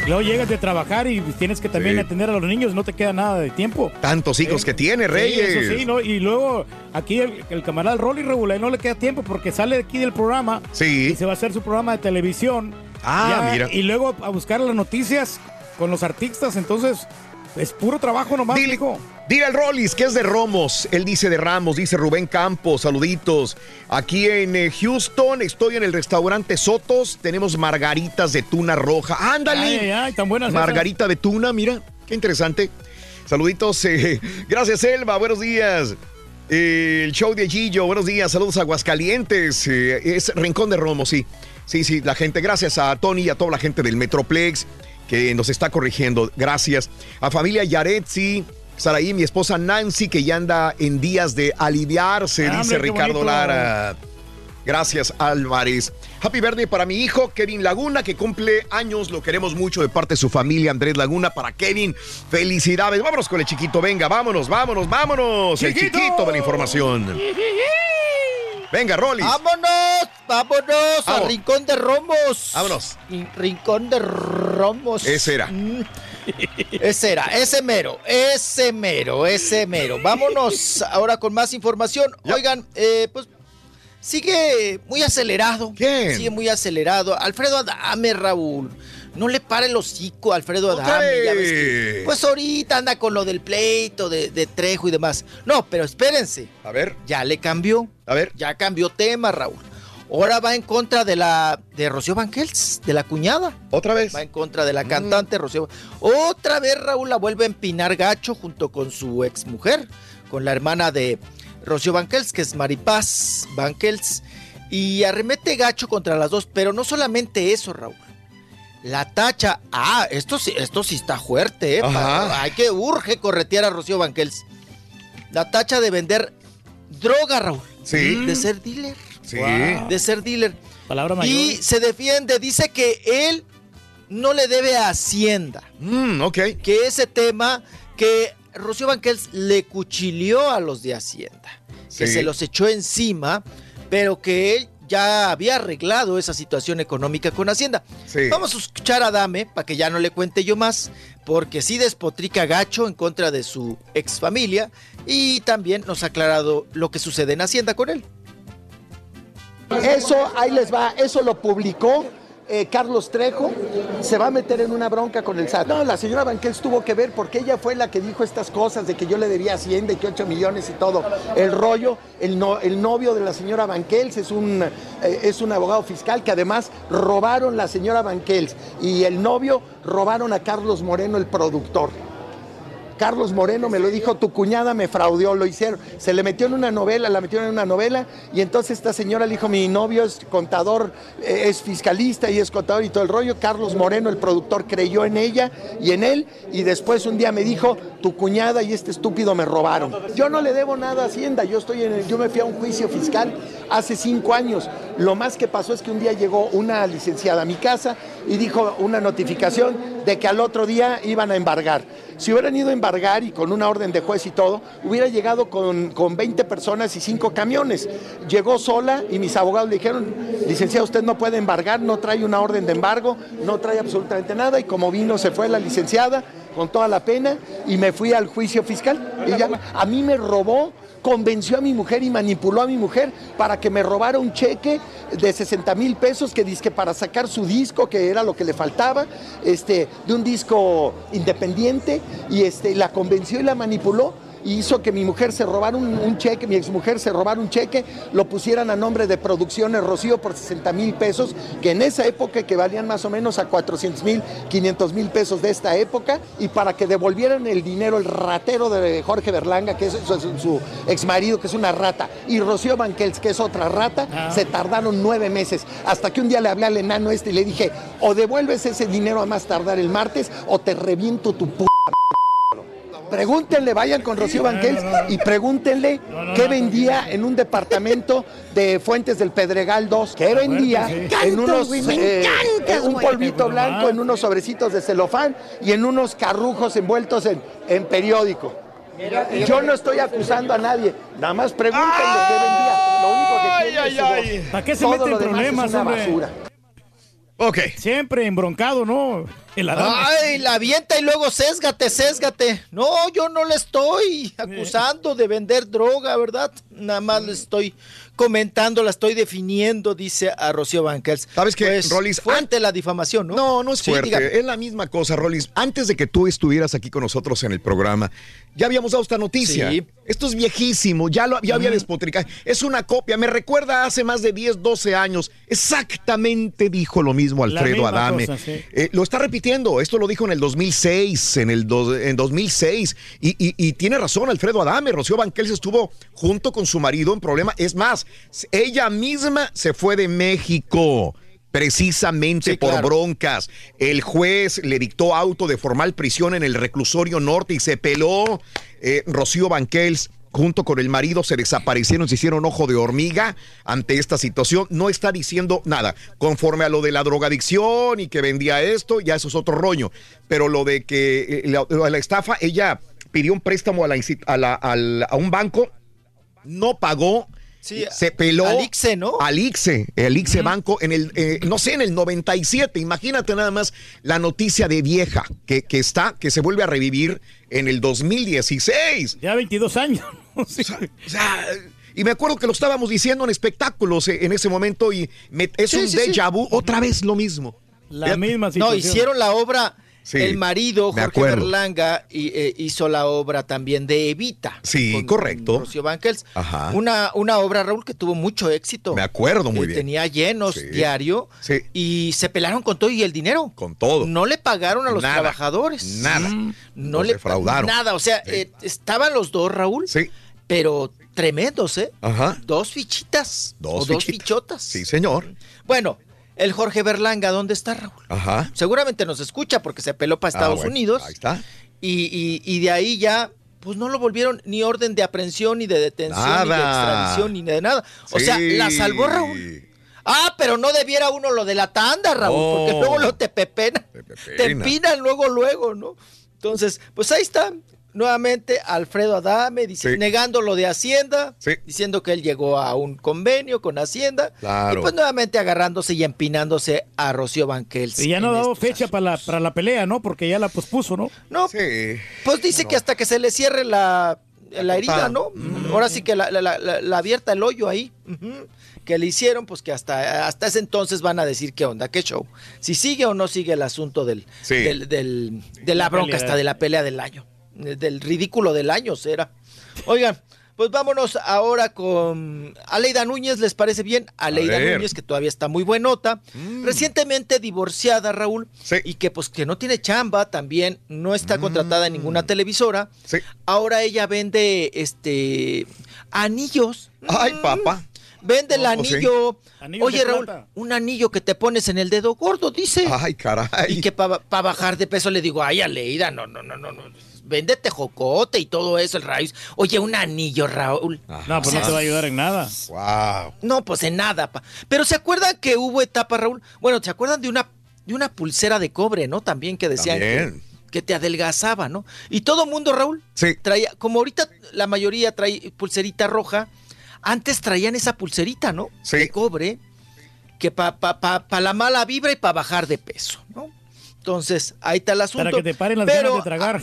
Speaker 14: Luego llegas de trabajar y tienes que también
Speaker 13: Sí.
Speaker 14: atender a los niños, no te queda nada de tiempo.
Speaker 13: Tantos hijos
Speaker 14: Eh,
Speaker 13: que tiene,
Speaker 14: sí,
Speaker 13: Reyes.
Speaker 14: eso sí, ¿no? Y luego aquí el, el camarada Rolly Regular no le queda tiempo porque sale de aquí del programa
Speaker 13: Sí.
Speaker 14: y se va a hacer su programa de televisión.
Speaker 13: Ah, mira.
Speaker 14: Y luego a buscar las noticias con los artistas, entonces es puro trabajo nomás,
Speaker 13: Dile,
Speaker 14: hijo.
Speaker 13: dile al Rollis que es de Romos. Él dice de Ramos, dice Rubén Campos, saluditos. Aquí en eh, Houston estoy en el restaurante Sotos. Tenemos margaritas de tuna roja. Ándale.
Speaker 14: Ay, ay, ay, tan buenas esas.
Speaker 13: Margarita de tuna, mira, qué interesante. Saluditos. eh, gracias, Elba. Buenos días. Eh, el show de Gillo, buenos días, saludos a Aguascalientes. eh, es Rincón de Romo, sí. Sí, sí, la gente, gracias a Tony y a toda la gente del Metroplex que nos está corrigiendo. Gracias. A familia Yaretsi, Saraí, mi esposa Nancy, que ya anda en días de aliviarse,
Speaker 14: Ah,
Speaker 13: dice
Speaker 14: hombre,
Speaker 13: Ricardo
Speaker 14: bonito.
Speaker 13: Lara. Gracias, Álvarez. Happy birthday para mi hijo, Kevin Laguna, que cumple años. Lo queremos mucho de parte de su familia, Andrés Laguna. Para Kevin, felicidades. Vámonos con el chiquito. Venga, vámonos, vámonos, vámonos. El
Speaker 48: ¡Chiquito!
Speaker 13: chiquito de la información. Venga, Rolis.
Speaker 48: ¡Vámonos! ¡Vámonos!
Speaker 13: Vamos.
Speaker 48: ¡A Rincón de Romos!
Speaker 13: Vámonos.
Speaker 48: Rincón de Romos.
Speaker 13: Ese era.
Speaker 48: Mm. Ese era, ese mero, ese mero, ese mero. Vámonos ahora con más información. Oigan, eh, pues sigue muy acelerado.
Speaker 13: ¿Quién?
Speaker 48: Sigue muy acelerado. Alfredo Adame, Raúl. No le pare el hocico a Alfredo
Speaker 13: ¿Otra
Speaker 48: Adame. ya ves que-
Speaker 13: vez?
Speaker 48: pues ahorita anda con lo del pleito de, de Trejo y demás. No, pero espérense.
Speaker 13: A ver.
Speaker 48: Ya le cambió.
Speaker 13: A ver.
Speaker 48: Ya cambió tema, Raúl. Ahora va en contra de la de Rocío Banquels, de la cuñada.
Speaker 13: ¿Otra vez?
Speaker 48: Va en contra de la cantante Rocío. Otra vez Raúl la vuelve a empinar gacho junto con su exmujer, con la hermana de Rocío Banquels, que es Maripaz Banquels. Y arremete gacho contra las dos, pero no solamente eso, Raúl. La tacha, ah, esto sí, esto sí está fuerte, ¿eh?
Speaker 13: Ajá.
Speaker 48: Pa- Hay que urge corretear a Rocío Banquels. La tacha de vender droga, Raúl.
Speaker 13: Sí.
Speaker 48: De ser dealer.
Speaker 13: Sí.
Speaker 48: De ser dealer.
Speaker 14: Palabra mayor.
Speaker 48: Y se defiende, dice que él no le debe a Hacienda.
Speaker 13: Mm, ok.
Speaker 48: Que ese tema, que Rocío Banquels le cuchilleó a los de Hacienda. Que
Speaker 13: Sí.
Speaker 48: se los echó encima, pero que él ya había arreglado esa situación económica con Hacienda.
Speaker 13: Sí.
Speaker 48: Vamos a escuchar a Dame para que ya no le cuente yo más, porque sí despotrica gacho en contra de su ex familia y también nos ha aclarado lo que sucede en Hacienda con él.
Speaker 51: Eso, ahí les va, eso lo publicó eh, Carlos Trejo, se va a meter en una bronca con el SAT. No, la señora Banquels tuvo que ver porque ella fue la que dijo estas cosas de que yo le debía Hacienda y que 8 millones y todo. El rollo, el, no- el novio de la señora Banquels es un, eh, es un abogado fiscal que además robaron la señora Banquels y el novio robaron a Carlos Moreno, el productor. Carlos Moreno me lo dijo, tu cuñada me fraudeó, lo hicieron. Se le metió en una novela, la metieron en una novela y entonces esta señora le dijo, mi novio es contador, eh, es fiscalista y es contador y todo el rollo. Carlos Moreno, el productor, creyó en ella y en él y después un día me dijo, tu cuñada y este estúpido me robaron. Yo no le debo nada a Hacienda, yo, estoy en yo me fui a un juicio fiscal hace cinco años. Lo más que pasó es que un día llegó una licenciada a mi casa y dijo una notificación de que al otro día iban a embargar. Si hubieran ido a embargar y con una orden de juez y todo, hubiera llegado con, con 20 personas y 5 camiones. Llegó sola y mis abogados le dijeron, licenciado, usted no puede embargar, no trae una orden de embargo, no trae absolutamente nada. Y como vino, se fue la licenciada con toda la pena y me fui al juicio fiscal. Ya, a mí me robó convenció a mi mujer y manipuló a mi mujer para que me robara un cheque de 60 mil pesos que dizque para sacar su disco, que era lo que le faltaba, este, de un disco independiente, y este, la convenció y la manipuló. Y hizo que mi mujer se robara un, un cheque, mi exmujer se robara un cheque, lo pusieran a nombre de Producciones Rocío por 60 mil pesos, que en esa época que valían más o menos a 400 mil, 500 mil pesos de esta época, y para que devolvieran el dinero, el ratero de Jorge Berlanga, que es su, su- su exmarido, que es una rata, y Rocío Banquels, que es otra rata, se tardaron nueve meses, hasta que un día le hablé al enano este y le dije, o devuelves ese dinero a más tardar el martes, o te reviento tu p Pregúntenle, vayan con Rocío Banquels y pregúntenle qué vendía en un departamento de Fuentes del Pedregal 2. ¿Qué vendía en unos
Speaker 44: güey, me
Speaker 51: eh,
Speaker 44: encantas,
Speaker 51: un polvito blanco, en unos sobrecitos de celofán y en unos carrujos envueltos en, en periódico? Yo no estoy acusando a nadie, nada más pregúntenle qué vendía. Lo único que tiene es su voz.
Speaker 14: ¿Para qué se
Speaker 51: Todo
Speaker 14: mete en
Speaker 51: lo demás es
Speaker 14: problemas,
Speaker 51: una
Speaker 14: hombre?
Speaker 51: basura.
Speaker 13: Ok.
Speaker 14: Siempre embroncado, ¿no? El.
Speaker 48: Ay, la avienta y luego sésgate, sésgate. No, yo no le estoy acusando de vender droga, ¿verdad? Nada más le estoy comentando, la estoy definiendo, dice a Rocío Banquels.
Speaker 13: ¿Sabes qué,
Speaker 48: Pues,
Speaker 13: Rolis?
Speaker 48: Fuerte la difamación, ¿no?
Speaker 13: No, no es fuerte. es la misma cosa, Rolis. Antes de que tú estuvieras aquí con nosotros en el programa, ya habíamos dado esta noticia.
Speaker 48: Sí.
Speaker 13: Esto es viejísimo, ya, lo, ya había despotricado. Es una copia, me recuerda hace más de 10, 12 años. Exactamente dijo lo mismo Alfredo Adame.
Speaker 14: cosa, sí.
Speaker 13: Eh, lo está repitiendo, esto lo dijo en el 2006, en el do- en 2006. Y, y- y tiene razón Alfredo Adame, Rocío Banquels estuvo junto con su marido en problema. Es más, ella misma se fue de México. Precisamente
Speaker 48: Sí,
Speaker 13: por
Speaker 48: claro.
Speaker 13: broncas. El juez le dictó auto de formal prisión en el reclusorio norte y se peló. Eh, Rocío Banquels junto con el marido se desaparecieron, se hicieron ojo de hormiga ante esta situación. No está diciendo nada. Conforme a lo de la drogadicción y que vendía esto, ya eso es otro rollo. Pero lo de que eh, la, la estafa, ella pidió un préstamo a, la a un banco, no pagó.
Speaker 48: Sí,
Speaker 13: se peló
Speaker 48: al ICSE, ¿no?
Speaker 13: al ICSE, el ICSE Banco, en el, eh, no sé, en el 97. Imagínate nada más la noticia de vieja que, que está, que se vuelve a revivir en el 2016.
Speaker 14: Ya 22 años. Sí.
Speaker 13: O sea, y me acuerdo que lo estábamos diciendo en espectáculos eh, en ese momento y me- es
Speaker 48: Sí,
Speaker 13: un
Speaker 48: sí,
Speaker 13: déjà vu, otra vez lo mismo.
Speaker 14: La misma
Speaker 48: No,
Speaker 14: situación.
Speaker 48: hicieron la obra.
Speaker 13: Sí,
Speaker 48: el marido, Jorge. Berlanga, eh, hizo la obra también de Evita.
Speaker 13: Sí,
Speaker 48: con-
Speaker 13: correcto.
Speaker 48: con Rocío Banquels.
Speaker 13: Ajá.
Speaker 48: Una, una obra, Raúl, que tuvo mucho éxito.
Speaker 13: Me acuerdo muy
Speaker 48: Eh,
Speaker 13: bien.
Speaker 48: Tenía llenos
Speaker 13: Sí.
Speaker 48: diario.
Speaker 13: Sí.
Speaker 48: Y se pelaron con todo y el dinero.
Speaker 13: Con todo.
Speaker 48: No le pagaron a los
Speaker 13: Nada,
Speaker 48: trabajadores.
Speaker 13: nada.
Speaker 48: Mm, No
Speaker 13: Los
Speaker 48: le
Speaker 13: defraudaron.
Speaker 48: Nada. O sea, eh, estaban los dos, Raúl.
Speaker 13: Sí.
Speaker 48: Pero tremendos, ¿eh?
Speaker 13: Ajá.
Speaker 48: Dos fichitas.
Speaker 13: Dos
Speaker 48: o dos
Speaker 13: fichitas.
Speaker 48: fichotas.
Speaker 13: Sí, señor.
Speaker 48: Bueno, el Jorge Berlanga, ¿dónde está, Raúl?
Speaker 13: Ajá.
Speaker 48: Seguramente nos escucha porque se peló para
Speaker 13: Ah,
Speaker 48: Estados
Speaker 13: bueno,
Speaker 48: Unidos.
Speaker 13: Ahí está.
Speaker 48: Y, y- y de ahí ya, pues no lo volvieron ni orden de aprehensión, ni de detención, ni de extradición, ni de nada. O sea, la salvó Raúl. Ah, pero no debiera uno lo de la tanda, Raúl, porque luego lo te pepena. Te
Speaker 13: pepena.
Speaker 48: empinan luego, luego, ¿no? Entonces, pues ahí está. Nuevamente, Alfredo Adame dice,
Speaker 13: Sí.
Speaker 48: negando lo de Hacienda,
Speaker 13: Sí.
Speaker 48: diciendo que él llegó a un convenio con Hacienda.
Speaker 13: Claro.
Speaker 48: Y pues nuevamente agarrándose y empinándose a Rocío Banquels.
Speaker 14: Y ya no ha dado fecha para la, para la pelea, ¿no? Porque ya la pospuso, ¿no?
Speaker 48: No,
Speaker 13: Sí.
Speaker 48: pues dice que hasta que se le cierre la, la herida. ¿no? Ahora sí que la, la- la- la abierta el hoyo ahí, que le hicieron, pues que hasta, hasta ese entonces van a decir qué onda, qué show. Si sigue o no sigue el asunto del,
Speaker 13: Sí.
Speaker 48: del- del- de la,
Speaker 14: La
Speaker 48: bronca,
Speaker 14: pelea.
Speaker 48: hasta de la pelea del año, del ridículo del año será. Oigan, pues vámonos ahora con Aleida Núñez, ¿les parece bien? Aleida. Núñez, que todavía está muy buenota. Recientemente divorciada, Raúl. Y que pues que no tiene chamba también, no está contratada en ninguna televisora. Ahora ella vende este anillos.
Speaker 13: Ay, papá.
Speaker 48: Vende el
Speaker 13: No, pues sí.
Speaker 48: anillo. Oye, Raúl,
Speaker 13: plata.
Speaker 48: un anillo que te pones en el dedo gordo, dice.
Speaker 13: Ay, caray.
Speaker 48: Y que para bajar de peso le digo, ay, Aleida, no, no, no, no, no. Véndete jocote y todo eso, el raíz. Oye, un anillo, Raúl.
Speaker 14: No, pues no te va a ayudar en nada.
Speaker 13: Wow.
Speaker 48: No, pues en nada, pa. Pero ¿se acuerdan que hubo etapa, Raúl? Bueno, ¿se acuerdan de una, de una pulsera de cobre, no? También que decían que,
Speaker 13: También.
Speaker 48: que te adelgazaba, ¿no? Y todo mundo, Raúl,
Speaker 13: sí.
Speaker 48: traía, como ahorita la mayoría trae pulserita roja, antes traían esa pulserita, ¿no? De cobre, que para pa, pa, pa la mala vibra y para bajar de peso, ¿no? Entonces, ahí está el asunto.
Speaker 14: Para que te paren las
Speaker 48: Pero,
Speaker 14: ganas de tragar.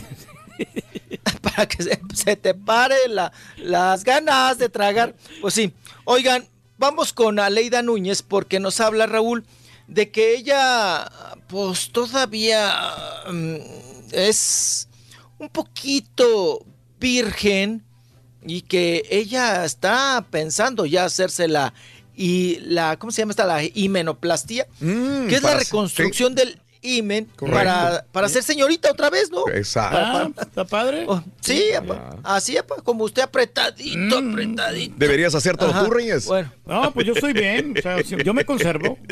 Speaker 48: para que se, se te pare la- las ganas de tragar. Pues sí. Oigan, vamos con Aleida Núñez porque nos habla Raúl de que ella, pues todavía mm, es un poquito virgen y que ella está pensando ya hacerse la y la ¿cómo se llama esta la himenoplastia? que es la reconstrucción del
Speaker 13: Correcto.
Speaker 48: para, para ser señorita otra vez, ¿no?
Speaker 13: Exacto.
Speaker 48: Para-
Speaker 14: ¿Está padre?
Speaker 48: Oh, sí, apa, así, apa, como usted apretadito, apretadito.
Speaker 13: Deberías hacértelo
Speaker 48: Ajá.
Speaker 13: tú, Reyes.
Speaker 48: Bueno.
Speaker 14: No, pues yo estoy bien. O sea, yo me conservo.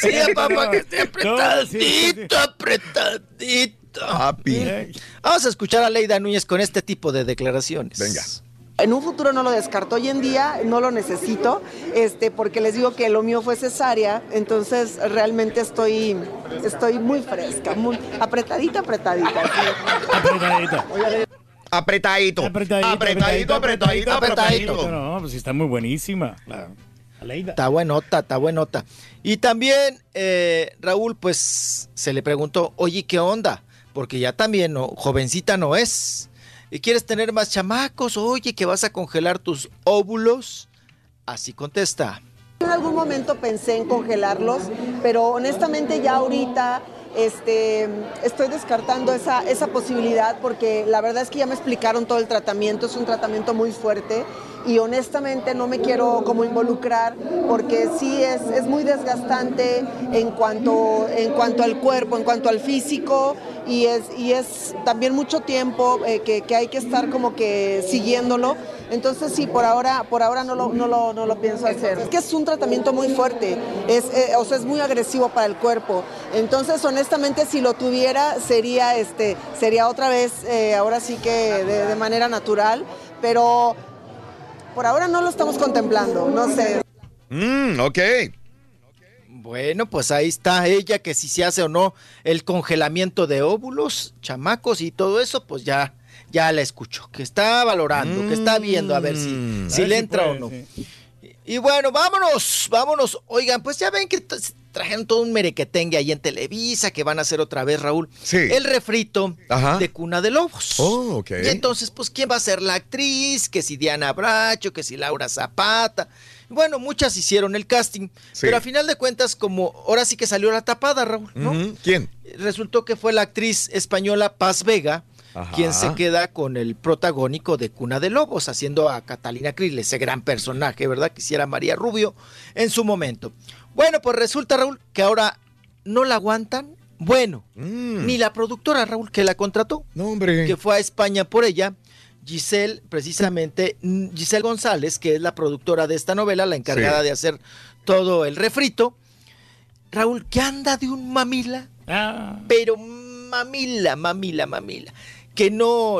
Speaker 48: Sí, apa, para que esté
Speaker 14: sí, sí,
Speaker 48: apretadito, apretadito.
Speaker 13: Papi.
Speaker 48: Vamos a escuchar a Leida Núñez con este tipo de declaraciones.
Speaker 13: Venga.
Speaker 52: En un futuro no lo descarto. Hoy en día no lo necesito, este, porque les digo que lo mío fue cesárea, entonces realmente estoy, estoy muy fresca, muy apretadita, apretadita.
Speaker 14: Apretadita.
Speaker 13: Apretadito.
Speaker 14: Apretadito,
Speaker 13: apretadito, apretadito.
Speaker 14: No, pues sí está muy buenísima. La Aleida.
Speaker 48: Está buenota, está buenota. Y también, eh, Raúl, pues se le preguntó, oye, ¿qué onda? Porque ya también, ¿no? jovencita no es. ¿Y quieres tener más chamacos? Oye, que vas a congelar tus óvulos. Así contesta.
Speaker 52: En algún momento pensé en congelarlos, pero honestamente ya ahorita este, estoy descartando esa, esa posibilidad porque la verdad es que ya me explicaron todo el tratamiento, es un tratamiento muy fuerte y honestamente no me quiero como involucrar porque sí es, es muy desgastante en cuanto, en cuanto al cuerpo, en cuanto al físico y es, y es también mucho tiempo eh, que, que hay que estar como que siguiéndolo. Entonces sí, por ahora, por ahora no lo, no lo, no lo pienso hacer. Es que es un tratamiento muy fuerte, es, eh, o sea, es muy agresivo para el cuerpo. Entonces, honestamente, si lo tuviera, sería, este, sería otra vez, eh, ahora sí que de, de manera natural, pero por ahora no lo estamos contemplando, no sé.
Speaker 13: Mm, ok.
Speaker 48: Bueno, pues ahí está ella, que si se hace o no el congelamiento de óvulos, chamacos y todo eso, pues ya, ya la escucho, que está valorando, que está viendo a ver si,
Speaker 13: Mm.
Speaker 48: si
Speaker 14: A ver
Speaker 48: le
Speaker 14: si
Speaker 48: entra
Speaker 14: puede,
Speaker 48: o no.
Speaker 14: sí.
Speaker 48: Y bueno, vámonos, vámonos. Oigan, pues ya ven que trajeron todo un merequetengue ahí en Televisa, que van a hacer otra vez, Raúl.
Speaker 13: Sí.
Speaker 48: El refrito
Speaker 13: Ajá.
Speaker 48: de Cuna de Lobos.
Speaker 13: Oh, ok.
Speaker 48: Y entonces, pues, ¿quién va a ser la actriz? Que si Diana Bracho, que si Laura Zapata. Bueno, muchas hicieron el casting,
Speaker 13: Sí.
Speaker 48: pero a final de cuentas, como ahora sí que salió la tapada, Raúl, ¿no?
Speaker 13: ¿Quién?
Speaker 48: Resultó que fue la actriz española Paz Vega
Speaker 13: Ajá.
Speaker 48: quien se queda con el protagónico de Cuna de Lobos, haciendo a Catalina Krill, ese gran personaje, ¿verdad? Quisiera María Rubio en su momento. Bueno, pues resulta, Raúl, que ahora no la aguantan. Bueno, ni la productora, Raúl, que la contrató.
Speaker 13: Mm. No, hombre.
Speaker 48: Que fue a España por ella. Giselle, precisamente, mm, Giselle González, que es la productora de esta novela, la encargada
Speaker 13: Sí.
Speaker 48: de hacer todo el refrito. Raúl, que anda de un mamila,
Speaker 14: Ah,
Speaker 48: pero mamila, mamila, mamila, que no,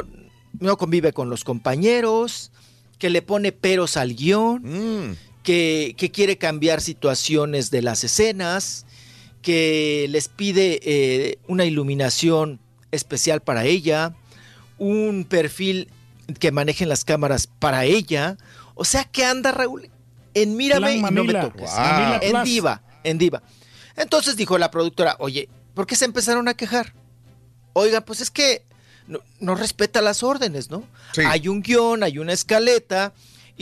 Speaker 48: no convive con los compañeros, que le pone peros al guion,
Speaker 13: Mm.
Speaker 48: Que, que quiere cambiar situaciones de las escenas, que les pide eh, una iluminación especial para ella, un perfil que manejen las cámaras para ella. O sea que anda Raúl en mírame
Speaker 14: Plan
Speaker 48: y no me toques. En diva, en diva. Entonces dijo la productora, oye, ¿por qué se empezaron a quejar? Oiga, pues es que no, no respeta las órdenes, ¿no?
Speaker 13: Sí.
Speaker 48: Hay un guion, hay una escaleta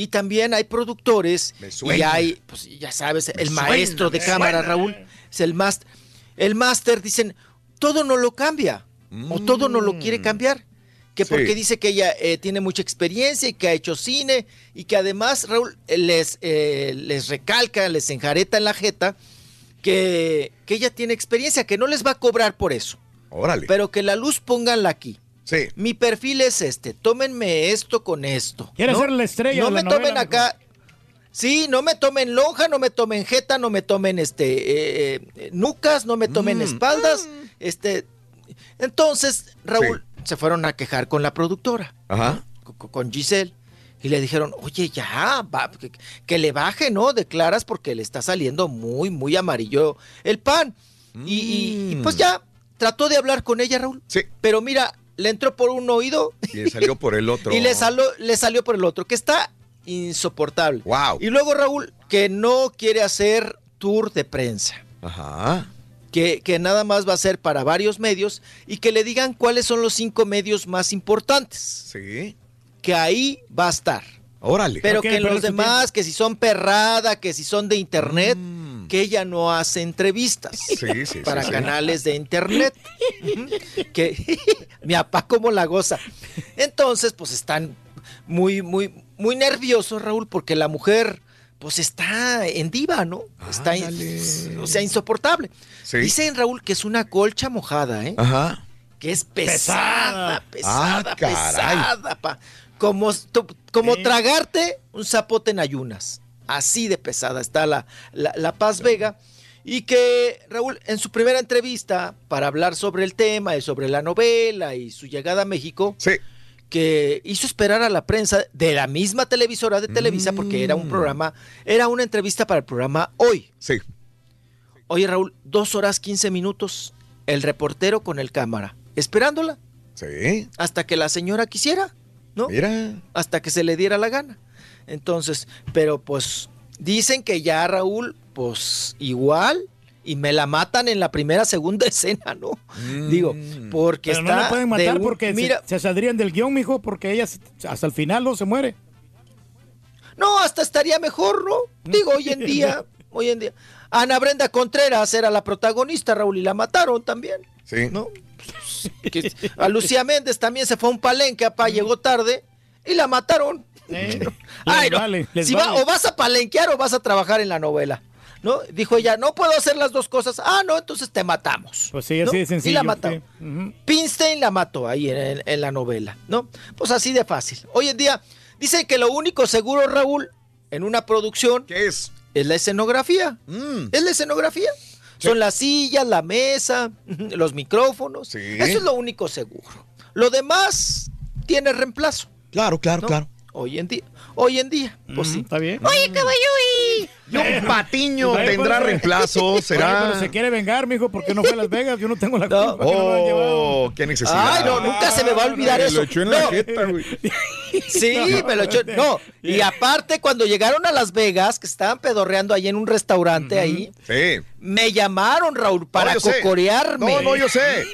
Speaker 48: y también hay productores y hay, pues ya sabes, el
Speaker 13: suena,
Speaker 48: maestro de cámara,
Speaker 13: suena.
Speaker 48: Raúl, es el máster. El máster dicen, todo no lo cambia o todo no lo quiere cambiar. que
Speaker 13: Sí.
Speaker 48: porque dice que ella eh, tiene mucha experiencia y que ha hecho cine y que además Raúl eh, les, eh, les recalca, les enjareta en la jeta que, que ella tiene experiencia, que no les va a cobrar por eso.
Speaker 13: Órale.
Speaker 48: Pero que la luz pónganla aquí.
Speaker 13: Sí.
Speaker 48: Mi perfil es este, tómenme esto con esto.
Speaker 14: Quiere
Speaker 48: ¿no?
Speaker 14: ser la estrella
Speaker 48: No
Speaker 14: de la
Speaker 48: me tomen acá. Sí, no me tomen lonja, no me tomen jeta, no me tomen este eh, eh, nucas, no me tomen
Speaker 13: Mm.
Speaker 48: espaldas, este. Entonces, Raúl se fueron a quejar con la productora,
Speaker 13: Ajá.
Speaker 48: co- con Giselle, y le dijeron, oye, ya, va, que, que le baje, ¿no? Declaras porque le está saliendo muy, muy amarillo el pan. Y, y- y, pues ya, trató de hablar con ella, Raúl.
Speaker 13: Mm. Sí.
Speaker 48: Pero mira, le entró por un oído
Speaker 13: Y le salió por el otro.
Speaker 48: y le, salió, le salió por el otro, que está insoportable.
Speaker 13: Wow.
Speaker 48: Y luego Raúl, que no quiere hacer tour de prensa,
Speaker 13: Ajá.
Speaker 48: que, que nada más va a ser para varios medios y que le digan cuáles son los cinco medios más importantes.
Speaker 13: Sí.
Speaker 48: Que ahí va a estar.
Speaker 13: Órale.
Speaker 48: Pero
Speaker 14: No
Speaker 48: que los demás, que si son perrada, que si son de internet, que ella no hace entrevistas.
Speaker 13: Sí, sí,
Speaker 48: para
Speaker 13: sí, sí.
Speaker 48: canales de internet. Que mi papá como la goza. Entonces, pues están muy, muy, muy nerviosos, Raúl, porque la mujer, pues está en diva, ¿no? Está, o sea, insoportable.
Speaker 13: Sí.
Speaker 48: Dicen, Raúl, que es una colcha mojada, ¿eh?
Speaker 13: Ajá.
Speaker 48: que es pesada, pesada,
Speaker 13: Ah, caray.
Speaker 48: pesada, pa. Como, como tragarte un zapote en ayunas. Así de pesada está la, la, la Paz Vega. Y que Raúl, en su primera entrevista, para hablar sobre el tema y sobre la novela y su llegada a México, que hizo esperar a la prensa de la misma televisora de Televisa, porque era un programa, era una entrevista para el programa Hoy.
Speaker 13: Sí.
Speaker 48: Oye, Raúl, dos horas quince minutos, el reportero con el cámara, esperándola.
Speaker 13: Sí.
Speaker 48: Hasta que la señora quisiera, ¿no?
Speaker 13: Mira.
Speaker 48: Hasta que se le diera la gana. Entonces, pero pues dicen que ya Raúl, pues igual, y me la matan en la primera, segunda escena, ¿no? Digo, porque
Speaker 14: Pero
Speaker 48: está.
Speaker 14: no la pueden
Speaker 48: de
Speaker 14: matar
Speaker 48: un-
Speaker 14: porque se-
Speaker 48: mira,
Speaker 14: se, saldrían del guion, mijo, porque ella hasta el final no se muere.
Speaker 48: No, hasta estaría mejor, ¿no? Digo, hoy en día, hoy en día. Ana Brenda Contreras era la protagonista, Raúl, y la mataron también.
Speaker 13: Sí.
Speaker 48: ¿No? Que- a Lucía Méndez también se fue a un palenque, apá, llegó tarde y la mataron. Ay, no.
Speaker 14: vale, les
Speaker 48: Si va-
Speaker 14: vale.
Speaker 48: o vas a palenquear o vas a trabajar en la novela. ¿No? Dijo ella, no puedo hacer las dos cosas. Ah, no, entonces te matamos.
Speaker 14: Pues sí, así
Speaker 48: ¿No?
Speaker 14: de sencillo.
Speaker 48: Y la
Speaker 14: sí. Ujú.
Speaker 48: Pinstein la mató ahí en, en- en la novela, ¿no? Pues así de fácil. Hoy en día dicen que lo único seguro, Raúl, en una producción
Speaker 13: ¿Qué es?
Speaker 48: es la escenografía. Es la escenografía. Son las sillas, la mesa, los micrófonos. Eso es lo único seguro. Lo demás tiene reemplazo.
Speaker 13: Claro, claro,
Speaker 48: ¿no?
Speaker 13: claro.
Speaker 48: Hoy en día. Hoy en día. Pues sí.
Speaker 14: Está bien.
Speaker 48: Oye, caballo.
Speaker 13: Yo, Patiño tendrá
Speaker 14: pues,
Speaker 13: reemplazo, será.
Speaker 14: pero se quiere vengar, mijo, porque no fue a Las Vegas. Yo no tengo la culpa. que no.
Speaker 13: Oh, qué necesidad.
Speaker 48: Ay, no, nunca se me va a olvidar
Speaker 15: Me
Speaker 48: eso.
Speaker 15: lo echó en la
Speaker 48: No.
Speaker 15: jeta, güey.
Speaker 48: Sí, me lo echó. No, y aparte, cuando llegaron a Las Vegas, que estaban pedorreando ahí en un restaurante ahí,
Speaker 13: Sí.
Speaker 48: Me llamaron, Raúl, para
Speaker 13: No,
Speaker 48: cocorearme.
Speaker 13: No, no, yo sé.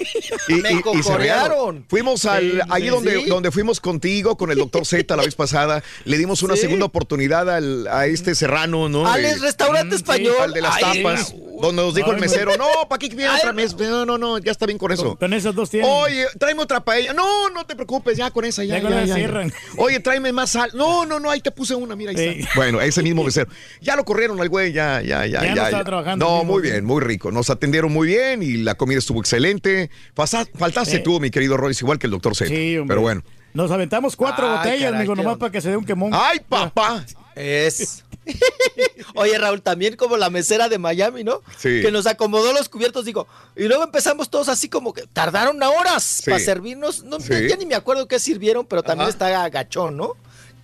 Speaker 13: Y,
Speaker 48: Me
Speaker 13: y-
Speaker 48: cocorearon.
Speaker 13: rearon. Fuimos al,
Speaker 48: sí,
Speaker 13: donde,
Speaker 48: sí.
Speaker 13: donde fuimos contigo, con el doctor Z la vez pasada. Le dimos una
Speaker 48: Sí.
Speaker 13: segunda oportunidad al- a este serrano, ¿no?
Speaker 48: Al restaurante español.
Speaker 13: al de las
Speaker 48: Ay,
Speaker 13: tapas, donde nos dijo
Speaker 14: Ay,
Speaker 13: el mesero, no, ¿para qué viene otra mesa? No, no, no, ya está bien con eso.
Speaker 14: Con esas dos tienen.
Speaker 13: Oye, tráeme otra paella. No, no te preocupes, ya con esa, ya,
Speaker 14: Ya con
Speaker 13: ya, ya. Oye, tráeme más sal. No, no, no, ahí te puse una, mira, ahí
Speaker 14: Sí.
Speaker 13: está. Bueno, ese mismo mesero. Ya lo corrieron al güey, ya, ya, ya.
Speaker 14: Ya no estaba trabajando
Speaker 13: No, muy bien, muy rico. Nos atendieron muy bien y la comida estuvo excelente. Faltaste
Speaker 14: Sí.
Speaker 13: tú, mi querido Royce, igual que el doctor Z.
Speaker 14: Sí, hombre.
Speaker 13: Pero bueno.
Speaker 14: Nos aventamos cuatro
Speaker 48: Ay,
Speaker 14: botellas,
Speaker 48: qué
Speaker 14: nomás
Speaker 48: onda.
Speaker 14: para que se dé un quemón.
Speaker 13: ¡Ay, papá!
Speaker 48: Es. Oye, Raúl, también como la mesera de Miami, ¿no?
Speaker 13: Sí.
Speaker 48: Que nos acomodó los cubiertos, digo. Y luego empezamos todos así como que tardaron horas
Speaker 13: Sí.
Speaker 48: para servirnos. No,
Speaker 13: Sí.
Speaker 48: Ya ni me acuerdo qué sirvieron, pero también
Speaker 13: Ajá.
Speaker 48: está gachón, ¿no?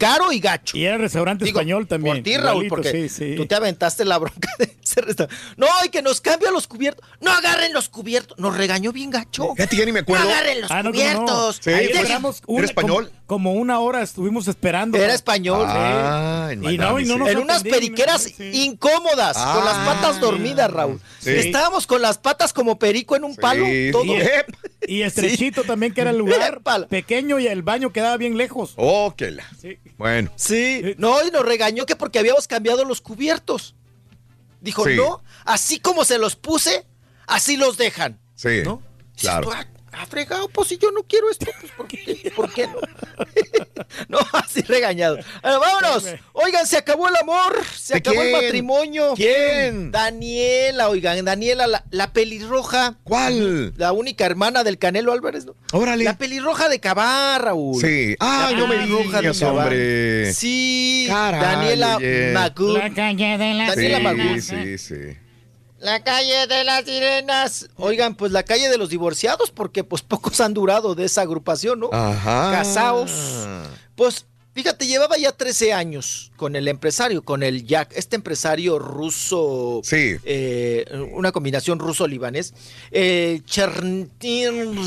Speaker 48: Caro y gacho.
Speaker 14: Y era restaurante
Speaker 48: Digo,
Speaker 14: español también.
Speaker 48: Por ti, Raúl,
Speaker 14: igualito,
Speaker 48: porque
Speaker 14: sí, sí.
Speaker 48: tú te aventaste la bronca de ese restaurante. No, y que nos cambia los cubiertos. No agarren los cubiertos. Nos regañó bien gacho.
Speaker 13: Fíjate, ya ni me acuerdo.
Speaker 48: No agarren los
Speaker 14: Ah, no, ¿cómo no?
Speaker 48: cubiertos.
Speaker 13: Sí,
Speaker 14: Ahí
Speaker 13: pues, ¿era español?
Speaker 14: Como, como una hora estuvimos esperando.
Speaker 48: Era español.
Speaker 13: Ah, en
Speaker 14: Y no, y no nos
Speaker 48: en unas
Speaker 14: atendían,
Speaker 48: periqueras
Speaker 14: sí.
Speaker 48: incómodas, con las
Speaker 13: Ah.
Speaker 48: patas dormidas, Raúl.
Speaker 13: Sí.
Speaker 48: Estábamos con las patas como perico en un palo, todo.
Speaker 14: Y estrechito también, que era el lugar pequeño y el baño quedaba bien lejos.
Speaker 13: Oh, que la.
Speaker 14: Sí.
Speaker 13: Bueno.
Speaker 48: Sí, no, y nos regañó que porque habíamos cambiado los cubiertos. Dijo,
Speaker 13: Sí.
Speaker 48: no, así como se los puse, así los dejan.
Speaker 13: Sí.
Speaker 48: ¿No?
Speaker 13: Claro.
Speaker 48: Ah, fregado, pues si yo no quiero esto, pues ¿por qué, ¿por qué no? no, así regañado. Bueno, vámonos. Oigan, se acabó el amor, se
Speaker 13: ¿De
Speaker 48: acabó el matrimonio.
Speaker 13: ¿Quién?
Speaker 48: Daniela, oigan, Daniela, la, la pelirroja.
Speaker 13: ¿Cuál?
Speaker 48: La única hermana del Canelo Álvarez, ¿no?
Speaker 13: Órale.
Speaker 48: La pelirroja de Cabar, Raúl.
Speaker 13: Sí. Ah,
Speaker 48: La
Speaker 13: no me digas, hombre.
Speaker 48: Sí,
Speaker 13: Caray,
Speaker 48: Daniela. Magún.
Speaker 14: La calle de la
Speaker 48: Daniela
Speaker 13: Sí,
Speaker 48: Magún.
Speaker 13: sí, sí.
Speaker 48: La calle de las sirenas. Oigan, pues la calle de los divorciados, porque pues pocos han durado de esa agrupación, ¿no?
Speaker 13: Ajá.
Speaker 48: Casaos. Pues fíjate, llevaba ya 13 años con el empresario, con el Jack, este empresario ruso.
Speaker 13: Sí.
Speaker 48: eh, una combinación ruso-libanés. Eh,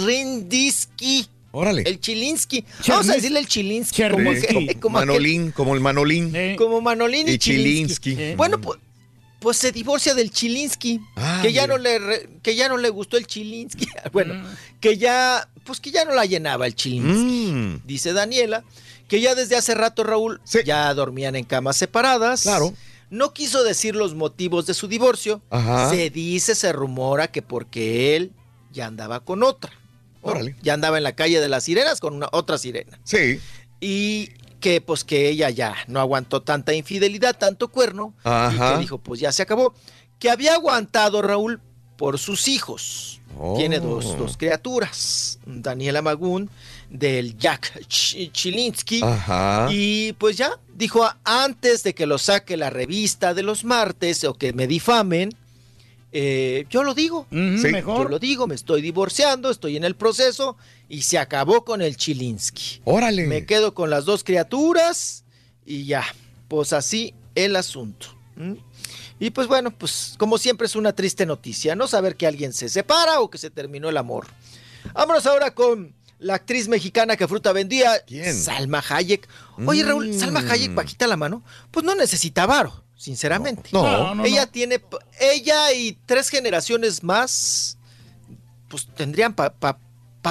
Speaker 48: Cherninski.
Speaker 13: Órale.
Speaker 48: El Chilinsky. Vamos a decirle el Chilinsky. Como, que-
Speaker 13: como
Speaker 48: aquel-
Speaker 13: Manolín, como el Manolín.
Speaker 48: como Manolín y,
Speaker 13: Y
Speaker 48: Chilinsky.
Speaker 13: Chilinsky.
Speaker 48: Bueno, pues, pues se divorcia del Chilinsky,
Speaker 13: Ah,
Speaker 48: que ya
Speaker 13: mira.
Speaker 48: no le re- que ya no le gustó el Chilinsky. Bueno,
Speaker 13: Mm.
Speaker 48: que ya pues que ya no la llenaba el Chilinsky.
Speaker 13: Mm.
Speaker 48: Dice Daniela que ya desde hace rato Raúl ya dormían en camas separadas.
Speaker 13: Claro.
Speaker 48: No quiso decir los motivos de su divorcio.
Speaker 13: Ajá.
Speaker 48: Se dice, se rumora que porque él ya andaba con otra.
Speaker 13: Órale.
Speaker 48: Ya andaba en la calle de las sirenas con una otra sirena
Speaker 13: Sí.
Speaker 48: y que pues que ella ya no aguantó tanta infidelidad, tanto cuerno,
Speaker 13: Ajá.
Speaker 48: y que dijo, pues ya se acabó. Que había aguantado Raúl por sus hijos.
Speaker 13: Oh.
Speaker 48: Tiene dos, dos criaturas, Daniela Magún del Jack Ch- Chilinsky.
Speaker 13: Ajá.
Speaker 48: Y pues ya, dijo, antes de que lo saque la revista de los martes o que me difamen, eh, yo lo digo. Sí.
Speaker 14: mejor.
Speaker 48: Yo lo digo, me estoy divorciando, estoy en el proceso y se acabó con el Chilinsky.
Speaker 13: Órale.
Speaker 48: Me quedo con las dos criaturas y ya, pues así el asunto. ¿m? Y pues bueno, pues como siempre es una triste noticia, ¿no? Saber que alguien se separa o que se terminó el amor. Vámonos ahora con la actriz mexicana que fruta vendía, Salma Hayek. Oye, Raúl, Salma
Speaker 13: Mm.
Speaker 48: Hayek, bajita la mano, pues no necesita varo, sinceramente.
Speaker 13: No. No, no,
Speaker 48: ella
Speaker 13: no.
Speaker 48: tiene, ella y tres generaciones más, pues tendrían para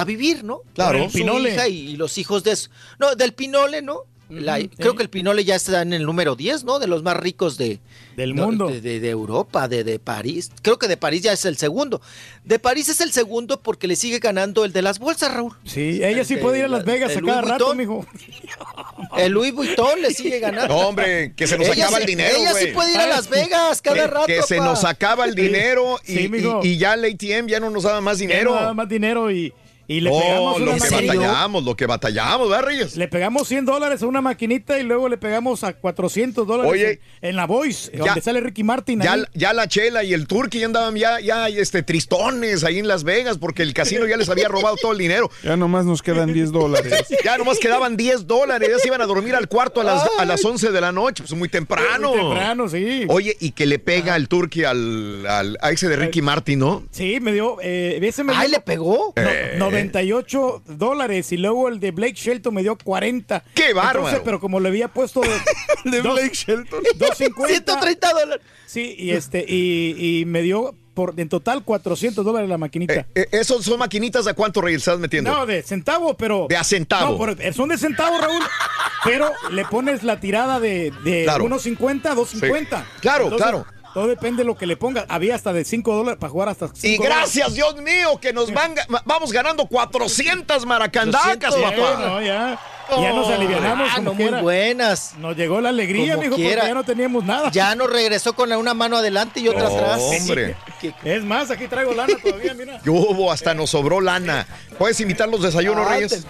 Speaker 48: vivir, ¿no?
Speaker 13: Claro.
Speaker 48: Con su
Speaker 13: Pinole.
Speaker 48: hija y, y los hijos de... su- No, del Pinole, ¿no? La- creo que el Pinole ya está en el número 10, ¿no? De los más ricos de,
Speaker 14: Del mundo.
Speaker 48: De, de- de Europa, de, de París. Creo que de París ya es el segundo. De París es el segundo porque le sigue ganando el de las bolsas, Raúl.
Speaker 14: Sí, ella sí puede ir a Las Vegas a cada
Speaker 48: Louis
Speaker 14: rato, mijo.
Speaker 48: El Louis Vuitton le sigue ganando.
Speaker 13: No, hombre, que se nos
Speaker 48: Ella
Speaker 13: acaba el dinero,
Speaker 48: Ella sí puede ir a Las Vegas cada
Speaker 13: que,
Speaker 48: rato.
Speaker 13: que se
Speaker 48: pa.
Speaker 13: nos acaba el dinero y,
Speaker 14: Sí, mijo.
Speaker 13: y- y ya el ATM ya no nos daba más dinero.
Speaker 14: Ya no da más dinero y, y le
Speaker 13: Oh,
Speaker 14: pegamos
Speaker 13: lo
Speaker 14: una
Speaker 13: que batallamos, lo que batallamos, ¿verdad, Reyes?
Speaker 14: Le pegamos 100 dólares a una maquinita y luego le pegamos a 400 dólares
Speaker 13: Oye,
Speaker 14: en, en la Voice,
Speaker 13: ya-
Speaker 14: donde sale Ricky Martin.
Speaker 13: Ya, la Chela y el Turqui ya andaban ya, ya este, tristones ahí en Las Vegas porque el casino ya les había robado todo el dinero.
Speaker 15: Ya nomás nos quedan 10 dólares.
Speaker 13: Ya nomás quedaban 10 dólares, ya se iban a dormir al cuarto a las, a las 11 de la noche, pues muy temprano.
Speaker 14: Muy temprano, sí.
Speaker 13: Oye, y que le pega el Turqui al, al- a ese de Ricky Martin, ¿no?
Speaker 14: Sí, me dio. Eh, ese me
Speaker 48: Ay,
Speaker 14: dio
Speaker 48: le pegó.
Speaker 14: no-
Speaker 13: Eh.
Speaker 14: 98 dólares y luego el de Blake Shelton me dio 40.
Speaker 13: ¡Qué bárbaro!
Speaker 14: Entonces, pero como le había puesto de, dos-
Speaker 15: Blake Shelton.
Speaker 14: 250.
Speaker 48: 130 dólares.
Speaker 14: Sí, y este y, y me dio por en total 400 dólares la maquinita.
Speaker 13: Eh, eh, ¿Esos son maquinitas de cuánto, Reyes, estás metiendo?
Speaker 14: No, de centavo, pero.
Speaker 13: De a centavo.
Speaker 14: No, por- son de centavo, Raúl. pero le pones la tirada de, de
Speaker 13: Claro.
Speaker 14: 1.50 a 2.50.
Speaker 13: Sí. Claro, claro.
Speaker 14: Todo depende de lo que le pongas. Había hasta de 5 dólares para jugar hasta 5
Speaker 13: Y gracias, Dios mío, que nos van, vamos ganando 400 maracandacas,
Speaker 48: 200,
Speaker 13: papá.
Speaker 14: no, ya. ya nos alivianamos
Speaker 48: Ah, no, muy buenas.
Speaker 14: Nos llegó la alegría,
Speaker 48: Como
Speaker 14: mijo,
Speaker 48: quiera.
Speaker 14: porque ya no teníamos nada.
Speaker 48: Ya nos regresó con una mano adelante y otra atrás.
Speaker 13: hombre.
Speaker 14: Es más, aquí traigo lana todavía, mira.
Speaker 13: ¿Qué hubo? Hasta nos sobró lana. ¿Puedes invitar los desayunos,
Speaker 48: Ah,
Speaker 13: Reyes?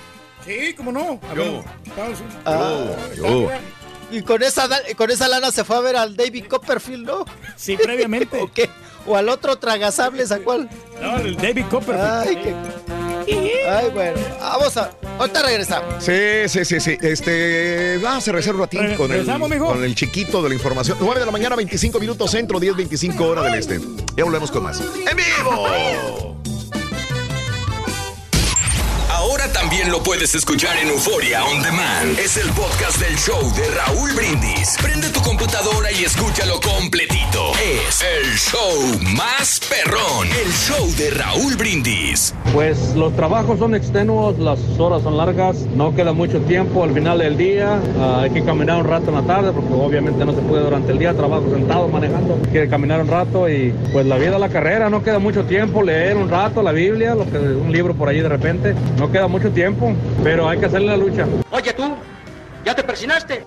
Speaker 14: Sí, cómo no. A
Speaker 13: Yo.
Speaker 14: ver, vamos.
Speaker 48: Ah,
Speaker 13: Yo.
Speaker 48: Y con esa, con esa lana se fue a ver al David Copperfield, ¿no?
Speaker 14: Sí, previamente.
Speaker 48: ¿O qué? O al otro tragasables, ¿a cuál?
Speaker 14: No, el David Copperfield.
Speaker 48: Ay, qué... Ay, bueno. Vamos a... Ahorita regresamos.
Speaker 13: Sí, sí, sí, sí. Este, vamos a regresar un ratito
Speaker 14: Re-
Speaker 13: con el,
Speaker 14: mijo.
Speaker 13: con el chiquito de la información. 9 de la mañana, 25 minutos centro, 10, 25 hora del este. Ya volvemos con más. ¡En vivo!
Speaker 1: Ahora también lo puedes escuchar en Euforia On Demand. Es el podcast del show de Raúl Brindis. Prende tu computadora y escúchalo completito. Es el show más perrón. El show de Raúl Brindis.
Speaker 46: Pues los trabajos son extenuos, las horas son largas, no queda mucho tiempo al final del día, ah, hay que caminar un rato en la tarde porque obviamente no se puede durante el día, trabajo sentado manejando, hay que caminar un rato y pues la vida, la carrera, no queda mucho tiempo, leer un rato la Biblia, lo que, un libro por ahí de repente, no queda mucho tiempo, pero hay que hacerle la lucha.
Speaker 53: Oye tú, ¿ya te persinaste?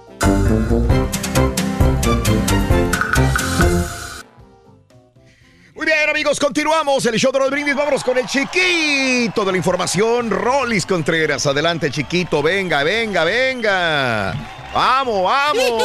Speaker 13: Muy bien, amigos, continuamos el show de los brindis. Vámonos con el chiquito de la información, Rolis Contreras. Adelante, chiquito, venga, venga, venga. Vamos, vamos.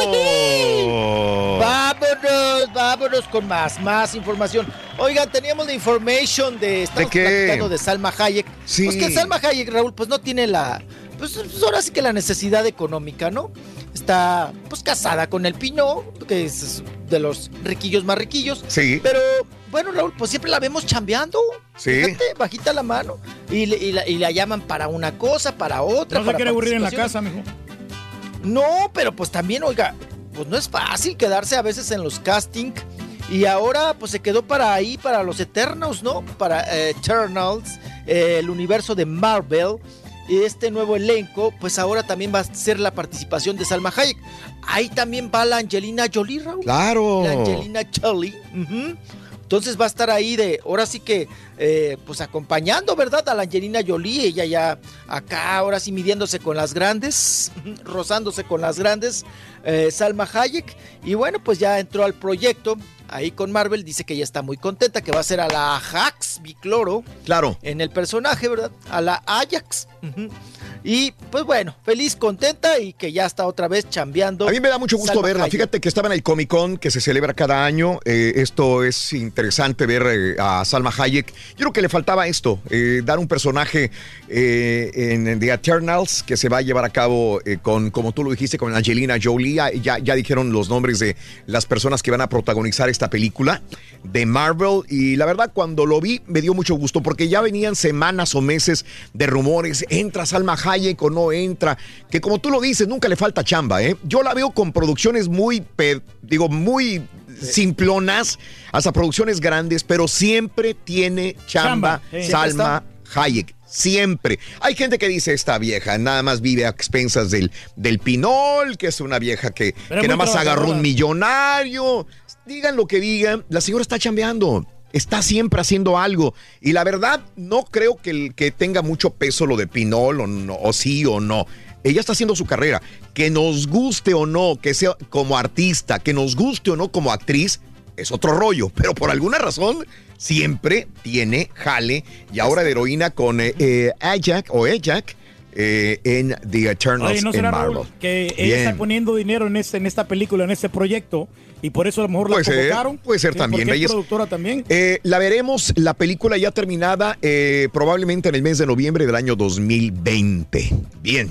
Speaker 48: vámonos, vámonos con más, más información. Oigan, teníamos la information de, estamos
Speaker 13: qué?
Speaker 48: platicando de Salma Hayek.
Speaker 13: Sí.
Speaker 48: Pues que Salma Hayek, Raúl, pues no tiene la, pues, pues ahora sí que la necesidad económica, ¿no? Está, pues casada con el Pino, que es de los riquillos más riquillos.
Speaker 13: Sí.
Speaker 48: Pero, bueno, Raúl, pues siempre la vemos chambeando.
Speaker 13: Sí.
Speaker 48: Fíjate, bajita la mano. Y, le- y la, y la llaman para una cosa, para otra.
Speaker 14: No se
Speaker 48: para
Speaker 14: quiere aburrir en la casa, mijo.
Speaker 48: No, pero pues también, oiga, pues no es fácil quedarse a veces en los casting. Y ahora pues se quedó para ahí, para los Eternals, ¿no? Para eh, Eternals, eh, el universo de Marvel. Y este nuevo elenco, pues ahora también va a ser la participación de Salma Hayek. Ahí también va la Angelina Jolie, Raúl.
Speaker 13: Claro.
Speaker 48: La Angelina Jolie. ujú. Entonces va a estar ahí de, ahora sí que, eh, pues acompañando, ¿verdad? A la Angelina Jolie, ella ya acá, ahora sí midiéndose con las grandes, rozándose con las grandes, eh, Salma Hayek. Y bueno, pues ya entró al proyecto, ahí con Marvel, dice que ya está muy contenta, que va a ser a la Ajax Bicloro
Speaker 13: Claro.
Speaker 48: en el personaje, ¿verdad? A la Ajax. Y pues bueno, feliz, contenta y que ya está otra vez chambeando.
Speaker 13: A mí me da mucho gusto
Speaker 48: Salma
Speaker 13: verla. Fíjate que estaba en el Comic Con que se celebra cada año. Eh, esto es interesante ver eh, a Salma Hayek. Yo creo que le faltaba esto, eh, dar un personaje en The Eternals que se va a llevar a cabo con, como tú lo dijiste, con Angelina Jolie. Ah, Ya, ya dijeron los nombres de las personas que van a protagonizar esta película de Marvel. Y la verdad, cuando lo vi, me dio mucho gusto porque ya venían semanas o meses de rumores. ¿Entra Salma Hayek o no entra? Que como tú lo dices, nunca le falta chamba, ¿eh? Yo la veo con producciones muy, digo, muy simplonas, hasta producciones grandes, pero siempre tiene chamba. Salma Hayek. Siempre. Hay gente que dice esta vieja nada más vive a expensas del, del pinol, que es una vieja que, nada más agarró un millonario. Digan lo que digan, la señora está chambeando. Está siempre haciendo algo. Y la verdad, no creo que, el- que tenga mucho peso lo de Pinol o, no, o sí o no. Ella está haciendo su carrera. Que nos guste o no, que sea como artista, que nos guste o no como actriz, es otro rollo. Pero por alguna razón, siempre tiene jale. Y ahora de heroína con eh, eh, Ajax o Ajax eh, en The Eternals
Speaker 14: Oye, ¿no
Speaker 13: en
Speaker 14: será
Speaker 13: Marvel.
Speaker 14: Raúl, que ella
Speaker 13: Bien.
Speaker 14: está poniendo dinero en, este, en esta película, en este proyecto, y por eso a lo mejor la
Speaker 13: Puede ser,
Speaker 14: convocaron?
Speaker 13: puede ser también, Reyes.
Speaker 14: productora también.
Speaker 13: Eh, la veremos, la película ya terminada, eh, probablemente en el mes de noviembre del año 2020. Bien,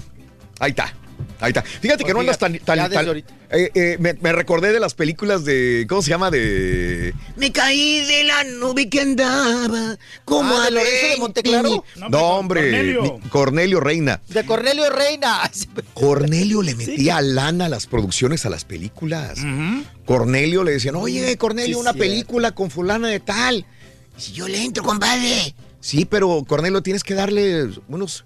Speaker 13: ahí está. Ahí está. Fíjate que no andas tan. tan- tan- eh, eh, me, me recordé de las películas de. ¿Cómo se llama? De.
Speaker 48: Me caí de la nube que andaba como
Speaker 13: Ah,
Speaker 48: a
Speaker 13: ¿de Lorenzo de
Speaker 48: 20.
Speaker 13: Monteclaro? No, hombre.
Speaker 48: Cornelio.
Speaker 13: Reina.
Speaker 48: De Cornelio Reina.
Speaker 13: Cornelio le metía lana a las producciones, a las películas. Cornelio le decían, oye, Cornelio,
Speaker 48: Sí,
Speaker 13: una película con fulana de tal. Si yo le entro, compadre. Sí, pero Cornelio, tienes que darle unos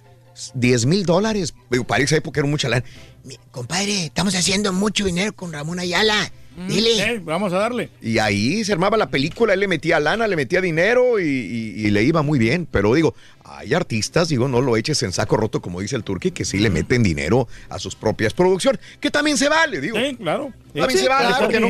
Speaker 13: 10 mil dólares. Digo, Para esa época era mucha lana. Mi- Compadre, estamos haciendo mucho dinero con Ramón Ayala. Dile.
Speaker 14: Eh, vamos a darle.
Speaker 13: Y ahí se armaba la película, él le metía lana, le metía dinero y, y- y le iba muy bien. Pero digo, hay artistas, digo, no lo eches en saco roto, como dice el turqui, que sí le meten dinero a sus propias producciones, que también se vale, digo.
Speaker 14: Sí, claro.
Speaker 13: También se vale, ¿por qué no?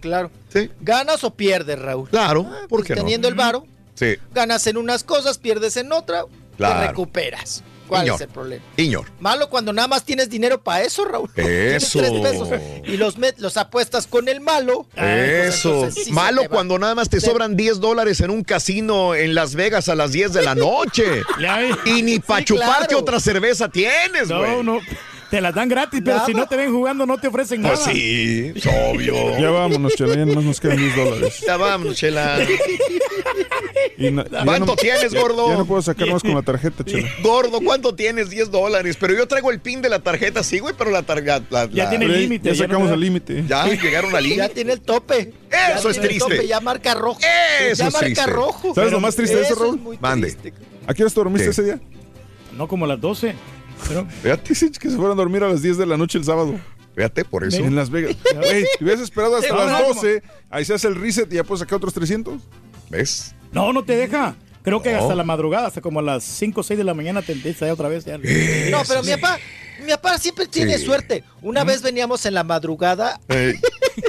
Speaker 48: Claro.
Speaker 13: Sí.
Speaker 48: ¿Ganas o pierdes, Raúl?
Speaker 13: Claro, ¿por qué no?
Speaker 48: Teniendo el varo,
Speaker 13: Sí,
Speaker 48: ganas en unas cosas, pierdes en otra,
Speaker 13: Claro.
Speaker 48: te recuperas. ¿Cuál es el problema?
Speaker 13: Iñor.
Speaker 48: Malo cuando nada más tienes dinero para eso, Raúl. Tienes
Speaker 13: Eso.
Speaker 48: tres pesos y los, met- los apuestas con el malo. pues
Speaker 13: Eso.
Speaker 48: entonces sí se
Speaker 13: Malo cuando nada más te sobran 10 dólares en un casino en Las Vegas a las 10 de la noche. y ni para
Speaker 48: Sí,
Speaker 13: chuparte
Speaker 48: claro.
Speaker 13: otra cerveza tienes,
Speaker 14: No,
Speaker 13: güey.
Speaker 14: no. Te las dan gratis, pero si no te ven jugando no te ofrecen
Speaker 13: Pues
Speaker 14: nada.
Speaker 13: sí, es obvio.
Speaker 15: Ya vámonos, Chela, ya nomás nos quedan 10 dólares.
Speaker 13: Ya vámonos, Chela.
Speaker 15: Y ya
Speaker 13: ¿Cuánto
Speaker 15: no-
Speaker 13: tienes,
Speaker 15: ya-
Speaker 13: gordo?
Speaker 15: Ya no puedo sacar más con la tarjeta, Chela.
Speaker 13: Gordo, ¿cuánto tienes? 10 dólares. Pero yo traigo el pin de la tarjeta, sí, güey, pero la tarjeta.
Speaker 14: Ya tiene
Speaker 15: Pero
Speaker 14: límite.
Speaker 15: Ya
Speaker 14: ya
Speaker 15: sacamos el límite.
Speaker 13: Ya llegaron al
Speaker 48: Ya
Speaker 13: límite.
Speaker 48: tiene el tope. Ya
Speaker 13: Eso es
Speaker 48: el
Speaker 13: triste.
Speaker 48: tope, ya marca rojo.
Speaker 13: Eso
Speaker 48: ya
Speaker 13: es
Speaker 48: marca
Speaker 13: triste.
Speaker 48: rojo.
Speaker 15: ¿Sabes lo más triste de eso,
Speaker 48: es
Speaker 15: Raúl?
Speaker 48: triste.
Speaker 15: ¿A qué hora te dormiste
Speaker 13: ¿Qué?
Speaker 15: ese día?
Speaker 14: No como a las 12. Pero
Speaker 15: Fíjate, que se fueron a dormir a las 10 de la noche el sábado.
Speaker 13: Fíjate, por eso.
Speaker 15: En Las Vegas. Güey, si hubieras esperado hasta
Speaker 14: No,
Speaker 15: las
Speaker 14: no,
Speaker 15: 12, ahí se hace el reset y ya puedes sacar otros 300.
Speaker 13: ¿Ves?
Speaker 14: no, no te deja. Creo que
Speaker 13: No.
Speaker 14: hasta la madrugada, hasta como a las 5 o 6 de la mañana te empieza ya otra vez. ya.
Speaker 48: No, pero mi papá, mi papá siempre tiene
Speaker 13: Sí.
Speaker 48: suerte. Una vez veníamos en la madrugada
Speaker 13: Ey,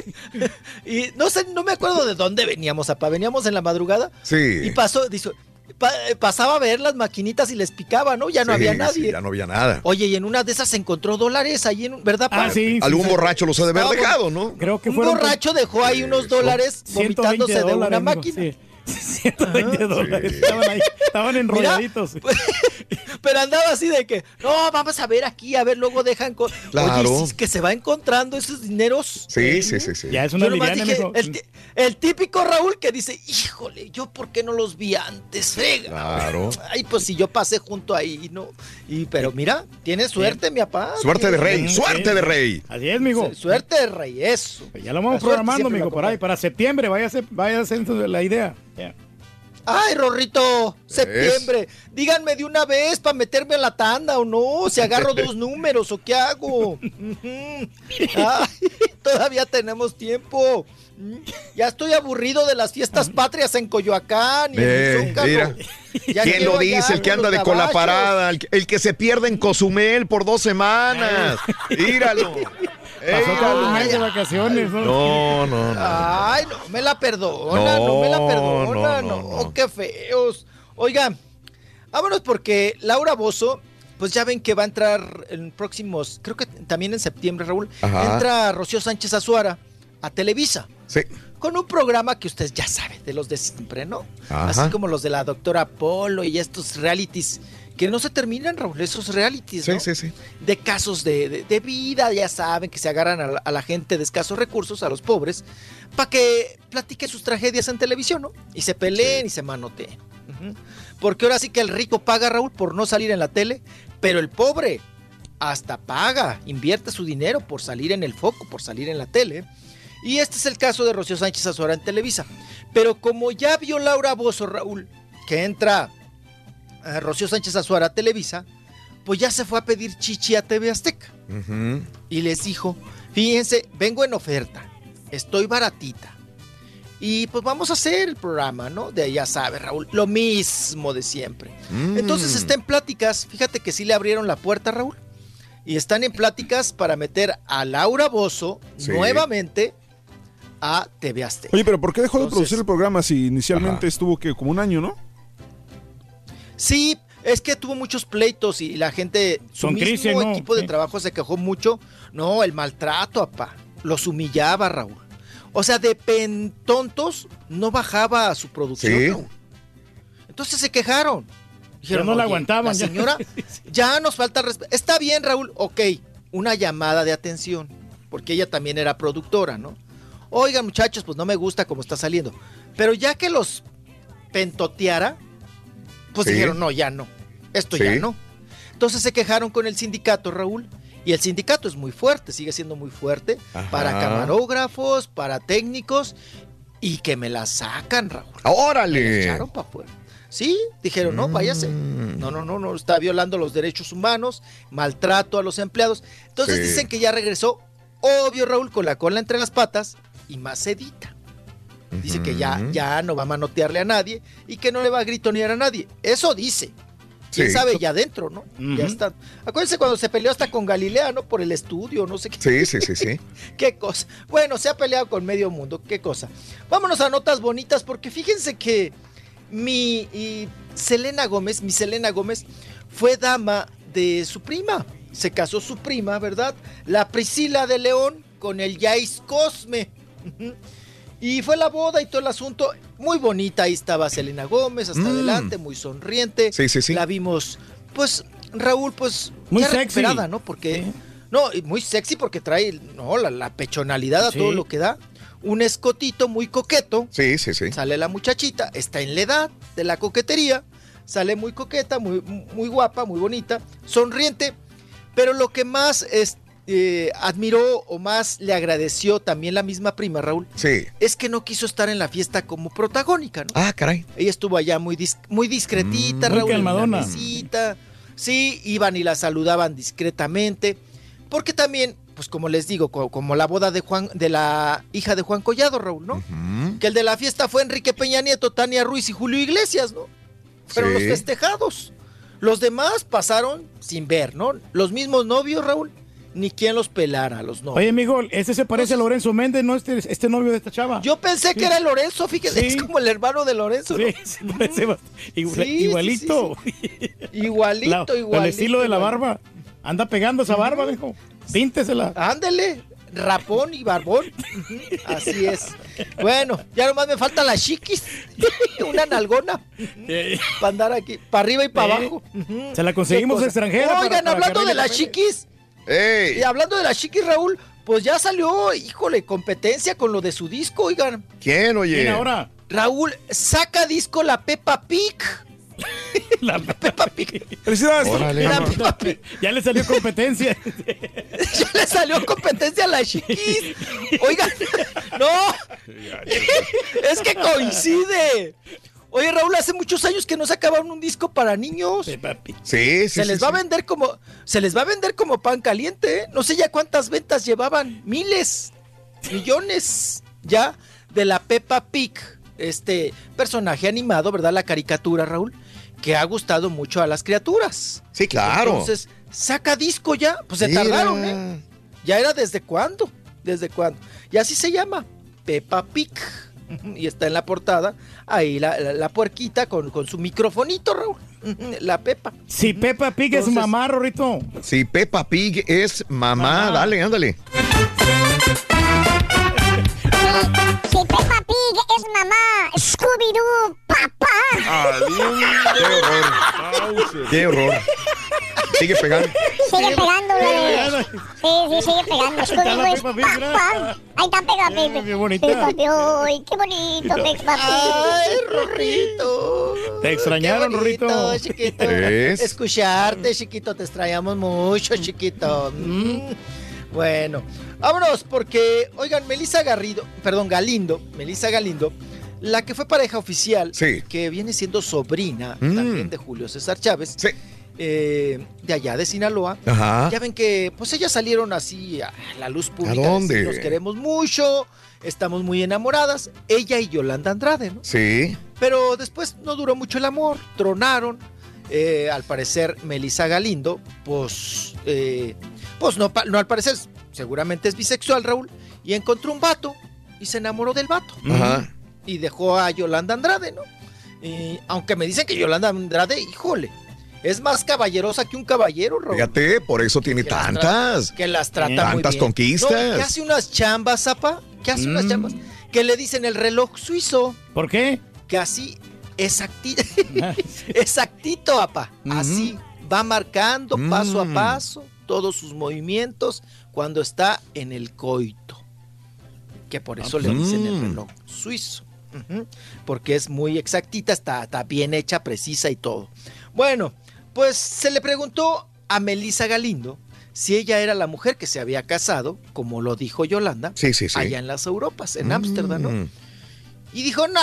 Speaker 48: y no sé, no me acuerdo de dónde veníamos, papá. Veníamos en la madrugada
Speaker 13: sí.
Speaker 48: y pasó, dice, pa- pasaba a ver las maquinitas y les picaba, ¿no? Ya no
Speaker 13: Sí,
Speaker 48: había
Speaker 13: sí,
Speaker 48: nadie.
Speaker 13: ya no había nada.
Speaker 48: Oye, y en una de esas se encontró dólares ahí, en, ¿verdad?
Speaker 14: Ah, sí.
Speaker 13: Algún
Speaker 14: sí,
Speaker 13: borracho los ha de haber
Speaker 48: Estaba-
Speaker 13: dejado, ¿no?
Speaker 14: Creo que
Speaker 48: Un
Speaker 14: fueron
Speaker 48: borracho dejó ahí unos dólares
Speaker 14: 120
Speaker 48: vomitándose de una
Speaker 14: dólares,
Speaker 48: máquina.
Speaker 14: sí. 120 dólares. Estaban ahí, estaban enrolladitos.
Speaker 48: Pero andaba así de que, no, vamos a ver aquí, a ver, luego dejan. co-
Speaker 13: Claro.
Speaker 48: Oye, sí es que se va encontrando esos dineros.
Speaker 13: Sí, sí, sí, sí.
Speaker 14: Ya es una
Speaker 48: Yo nomás
Speaker 14: liviana,
Speaker 48: dije, el, el típico Raúl que dice, híjole, yo por qué no los vi antes, frega.
Speaker 13: Claro.
Speaker 48: Ay, pues si yo pasé junto ahí, ¿no? Y, pero mira, tiene suerte, mi papá.
Speaker 13: Suerte de rey,
Speaker 14: Sí.
Speaker 13: suerte de rey.
Speaker 14: Así es, mijo.
Speaker 48: Su- Suerte de rey, eso.
Speaker 14: Pues ya lo vamos
Speaker 48: La
Speaker 14: programando, mijo, por ahí. Para septiembre, vaya a ser, vaya a ser la idea.
Speaker 48: Ay, Rorrito, septiembre. Díganme de una vez para meterme a la tanda o no. Si agarro dos números o qué hago. Ay, todavía tenemos tiempo. Ya estoy aburrido de las fiestas patrias en Coyoacán y en
Speaker 13: Eh,
Speaker 48: Zócalo.
Speaker 13: mira.
Speaker 48: Ya
Speaker 13: ¿Quién lo dice? El que anda de cola
Speaker 48: gabachos.
Speaker 13: parada, el, el que se pierde en Cozumel por dos semanas. Míralo.
Speaker 14: Pasó todo el mes de vacaciones, ¿no?
Speaker 13: No, no, no.
Speaker 48: Ay, no me la perdona, no, me la
Speaker 13: No,
Speaker 48: perdona,
Speaker 13: no,
Speaker 48: no,
Speaker 13: no, no.
Speaker 48: qué feos. Oigan, vámonos porque Laura Bozo, pues ya ven que va a entrar en próximos, creo que también en septiembre, Raúl,
Speaker 13: Ajá.
Speaker 48: entra Rocío Sánchez Azuara a Televisa.
Speaker 13: Sí.
Speaker 48: Con un programa que ustedes ya saben, de los de siempre, ¿no?
Speaker 13: Ajá.
Speaker 48: Así como los de la doctora Polo y estos realities que no se terminan, Raúl, esos realities, ¿no?
Speaker 13: sí, sí.
Speaker 48: de casos de, de- de vida, ya saben, que se agarran a la, a la gente de escasos recursos, a los pobres, para que platiquen sus tragedias en televisión, ¿no? Y se peleen y se manoteen. Porque ahora sí que el rico paga, Raúl, por no salir en la tele, pero el pobre hasta paga, invierte su dinero por salir en el foco, por salir en la tele. Y este es el caso de Rocío Sánchez Azora en Televisa. Pero como ya vio Laura Bozo, Raúl, que entra a Rocío Sánchez Azuara a Televisa, pues ya se fue a pedir chichi a TV Azteca. Y les dijo, fíjense, vengo en oferta, estoy baratita. Y pues vamos a hacer el programa, ¿no? De ahí ya sabe, Raúl, lo mismo de siempre.
Speaker 13: Mm.
Speaker 48: Entonces está en pláticas, fíjate que sí le abrieron la puerta, Raúl. Y están en pláticas para meter a Laura Bozo
Speaker 13: Sí.
Speaker 48: nuevamente a TV Azteca.
Speaker 15: Oye, pero ¿por qué dejó de producir el programa si inicialmente
Speaker 13: Ajá.
Speaker 15: estuvo que como un año, no?
Speaker 48: Sí, es que tuvo muchos pleitos y la gente, su
Speaker 14: Con
Speaker 48: mismo equipo de trabajo se quejó mucho. No, el maltrato, apá. Los humillaba, Raúl. O sea, de pentontos no bajaba a su producción.
Speaker 13: Sí.
Speaker 48: Raúl. Entonces se quejaron.
Speaker 14: Ya no la
Speaker 48: "Oye,
Speaker 14: aguantaban,
Speaker 48: La
Speaker 14: ya".
Speaker 48: señora, ya nos falta respeto. Está bien, Raúl. Ok, una llamada de atención. Porque ella también era productora, ¿no? Oigan, muchachos, pues no me gusta cómo está saliendo. Pero ya que los pentoteara, pues
Speaker 13: Sí.
Speaker 48: dijeron, no, ya no. Esto
Speaker 13: Sí.
Speaker 48: ya no. Entonces se quejaron con el sindicato, Raúl. Y el sindicato es muy fuerte, sigue siendo muy fuerte
Speaker 13: Ajá.
Speaker 48: para camarógrafos, para técnicos y que me la sacan, Raúl. Me
Speaker 13: ¡Órale!
Speaker 48: echaron para afuera. Sí, dijeron, no, váyase.
Speaker 13: Mm.
Speaker 48: No, no, no, no, está violando los derechos humanos, maltrato a los empleados. Entonces
Speaker 13: Sí.
Speaker 48: dicen que ya regresó, obvio, Raúl, con la cola entre las patas y más sedita. Dice que ya, ya no va a manotearle a nadie y que no le va a gritonear a nadie. Eso dice. ¿Quién
Speaker 13: Sí.
Speaker 48: sabe? Ya adentro, ¿no? Ya está. Acuérdense cuando se peleó hasta con Galilea, ¿no? Por el estudio, no sé qué.
Speaker 13: Sí, sí, sí, sí.
Speaker 48: Qué cosa. Bueno, se ha peleado con medio mundo, qué cosa. Vámonos a notas bonitas, porque fíjense que mi y Selena Gómez, mi Selena Gómez, fue dama de su prima. Se casó su prima, ¿verdad? La Priscila de León con el Yais Cosme. Y fue la boda y todo el asunto. Muy bonita, ahí estaba Selena Gómez, hasta
Speaker 13: Mm.
Speaker 48: adelante, muy sonriente.
Speaker 13: Sí, sí, sí.
Speaker 48: La vimos, pues, Raúl, pues,
Speaker 14: Muy
Speaker 48: ya
Speaker 14: sexy.
Speaker 48: recuperada, ¿no? Porque No, y muy sexy porque trae no, la, la pechonalidad a
Speaker 13: Sí.
Speaker 48: todo lo que da. Un escotito muy coqueto.
Speaker 13: Sí, sí, sí.
Speaker 48: Sale la muchachita, está en la edad de la coquetería. Sale muy coqueta, muy, muy guapa, muy bonita, sonriente. Pero lo que más es, eh, admiró o más le agradeció también la misma prima, Raúl,
Speaker 13: Sí.
Speaker 48: es que no quiso estar en la fiesta como protagónica, ¿no?
Speaker 13: Ah, caray.
Speaker 48: Ella estuvo allá muy, dis- muy discretita,
Speaker 14: Muy
Speaker 48: Raúl,
Speaker 14: calmadona.
Speaker 48: mesita. Sí, iban y la saludaban discretamente. Porque también, pues como les digo, co- como la boda de Juan, de la hija de Juan Collado, Raúl, ¿no? Que el de la fiesta fue Enrique Peña Nieto, Tania Ruiz y Julio Iglesias, ¿no? Fueron
Speaker 13: Sí.
Speaker 48: los festejados. Los demás pasaron sin ver, ¿no? Los mismos novios, Raúl, ni quien los pelara, los novios.
Speaker 14: Oye, amigo, ese se parece a Lorenzo Méndez, ¿no? Este, este novio de esta chava.
Speaker 48: Yo pensé que era Lorenzo, fíjate,
Speaker 14: Sí.
Speaker 48: es como el hermano de Lorenzo. ¿no?
Speaker 14: Sí, se parece igual- igualito.
Speaker 48: Igualito,
Speaker 14: La-
Speaker 48: igualito.
Speaker 14: El estilo de la barba. Anda pegando esa barba, mijo. Píntesela.
Speaker 48: Ándele, rapón y barbón. Así es. Bueno, ya nomás me falta la chiquis. Una nalgona. Para andar aquí, para arriba y para abajo.
Speaker 14: Se la conseguimos extranjera
Speaker 48: Oigan,
Speaker 14: para
Speaker 48: hablando de las
Speaker 14: papeles.
Speaker 48: Y hablando de las chiquis, Raúl, pues ya salió, híjole, competencia con lo de su disco, oigan.
Speaker 13: ¿Quién, oye?
Speaker 14: ¿Quién ahora?
Speaker 48: Raúl, saca disco la Peppa Pig.
Speaker 14: La
Speaker 48: Peppa Pig.
Speaker 15: Felicidades.
Speaker 13: Órale.
Speaker 48: La Peppa Pig.
Speaker 14: Ya le salió competencia.
Speaker 48: Ya le salió competencia a la chiquis. Oigan, no. Es que coincide. Oye, Raúl, hace muchos años que no sacaban un disco para niños.
Speaker 13: Sí, sí.
Speaker 48: Se
Speaker 13: sí,
Speaker 48: les
Speaker 13: sí.
Speaker 48: va a vender como se les va a vender como pan caliente, ¿eh? No sé ya cuántas ventas llevaban, miles, millones ya de la Peppa Pig, este personaje animado, ¿verdad? La caricatura, Raúl, que ha gustado mucho a las criaturas.
Speaker 13: Sí, claro.
Speaker 48: Entonces, saca disco ya, pues se
Speaker 13: Mira.
Speaker 48: tardaron, ¿eh? Ya era desde cuándo, desde cuándo. Y así se llama, Peppa Pig. Y está en la portada, ahí la, la- la puerquita con, con su microfonito, Raúl. La Pepa.
Speaker 14: Si Peppa Pig es mamá, Rorrito.
Speaker 13: Si Peppa Pig es mamá,
Speaker 14: Mamá.
Speaker 13: dale, ándale.
Speaker 54: Si Peppa Pig es mamá, Scooby-Doo, papá.
Speaker 13: Qué horror. Qué horror. Sigue pegando.
Speaker 54: Sigue pegando, güey. Sí, sí, sigue pegando. Papá. Ahí está Peppa Pig.
Speaker 14: qué
Speaker 54: Pig, ay, qué bonito, Peppa
Speaker 48: Ay. Rorrito.
Speaker 14: Te extrañaron,
Speaker 48: bonito,
Speaker 14: Rorrito.
Speaker 48: chiquito. Escucharte, chiquito. Te extrañamos mucho, chiquito. Mm. Bueno, vámonos porque, oigan, Melissa Garrido, perdón, Galindo, Melissa Galindo, la que fue pareja oficial,
Speaker 13: Sí.
Speaker 48: que viene siendo sobrina
Speaker 13: Mm.
Speaker 48: también de Julio César Chávez,
Speaker 13: Sí.
Speaker 48: Eh, de allá de Sinaloa.
Speaker 13: Ajá.
Speaker 48: Ya ven que pues ellas salieron así a la luz pública.
Speaker 13: ¿A dónde?
Speaker 48: decir, Nos queremos mucho, estamos muy enamoradas. Ella y Yolanda Andrade, ¿no?
Speaker 13: Sí.
Speaker 48: Pero después no duró mucho el amor, tronaron. Eh, al parecer, Melissa Galindo, pues, eh, pues no, no al parecer, seguramente es bisexual, Raúl, y encontró un vato y se enamoró del vato.
Speaker 13: Ajá.
Speaker 48: Y dejó a Yolanda Andrade, ¿no? Y aunque me dicen que Yolanda Andrade, híjole, es más caballerosa que un caballero, Raúl.
Speaker 13: Fíjate, por eso tiene
Speaker 48: Que las tra-
Speaker 13: tantas.
Speaker 48: Que las trata muy
Speaker 13: Tantas
Speaker 48: bien.
Speaker 13: conquistas.
Speaker 48: No, que hace unas chambas, zapa. Que hace unas
Speaker 14: Mm.
Speaker 48: chambas. Que le dicen el reloj suizo.
Speaker 14: ¿Por qué?
Speaker 48: Que así, exactito, exactito, apa. Así va marcando paso a
Speaker 13: Mm.
Speaker 48: paso todos sus movimientos cuando está en el coito. Que por eso le dicen el
Speaker 13: Mm.
Speaker 48: reloj suizo. Porque es muy exactita, está, está bien hecha, precisa y todo. Bueno, pues se le preguntó a Melissa Galindo si ella era la mujer que se había casado, como lo dijo Yolanda,
Speaker 13: Sí, sí, sí.
Speaker 48: allá en las Europas, en
Speaker 13: Mm.
Speaker 48: Ámsterdam, ¿no? Y dijo, no,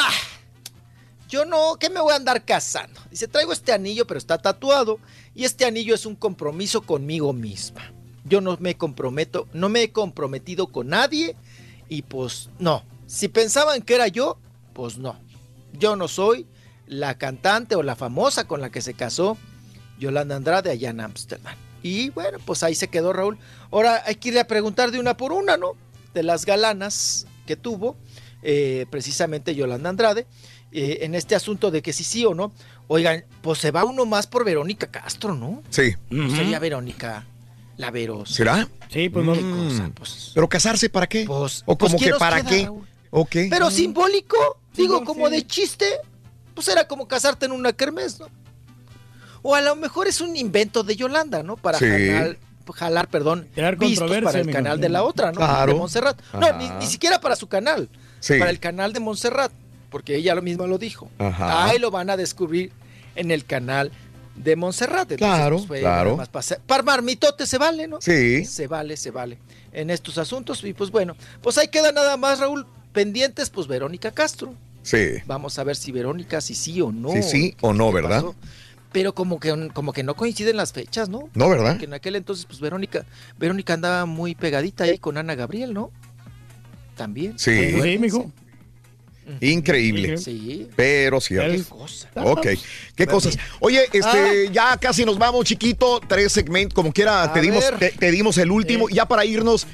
Speaker 48: yo no, ¿qué me voy a andar casando? Dice, traigo este anillo, pero está tatuado, y este anillo es un compromiso conmigo misma. Yo no me comprometo, no me he comprometido con nadie, y pues no. Si pensaban que era yo, pues no. Yo no soy la cantante o la famosa con la que se casó Yolanda Andrade allá en Ámsterdam. Y bueno, pues ahí se quedó Raúl. Ahora hay que irle a preguntar de una por una, ¿no? De las galanas que tuvo eh, precisamente Yolanda Andrade eh, en este asunto de que sí, sí o no. Oigan, pues se va uno más por Verónica Castro, ¿no?
Speaker 13: Sí.
Speaker 48: Sería Verónica la Veros.
Speaker 13: ¿Será?
Speaker 14: Sí, pues no.
Speaker 48: ¿Qué
Speaker 13: Mm.
Speaker 48: cosa? Pues,
Speaker 13: ¿Pero casarse para qué?
Speaker 48: pues,
Speaker 13: ¿O
Speaker 48: pues,
Speaker 13: como
Speaker 48: ¿quién
Speaker 13: que para
Speaker 48: queda,
Speaker 13: qué?
Speaker 48: Raúl?
Speaker 13: ¿O qué?
Speaker 48: Pero simbólico, digo, como
Speaker 14: sí.
Speaker 48: de chiste, pues era como casarte en una kermés, ¿no? O a lo mejor es un invento de Yolanda, ¿no? Para
Speaker 13: Sí.
Speaker 48: jalar, jalar, perdón,
Speaker 14: Crear
Speaker 48: vistos para el canal de la otra, ¿no?
Speaker 13: Claro.
Speaker 48: De Montserrat. No, ni, ni siquiera para su canal,
Speaker 13: Sí.
Speaker 48: para el canal de Montserrat, porque ella lo mismo lo dijo.
Speaker 13: Ajá.
Speaker 48: Ahí lo van a descubrir en el canal de Montserrat. Entonces,
Speaker 13: Claro,
Speaker 48: pues, fue
Speaker 13: claro.
Speaker 48: Para, marmitote se vale, ¿no?
Speaker 13: Sí.
Speaker 48: Se vale, se vale en estos asuntos. Y pues bueno, pues ahí queda nada más, Raúl, pendientes, pues Verónica Castro.
Speaker 13: Sí.
Speaker 48: Vamos a ver si Verónica, si sí o no.
Speaker 13: Sí, sí o no,
Speaker 48: ¿Qué
Speaker 13: ¿verdad?
Speaker 48: pasó? Pero como que, como que no coinciden las fechas, ¿no?
Speaker 13: No, ¿verdad?
Speaker 48: Porque en aquel entonces, pues Verónica, Verónica andaba muy pegadita ahí con Ana Gabriel, ¿no? También.
Speaker 13: Sí.
Speaker 14: Sí, mijo.
Speaker 13: Increíble.
Speaker 48: Sí.
Speaker 13: Pero cierto.
Speaker 48: Qué cosa.
Speaker 13: Ok, qué cosas. Oye, este, ya casi nos vamos, chiquito. Tres segmentos, como quiera,
Speaker 48: A
Speaker 13: te dimos, te, te dimos el último. Ya para irnos.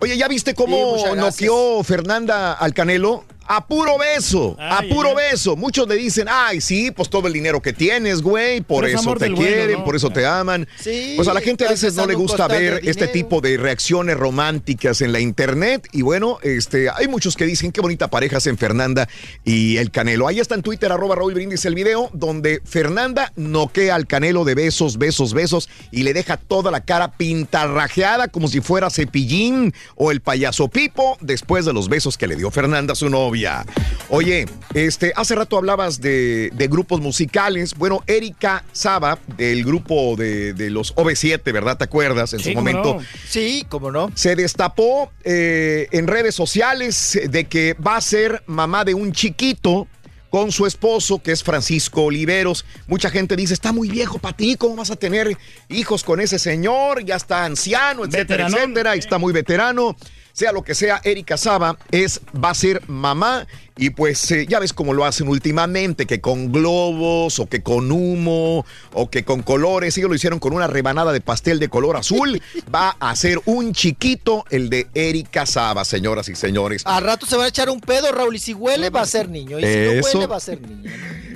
Speaker 13: Oye, ¿ya viste
Speaker 48: Sí,
Speaker 13: cómo
Speaker 48: gracias.
Speaker 13: noqueó Fernanda al Canelo? A puro beso, a puro
Speaker 14: ay, ay.
Speaker 13: beso. Muchos le dicen, ay, sí, pues todo el dinero que tienes, güey, por
Speaker 14: Pero
Speaker 13: eso te
Speaker 14: bueno,
Speaker 13: quieren,
Speaker 14: ¿no?
Speaker 13: por eso te aman.
Speaker 48: Sí,
Speaker 13: Pues a la gente a veces no le gusta ver este tipo de reacciones románticas en la internet. Y bueno, este, hay muchos que dicen qué bonita pareja hacen Fernanda y el Canelo. Ahí está en Twitter, arroba Raúl Brindis, el video donde Fernanda noquea al Canelo de besos, besos, besos y le deja toda la cara pintarrajeada como si fuera cepillín o el payaso Pipo después de los besos que le dio Fernanda a su novia. Oye, este, hace rato hablabas de, de grupos musicales. Bueno, Erika Saba, del grupo de, de los OV7, ¿verdad? ¿Te acuerdas? En
Speaker 14: Sí,
Speaker 13: su
Speaker 14: cómo
Speaker 13: momento.
Speaker 14: no.
Speaker 48: Sí, cómo no.
Speaker 13: Se destapó eh, en redes sociales de que va a ser mamá de un chiquito con su esposo, que es Francisco Oliveros. Mucha gente dice, está muy viejo para ti, ¿cómo vas a tener hijos con ese señor? Ya está anciano, etcétera,
Speaker 14: Veteranón.
Speaker 13: etcétera, y está muy veterano. Sea lo que sea, Erika Saba es, va a ser mamá y pues eh, ya ves cómo lo hacen últimamente, que con globos o que con humo o que con colores. Ellos lo hicieron con una rebanada de pastel de color azul. Va a ser un chiquito el de Erika Saba, señoras y señores.
Speaker 48: Al rato se va a echar un pedo, Raúl, y si huele va a ser niño, y si
Speaker 13: Eso.
Speaker 48: no huele va a ser niño.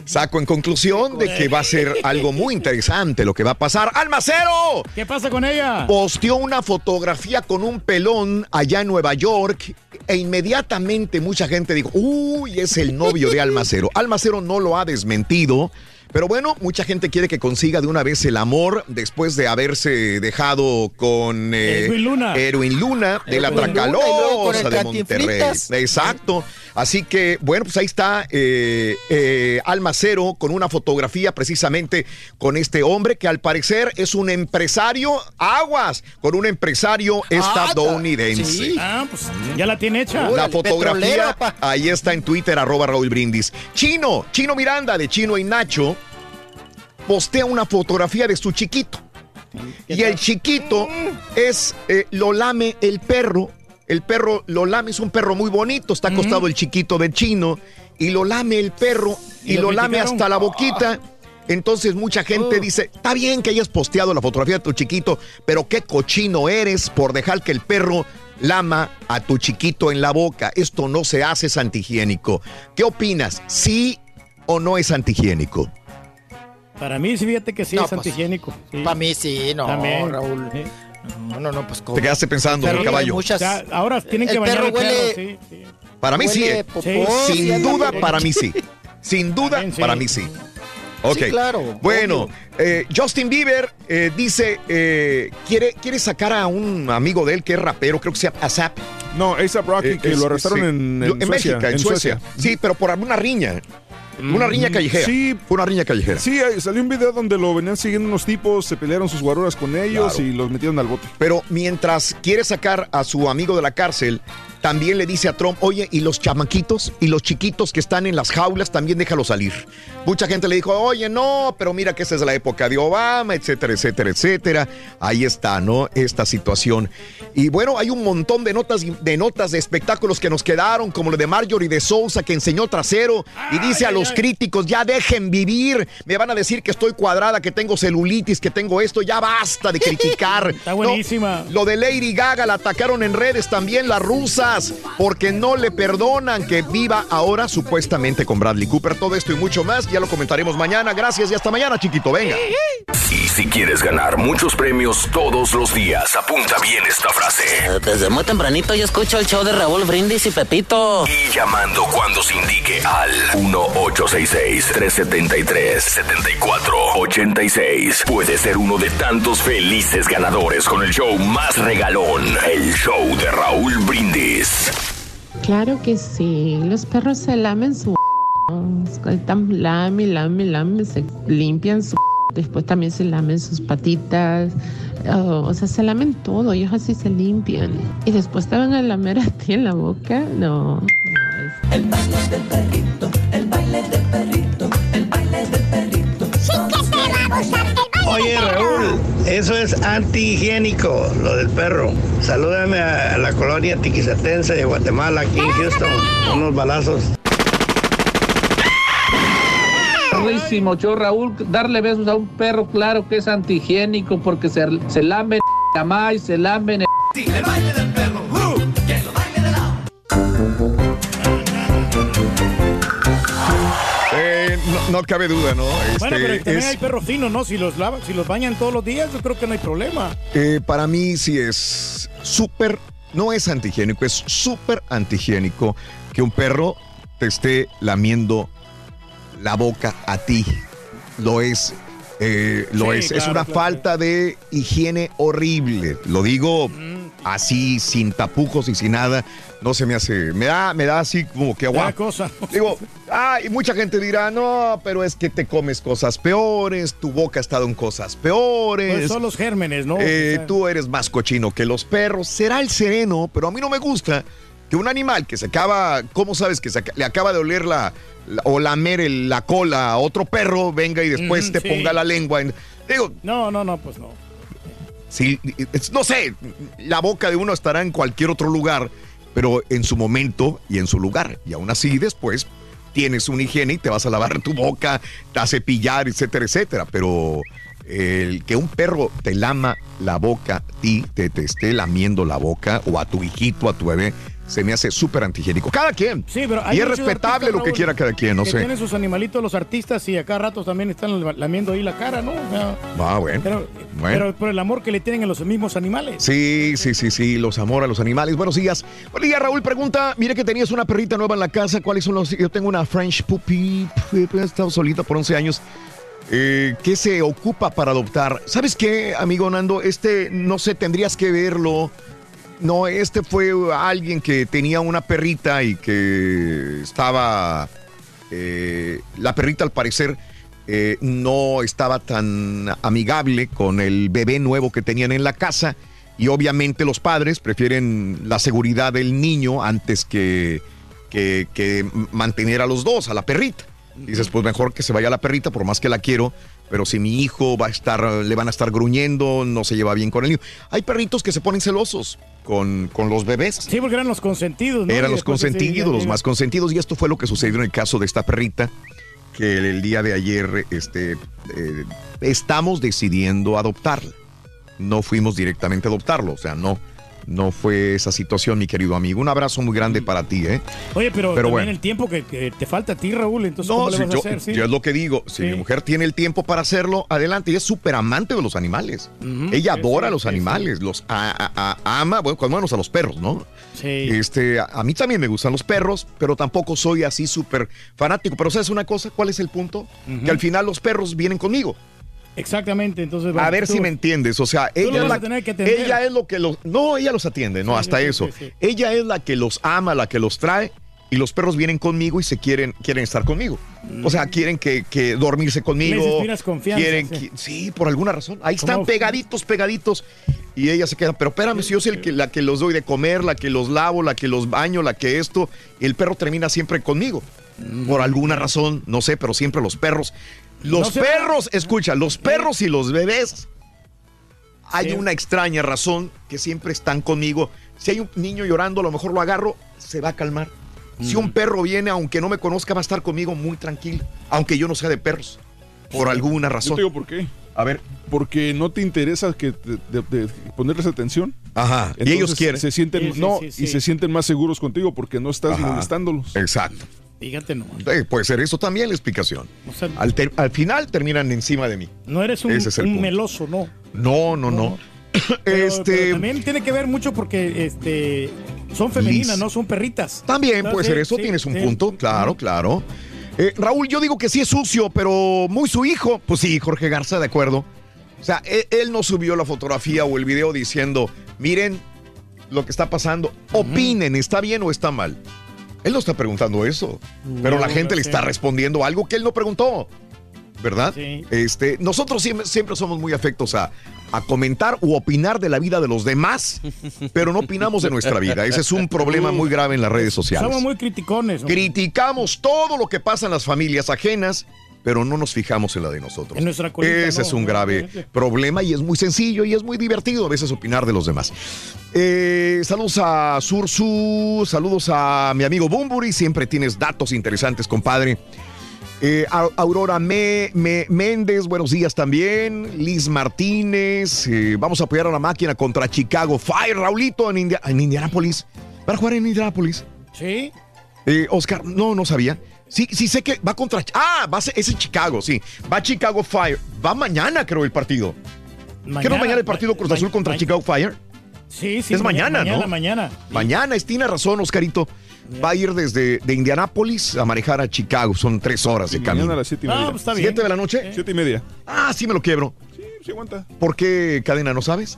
Speaker 13: Saco en conclusión de que va a ser algo muy interesante lo que va a pasar. ¡Almacero!
Speaker 14: ¿Qué pasa con ella?
Speaker 13: Posteó una fotografía con un pelón allá en Nueva York e inmediatamente mucha gente dijo, uy, es el novio de Almacero. Almacero no lo ha desmentido. Pero bueno, mucha gente quiere que consiga de una vez el amor después de haberse dejado con eh,
Speaker 14: Luna.
Speaker 13: Erwin Luna de la Tracalosa de Monterrey. Exacto. Así que, bueno, pues ahí está eh, eh, Almacero con una fotografía precisamente con este hombre que al parecer es un empresario, aguas, con un empresario estadounidense.
Speaker 48: sí.
Speaker 14: Ah, pues ya la tiene hecha.
Speaker 13: La
Speaker 48: Órale,
Speaker 13: fotografía ahí está en Twitter, arroba Raúl Brindis. Chino, Chino Miranda de Chino y Nacho, postea una fotografía de su chiquito. Y el chiquito es, eh, lo lame el perro. El perro lo lame, es un perro muy bonito. Está acostado el chiquito de Chino. Y lo lame el perro. Y,
Speaker 14: ¿Y lo
Speaker 13: lo lame hasta la boquita. Entonces mucha gente dice, está bien que hayas posteado la fotografía de tu chiquito, pero qué cochino eres por dejar que el perro lama a tu chiquito en la boca. Esto no se hace, es antihigiénico. ¿Qué opinas? ¿Sí o no es antihigiénico?
Speaker 14: Para mí, sí, fíjate que sí
Speaker 48: No,
Speaker 14: es
Speaker 48: pues,
Speaker 14: antihigiénico. sí.
Speaker 48: Para mí sí, no,
Speaker 14: También.
Speaker 48: Raúl.
Speaker 14: Sí.
Speaker 48: No, no, no, pues ¿cómo?
Speaker 13: Te quedaste pensando, ¿no,
Speaker 48: tiene
Speaker 13: caballo?
Speaker 48: muchas-
Speaker 14: O sea, ahora tienen que
Speaker 48: El
Speaker 14: bañar
Speaker 48: perro
Speaker 14: al perro, sí, sí.
Speaker 13: Para mí sí,
Speaker 48: Huele
Speaker 13: ¿eh?
Speaker 48: popó,
Speaker 14: Sí,
Speaker 48: sí,
Speaker 13: Sin duda, para mí sí. Sin duda,
Speaker 14: También sí.
Speaker 13: para mí sí. Ok.
Speaker 48: Sí, claro,
Speaker 13: Bueno, eh, Justin Bieber eh, dice, eh, quiere, quiere sacar a un amigo de él que es rapero, creo que se llama ASAP.
Speaker 15: No, A$AP Rocky,
Speaker 13: Eh,
Speaker 15: que
Speaker 13: es-
Speaker 15: lo arrestaron
Speaker 13: sí.
Speaker 15: en,
Speaker 13: Lo-
Speaker 15: en Suecia,
Speaker 13: Bélgica, en, Suecia. Sí, pero por una riña. Una riña
Speaker 15: Mm,
Speaker 13: callejera.
Speaker 15: Sí,
Speaker 13: Fue una riña callejera.
Speaker 15: sí, salió un video donde lo venían siguiendo unos tipos, se pelearon sus guaruras con ellos
Speaker 13: Claro.
Speaker 15: y los metieron al bote.
Speaker 13: Pero mientras quiere sacar a su amigo de la cárcel, también le dice a Trump, oye, y los chamaquitos y los chiquitos que están en las jaulas, también déjalos salir. Mucha gente le dijo, oye, no, pero mira que esa es la época de Obama, etcétera, etcétera, etcétera. Ahí está, ¿no? Esta situación. Y bueno, hay un montón de notas, de notas de espectáculos que nos quedaron, como lo de Marjorie de Sousa, que enseñó trasero y dice a los críticos, ya dejen vivir. Me van a decir que estoy cuadrada, que tengo celulitis, que tengo esto, ya basta de criticar.
Speaker 14: Está
Speaker 13: No,
Speaker 14: buenísima.
Speaker 13: lo de Lady Gaga la atacaron en redes también las porque no le perdonan que viva ahora supuestamente con Bradley Cooper. Todo esto y mucho más ya lo comentaremos mañana. Gracias y hasta mañana, chiquito. Venga.
Speaker 1: Si quieres ganar muchos premios todos los días, apunta bien esta frase.
Speaker 55: Desde muy tempranito yo escucho el show de Raúl Brindis y Pepito.
Speaker 1: Y llamando cuando se indique al 1-866-373-7486. Puede ser uno de tantos felices ganadores con el show más regalón, el show de Raúl Brindis.
Speaker 56: Claro que sí, los perros se lamen su están lame, lame, lame, se limpian su después también se lamen sus patitas, oh, o sea, se lamen todo, ellos así se limpian. Y después te van a lamer a ti en la boca, no.
Speaker 44: El baile del perrito, el baile del perrito, el baile del perrito.
Speaker 54: Sí que te va a gustar
Speaker 57: Oye. Raúl, eso es antihigiénico, lo del perro. Salúdame a la colonia tiquisatense de Guatemala, aquí en Houston. Unos balazos.
Speaker 58: Perrísimo, yo Raúl, darle besos a un perro, claro que es antihigiénico porque se, se lamben la maíz, se lamben
Speaker 44: El baile del perro,
Speaker 13: no, cabe duda, ¿no?
Speaker 14: Bueno,
Speaker 13: Este,
Speaker 14: pero también
Speaker 13: es-
Speaker 14: hay perros finos, ¿no? Si los lavan, si los bañan todos los días, yo creo que no hay problema.
Speaker 13: Eh, para mí sí es súper, no es antihigiénico, es súper antihigiénico que un perro te esté lamiendo la boca a ti. Lo es. eh, lo
Speaker 44: Sí,
Speaker 13: es. es una
Speaker 44: claro,
Speaker 13: falta de higiene horrible. Lo digo
Speaker 14: Mm.
Speaker 13: Así, sin tapujos y sin nada. No se me hace. Me da, me da así como que agua.
Speaker 14: cosa.
Speaker 13: Digo, ay, mucha gente dirá, no, pero es que te comes cosas peores, tu boca ha estado en cosas peores.
Speaker 14: Pues son los gérmenes, ¿no?
Speaker 13: Eh,
Speaker 14: O sea,
Speaker 13: tú eres más cochino que los perros. Será el sereno, pero a mí no me gusta que un animal que se acaba, ¿cómo sabes que se le acaba de oler la, la- o lamer el- la cola a otro perro, venga y después te
Speaker 14: sí.
Speaker 13: ponga la lengua en... Digo,
Speaker 14: No, no, no, pues no.
Speaker 13: Sí, no sé, la boca de uno estará en cualquier otro lugar, pero en su momento y en su lugar. Y aún así después tienes una higiene y te vas a lavar tu boca, a cepillar, etcétera, etcétera. Pero el que un perro te lama la boca, a ti te, te esté lamiendo la boca, o a tu hijito, a tu bebé, se me hace súper antihigiénico. Cada quien.
Speaker 14: Sí, pero hay
Speaker 13: y es respetable
Speaker 14: artistas,
Speaker 13: lo que quiera cada quien, no
Speaker 14: que
Speaker 13: sé.
Speaker 14: Tienen sus animalitos los artistas y acá ratos también están lamiendo ahí la cara, ¿no? O sea,
Speaker 13: Ah, bueno.
Speaker 14: pero,
Speaker 13: Bueno.
Speaker 14: pero por el amor que le tienen a los mismos animales.
Speaker 13: Sí, sí, sí, sí, los amor a los animales. Buenos días. Buenos días, Raúl. Pregunta, mire que tenías una perrita nueva en la casa. ¿Cuáles son los...? Yo tengo una French Puppy, he estado solita por 11 años. Eh, ¿Qué se ocupa para adoptar? ¿Sabes qué, amigo Nando? Este, no sé, tendrías que verlo. No, este fue alguien que tenía una perrita y que estaba... eh, la perrita al parecer eh, no estaba tan amigable con el bebé nuevo que tenían en la casa y obviamente los padres prefieren la seguridad del niño antes que, que, que mantener a los dos, a la perrita. Dices, pues mejor que se vaya la perrita, por más que la quiero, pero si mi hijo va a estar, le van a estar gruñendo, no se lleva bien con el niño. Hay perritos que se ponen celosos con, con los bebés.
Speaker 14: Sí, porque eran los consentidos, ¿no?
Speaker 13: Eran los consentidos, los más consentidos. Y esto fue lo que sucedió en el caso de esta perrita, que el, el día de ayer este, eh, estamos decidiendo adoptarla. No fuimos directamente a adoptarlo, o sea, no, no fue esa situación, mi querido amigo. Un abrazo muy grande para ti, ¿eh?
Speaker 14: Oye, pero,
Speaker 13: Pero bueno.
Speaker 14: el tiempo que, que te falta a ti, Raúl, entonces
Speaker 13: No,
Speaker 14: ¿cómo le
Speaker 13: si
Speaker 14: vas
Speaker 13: yo,
Speaker 14: a hacer? Sí.
Speaker 13: yo es lo que digo. Si mi mujer tiene el tiempo para hacerlo, adelante. Ella es súper amante de los animales. Ella adora
Speaker 14: sí,
Speaker 13: a los animales, los a- a- a- ama, bueno, cuando menos a los perros, ¿no?
Speaker 14: Sí.
Speaker 13: Este, a, mí también me gustan los perros, pero tampoco soy así súper fanático. Pero ¿sabes una cosa? ¿Cuál es el punto? Que al final los perros vienen conmigo.
Speaker 14: Exactamente, entonces...
Speaker 13: A ver
Speaker 14: tú-
Speaker 13: si me entiendes. O sea, ella la, ella es lo que los... No, ella los atiende, no,
Speaker 14: Sí,
Speaker 13: hasta
Speaker 14: sí,
Speaker 13: eso.
Speaker 14: sí.
Speaker 13: Ella es la que los ama, la que los trae. Y los perros vienen conmigo y se quieren, quieren estar conmigo. O sea, quieren que, que dormirse conmigo.
Speaker 14: Les confianza,
Speaker 13: Quieren
Speaker 14: sí.
Speaker 13: que- sí, por alguna razón. Ahí están
Speaker 14: ¿Cómo?
Speaker 13: pegaditos, pegaditos. Y ella se queda, pero espérame, si yo soy el que, la que los doy de comer, la que los lavo, la que los baño, la que esto. El perro termina siempre conmigo. Por alguna razón, no sé, pero siempre los perros. Los
Speaker 14: No se-
Speaker 13: perros, escucha, los perros y los bebés hay
Speaker 14: Sí.
Speaker 13: una extraña razón que siempre están conmigo. Si hay un niño llorando, a lo mejor lo agarro, se va a calmar. Si un perro viene, aunque no me conozca, va a estar conmigo muy tranquilo, aunque yo no sea de perros, por alguna
Speaker 15: Yo
Speaker 13: razón.
Speaker 15: te digo por qué.
Speaker 13: A ver.
Speaker 15: Porque no te interesa que te- de- de ponerles atención.
Speaker 13: Ajá. y ellos quieren.
Speaker 15: Se sienten,
Speaker 14: Sí, sí,
Speaker 15: no,
Speaker 14: sí,
Speaker 15: y se sienten más seguros contigo porque no estás
Speaker 13: Ajá.
Speaker 15: molestándolos.
Speaker 13: Exacto.
Speaker 14: Fíjate, no.
Speaker 13: Eh, puede ser eso también la explicación.
Speaker 14: O sea,
Speaker 13: Al, final terminan encima de mí.
Speaker 14: no eres un,
Speaker 13: es
Speaker 14: meloso, no.
Speaker 13: No, no, no.
Speaker 14: Pero-
Speaker 13: este.
Speaker 14: pero también tiene que ver mucho porque este son femeninas,
Speaker 13: Liz.
Speaker 14: no son perritas.
Speaker 13: También puede
Speaker 14: Sí,
Speaker 13: ser eso,
Speaker 14: sí,
Speaker 13: tienes un
Speaker 14: sí.
Speaker 13: punto, claro, claro. Eh, Raúl, yo digo que sí es sucio, pero muy su hijo. Pues sí, Jorge Garza, de acuerdo. O sea, él, él no subió la fotografía o el video diciendo, miren lo que está pasando, opinen, ¿está bien o está mal? Él no está preguntando eso, pero la gente le está respondiendo algo que él no preguntó. ¿Verdad?
Speaker 14: Sí.
Speaker 13: Este, nosotros siempre, siempre somos muy afectos a, a comentar u opinar de la vida de los demás, pero no opinamos de nuestra vida. Ese es un problema muy grave en las redes sociales.
Speaker 14: Somos muy criticones.
Speaker 13: Criticamos todo lo que pasa en las familias ajenas, pero no nos fijamos en la de nosotros.
Speaker 14: En nuestra colita,
Speaker 13: Ese
Speaker 14: no,
Speaker 13: es un grave problema y es muy sencillo y es muy divertido a veces opinar de los demás. Eh, saludos a Sursu, saludos a mi amigo Bumburi, siempre tienes datos interesantes, compadre. Eh, Aurora Me- Me- Méndez, buenos días también. Liz Martínez, eh, vamos a apoyar a la máquina contra Chicago Fire. Raulito en, India- en Indianapolis. ¿Para jugar en Indianapolis?
Speaker 14: Sí.
Speaker 13: Eh, Oscar, no, no sabía. Sí, sí sé que va contra... Ah, va a ser, es en Chicago, sí. Va Chicago Fire. Va mañana, creo, el partido. ¿Qué no mañana el partido Cruz Azul contra Chicago Fire?
Speaker 14: Sí, sí.
Speaker 13: Es mañana,
Speaker 14: mañana,
Speaker 13: ¿no?
Speaker 14: Mañana.
Speaker 13: Mañana, es, tiene razón, Oscarito. Va a ir desde de Indianápolis a manejar a Chicago. Son tres horas de camino.
Speaker 15: Mañana a las siete y media.
Speaker 14: Ah, pues está bien.
Speaker 13: ¿Siete de la noche?
Speaker 15: Siete y media.
Speaker 13: Ah, sí me lo quiebro.
Speaker 15: Sí, sí aguanta.
Speaker 13: ¿Por qué cadena no sabes?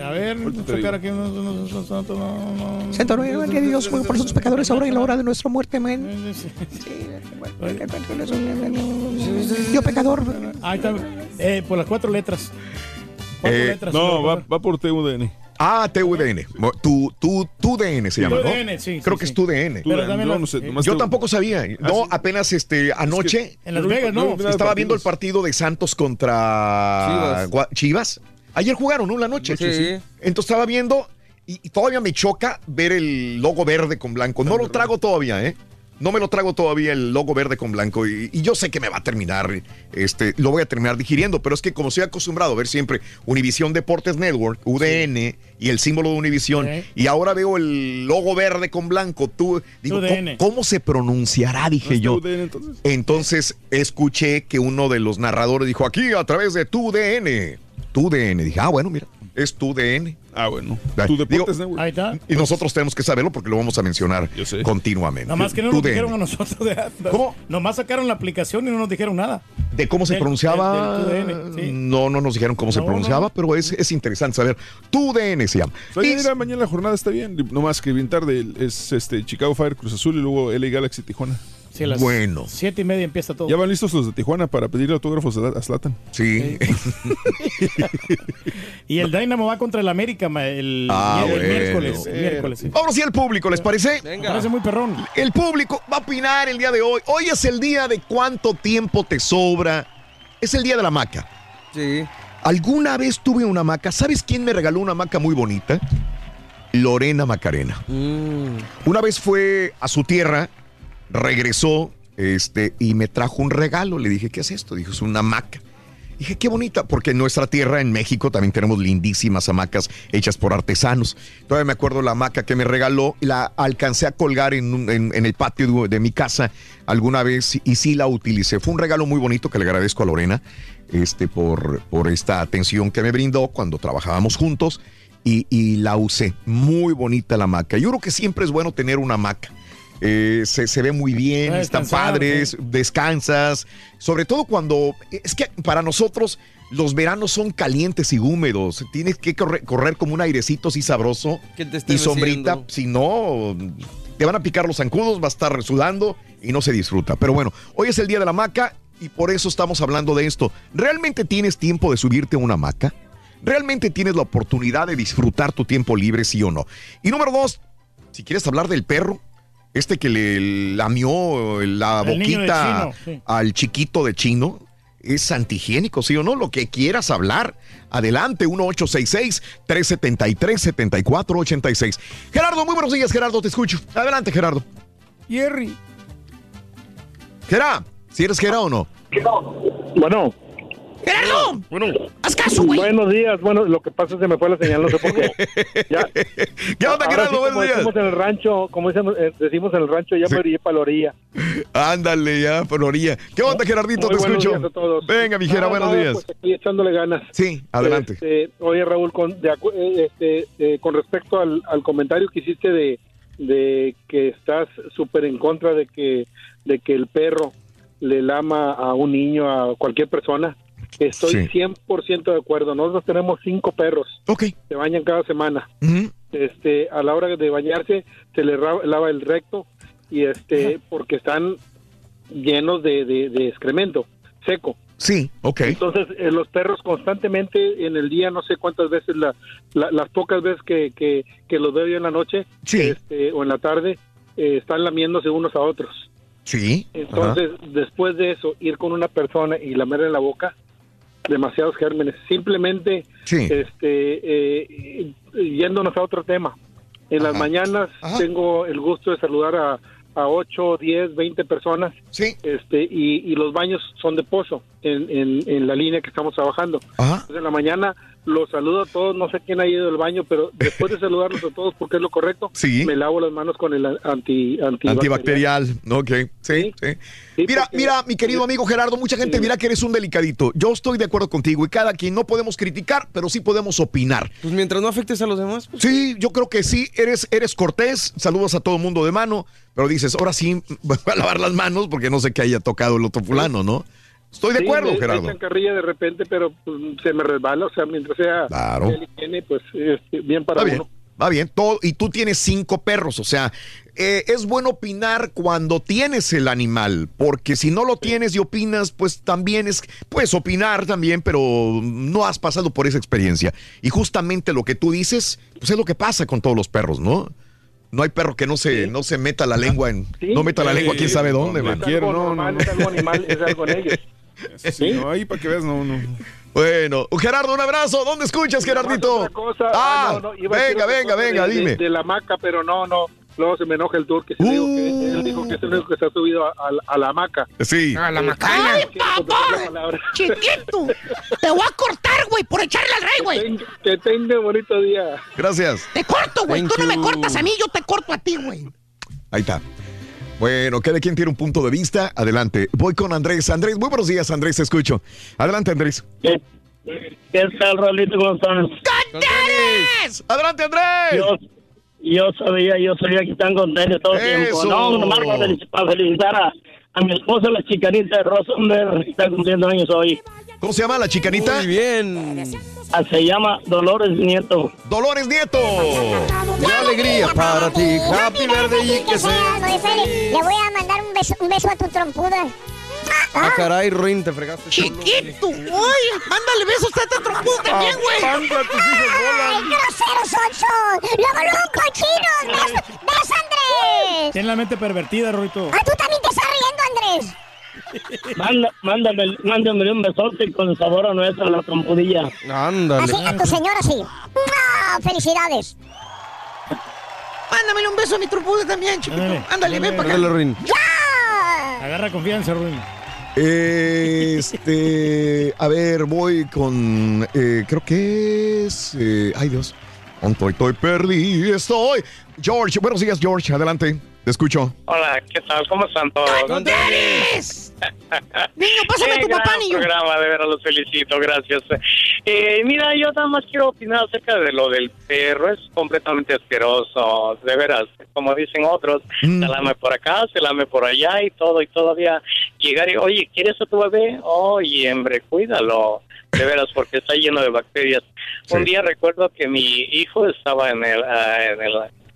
Speaker 14: A ver, sacar aquí unos- unos- unos- unos- unos-
Speaker 48: Santo Dios, Dios, por sus pecadores ahora y en la hora de nuestra muerte, amén. Yo pecador.
Speaker 14: Ahí está. Eh, por las cuatro letras. Cuatro
Speaker 13: Eh,
Speaker 14: letras.
Speaker 15: No,
Speaker 14: sí,
Speaker 15: va, va por TUDN.
Speaker 13: Ah, TUDN. Tu, tu, tu DN se llama, ¿no?
Speaker 14: TUDN, sí,
Speaker 13: Creo
Speaker 14: sí,
Speaker 13: que
Speaker 14: sí.
Speaker 13: es tu DN.
Speaker 14: Pero
Speaker 15: no,
Speaker 14: lo-
Speaker 15: no sé,
Speaker 14: eh,
Speaker 13: Yo tampoco sabía. No,
Speaker 15: sí.
Speaker 13: apenas este anoche
Speaker 14: En Las
Speaker 15: No,
Speaker 14: Vegas,
Speaker 15: no,
Speaker 14: ¿no?
Speaker 15: no,
Speaker 13: estaba viendo el partido de Santos contra
Speaker 58: Chivas.
Speaker 13: Chivas. Ayer jugaron, ¿no? La noche.
Speaker 58: Sí. Sí.
Speaker 13: Entonces estaba viendo y, y todavía me choca ver el logo verde con blanco. No lo trago todavía, ¿eh? No me lo trago todavía el logo verde con blanco y, y yo sé que me va a terminar, este, lo voy a terminar digiriendo, pero es que como estoy acostumbrado a ver siempre Univisión Deportes Network, UDN y el símbolo de Univisión,
Speaker 14: Sí.
Speaker 13: y ahora veo el logo verde con blanco, tú, digo. ¿cómo, cómo se pronunciará? Dije
Speaker 15: ¿No es
Speaker 13: yo.
Speaker 15: Entonces?
Speaker 13: Entonces escuché que uno de los narradores dijo aquí a través de tu DN. Tu DN. Dije, ah, bueno, mira, es tu DN.
Speaker 15: Ah, bueno. Tu
Speaker 13: digo,
Speaker 15: Deportes Network.
Speaker 14: Ahí está.
Speaker 13: Y nosotros tenemos que saberlo porque lo vamos a mencionar continuamente.
Speaker 14: Nada más que no nos dijeron a nosotros. De,
Speaker 13: ¿Cómo?
Speaker 14: Nomás sacaron la aplicación y no nos dijeron nada.
Speaker 13: De cómo se
Speaker 14: Del-
Speaker 13: pronunciaba.
Speaker 14: del- del TUDN, sí.
Speaker 13: No, no nos dijeron cómo se pronunciaba,
Speaker 14: no.
Speaker 13: pero es, es interesante saber. Tu DN se llama. Y-
Speaker 15: mira, mañana la jornada está bien. No más que bien tarde es este Chicago Fire, Cruz Azul y luego LA Galaxy Tijuana.
Speaker 14: Sí, a las
Speaker 13: Bueno.
Speaker 14: Siete y media empieza todo.
Speaker 15: Ya van listos los de Tijuana para pedirle autógrafos a Zlatan.
Speaker 13: Sí.
Speaker 14: Y el Dynamo va contra el América el,
Speaker 13: Ah,
Speaker 14: el
Speaker 13: bueno.
Speaker 14: miércoles. el miércoles sí.
Speaker 13: Ahora sí, el público, ¿les parece?
Speaker 14: Me parece muy perrón.
Speaker 13: El público va a opinar el día de hoy. Hoy es el día de cuánto tiempo te sobra. Es el día de la maca.
Speaker 58: Sí.
Speaker 13: Alguna vez tuve una maca. ¿Sabes quién me regaló una maca muy bonita? Lorena Macarena.
Speaker 58: Mm.
Speaker 13: Una vez fue a su tierra, regresó este, y me trajo un regalo. Le dije, ¿qué es esto? Dijo, es una hamaca. Dije, qué bonita, porque en nuestra tierra, en México, también tenemos lindísimas hamacas hechas por artesanos. Todavía me acuerdo la hamaca que me regaló, la alcancé a colgar en, en- el patio de, de mi casa alguna vez y sí la utilicé. Fue un regalo muy bonito que le agradezco a Lorena este, por, por esta atención que me brindó cuando trabajábamos juntos y, y la usé. Muy bonita la hamaca. Yo creo que siempre es bueno tener una hamaca. Eh, se, se ve muy bien, están padres, descansas, sobre todo cuando es que para nosotros los veranos son calientes y húmedos, tienes que correr, correr como un airecito así sabroso
Speaker 58: Que te esté
Speaker 13: y sombrita, si no te van a picar los zancudos, va a estar sudando y no se disfruta. Pero bueno, hoy es el día de la hamaca y por eso estamos hablando de esto. ¿Realmente tienes tiempo de subirte a una hamaca? ¿Realmente tienes la oportunidad de disfrutar tu tiempo libre, sí o no? Y número dos, si quieres hablar del perro, este que le lamió la
Speaker 14: El
Speaker 13: boquita
Speaker 14: Chino, sí.
Speaker 13: al chiquito de chino, es antihigiénico, ¿sí o no? Lo que quieras hablar, adelante, 1866-373-7486. Gerardo, muy buenos días, Gerardo, te escucho. Adelante, Gerardo.
Speaker 14: Jerry.
Speaker 13: Gerard, si eres Gerard o no.
Speaker 47: Bueno,
Speaker 22: ¡Gerardo!
Speaker 15: Bueno.
Speaker 22: ¡Haz caso, güey!
Speaker 59: Buenos días. Bueno, lo que pasa es que me fue la señal, no sé por qué. Ya.
Speaker 13: ¿Qué onda, Gerardo?
Speaker 59: sí,
Speaker 13: Buenos días.
Speaker 59: decimos en el rancho, como decimos, eh, decimos en el rancho, ya me orillé para la orilla.
Speaker 13: Ándale, ya, por orilla. ¿Qué onda, Gerardito?
Speaker 59: Muy
Speaker 13: Te escucho.
Speaker 59: días a todos.
Speaker 13: Venga, mi Gera,
Speaker 59: Nada,
Speaker 13: buenos días.
Speaker 59: Pues aquí echándole ganas.
Speaker 13: Sí, adelante.
Speaker 59: Este, oye, Raúl, con, de acu- eh, este, eh, con respecto al, al comentario que hiciste de, de que estás súper en contra de que, de que el perro le lama a un niño, a cualquier persona, estoy 100% de acuerdo. Nosotros tenemos cinco perros. Se bañan cada semana. este, a la hora de bañarse se le ra- lava el recto y este, porque están llenos de, de- de excremento seco.
Speaker 13: Sí, ok.
Speaker 59: Entonces, eh, los perros constantemente en el día, no sé cuántas veces, la, la- las pocas veces que, que, que los veo yo en la noche este, o en la tarde, eh, están lamiéndose unos a otros.
Speaker 13: Sí.
Speaker 59: Entonces, después de eso, ir con una persona y lamerle la boca, demasiados gérmenes. Simplemente,
Speaker 13: Sí.
Speaker 59: este, eh, yéndonos a otro tema. En las mañanas tengo el gusto de saludar a, a 8, 10, 20 personas. Este, y, y los baños son de pozo en, en, en la línea que estamos trabajando. Entonces, en la mañana los saludo a todos, no sé quién ha ido al baño, pero después de saludarlos a todos porque es lo correcto,
Speaker 13: Sí.
Speaker 59: me lavo las manos con el anti, anti
Speaker 13: Antibacterial, ok. Sí, sí. Mira, mira, mi querido amigo Gerardo, mucha gente dirá que eres un delicadito. Yo estoy de acuerdo contigo y cada quien no podemos criticar, pero sí podemos opinar.
Speaker 16: Pues mientras no afectes a los demás. pues.
Speaker 13: Sí, yo creo que sí, eres, eres cortés, saludas a todo el mundo de mano, pero dices, ahora sí, voy a lavar las manos porque no sé qué haya tocado el otro fulano, ¿no? Estoy de
Speaker 59: Sí,
Speaker 13: acuerdo,
Speaker 59: me- me
Speaker 13: Gerardo.
Speaker 59: echan carrilla de repente, pero pues, se me resbala, o sea, mientras sea
Speaker 13: Claro.
Speaker 59: pues este, bien para
Speaker 13: Va bien,
Speaker 59: uno.
Speaker 13: va bien. Todo, y tú tienes cinco perros, o sea, eh, es bueno opinar cuando tienes el animal, porque si no lo tienes y opinas, pues también es, puedes opinar también, pero no has pasado por esa experiencia. Y justamente lo que tú dices, pues es lo que pasa con todos los perros, ¿no? No hay perro que no se, no se meta la lengua en, no meta la lengua quién sabe dónde,
Speaker 59: Es
Speaker 13: man.
Speaker 59: algo normal, es algo animal, es algo en ellos.
Speaker 15: Sí, no, ahí para que veas, no, no.
Speaker 13: Bueno, Gerardo, un abrazo. ¿Dónde escuchas, Gerardito?
Speaker 59: Otra cosa,
Speaker 13: Ah,
Speaker 59: no, no, iba a decir
Speaker 13: venga, venga, venga,
Speaker 59: de-
Speaker 13: dime.
Speaker 59: De, la hamaca, pero no, no. Luego se me enoja el tour que se dijo que él dijo que es el único que se ha subido a, a- a la hamaca.
Speaker 13: Sí.
Speaker 59: A la
Speaker 22: macana. ¡Ay, papá! ¡Chiquito! Te voy a cortar, güey, por echarle al rey, güey.
Speaker 59: Que tenga bonito día.
Speaker 13: Gracias.
Speaker 22: Te corto, güey.
Speaker 13: Thank
Speaker 22: Tú no me
Speaker 13: you.
Speaker 22: cortas a mí, yo te corto a ti, güey.
Speaker 13: Ahí está. Bueno, cada quien tiene un punto de vista. Adelante. Voy con Andrés. Andrés, muy buenos días, Andrés, te escucho. Adelante, Andrés.
Speaker 60: ¿Qué tal, Rolito? ¿Cómo están?
Speaker 22: ¡Andrés!
Speaker 13: ¡Adelante, Andrés!
Speaker 60: Yo, yo sabía, yo sabía que están contentos todo el tiempo. No, nomás para, felici- para felicitar a, a mi esposa, la chicanita de Rosenberg, que está cumpliendo años hoy.
Speaker 13: ¿Cómo se llama la chicanita?
Speaker 16: Muy bien.
Speaker 60: Ah, Se llama Dolores Nieto.
Speaker 13: Dolores Nieto.
Speaker 16: ¡Qué alegría para ti! ¡Happy birthday y que
Speaker 54: le voy a mandar un beso, un beso a tu trompuda.
Speaker 16: Ah, caray, Ruin, te fregaste.
Speaker 22: Chiquito, uy, mándale besos a este trompudo también, güey.
Speaker 54: ¡Ay, groseros son! ¡Luego, luego, cochinos! ¡Ves, ves Andrés!
Speaker 14: Tiene la mente pervertida, Rorito.
Speaker 54: ¡Ah, tú también te estás riendo, Andrés!
Speaker 60: Manda, mándame, mándame un besote con sabor a nuestra la trompudilla.
Speaker 16: Ándale.
Speaker 54: Así, a tu señora sí. ¡No! ¡Felicidades!
Speaker 22: Mándamele un beso a mi trompudo también, chiquito. Ándale, ven para acá.
Speaker 16: Ándale, Ruin.
Speaker 54: ¡Ya!
Speaker 14: Agarra confianza, Ruin.
Speaker 13: Este, a ver, voy con, eh, creo que es, eh, ay Dios, estoy, estoy perdido, estoy. George, buenos días, George, adelante, te escucho.
Speaker 61: Hola, ¿qué tal? ¿Cómo están todos?
Speaker 22: ¡Andrés! Niño, pásame a tu papá, niño.
Speaker 61: programa, de veras los felicito, gracias. Eh, mira, yo nada más quiero opinar acerca de lo del perro, es completamente asqueroso, de veras, como dicen otros, se lame por acá, se lame por allá y todo, y todavía llegar y, oye, ¿quieres a tu bebé? Oye, hombre, cuídalo, de veras, porque está lleno de bacterias. Un día recuerdo que mi hijo estaba en el, ah, en el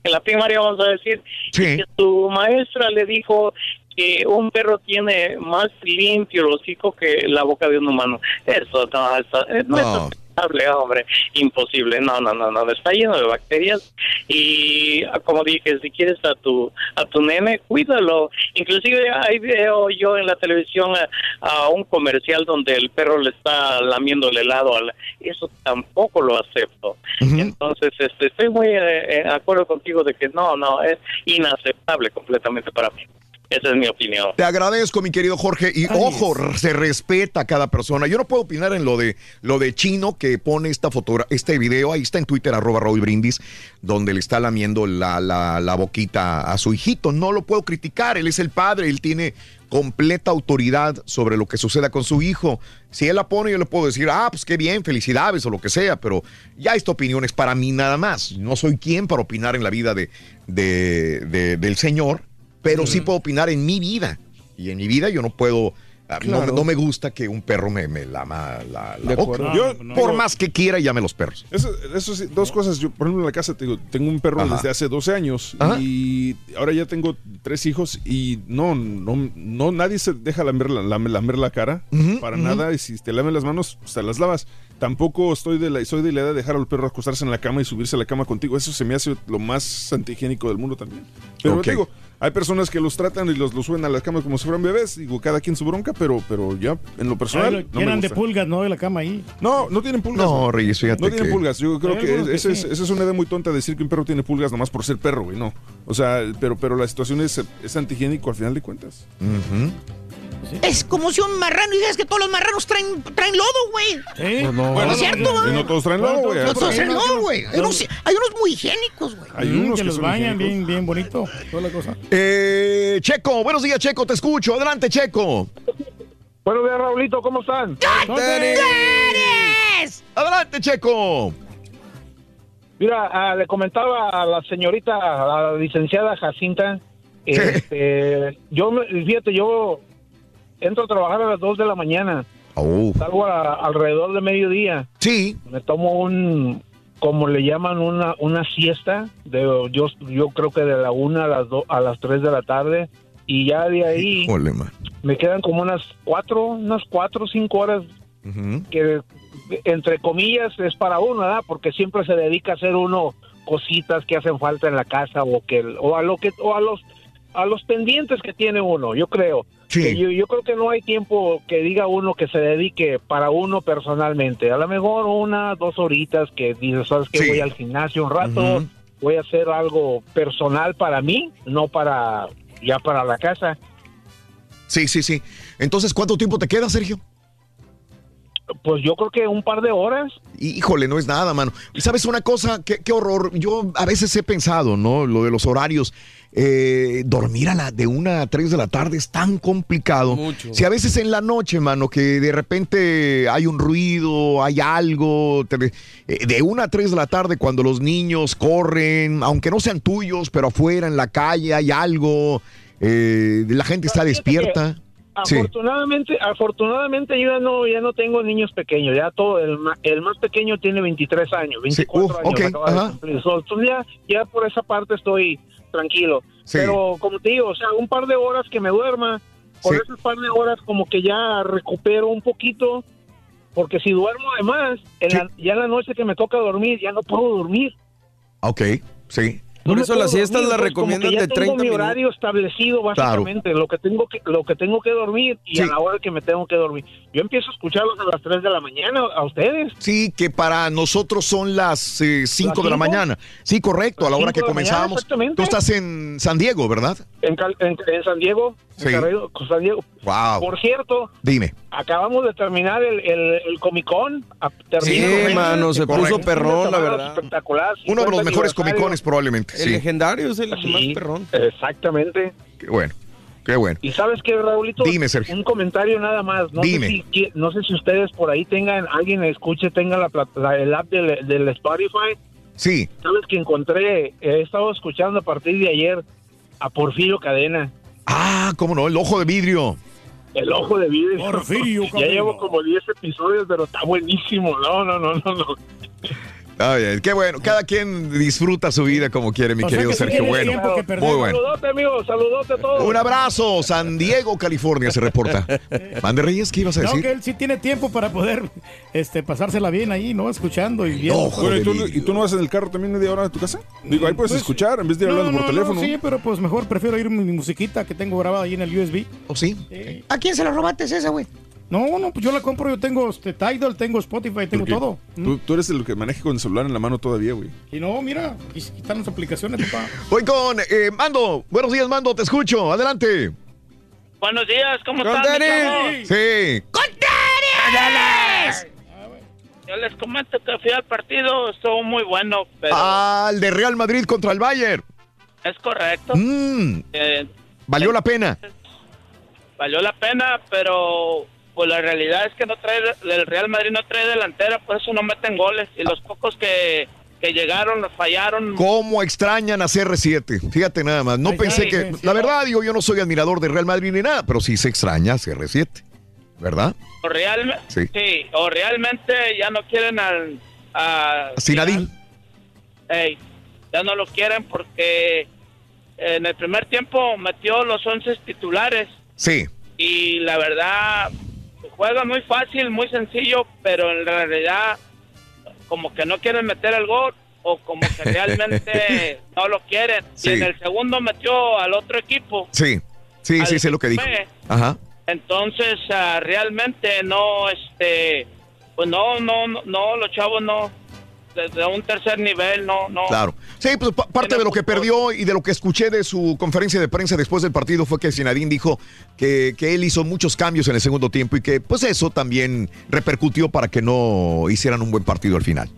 Speaker 61: en la primaria, vamos a decir, y que su maestra le dijo que un perro tiene más limpio el hocico que la boca de un humano. Eso no, eso, eh, no, es Aceptable, hombre, imposible. No, no, no, no, está lleno de bacterias y ah, como dije, si quieres a tu a tu nene, cuídalo. Inclusive ahí veo yo en la televisión a, a un comercial donde el perro le está lamiendo el helado, al- eso tampoco lo acepto. Entonces, este, estoy muy eh, eh, de acuerdo contigo de que no, no, es inaceptable completamente para mí.
Speaker 62: Esa es mi opinión.
Speaker 13: Te agradezco, mi querido Jorge. Y ojo, se respeta a cada persona. Yo no puedo opinar en lo de lo de Chino que pone esta foto, este video. Ahí está en Twitter, arroba Raúl Brindis, donde le está lamiendo la, la, la boquita a su hijito. No lo puedo criticar. Él es el padre, él tiene completa autoridad sobre lo que suceda con su hijo. Si él la pone, yo le puedo decir, ah, pues qué bien, felicidades o lo que sea, pero ya esta opinión es para mí nada más. No soy quien para opinar en la vida de, de- de- del Señor, pero sí puedo opinar en mi vida. Y en mi vida yo no puedo, ah, no, me gusta que un perro me, me lama la, la boca.
Speaker 15: Yo-
Speaker 13: por más que quiera, llame a los perros.
Speaker 15: Eso, eso sí, dos cosas. Yo, por ejemplo, en la casa te digo, tengo un perro
Speaker 13: Ajá.
Speaker 15: desde hace 12 años
Speaker 13: Ajá.
Speaker 15: y ahora ya tengo tres hijos y no, no, no nadie se deja lamer la, lamer, lamer la cara para nada y si te lamen las manos, pues te las lavas. Tampoco estoy de la, soy de la edad de dejar al perro acostarse en la cama y subirse a la cama contigo. Eso se me hace lo más antihigiénico del mundo también. Pero
Speaker 13: Ok.
Speaker 15: te digo, hay personas que los tratan y los, los suben a la cama como si fueran bebés. Digo, cada quien su bronca, pero, pero ya en lo personal.
Speaker 14: Ay, lo
Speaker 15: no me
Speaker 14: llenan de pulgas, ¿no? De la cama ahí.
Speaker 15: No, no tienen pulgas.
Speaker 13: No, Reyes, fíjate
Speaker 15: No tienen
Speaker 13: que-
Speaker 15: pulgas. Yo creo que esa es,
Speaker 14: sí.
Speaker 15: esa es una idea muy tonta decir que un perro tiene pulgas nomás por ser perro, güey. No. O sea, pero, pero la situación es, es antihigiénico al final de cuentas.
Speaker 48: Es como si un marrano y dices que todos los marranos traen, traen lodo, güey.
Speaker 15: Pues no,
Speaker 48: Bueno,
Speaker 15: no,
Speaker 48: es cierto,
Speaker 15: y
Speaker 48: ¿eh?
Speaker 15: no todos traen lodo, güey.
Speaker 48: No todos
Speaker 15: Hay
Speaker 48: traen
Speaker 15: unos
Speaker 48: lodo, güey. Hay unos, hay unos muy higiénicos, güey.
Speaker 15: Hay unos
Speaker 14: que
Speaker 15: que
Speaker 14: los bañan bien, bien bonito. Toda la cosa.
Speaker 13: Eh, Checo, buenos días, Checo, te escucho. Adelante, Checo.
Speaker 59: Buenos días, Raulito, ¿cómo están?
Speaker 13: Adelante, Checo.
Speaker 59: Mira, ah, le comentaba a la señorita, a la licenciada Jacinta, este, yo, fíjate, yo entro a trabajar a las 2 de la mañana,
Speaker 13: Oh.
Speaker 59: salgo a- alrededor de mediodía.
Speaker 13: Sí.
Speaker 59: Me tomo un, como le llaman, una, una siesta, de, yo, yo creo que de la 1 a las, do- a las 3 de la tarde, y ya de ahí
Speaker 13: Híjole,
Speaker 59: me quedan como unas 4, unas 4 o 5 horas que entre comillas es para uno, ¿verdad? Porque siempre se dedica a hacer uno cositas que hacen falta en la casa o que o a lo que o a los a los pendientes que tiene uno, yo creo. Que Yo, yo creo que no hay tiempo que diga uno que se dedique para uno personalmente. A lo mejor una, dos horitas que dices, ¿sabes que
Speaker 13: Sí.
Speaker 59: Voy al gimnasio un rato, voy a hacer algo personal para mí, no para ya para la casa.
Speaker 13: Sí, sí, sí. Entonces, ¿cuánto tiempo te queda, Sergio?
Speaker 59: Pues yo creo que un par de horas.
Speaker 13: Híjole, no es nada, mano. Sabes una cosa, qué, qué horror. Yo a veces he pensado, ¿no? Lo de los horarios. Eh, dormir a la de una a tres de la tarde es tan complicado. Si a veces en la noche, mano, que de repente hay un ruido, hay algo, te- eh, de una a tres de la tarde cuando los niños corren, aunque no sean tuyos, pero afuera en la calle hay algo, eh, la gente está despierta. Sí.
Speaker 59: Afortunadamente, afortunadamente yo ya no, ya no tengo niños pequeños, ya todo, el, ma- el más pequeño tiene 23 años, 24
Speaker 13: uf,
Speaker 59: años,
Speaker 13: ok,
Speaker 59: acaba de
Speaker 13: ajá.
Speaker 59: cumplir. So, Entonces ya, ya por esa parte estoy tranquilo.
Speaker 13: Sí.
Speaker 59: Pero como te digo, o sea, un par de horas que me duerma, por
Speaker 13: Sí.
Speaker 59: esas par de horas como que ya recupero un poquito, porque si duermo además, en la- ya en la noche que me toca dormir, ya no puedo dormir.
Speaker 13: Ok, sí.
Speaker 63: Por
Speaker 59: No
Speaker 63: eso las siestas las recomiendan de
Speaker 59: tengo
Speaker 63: 30
Speaker 59: mi
Speaker 63: minutos.
Speaker 59: horario establecido básicamente, lo que tengo que lo que tengo que dormir y a la hora que me tengo que dormir. Yo empiezo a escucharlos a las 3 de la mañana a ustedes.
Speaker 13: Sí, que para nosotros son las 5
Speaker 59: ¿Las
Speaker 13: de la mañana. Sí, correcto, a la hora que
Speaker 59: la mañana.
Speaker 13: Tú estás en San Diego, ¿verdad?
Speaker 59: En, Cal- en- en San Diego, en
Speaker 13: Sí.
Speaker 59: Carrero- San Diego.
Speaker 13: Wow.
Speaker 59: Por cierto,
Speaker 13: Dime.
Speaker 59: acabamos de terminar el, el, el Comic Con. A- terminó
Speaker 63: Sí, mano, se
Speaker 13: Correcto.
Speaker 63: puso perrón, la verdad.
Speaker 59: Espectacular.
Speaker 13: Uno de los
Speaker 59: 50
Speaker 13: mejores
Speaker 59: aniversario.
Speaker 13: comicones probablemente.
Speaker 63: El
Speaker 13: Sí.
Speaker 63: legendario es el
Speaker 59: Sí,
Speaker 63: más perrón.
Speaker 59: Exactamente.
Speaker 13: Qué bueno. Qué bueno.
Speaker 59: Y sabes qué, Raulito,
Speaker 13: Dime, Sergio.
Speaker 59: un comentario nada más. No
Speaker 13: Dime.
Speaker 59: Sé si, no sé si ustedes por ahí tengan, alguien escuche, tenga la, la- el app del, del Spotify.
Speaker 13: Sí.
Speaker 59: Sabes que encontré, he estado escuchando a partir de ayer a Porfirio Cadena,
Speaker 13: Ah, cómo no, el ojo de vidrio.
Speaker 59: El ojo de vidrio.
Speaker 14: Porfirio
Speaker 59: ya llevo como 10 episodios, pero está buenísimo. No, no, no, no, no.
Speaker 13: Ay, ay, qué bueno. Cada quien disfruta su vida como quiere, mi
Speaker 14: O
Speaker 13: querido
Speaker 14: que
Speaker 13: Sergio. Bueno, muy bueno.
Speaker 59: Saludote, amigo, saludote a todos.
Speaker 13: Un abrazo, San Diego, California, se reporta. Mande Reyes, ¿qué ibas a
Speaker 14: No,
Speaker 13: decir?
Speaker 14: que él sí tiene tiempo para poder este, pasársela bien ahí, ¿no? Escuchando y viendo.
Speaker 13: Ojo
Speaker 15: Bueno, ¿y, tú. ¿y tú no vas en el carro también media hora de tu casa? Digo, ahí puedes
Speaker 14: Pues,
Speaker 15: escuchar en vez de ir
Speaker 14: No,
Speaker 15: hablando
Speaker 14: no,
Speaker 15: por
Speaker 14: no,
Speaker 15: teléfono.
Speaker 14: sí, pero pues mejor prefiero ir mi musiquita que tengo grabada ahí en el USB.
Speaker 13: ¿Oh, sí?
Speaker 14: Sí.
Speaker 48: ¿A quién se la robaste esa, güey?
Speaker 14: No, no, pues yo la compro, yo tengo este, Tidal, tengo Spotify, tengo todo.
Speaker 15: Tú, tú eres el que maneja con el celular en la mano todavía, güey.
Speaker 14: Y no, mira, aquí están las aplicaciones, papá.
Speaker 13: Voy con eh, Mando. Buenos días, Mando, te escucho. Adelante.
Speaker 61: Buenos días, ¿cómo
Speaker 13: Con
Speaker 61: están? mis
Speaker 13: Dani. Sí.
Speaker 61: Yo les comento que fui al partido, estuvo muy bueno, pero
Speaker 13: Al de Real Madrid contra el Bayern.
Speaker 61: es correcto.
Speaker 13: Mm,
Speaker 61: Eh,
Speaker 13: valió la pena.
Speaker 61: valió la pena, pero pues la realidad es que no trae el Real Madrid no trae delantera, por eso no meten goles y los pocos que, que llegaron los fallaron.
Speaker 13: ¿Cómo extrañan a CR7? Fíjate nada más. No
Speaker 61: Ay,
Speaker 13: pensé que. La verdad, digo, yo no soy admirador de Real Madrid ni nada, pero sí se extraña a CR7. ¿Verdad?
Speaker 61: O, realme-
Speaker 13: Sí.
Speaker 61: sí, o realmente ya no quieren al a,
Speaker 13: Sinadín.
Speaker 61: Ey, ya no lo quieren porque en el primer tiempo metió los 11 titulares
Speaker 13: Sí.
Speaker 61: y la verdad juega muy fácil, muy sencillo, pero en realidad como que no quieren meter el gol o como que realmente no lo quieren.
Speaker 13: Sí.
Speaker 61: Y en el segundo metió al otro equipo.
Speaker 13: Sí. Sí, sí, sé lo que dijo. Ajá.
Speaker 61: Entonces, ah, realmente no, este, pues no, no, no, no, los chavos no, desde un tercer nivel, no, no.
Speaker 13: Claro. Sí, pues pa- parte de lo que perdió y de lo que escuché de su conferencia de prensa después del partido fue que Zinedine dijo que, que él hizo muchos cambios en el segundo tiempo y que pues eso también repercutió para que no hicieran un buen partido al final.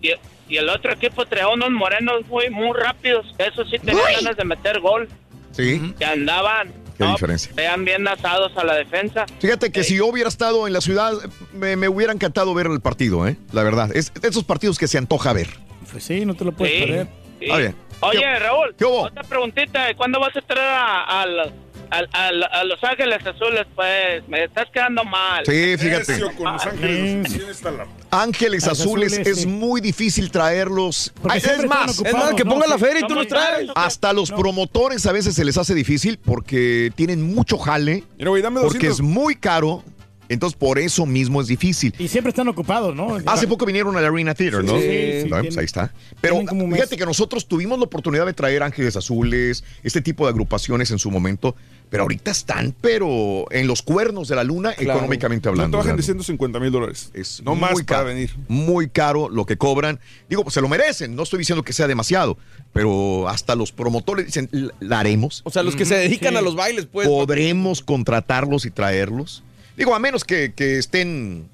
Speaker 61: Y, y el otro equipo traía unos morenos muy, muy rápidos, eso sí tenían ganas de meter gol,
Speaker 13: Sí.
Speaker 61: que andaban,
Speaker 13: Qué diferencia.
Speaker 61: vean bien asados a la defensa.
Speaker 13: Fíjate que si yo hubiera estado en la ciudad, me, me hubiera encantado ver el partido, ¿eh? La verdad. Es de esos partidos que se antoja ver.
Speaker 14: Pues sí, no te lo puedes
Speaker 61: Sí,
Speaker 14: perder.
Speaker 61: sí.
Speaker 13: Está bien.
Speaker 61: Oye, Raúl,
Speaker 13: ¿Qué hubo?
Speaker 61: otra preguntita, ¿cuándo vas a traer a, al- al- al- a Los Ángeles Azules? Pues me estás quedando mal.
Speaker 13: Sí, fíjate.
Speaker 15: Con Los Ángeles. ¿Quién está la-
Speaker 13: Ángeles
Speaker 14: Los
Speaker 13: Azules,
Speaker 14: Azules,
Speaker 13: es
Speaker 14: sí.
Speaker 13: muy difícil traerlos. Ay, es más,
Speaker 14: están ocupados,
Speaker 63: que
Speaker 14: ¿no?
Speaker 63: ponga la feria y tú
Speaker 61: ¿Son
Speaker 63: los traes.
Speaker 13: hasta los promotores a veces se les hace difícil porque tienen mucho jale,
Speaker 15: Mira, güey, dame
Speaker 13: porque
Speaker 15: 200.
Speaker 13: es muy caro. Entonces, por eso mismo es difícil.
Speaker 14: Y siempre están ocupados, ¿no?
Speaker 13: Hace poco vinieron a la Arena Theater, ¿no?
Speaker 14: Sí, sí,
Speaker 13: Bueno, pues
Speaker 14: tienen-
Speaker 13: ahí está. Pero fíjate que nosotros tuvimos la oportunidad de traer Ángeles Azules, este tipo de agrupaciones en su momento, pero ahorita están, pero en los cuernos de la luna,
Speaker 63: Claro.
Speaker 13: económicamente
Speaker 15: No
Speaker 13: hablando.
Speaker 15: trabajan de 150 mil dólares.
Speaker 13: Es
Speaker 15: no más
Speaker 13: muy
Speaker 15: para
Speaker 13: caro,
Speaker 15: venir.
Speaker 13: Muy caro lo que cobran. Digo, pues se lo merecen. No estoy diciendo que sea demasiado, pero hasta los promotores dicen, "L- la haremos.
Speaker 63: O sea, los que se dedican
Speaker 14: sí.
Speaker 63: a los bailes, pues.
Speaker 13: Podremos contratarlos y traerlos. Digo, a menos que, que estén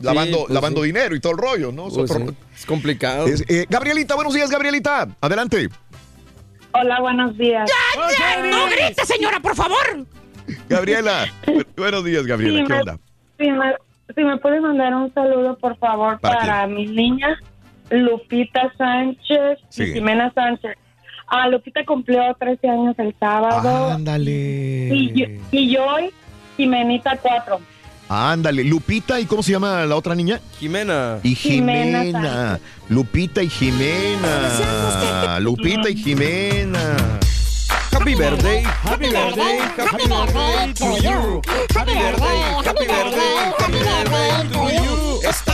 Speaker 13: lavando,
Speaker 63: pues
Speaker 13: lavando
Speaker 63: sí.
Speaker 13: dinero y todo el rollo, ¿no? Es
Speaker 63: Pues
Speaker 13: otro-
Speaker 63: sí, Es complicado.
Speaker 13: es- eh, Gabrielita, buenos días, Gabrielita. Adelante.
Speaker 64: Hola, buenos días.
Speaker 14: ¡No
Speaker 64: grite, señora, por favor!
Speaker 13: Gabriela. bu- buenos días, Gabriela.
Speaker 64: Sí,
Speaker 13: ¿Qué
Speaker 64: me-
Speaker 13: onda?
Speaker 64: Si me, si me puede mandar un saludo, por favor,
Speaker 13: ¿Para
Speaker 64: para, mi niña Lupita Sánchez
Speaker 13: Sí.
Speaker 64: y Jimena Sánchez. Ah, Lupita cumplió 13 años el sábado
Speaker 13: Ándale.
Speaker 64: y, yo, y yo hoy Jimenita 4.
Speaker 13: Ándale. Lupita, ¿y cómo se llama la otra niña?
Speaker 63: Jimena.
Speaker 13: Y
Speaker 64: Jimena
Speaker 13: Jimena. Lupita y Jimena. Lupita y Jimena.
Speaker 63: Happy birthday.
Speaker 14: Happy birthday,
Speaker 54: happy birthday to you. Happy birthday, happy birthday, happy birthday to you.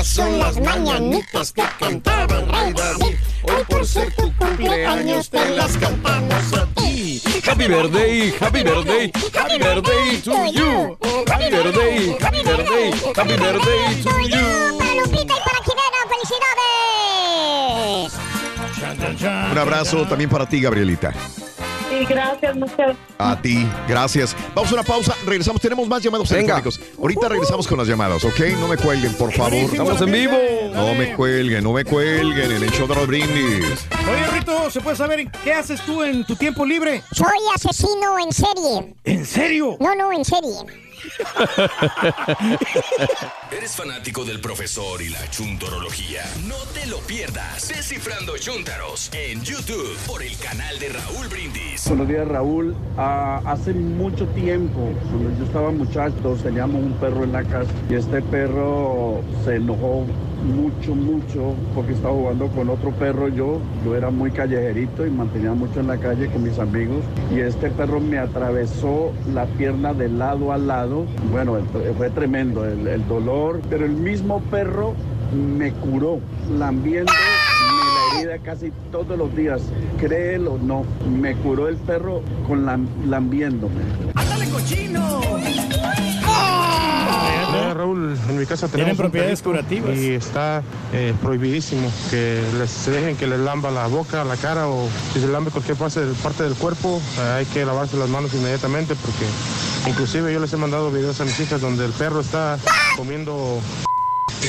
Speaker 54: Estas son las mañanitas que cantaba el rey David. Hoy por ser tu cumpleaños te las cantamos a ti.
Speaker 63: Happy birthday, happy birthday, happy birthday to you. Happy birthday, happy birthday, happy birthday to you.
Speaker 54: Para Lupita y para felicidades.
Speaker 13: Un abrazo también para ti, Gabrielita.
Speaker 64: Gracias, muchas
Speaker 13: A ti, gracias. Vamos a una pausa, regresamos. Tenemos más llamados
Speaker 63: Venga.
Speaker 13: telefónicos. Ahorita regresamos con las llamadas, ¿ok? No me cuelguen, por favor.
Speaker 63: Estamos en vivo.
Speaker 13: No me cuelguen, no me cuelguen en el show de los brindis.
Speaker 14: Oye, Rito, ¿se puede saber qué haces tú en tu tiempo libre?
Speaker 54: Soy asesino en serie.
Speaker 14: ¿En serio?
Speaker 54: No, no, en serie.
Speaker 1: ¿Eres fanático del profesor y la chuntorología? No te lo pierdas. Descifrando Chuntaros en YouTube por el canal de Raúl Brindis.
Speaker 65: Buenos días, Raúl. Ah, hace mucho tiempo, cuando yo estaba muchacho, teníamos un perro en la casa y este perro se enojó mucho, mucho porque estaba jugando con otro perro. Yo, yo era muy callejerito y mantenía mucho en la calle con mis amigos y este perro me atravesó la pierna de lado a lado. Bueno, fue tremendo el, dolor, pero el mismo perro me curó, lambiendo la casi todos los días. Créelo o no, me curó el perro con lam- lambiéndome.
Speaker 14: ¡Ándale!
Speaker 66: Raúl, en mi casa tenemos
Speaker 14: propiedades curativas.
Speaker 66: y está eh, prohibidísimo que les dejen que les lamba la boca, la cara o si se lambe cualquier parte del, cuerpo, eh, hay que lavarse las manos inmediatamente porque inclusive yo les he mandado videos a mis hijas donde el perro está comiendo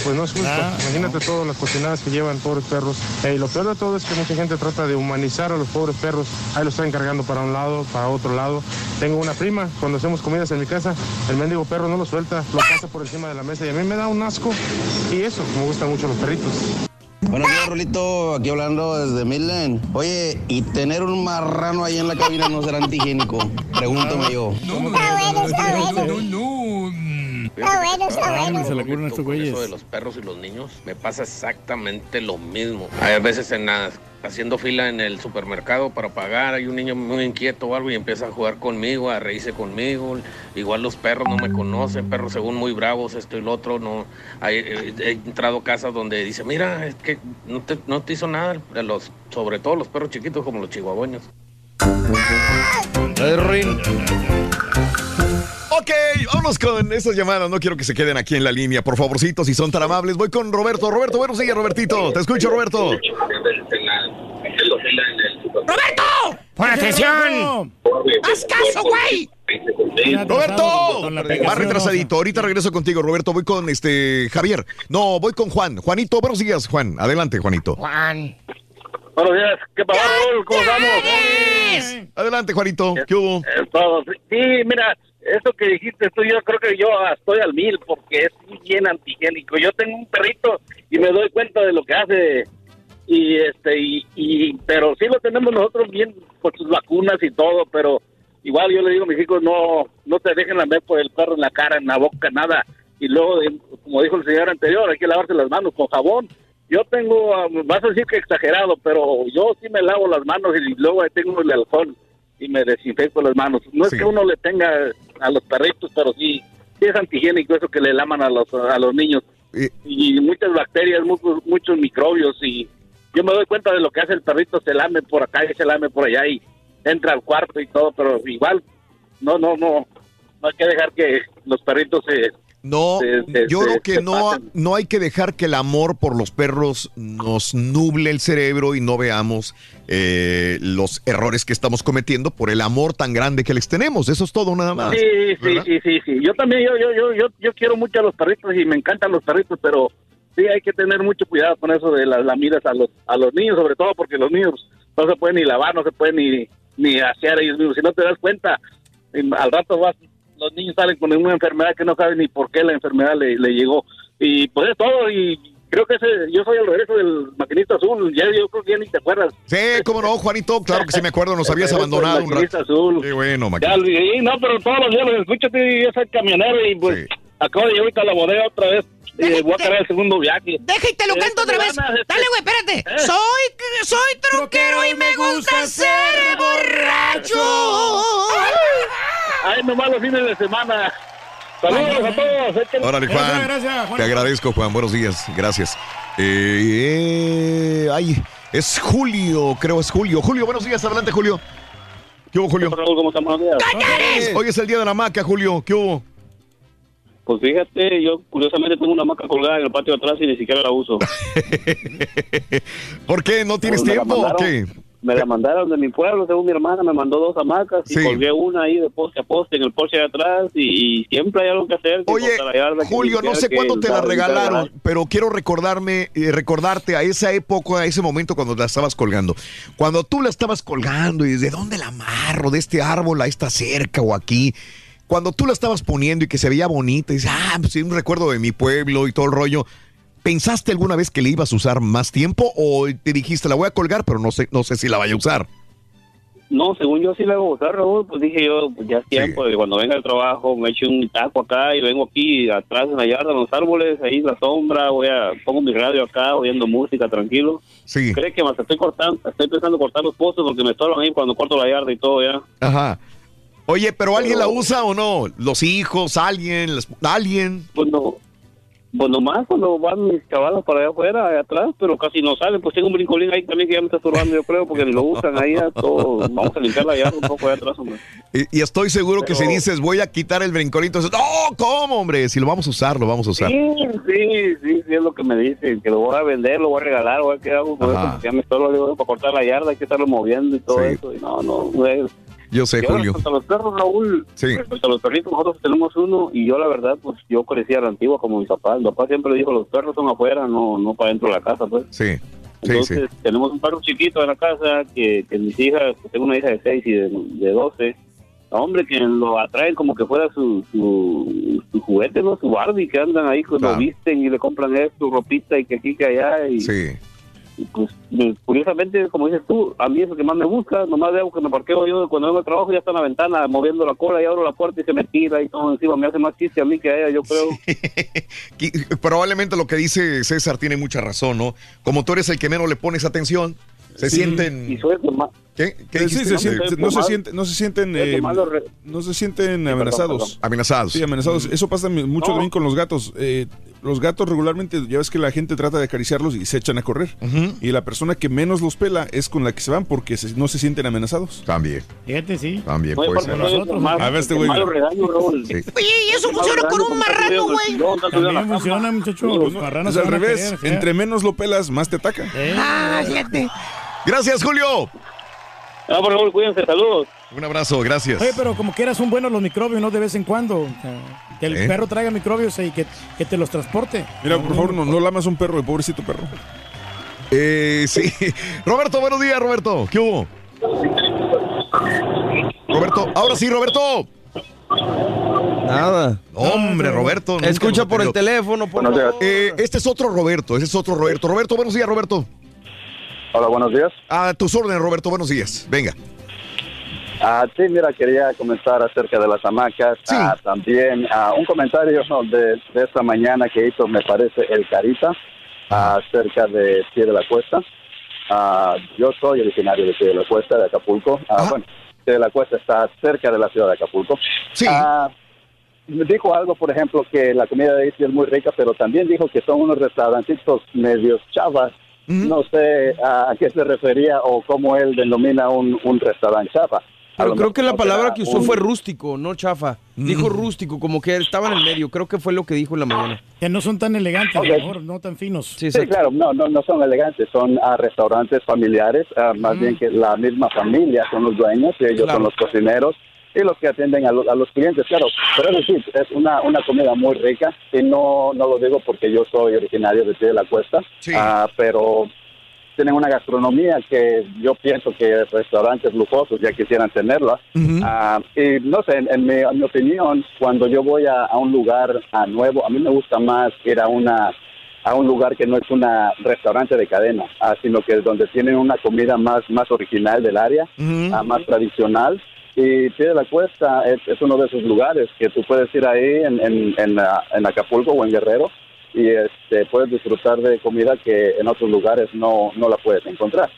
Speaker 66: pues no es justo.
Speaker 14: Ah,
Speaker 66: Imagínate todas las cocinadas que llevan pobres perros. Eh, y lo peor de todo es que mucha gente trata de humanizar a los pobres perros. Ahí los están cargando para un lado, para otro lado. Tengo una prima, cuando hacemos comidas en mi casa, el mendigo perro no lo suelta, lo pasa por encima de la mesa y a mí me da un asco. Y eso, me gustan mucho los perritos.
Speaker 57: Buenos días, Rolito. Aquí hablando desde Midland. Oye, ¿y tener un marrano ahí en la cabina no será antihigiénico? Pregúntame yo.
Speaker 22: Está bueno, está bueno.
Speaker 14: Se le ocurren estos güeyes.
Speaker 67: Eso de los perros y los niños me pasa exactamente lo mismo. Hay veces en la- haciendo fila en el supermercado para pagar, hay un niño muy inquieto o algo y empieza a jugar conmigo, a reírse conmigo. Igual los perros no me conocen, perros según muy bravos, esto y lo otro. No, hay- he, he entrado a casas donde dice, mira, es que no te, no te hizo nada, los, sobre todo los perros chiquitos como los chihuahueños.
Speaker 13: Ok, vámonos con estas llamadas. No quiero que se queden aquí en la línea, por favorcito, si son tan amables. Voy con Roberto. Roberto, buenos días, Robertito. Te escucho, Roberto.
Speaker 22: ¡Roberto! ¡Pon atención! ¡Haz caso, güey!
Speaker 13: Roberto, va retrasadito. Ahorita regreso contigo, Roberto. Voy con este Javier. No, voy con Juan. Juanito, buenos días, Juan. Adelante, Juanito.
Speaker 22: Juan.
Speaker 64: Buenos días, ¿qué pasó? ¿Cómo estamos?
Speaker 13: Adelante, Juanito. ¿Qué hubo?
Speaker 64: Eh, todo. Sí, mira, eso que dijiste tú, yo creo que yo estoy al mil porque es bien antigénico. Yo tengo un perrito y me doy cuenta de lo que hace y este y, y pero sí lo tenemos nosotros bien con sus vacunas y todo, pero igual yo le digo a mis hijos no no te dejen lamer por el perro en la cara, en la boca, nada. Y luego, eh, como dijo el señor anterior, hay que lavarse las manos con jabón. Yo tengo, ah, vas a decir que exagerado, pero yo sí me lavo las manos y luego tengo el alcohol y me desinfecto las manos. No es que uno le tenga a los perritos, pero sí, sí es antihigiénico eso que le laman a los, a los niños. Y muchas bacterias, muchos, muchos microbios y yo me doy cuenta de lo que hace el perrito, se lame por acá y se lame por allá y entra al cuarto y todo, pero igual, no, no, no, no hay que dejar que los perritos se...
Speaker 13: No,
Speaker 64: se- se-
Speaker 13: yo
Speaker 64: se-
Speaker 13: creo que no,
Speaker 64: pasen.
Speaker 13: no hay que dejar que el amor por los perros nos nuble el cerebro y no veamos eh, los errores que estamos cometiendo por el amor tan grande que les tenemos. Eso es todo nada más.
Speaker 64: Sí, sí,
Speaker 13: ¿verdad?
Speaker 64: sí, sí, sí. Yo también, yo, yo, yo, yo, yo quiero mucho a los perritos y me encantan los perritos, pero sí hay que tener mucho cuidado con eso de las lamidas a los, a los niños, sobre todo porque los niños no se pueden ni lavar, no se pueden ni, ni asear ellos mismos. Si no te das cuenta, al rato vas, los niños salen con una enfermedad que no saben ni por qué la enfermedad le, le llegó. Y pues es todo, y creo que ese, yo soy el regreso del maquinista azul, ya yo creo que ya ni te acuerdas.
Speaker 13: Sí, cómo no, Juanito, claro que sí me acuerdo, nos habías abandonado un
Speaker 64: maquinista
Speaker 13: rato.
Speaker 64: azul.
Speaker 13: Qué bueno,
Speaker 64: Ya,
Speaker 13: Maquinista.
Speaker 64: olvidé, no, pero todos los días los escucho, yo soy camionero y pues acabo de llegar ahorita a la bodega otra vez y voy a cargar el segundo viaje.
Speaker 22: Deja y te lo
Speaker 64: Eh,
Speaker 22: canto otra vez. Dale, güey, espérate. Soy, soy troquero y me gusta ser borracho.
Speaker 64: Ay, nomás los fines de semana. Saludos a todos.
Speaker 13: Órale, Juan. Te agradezco, Juan. Buenos días. Gracias. Eh, eh, ay, es Julio, creo es Julio. Julio, buenos días. Adelante, Julio. ¿Qué hubo, Julio?
Speaker 64: ¿Cómo estamos?
Speaker 13: Hoy es el día de la maca, Julio. ¿Qué hubo?
Speaker 64: Pues fíjate, yo curiosamente tengo una maca colgada en el patio de atrás y ni siquiera la uso.
Speaker 13: ¿Por qué? ¿No tienes
Speaker 64: Pues
Speaker 13: tiempo o qué?
Speaker 64: Me la mandaron de mi pueblo, según mi hermana, me mandó dos hamacas y
Speaker 13: Sí.
Speaker 64: colgué una ahí de poste a poste en el porche de atrás y, y siempre hay algo que hacer.
Speaker 13: Oye,
Speaker 64: que
Speaker 13: Julio, no sé cuándo te la regalaron, pero quiero recordarme, eh, recordarte a esa época, a ese momento cuando la estabas colgando. Cuando tú la estabas colgando y desde dónde la amarro, de este árbol a esta cerca o aquí. Cuando tú la estabas poniendo y que se veía bonita, y dices, ah, pues sí, un recuerdo de mi pueblo y todo el rollo. ¿Pensaste alguna vez que le ibas a usar más tiempo o te dijiste la voy a colgar, pero no sé, no sé si la vaya a usar?
Speaker 64: No, según yo sí la voy a usar, Raúl, pues dije yo, pues ya es tiempo de cuando venga el trabajo, me echo un taco acá y vengo aquí atrás en la yarda, en los árboles, ahí en la sombra, voy a, pongo mi radio acá, oyendo música, tranquilo.
Speaker 13: Sí.
Speaker 64: ¿Crees que más estoy cortando, estoy pensando cortar los postes porque me estorban ahí cuando corto la yarda y todo ya?
Speaker 13: Ajá. Oye, pero ¿alguien
Speaker 64: Pero-
Speaker 13: la usa o no? ¿Los hijos? ¿Alguien? las- ¿Alguien?
Speaker 64: Pues no.
Speaker 68: Pues nomás cuando van mis caballos para allá afuera, allá atrás, pero casi no salen. Pues tengo un brincolín ahí también que ya me está estorbando, yo creo, porque lo usan ahí a todo. Vamos a limpiar la yarda un poco allá atrás, hombre.
Speaker 13: Y, y estoy seguro que si dices voy a quitar el brincolito, dices, no, ¿cómo, hombre? Si lo vamos a usar, lo vamos a usar.
Speaker 68: Sí, sí, sí, sí, es lo que me dicen, que lo voy a vender, lo voy a regalar, o qué hago con eso, ya me estorbo, digo, para cortar la yarda hay que estarlo moviendo y todo
Speaker 13: Sí.
Speaker 68: eso, y no, no, no es.
Speaker 13: Yo sé,
Speaker 68: Y ahora,
Speaker 13: Julio.
Speaker 68: Respecto a los perros, Raúl,
Speaker 13: Sí.
Speaker 68: respecto a los perritos, nosotros tenemos uno, y yo la verdad, pues yo crecí a la antigua como mi papá, mi papá siempre dijo, los perros son afuera, no, no para dentro de la casa, pues.
Speaker 13: Sí, sí,
Speaker 68: Entonces, tenemos un perro chiquito en la casa que, que mis hijas, tengo una hija de 6 y de, de 12, hombre, que lo atraen como que fuera su, su, su juguete, ¿no? Su Barbie, que andan ahí, que lo visten y le compran esto, su ropita y que aquí, que allá. Y, y, pues, pues, curiosamente, como dices tú, a mí es lo que más me busca. Nomás veo que me parqueo yo cuando vengo al trabajo, ya está en la ventana moviendo la cola y abro la puerta y se me tira y todo encima. Me hace más chiste a mí que a ella, yo creo.
Speaker 13: Qui- Probablemente lo que dice César tiene mucha razón, ¿no? Como tú eres el que menos le pones atención, se
Speaker 15: Sí.
Speaker 13: sienten...
Speaker 68: Y soy el que más...
Speaker 13: ¿Qué? ¿Qué
Speaker 15: Sí,
Speaker 13: dijiste?
Speaker 15: se
Speaker 13: no?
Speaker 15: siente-
Speaker 13: Sí.
Speaker 15: no se sienten, no se sienten, eh, no se sienten amenazados.
Speaker 13: Amenazados.
Speaker 15: Sí, amenazados. Eso pasa mucho
Speaker 13: No.
Speaker 15: también con los gatos. Eh, los gatos regularmente, ya ves que la gente trata de acariciarlos y se echan a correr. Y la persona que menos los pela es con la que se van porque se- no se sienten amenazados.
Speaker 13: También.
Speaker 14: Fíjate, sí.
Speaker 13: También puede ser.
Speaker 15: A ver este güey.
Speaker 13: Sí.
Speaker 69: Oye, y eso funciona con un marrano, güey.
Speaker 14: También funciona, muchacho. Los marranos
Speaker 15: Es al revés.
Speaker 14: querer.
Speaker 15: Entre menos lo pelas, más te ataca.
Speaker 69: Ah, fíjate.
Speaker 13: Gracias, Julio.
Speaker 68: Ah, por favor, cuídense, saludos.
Speaker 13: Un abrazo, gracias.
Speaker 14: Oye, pero como quieras son buenos los microbios, ¿no? De vez en cuando. Que el
Speaker 13: ¿Eh?
Speaker 14: perro traiga microbios y que, que te los transporte.
Speaker 15: Mira, por favor, no, no lamas un perro, el pobrecito perro.
Speaker 13: Eh, sí. Roberto, buenos días, Roberto. ¿Qué hubo? Roberto, ahora sí, Roberto.
Speaker 63: Nada.
Speaker 13: Hombre, Roberto.
Speaker 63: Escucha por el teléfono, por.
Speaker 13: Eh, este es otro Roberto, ese es otro Roberto. Roberto, buenos días, Roberto.
Speaker 68: Hola, buenos días.
Speaker 13: A tus órdenes, Roberto, buenos días. Venga.
Speaker 68: Ah, sí, mira, quería comentar acerca de las hamacas. Ah, también ah, un comentario de, de esta mañana que hizo, me parece, el Carita acerca de Pie de la Cuesta. Ah, yo soy originario de Pie de la Cuesta, de Acapulco. Ah, bueno, Pie de la Cuesta está cerca de la ciudad de Acapulco.
Speaker 13: Sí.
Speaker 68: dijo algo, por ejemplo, que la comida de ahí sí es muy rica, pero también dijo que son unos restaurantitos medios chavas. No sé a qué se refería o cómo él denomina un, un restaurante chava. A
Speaker 63: Pero creo que la palabra que usó
Speaker 68: un-
Speaker 63: fue rústico, no chafa. Dijo rústico, como que estaba en el medio. Creo que fue lo que dijo en la mañana.
Speaker 14: Que no son tan elegantes,
Speaker 68: Ok.
Speaker 14: a lo mejor, no tan finos.
Speaker 63: Sí,
Speaker 68: Sí, claro, no, no, no son elegantes, son ah, restaurantes familiares, ah, más bien que la misma familia son los dueños y ellos son los cocineros y los que atienden a, lo- a los clientes, claro. Pero es decir, es una, una comida muy rica y no, no lo digo porque yo soy originario de Pie de la Cuesta, ah, pero tienen una gastronomía que yo pienso que restaurantes lujosos ya quisieran tenerla. Ah, y no sé, en, en mi, en mi opinión, cuando yo voy a, a un lugar ah, nuevo, a mí me gusta más ir a una a un lugar que no es un restaurante de cadena, ah, sino que es donde tienen una comida más, más original del área, más tradicional. Y Pie de la Cuesta es, es uno de esos lugares que tú puedes ir ahí en, en, en, ah, en Acapulco o en Guerrero y este, puedes disfrutar de comida que en otros lugares no, no la puedes encontrar.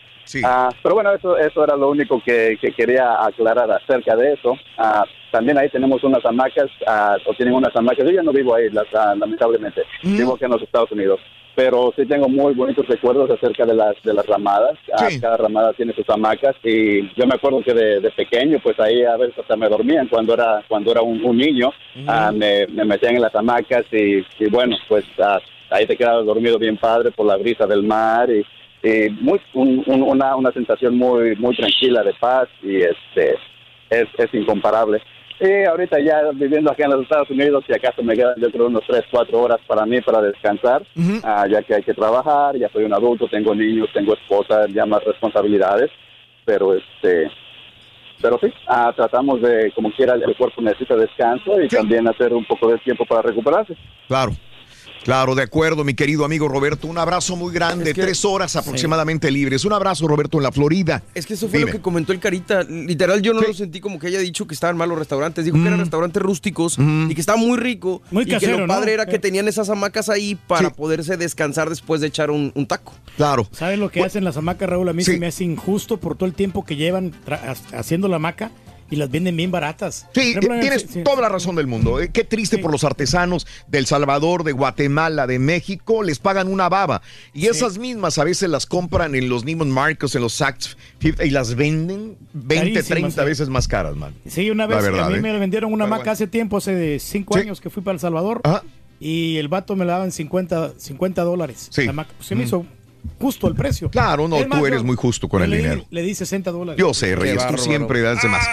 Speaker 68: Ah, pero bueno, eso, eso era lo único que, que quería aclarar acerca de eso. Ah, también ahí tenemos unas hamacas, ah, o tienen unas hamacas. Yo ya no vivo ahí, las, lamentablemente. Vivo aquí en los Estados Unidos. Pero sí tengo muy bonitos recuerdos acerca de las, de las ramadas. Ah, Cada ramada tiene sus hamacas y yo me acuerdo que de, de pequeño, pues ahí a veces hasta me dormían cuando era, cuando era un, un niño. Ah, me, me metían en las hamacas y, y bueno, pues ah, ahí te quedabas dormido bien padre por la brisa del mar y, y muy, un- un- una, una sensación muy, muy tranquila de paz y este es, es incomparable. Y ahorita ya viviendo aquí en los Estados Unidos, si acaso me quedan yo creo unos 3, 4 horas para mí para descansar, ah, ya que hay que trabajar, ya soy un adulto, tengo niños, tengo esposa, ya más responsabilidades, pero este pero sí, ah, tratamos de, como quiera, el cuerpo necesita descanso y también hacer un poco de tiempo para recuperarse.
Speaker 13: Claro. Claro, de acuerdo, mi querido amigo Roberto. Un abrazo muy grande, tres horas aproximadamente libres. Un abrazo, Roberto, en la Florida.
Speaker 63: Es que eso fue
Speaker 13: Dime.
Speaker 63: lo que comentó el Carita. Literal, yo no lo sentí como que haya dicho que estaban malos restaurantes. Dijo que eran restaurantes rústicos y que estaba muy rico.
Speaker 14: Muy
Speaker 63: y que lo
Speaker 14: ¿no?
Speaker 63: padre era que
Speaker 14: Eh.
Speaker 63: tenían esas hamacas ahí para poderse descansar después de echar un, un taco.
Speaker 13: Claro.
Speaker 14: ¿Sabes lo que hacen las hamacas, Raúl? A mí se me hace injusto por todo el tiempo que llevan haciendo la hamaca y las venden bien baratas.
Speaker 13: Sí,
Speaker 14: ejemplo,
Speaker 13: tienes
Speaker 14: sí, sí.
Speaker 13: toda la razón del mundo. eh. Qué triste por los artesanos del Salvador, de Guatemala, de México, les pagan una baba. Y esas mismas a veces las compran en los Neiman Marcos, en los Saks Fifth, y las venden 20,
Speaker 14: Carísimas,
Speaker 13: 30
Speaker 14: sí.
Speaker 13: veces más caras, man.
Speaker 14: Sí, una vez
Speaker 13: verdad,
Speaker 14: a mí
Speaker 13: ¿eh?
Speaker 14: me vendieron una
Speaker 13: Pero
Speaker 14: maca hace tiempo, hace de cinco
Speaker 13: Sí.
Speaker 14: años que fui para El Salvador.
Speaker 13: Ajá.
Speaker 14: Y el vato me la daba en 50, 50 dólares.
Speaker 13: Sí.
Speaker 14: La maca. Pues se me
Speaker 13: Mm.
Speaker 14: hizo justo el precio.
Speaker 13: Claro, no,
Speaker 14: más,
Speaker 13: tú eres muy justo con el
Speaker 14: le
Speaker 13: dinero.
Speaker 14: Le di 60 dólares.
Speaker 13: Yo sé, Reyes, tú siempre das de más.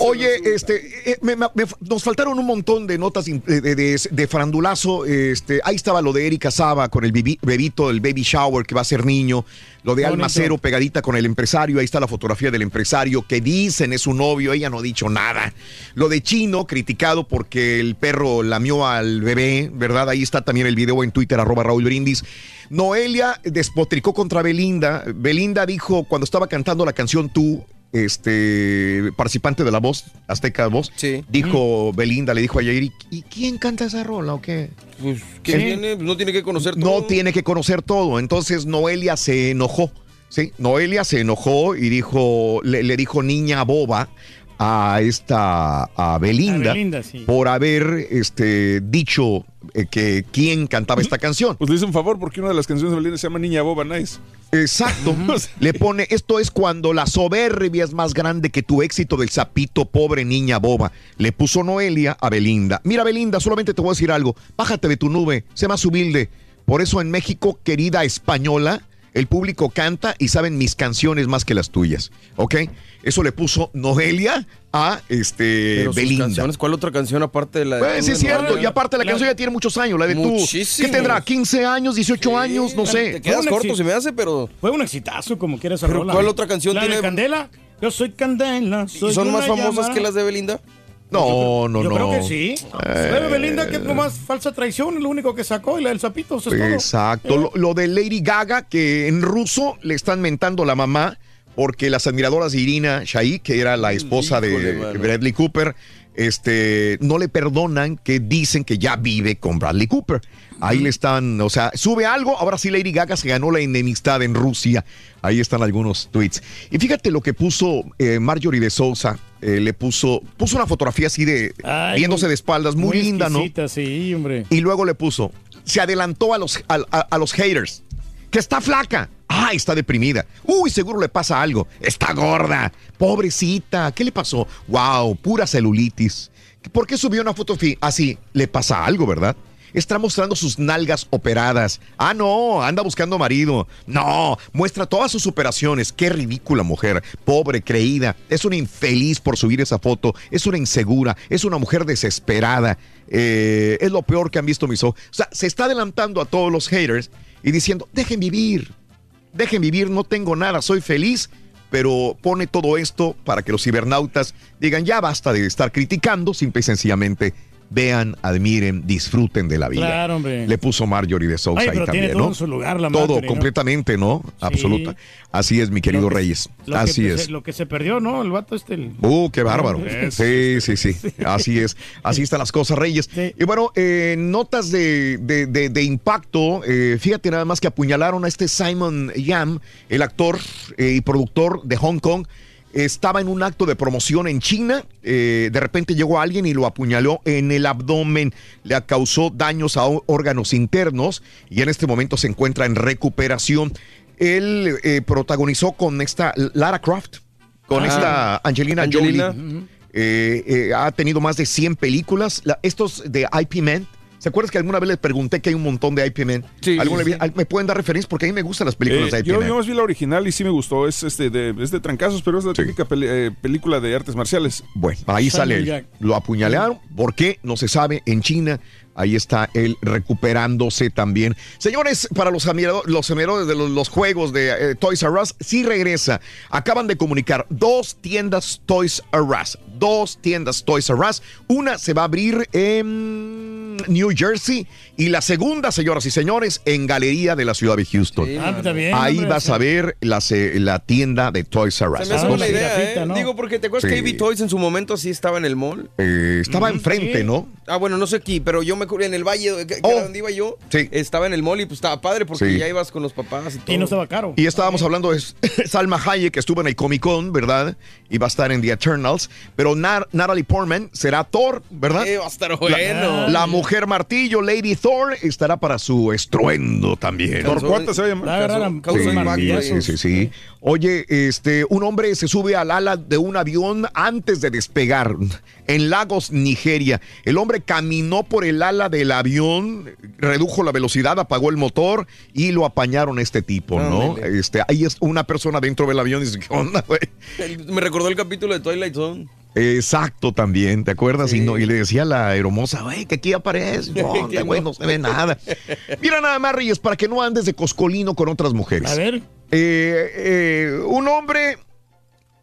Speaker 13: Oye, este, eh, me- me- me- nos faltaron un montón de notas de, de, de- de farandulazo. Este, ahí estaba lo de Erika Saba con el bebito, el baby shower que va a ser niño. Lo de
Speaker 14: bonito.
Speaker 13: Almacero pegadita con el empresario. Ahí está la fotografía del empresario que dicen es su novio. Ella no ha dicho nada. Lo de Chino, criticado porque el perro lamió al bebé, ¿verdad? Ahí está también el video en Twitter, arroba Raúl Brindis. Noelia despotricó contra Belinda. Belinda dijo cuando estaba cantando la canción Tú, este participante de la voz, Azteca Voz, dijo Belinda, le dijo a Yair, ¿y quién canta esa rola o qué?
Speaker 63: Pues, ¿qué
Speaker 13: Sí.
Speaker 63: tiene? No tiene que conocer todo.
Speaker 13: No tiene que conocer todo. Entonces Noelia se enojó. Sí, Noelia se enojó y dijo, le, le dijo niña boba a esta a Belinda,
Speaker 14: A Belinda, sí.
Speaker 13: por haber este dicho eh, que quién cantaba esta canción.
Speaker 15: Pues le hice un favor porque una de las canciones de Belinda se llama Niña Boba Nice.
Speaker 13: Exacto. Le pone, esto es cuando la soberbia es más grande que tu éxito del sapito, pobre niña boba. Le puso Noelia a Belinda. Mira, Belinda, solamente te voy a decir algo. Bájate de tu nube, sé más humilde. Por eso en México, querida española, el público canta y saben mis canciones más que las tuyas. ¿Ok? Eso le puso Noelia a este
Speaker 63: Pero sus
Speaker 13: Belinda.
Speaker 63: canciones, ¿Cuál otra canción aparte de la de
Speaker 13: Pues sí, es
Speaker 63: de
Speaker 13: cierto. Y aparte la canción ya tiene muchos años. La de tú. ¿Qué
Speaker 63: Muchísimos.
Speaker 13: tendrá? ¿15 años? ¿18 años? No sé.
Speaker 63: Te quedas corto, se me hace, pero.
Speaker 14: Fue un exitazo, como quieras
Speaker 63: Pero
Speaker 14: rola.
Speaker 63: ¿cuál otra canción
Speaker 14: La de
Speaker 63: tiene-
Speaker 14: Candela? Yo soy Candela. soy
Speaker 63: ¿Y son más famosas
Speaker 14: llamada.
Speaker 63: que las de Belinda?
Speaker 13: No, no,
Speaker 14: Yo
Speaker 13: no.
Speaker 14: creo que sí.
Speaker 13: Eh,
Speaker 14: Belinda que es nomás falsa traición, lo único que sacó y la del sapito, eso es todo.
Speaker 13: Exacto. Lo, lo de Lady Gaga, que en ruso le están mentando la mamá porque las admiradoras de Irina Shayk, que era la esposa
Speaker 63: Híjole,
Speaker 13: de
Speaker 63: mano.
Speaker 13: Bradley Cooper, este, no le perdonan que dicen que ya vive con Bradley Cooper. Ahí le están, o sea, sube algo, ahora sí Lady Gaga se ganó la enemistad en Rusia. Ahí están algunos tweets. Y fíjate lo que puso eh, Marjorie de Sousa, eh, le puso, puso una fotografía así de,
Speaker 14: Ay,
Speaker 13: viéndose
Speaker 14: muy-
Speaker 13: de espaldas, muy, linda, ¿no?
Speaker 14: sí, hombre.
Speaker 13: Y luego le puso, se adelantó a los, a, a- a los haters, que está flaca. Ay, está deprimida. Uy, seguro le pasa algo. Está gorda. Pobrecita. ¿Qué le pasó? Wow, pura celulitis. ¿Por qué subió una foto así? Le pasa algo, ¿verdad? Está mostrando sus nalgas operadas. Ah, no, anda buscando marido. No, muestra todas sus operaciones. Qué ridícula mujer. Pobre, creída. Es una infeliz por subir esa foto. Es una insegura. Es una mujer desesperada. Eh, es lo peor que han visto mis ojos. O sea, se está adelantando a todos los haters y diciendo, dejen vivir. Dejen vivir, no tengo nada, soy feliz. Pero pone todo esto para que los cibernautas digan, ya basta de estar criticando, simple y sencillamente vean, admiren, disfruten de la vida.
Speaker 14: Claro, hombre.
Speaker 13: Le puso Marjorie de Sousa
Speaker 14: Ay,
Speaker 13: ahí también,
Speaker 14: todo
Speaker 13: ¿no?
Speaker 14: en su lugar la
Speaker 13: Todo,
Speaker 14: Marjorie, ¿no?
Speaker 13: completamente, ¿no? Absoluta. Así es, mi querido
Speaker 14: que-
Speaker 13: Reyes.
Speaker 14: Que
Speaker 13: Así es.
Speaker 14: lo que se perdió, ¿no? El vato este. el-
Speaker 13: Uh, qué bárbaro. Sí, sí, sí. Así es. Así están las cosas, Reyes. Y bueno, eh, notas de, de- de- de impacto. eh, fíjate nada más que apuñalaron a este Simon Yam, el actor eh, y productor de Hong Kong. Estaba en un acto de promoción en China. eh, de repente llegó alguien y lo apuñaló en el abdomen. Le causó daños a órganos internos y en este momento se encuentra en recuperación. Él eh, protagonizó con esta Lara Croft, con
Speaker 63: Ah.
Speaker 13: esta Angelina,
Speaker 63: Angelina.
Speaker 13: Jolie. Eh, eh, ha tenido más de 100 películas. La- estos de IP Man. ¿Se acuerdas que alguna vez les pregunté que hay un montón de IP? ¿Alguna
Speaker 15: sí,
Speaker 13: vez- ¿Me pueden dar referencias? Porque a mí me gustan las películas
Speaker 15: Eh,
Speaker 13: de IP
Speaker 15: yo,
Speaker 13: Man.
Speaker 15: yo más vi la original y sí me gustó. Es, este de, es de trancazos, pero es la típica peli- eh, película de artes marciales.
Speaker 13: Bueno, ahí sale él. Lo apuñalearon. ¿Por qué? No se sabe. En China, ahí está él recuperándose también. Señores, para los admiradores, de los, los juegos de eh, Toys R Us, sí regresa. Acaban de comunicar dos tiendas Toys R Us. Dos tiendas Toys R Us. Una se va a abrir en New Jersey. Y la segunda, señoras y señores, en Galería de la ciudad de Houston.
Speaker 14: Ah, está bien,
Speaker 13: Ahí
Speaker 14: hombre,
Speaker 13: vas a ver la, la tienda de Toys R Us.
Speaker 16: Se me hace buena idea, ¿eh?
Speaker 14: ¿no?
Speaker 16: Digo, porque te acuerdas
Speaker 13: Sí.
Speaker 16: que AB Toys en su momento sí estaba en el mall.
Speaker 13: Eh, estaba enfrente, ¿no?
Speaker 16: Ah, bueno, no sé aquí, pero yo me acuerdo en el valle, que, que
Speaker 13: Oh.
Speaker 16: era donde iba yo,
Speaker 13: Sí.
Speaker 16: estaba en el mall y pues estaba padre porque
Speaker 13: Sí.
Speaker 16: ya ibas con los papás y todo.
Speaker 14: Y no estaba caro.
Speaker 13: Y estábamos hablando de Salma Hayek, que estuvo en el Comic Con, ¿verdad? Y va a estar en The Eternals. Pero Nar- Natalie Portman será Thor, ¿verdad?
Speaker 16: Eh, va a estar
Speaker 13: La,
Speaker 16: bueno.
Speaker 13: la mujer martillo, Lady Thor, estará para su estruendo también.
Speaker 15: ¿Por cuánto se va a llamar?
Speaker 14: La agarraron
Speaker 16: Causó
Speaker 14: con
Speaker 13: Sí,
Speaker 16: impacto,
Speaker 13: sí, sí, sí. Oye, este, un hombre se sube al ala de un avión antes de despegar en Lagos, Nigeria. El hombre caminó por el ala del avión, redujo la velocidad, apagó el motor y lo apañaron a este tipo, ¿no? Este, ahí es una persona dentro del avión y dice, ¿qué onda, güey?
Speaker 16: Me recordó el capítulo de Twilight Zone.
Speaker 13: Exacto, también, ¿te acuerdas? Y, no, y le decía a la hermosa, güey, que aquí aparece. No, güey,
Speaker 16: no.
Speaker 13: no se ve nada. Mira nada más, Reyes, para que no andes de coscolino con otras mujeres.
Speaker 14: A ver.
Speaker 13: Eh, eh, un hombre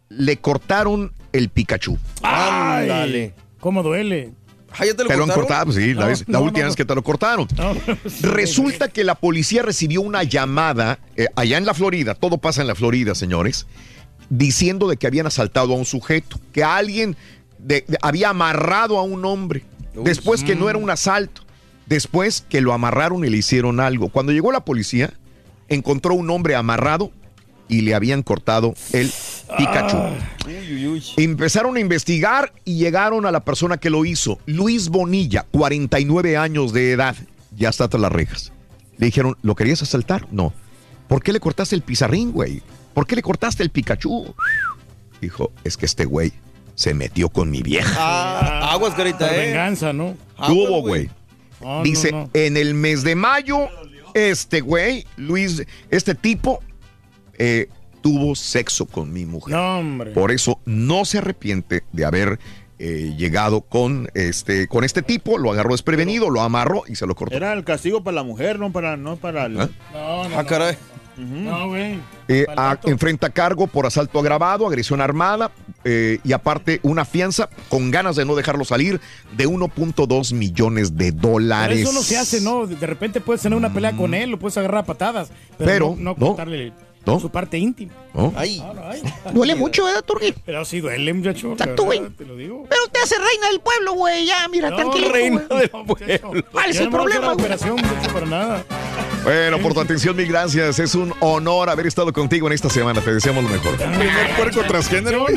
Speaker 13: le cortaron el Pikachu.
Speaker 14: Ay,
Speaker 16: Ándale.
Speaker 14: ¿Cómo duele?
Speaker 16: Ah, ¿ya te lo
Speaker 13: Te lo han
Speaker 16: cortaron?
Speaker 13: cortado, sí, la,
Speaker 14: No,
Speaker 13: vez- la
Speaker 14: no,
Speaker 13: última
Speaker 14: no,
Speaker 13: vez que te lo cortaron.
Speaker 14: No,
Speaker 13: Resulta que la policía recibió una llamada eh, allá en la Florida, todo pasa en la Florida, señores, diciendo de que habían asaltado a un sujeto, que alguien de- de- había amarrado a un hombre, después que no era un asalto, después que lo amarraron y le hicieron algo. Cuando llegó la policía, encontró un hombre amarrado y le habían cortado el Pikachu.
Speaker 16: Uy, uy, uy.
Speaker 13: Empezaron a investigar y llegaron a la persona que lo hizo, Luis Bonilla, 49 años de edad, ya está tras las rejas. Le dijeron, ¿lo querías asaltar? No. ¿Por qué le cortaste el pizarrín, güey? ¿Por qué le cortaste el Pikachu? Dijo, es que este güey se metió con mi vieja.
Speaker 16: Ah, aguas, carita,
Speaker 14: Por
Speaker 16: eh.
Speaker 14: venganza, ¿no?
Speaker 13: Tuvo, güey.
Speaker 14: No, no,
Speaker 13: Dice,
Speaker 14: no.
Speaker 13: en el mes de mayo, este güey, Luis, este tipo, eh, tuvo sexo con mi mujer.
Speaker 14: No, hombre.
Speaker 13: Por eso no se arrepiente de haber eh, llegado con este, con este tipo, lo agarró desprevenido, lo amarró y se lo cortó.
Speaker 3: Era el castigo para la mujer, no para, no para el...
Speaker 13: ¿Ah?
Speaker 14: No, no,
Speaker 16: Ah, caray.
Speaker 14: No, güey.
Speaker 13: Eh, a- enfrenta cargo por asalto agravado, agresión armada eh, y aparte una fianza con ganas de no dejarlo salir de 1.2 millones de
Speaker 14: Pero
Speaker 13: dólares.
Speaker 14: eso no se hace, ¿no? De repente puedes tener una pelea con él, lo puedes agarrar a patadas, pero,
Speaker 13: Pero,
Speaker 14: no, no
Speaker 13: no.
Speaker 14: cortarle
Speaker 13: ¿No?
Speaker 14: su parte íntima.
Speaker 13: ¿No?
Speaker 16: Ay.
Speaker 14: No, ay.
Speaker 22: Duele mucho, ¿verdad, Turgid?
Speaker 14: Pero sí duele, muchacho.
Speaker 22: Exacto, güey.
Speaker 14: verdad, Te lo digo.
Speaker 22: Pero te hace reina del pueblo, güey. Ya, mira,
Speaker 14: No,
Speaker 22: tranquilo.
Speaker 16: reina del
Speaker 14: No, muchacho.
Speaker 22: ¿Cuál es el problema,
Speaker 14: la
Speaker 22: güey?
Speaker 14: operación, muchacho, para nada.
Speaker 13: Bueno, por tu atención, mil gracias. Es un honor haber estado contigo en esta semana. Te deseamos lo mejor.
Speaker 15: Primer puerco transgénero.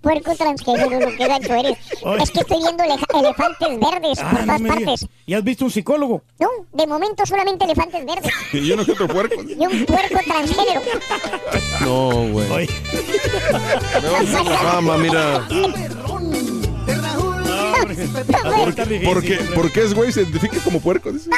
Speaker 54: Puerco transgénero, lo que gacho eres. Es que estoy viendo elef- elefantes verdes
Speaker 14: Ah,
Speaker 54: por
Speaker 14: no
Speaker 54: todas partes.
Speaker 14: ¿Y has visto un psicólogo?
Speaker 54: No, de momento solamente elefantes verdes.
Speaker 15: Y uno que otro puerco.
Speaker 54: Y un puerco transgénero.
Speaker 16: No, güey.
Speaker 14: Oye,
Speaker 16: Me
Speaker 15: Porque, porque es güey, se identifica como puerco. dice.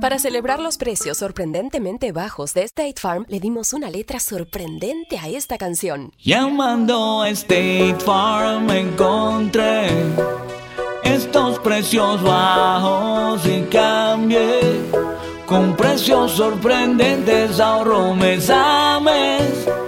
Speaker 64: Para celebrar los precios sorprendentemente bajos de State Farm, le dimos una letra sorprendente a esta canción.
Speaker 69: Llamando a State Farm encontré estos precios bajos y cambié. Con precios sorprendentes ahorro mes a mes.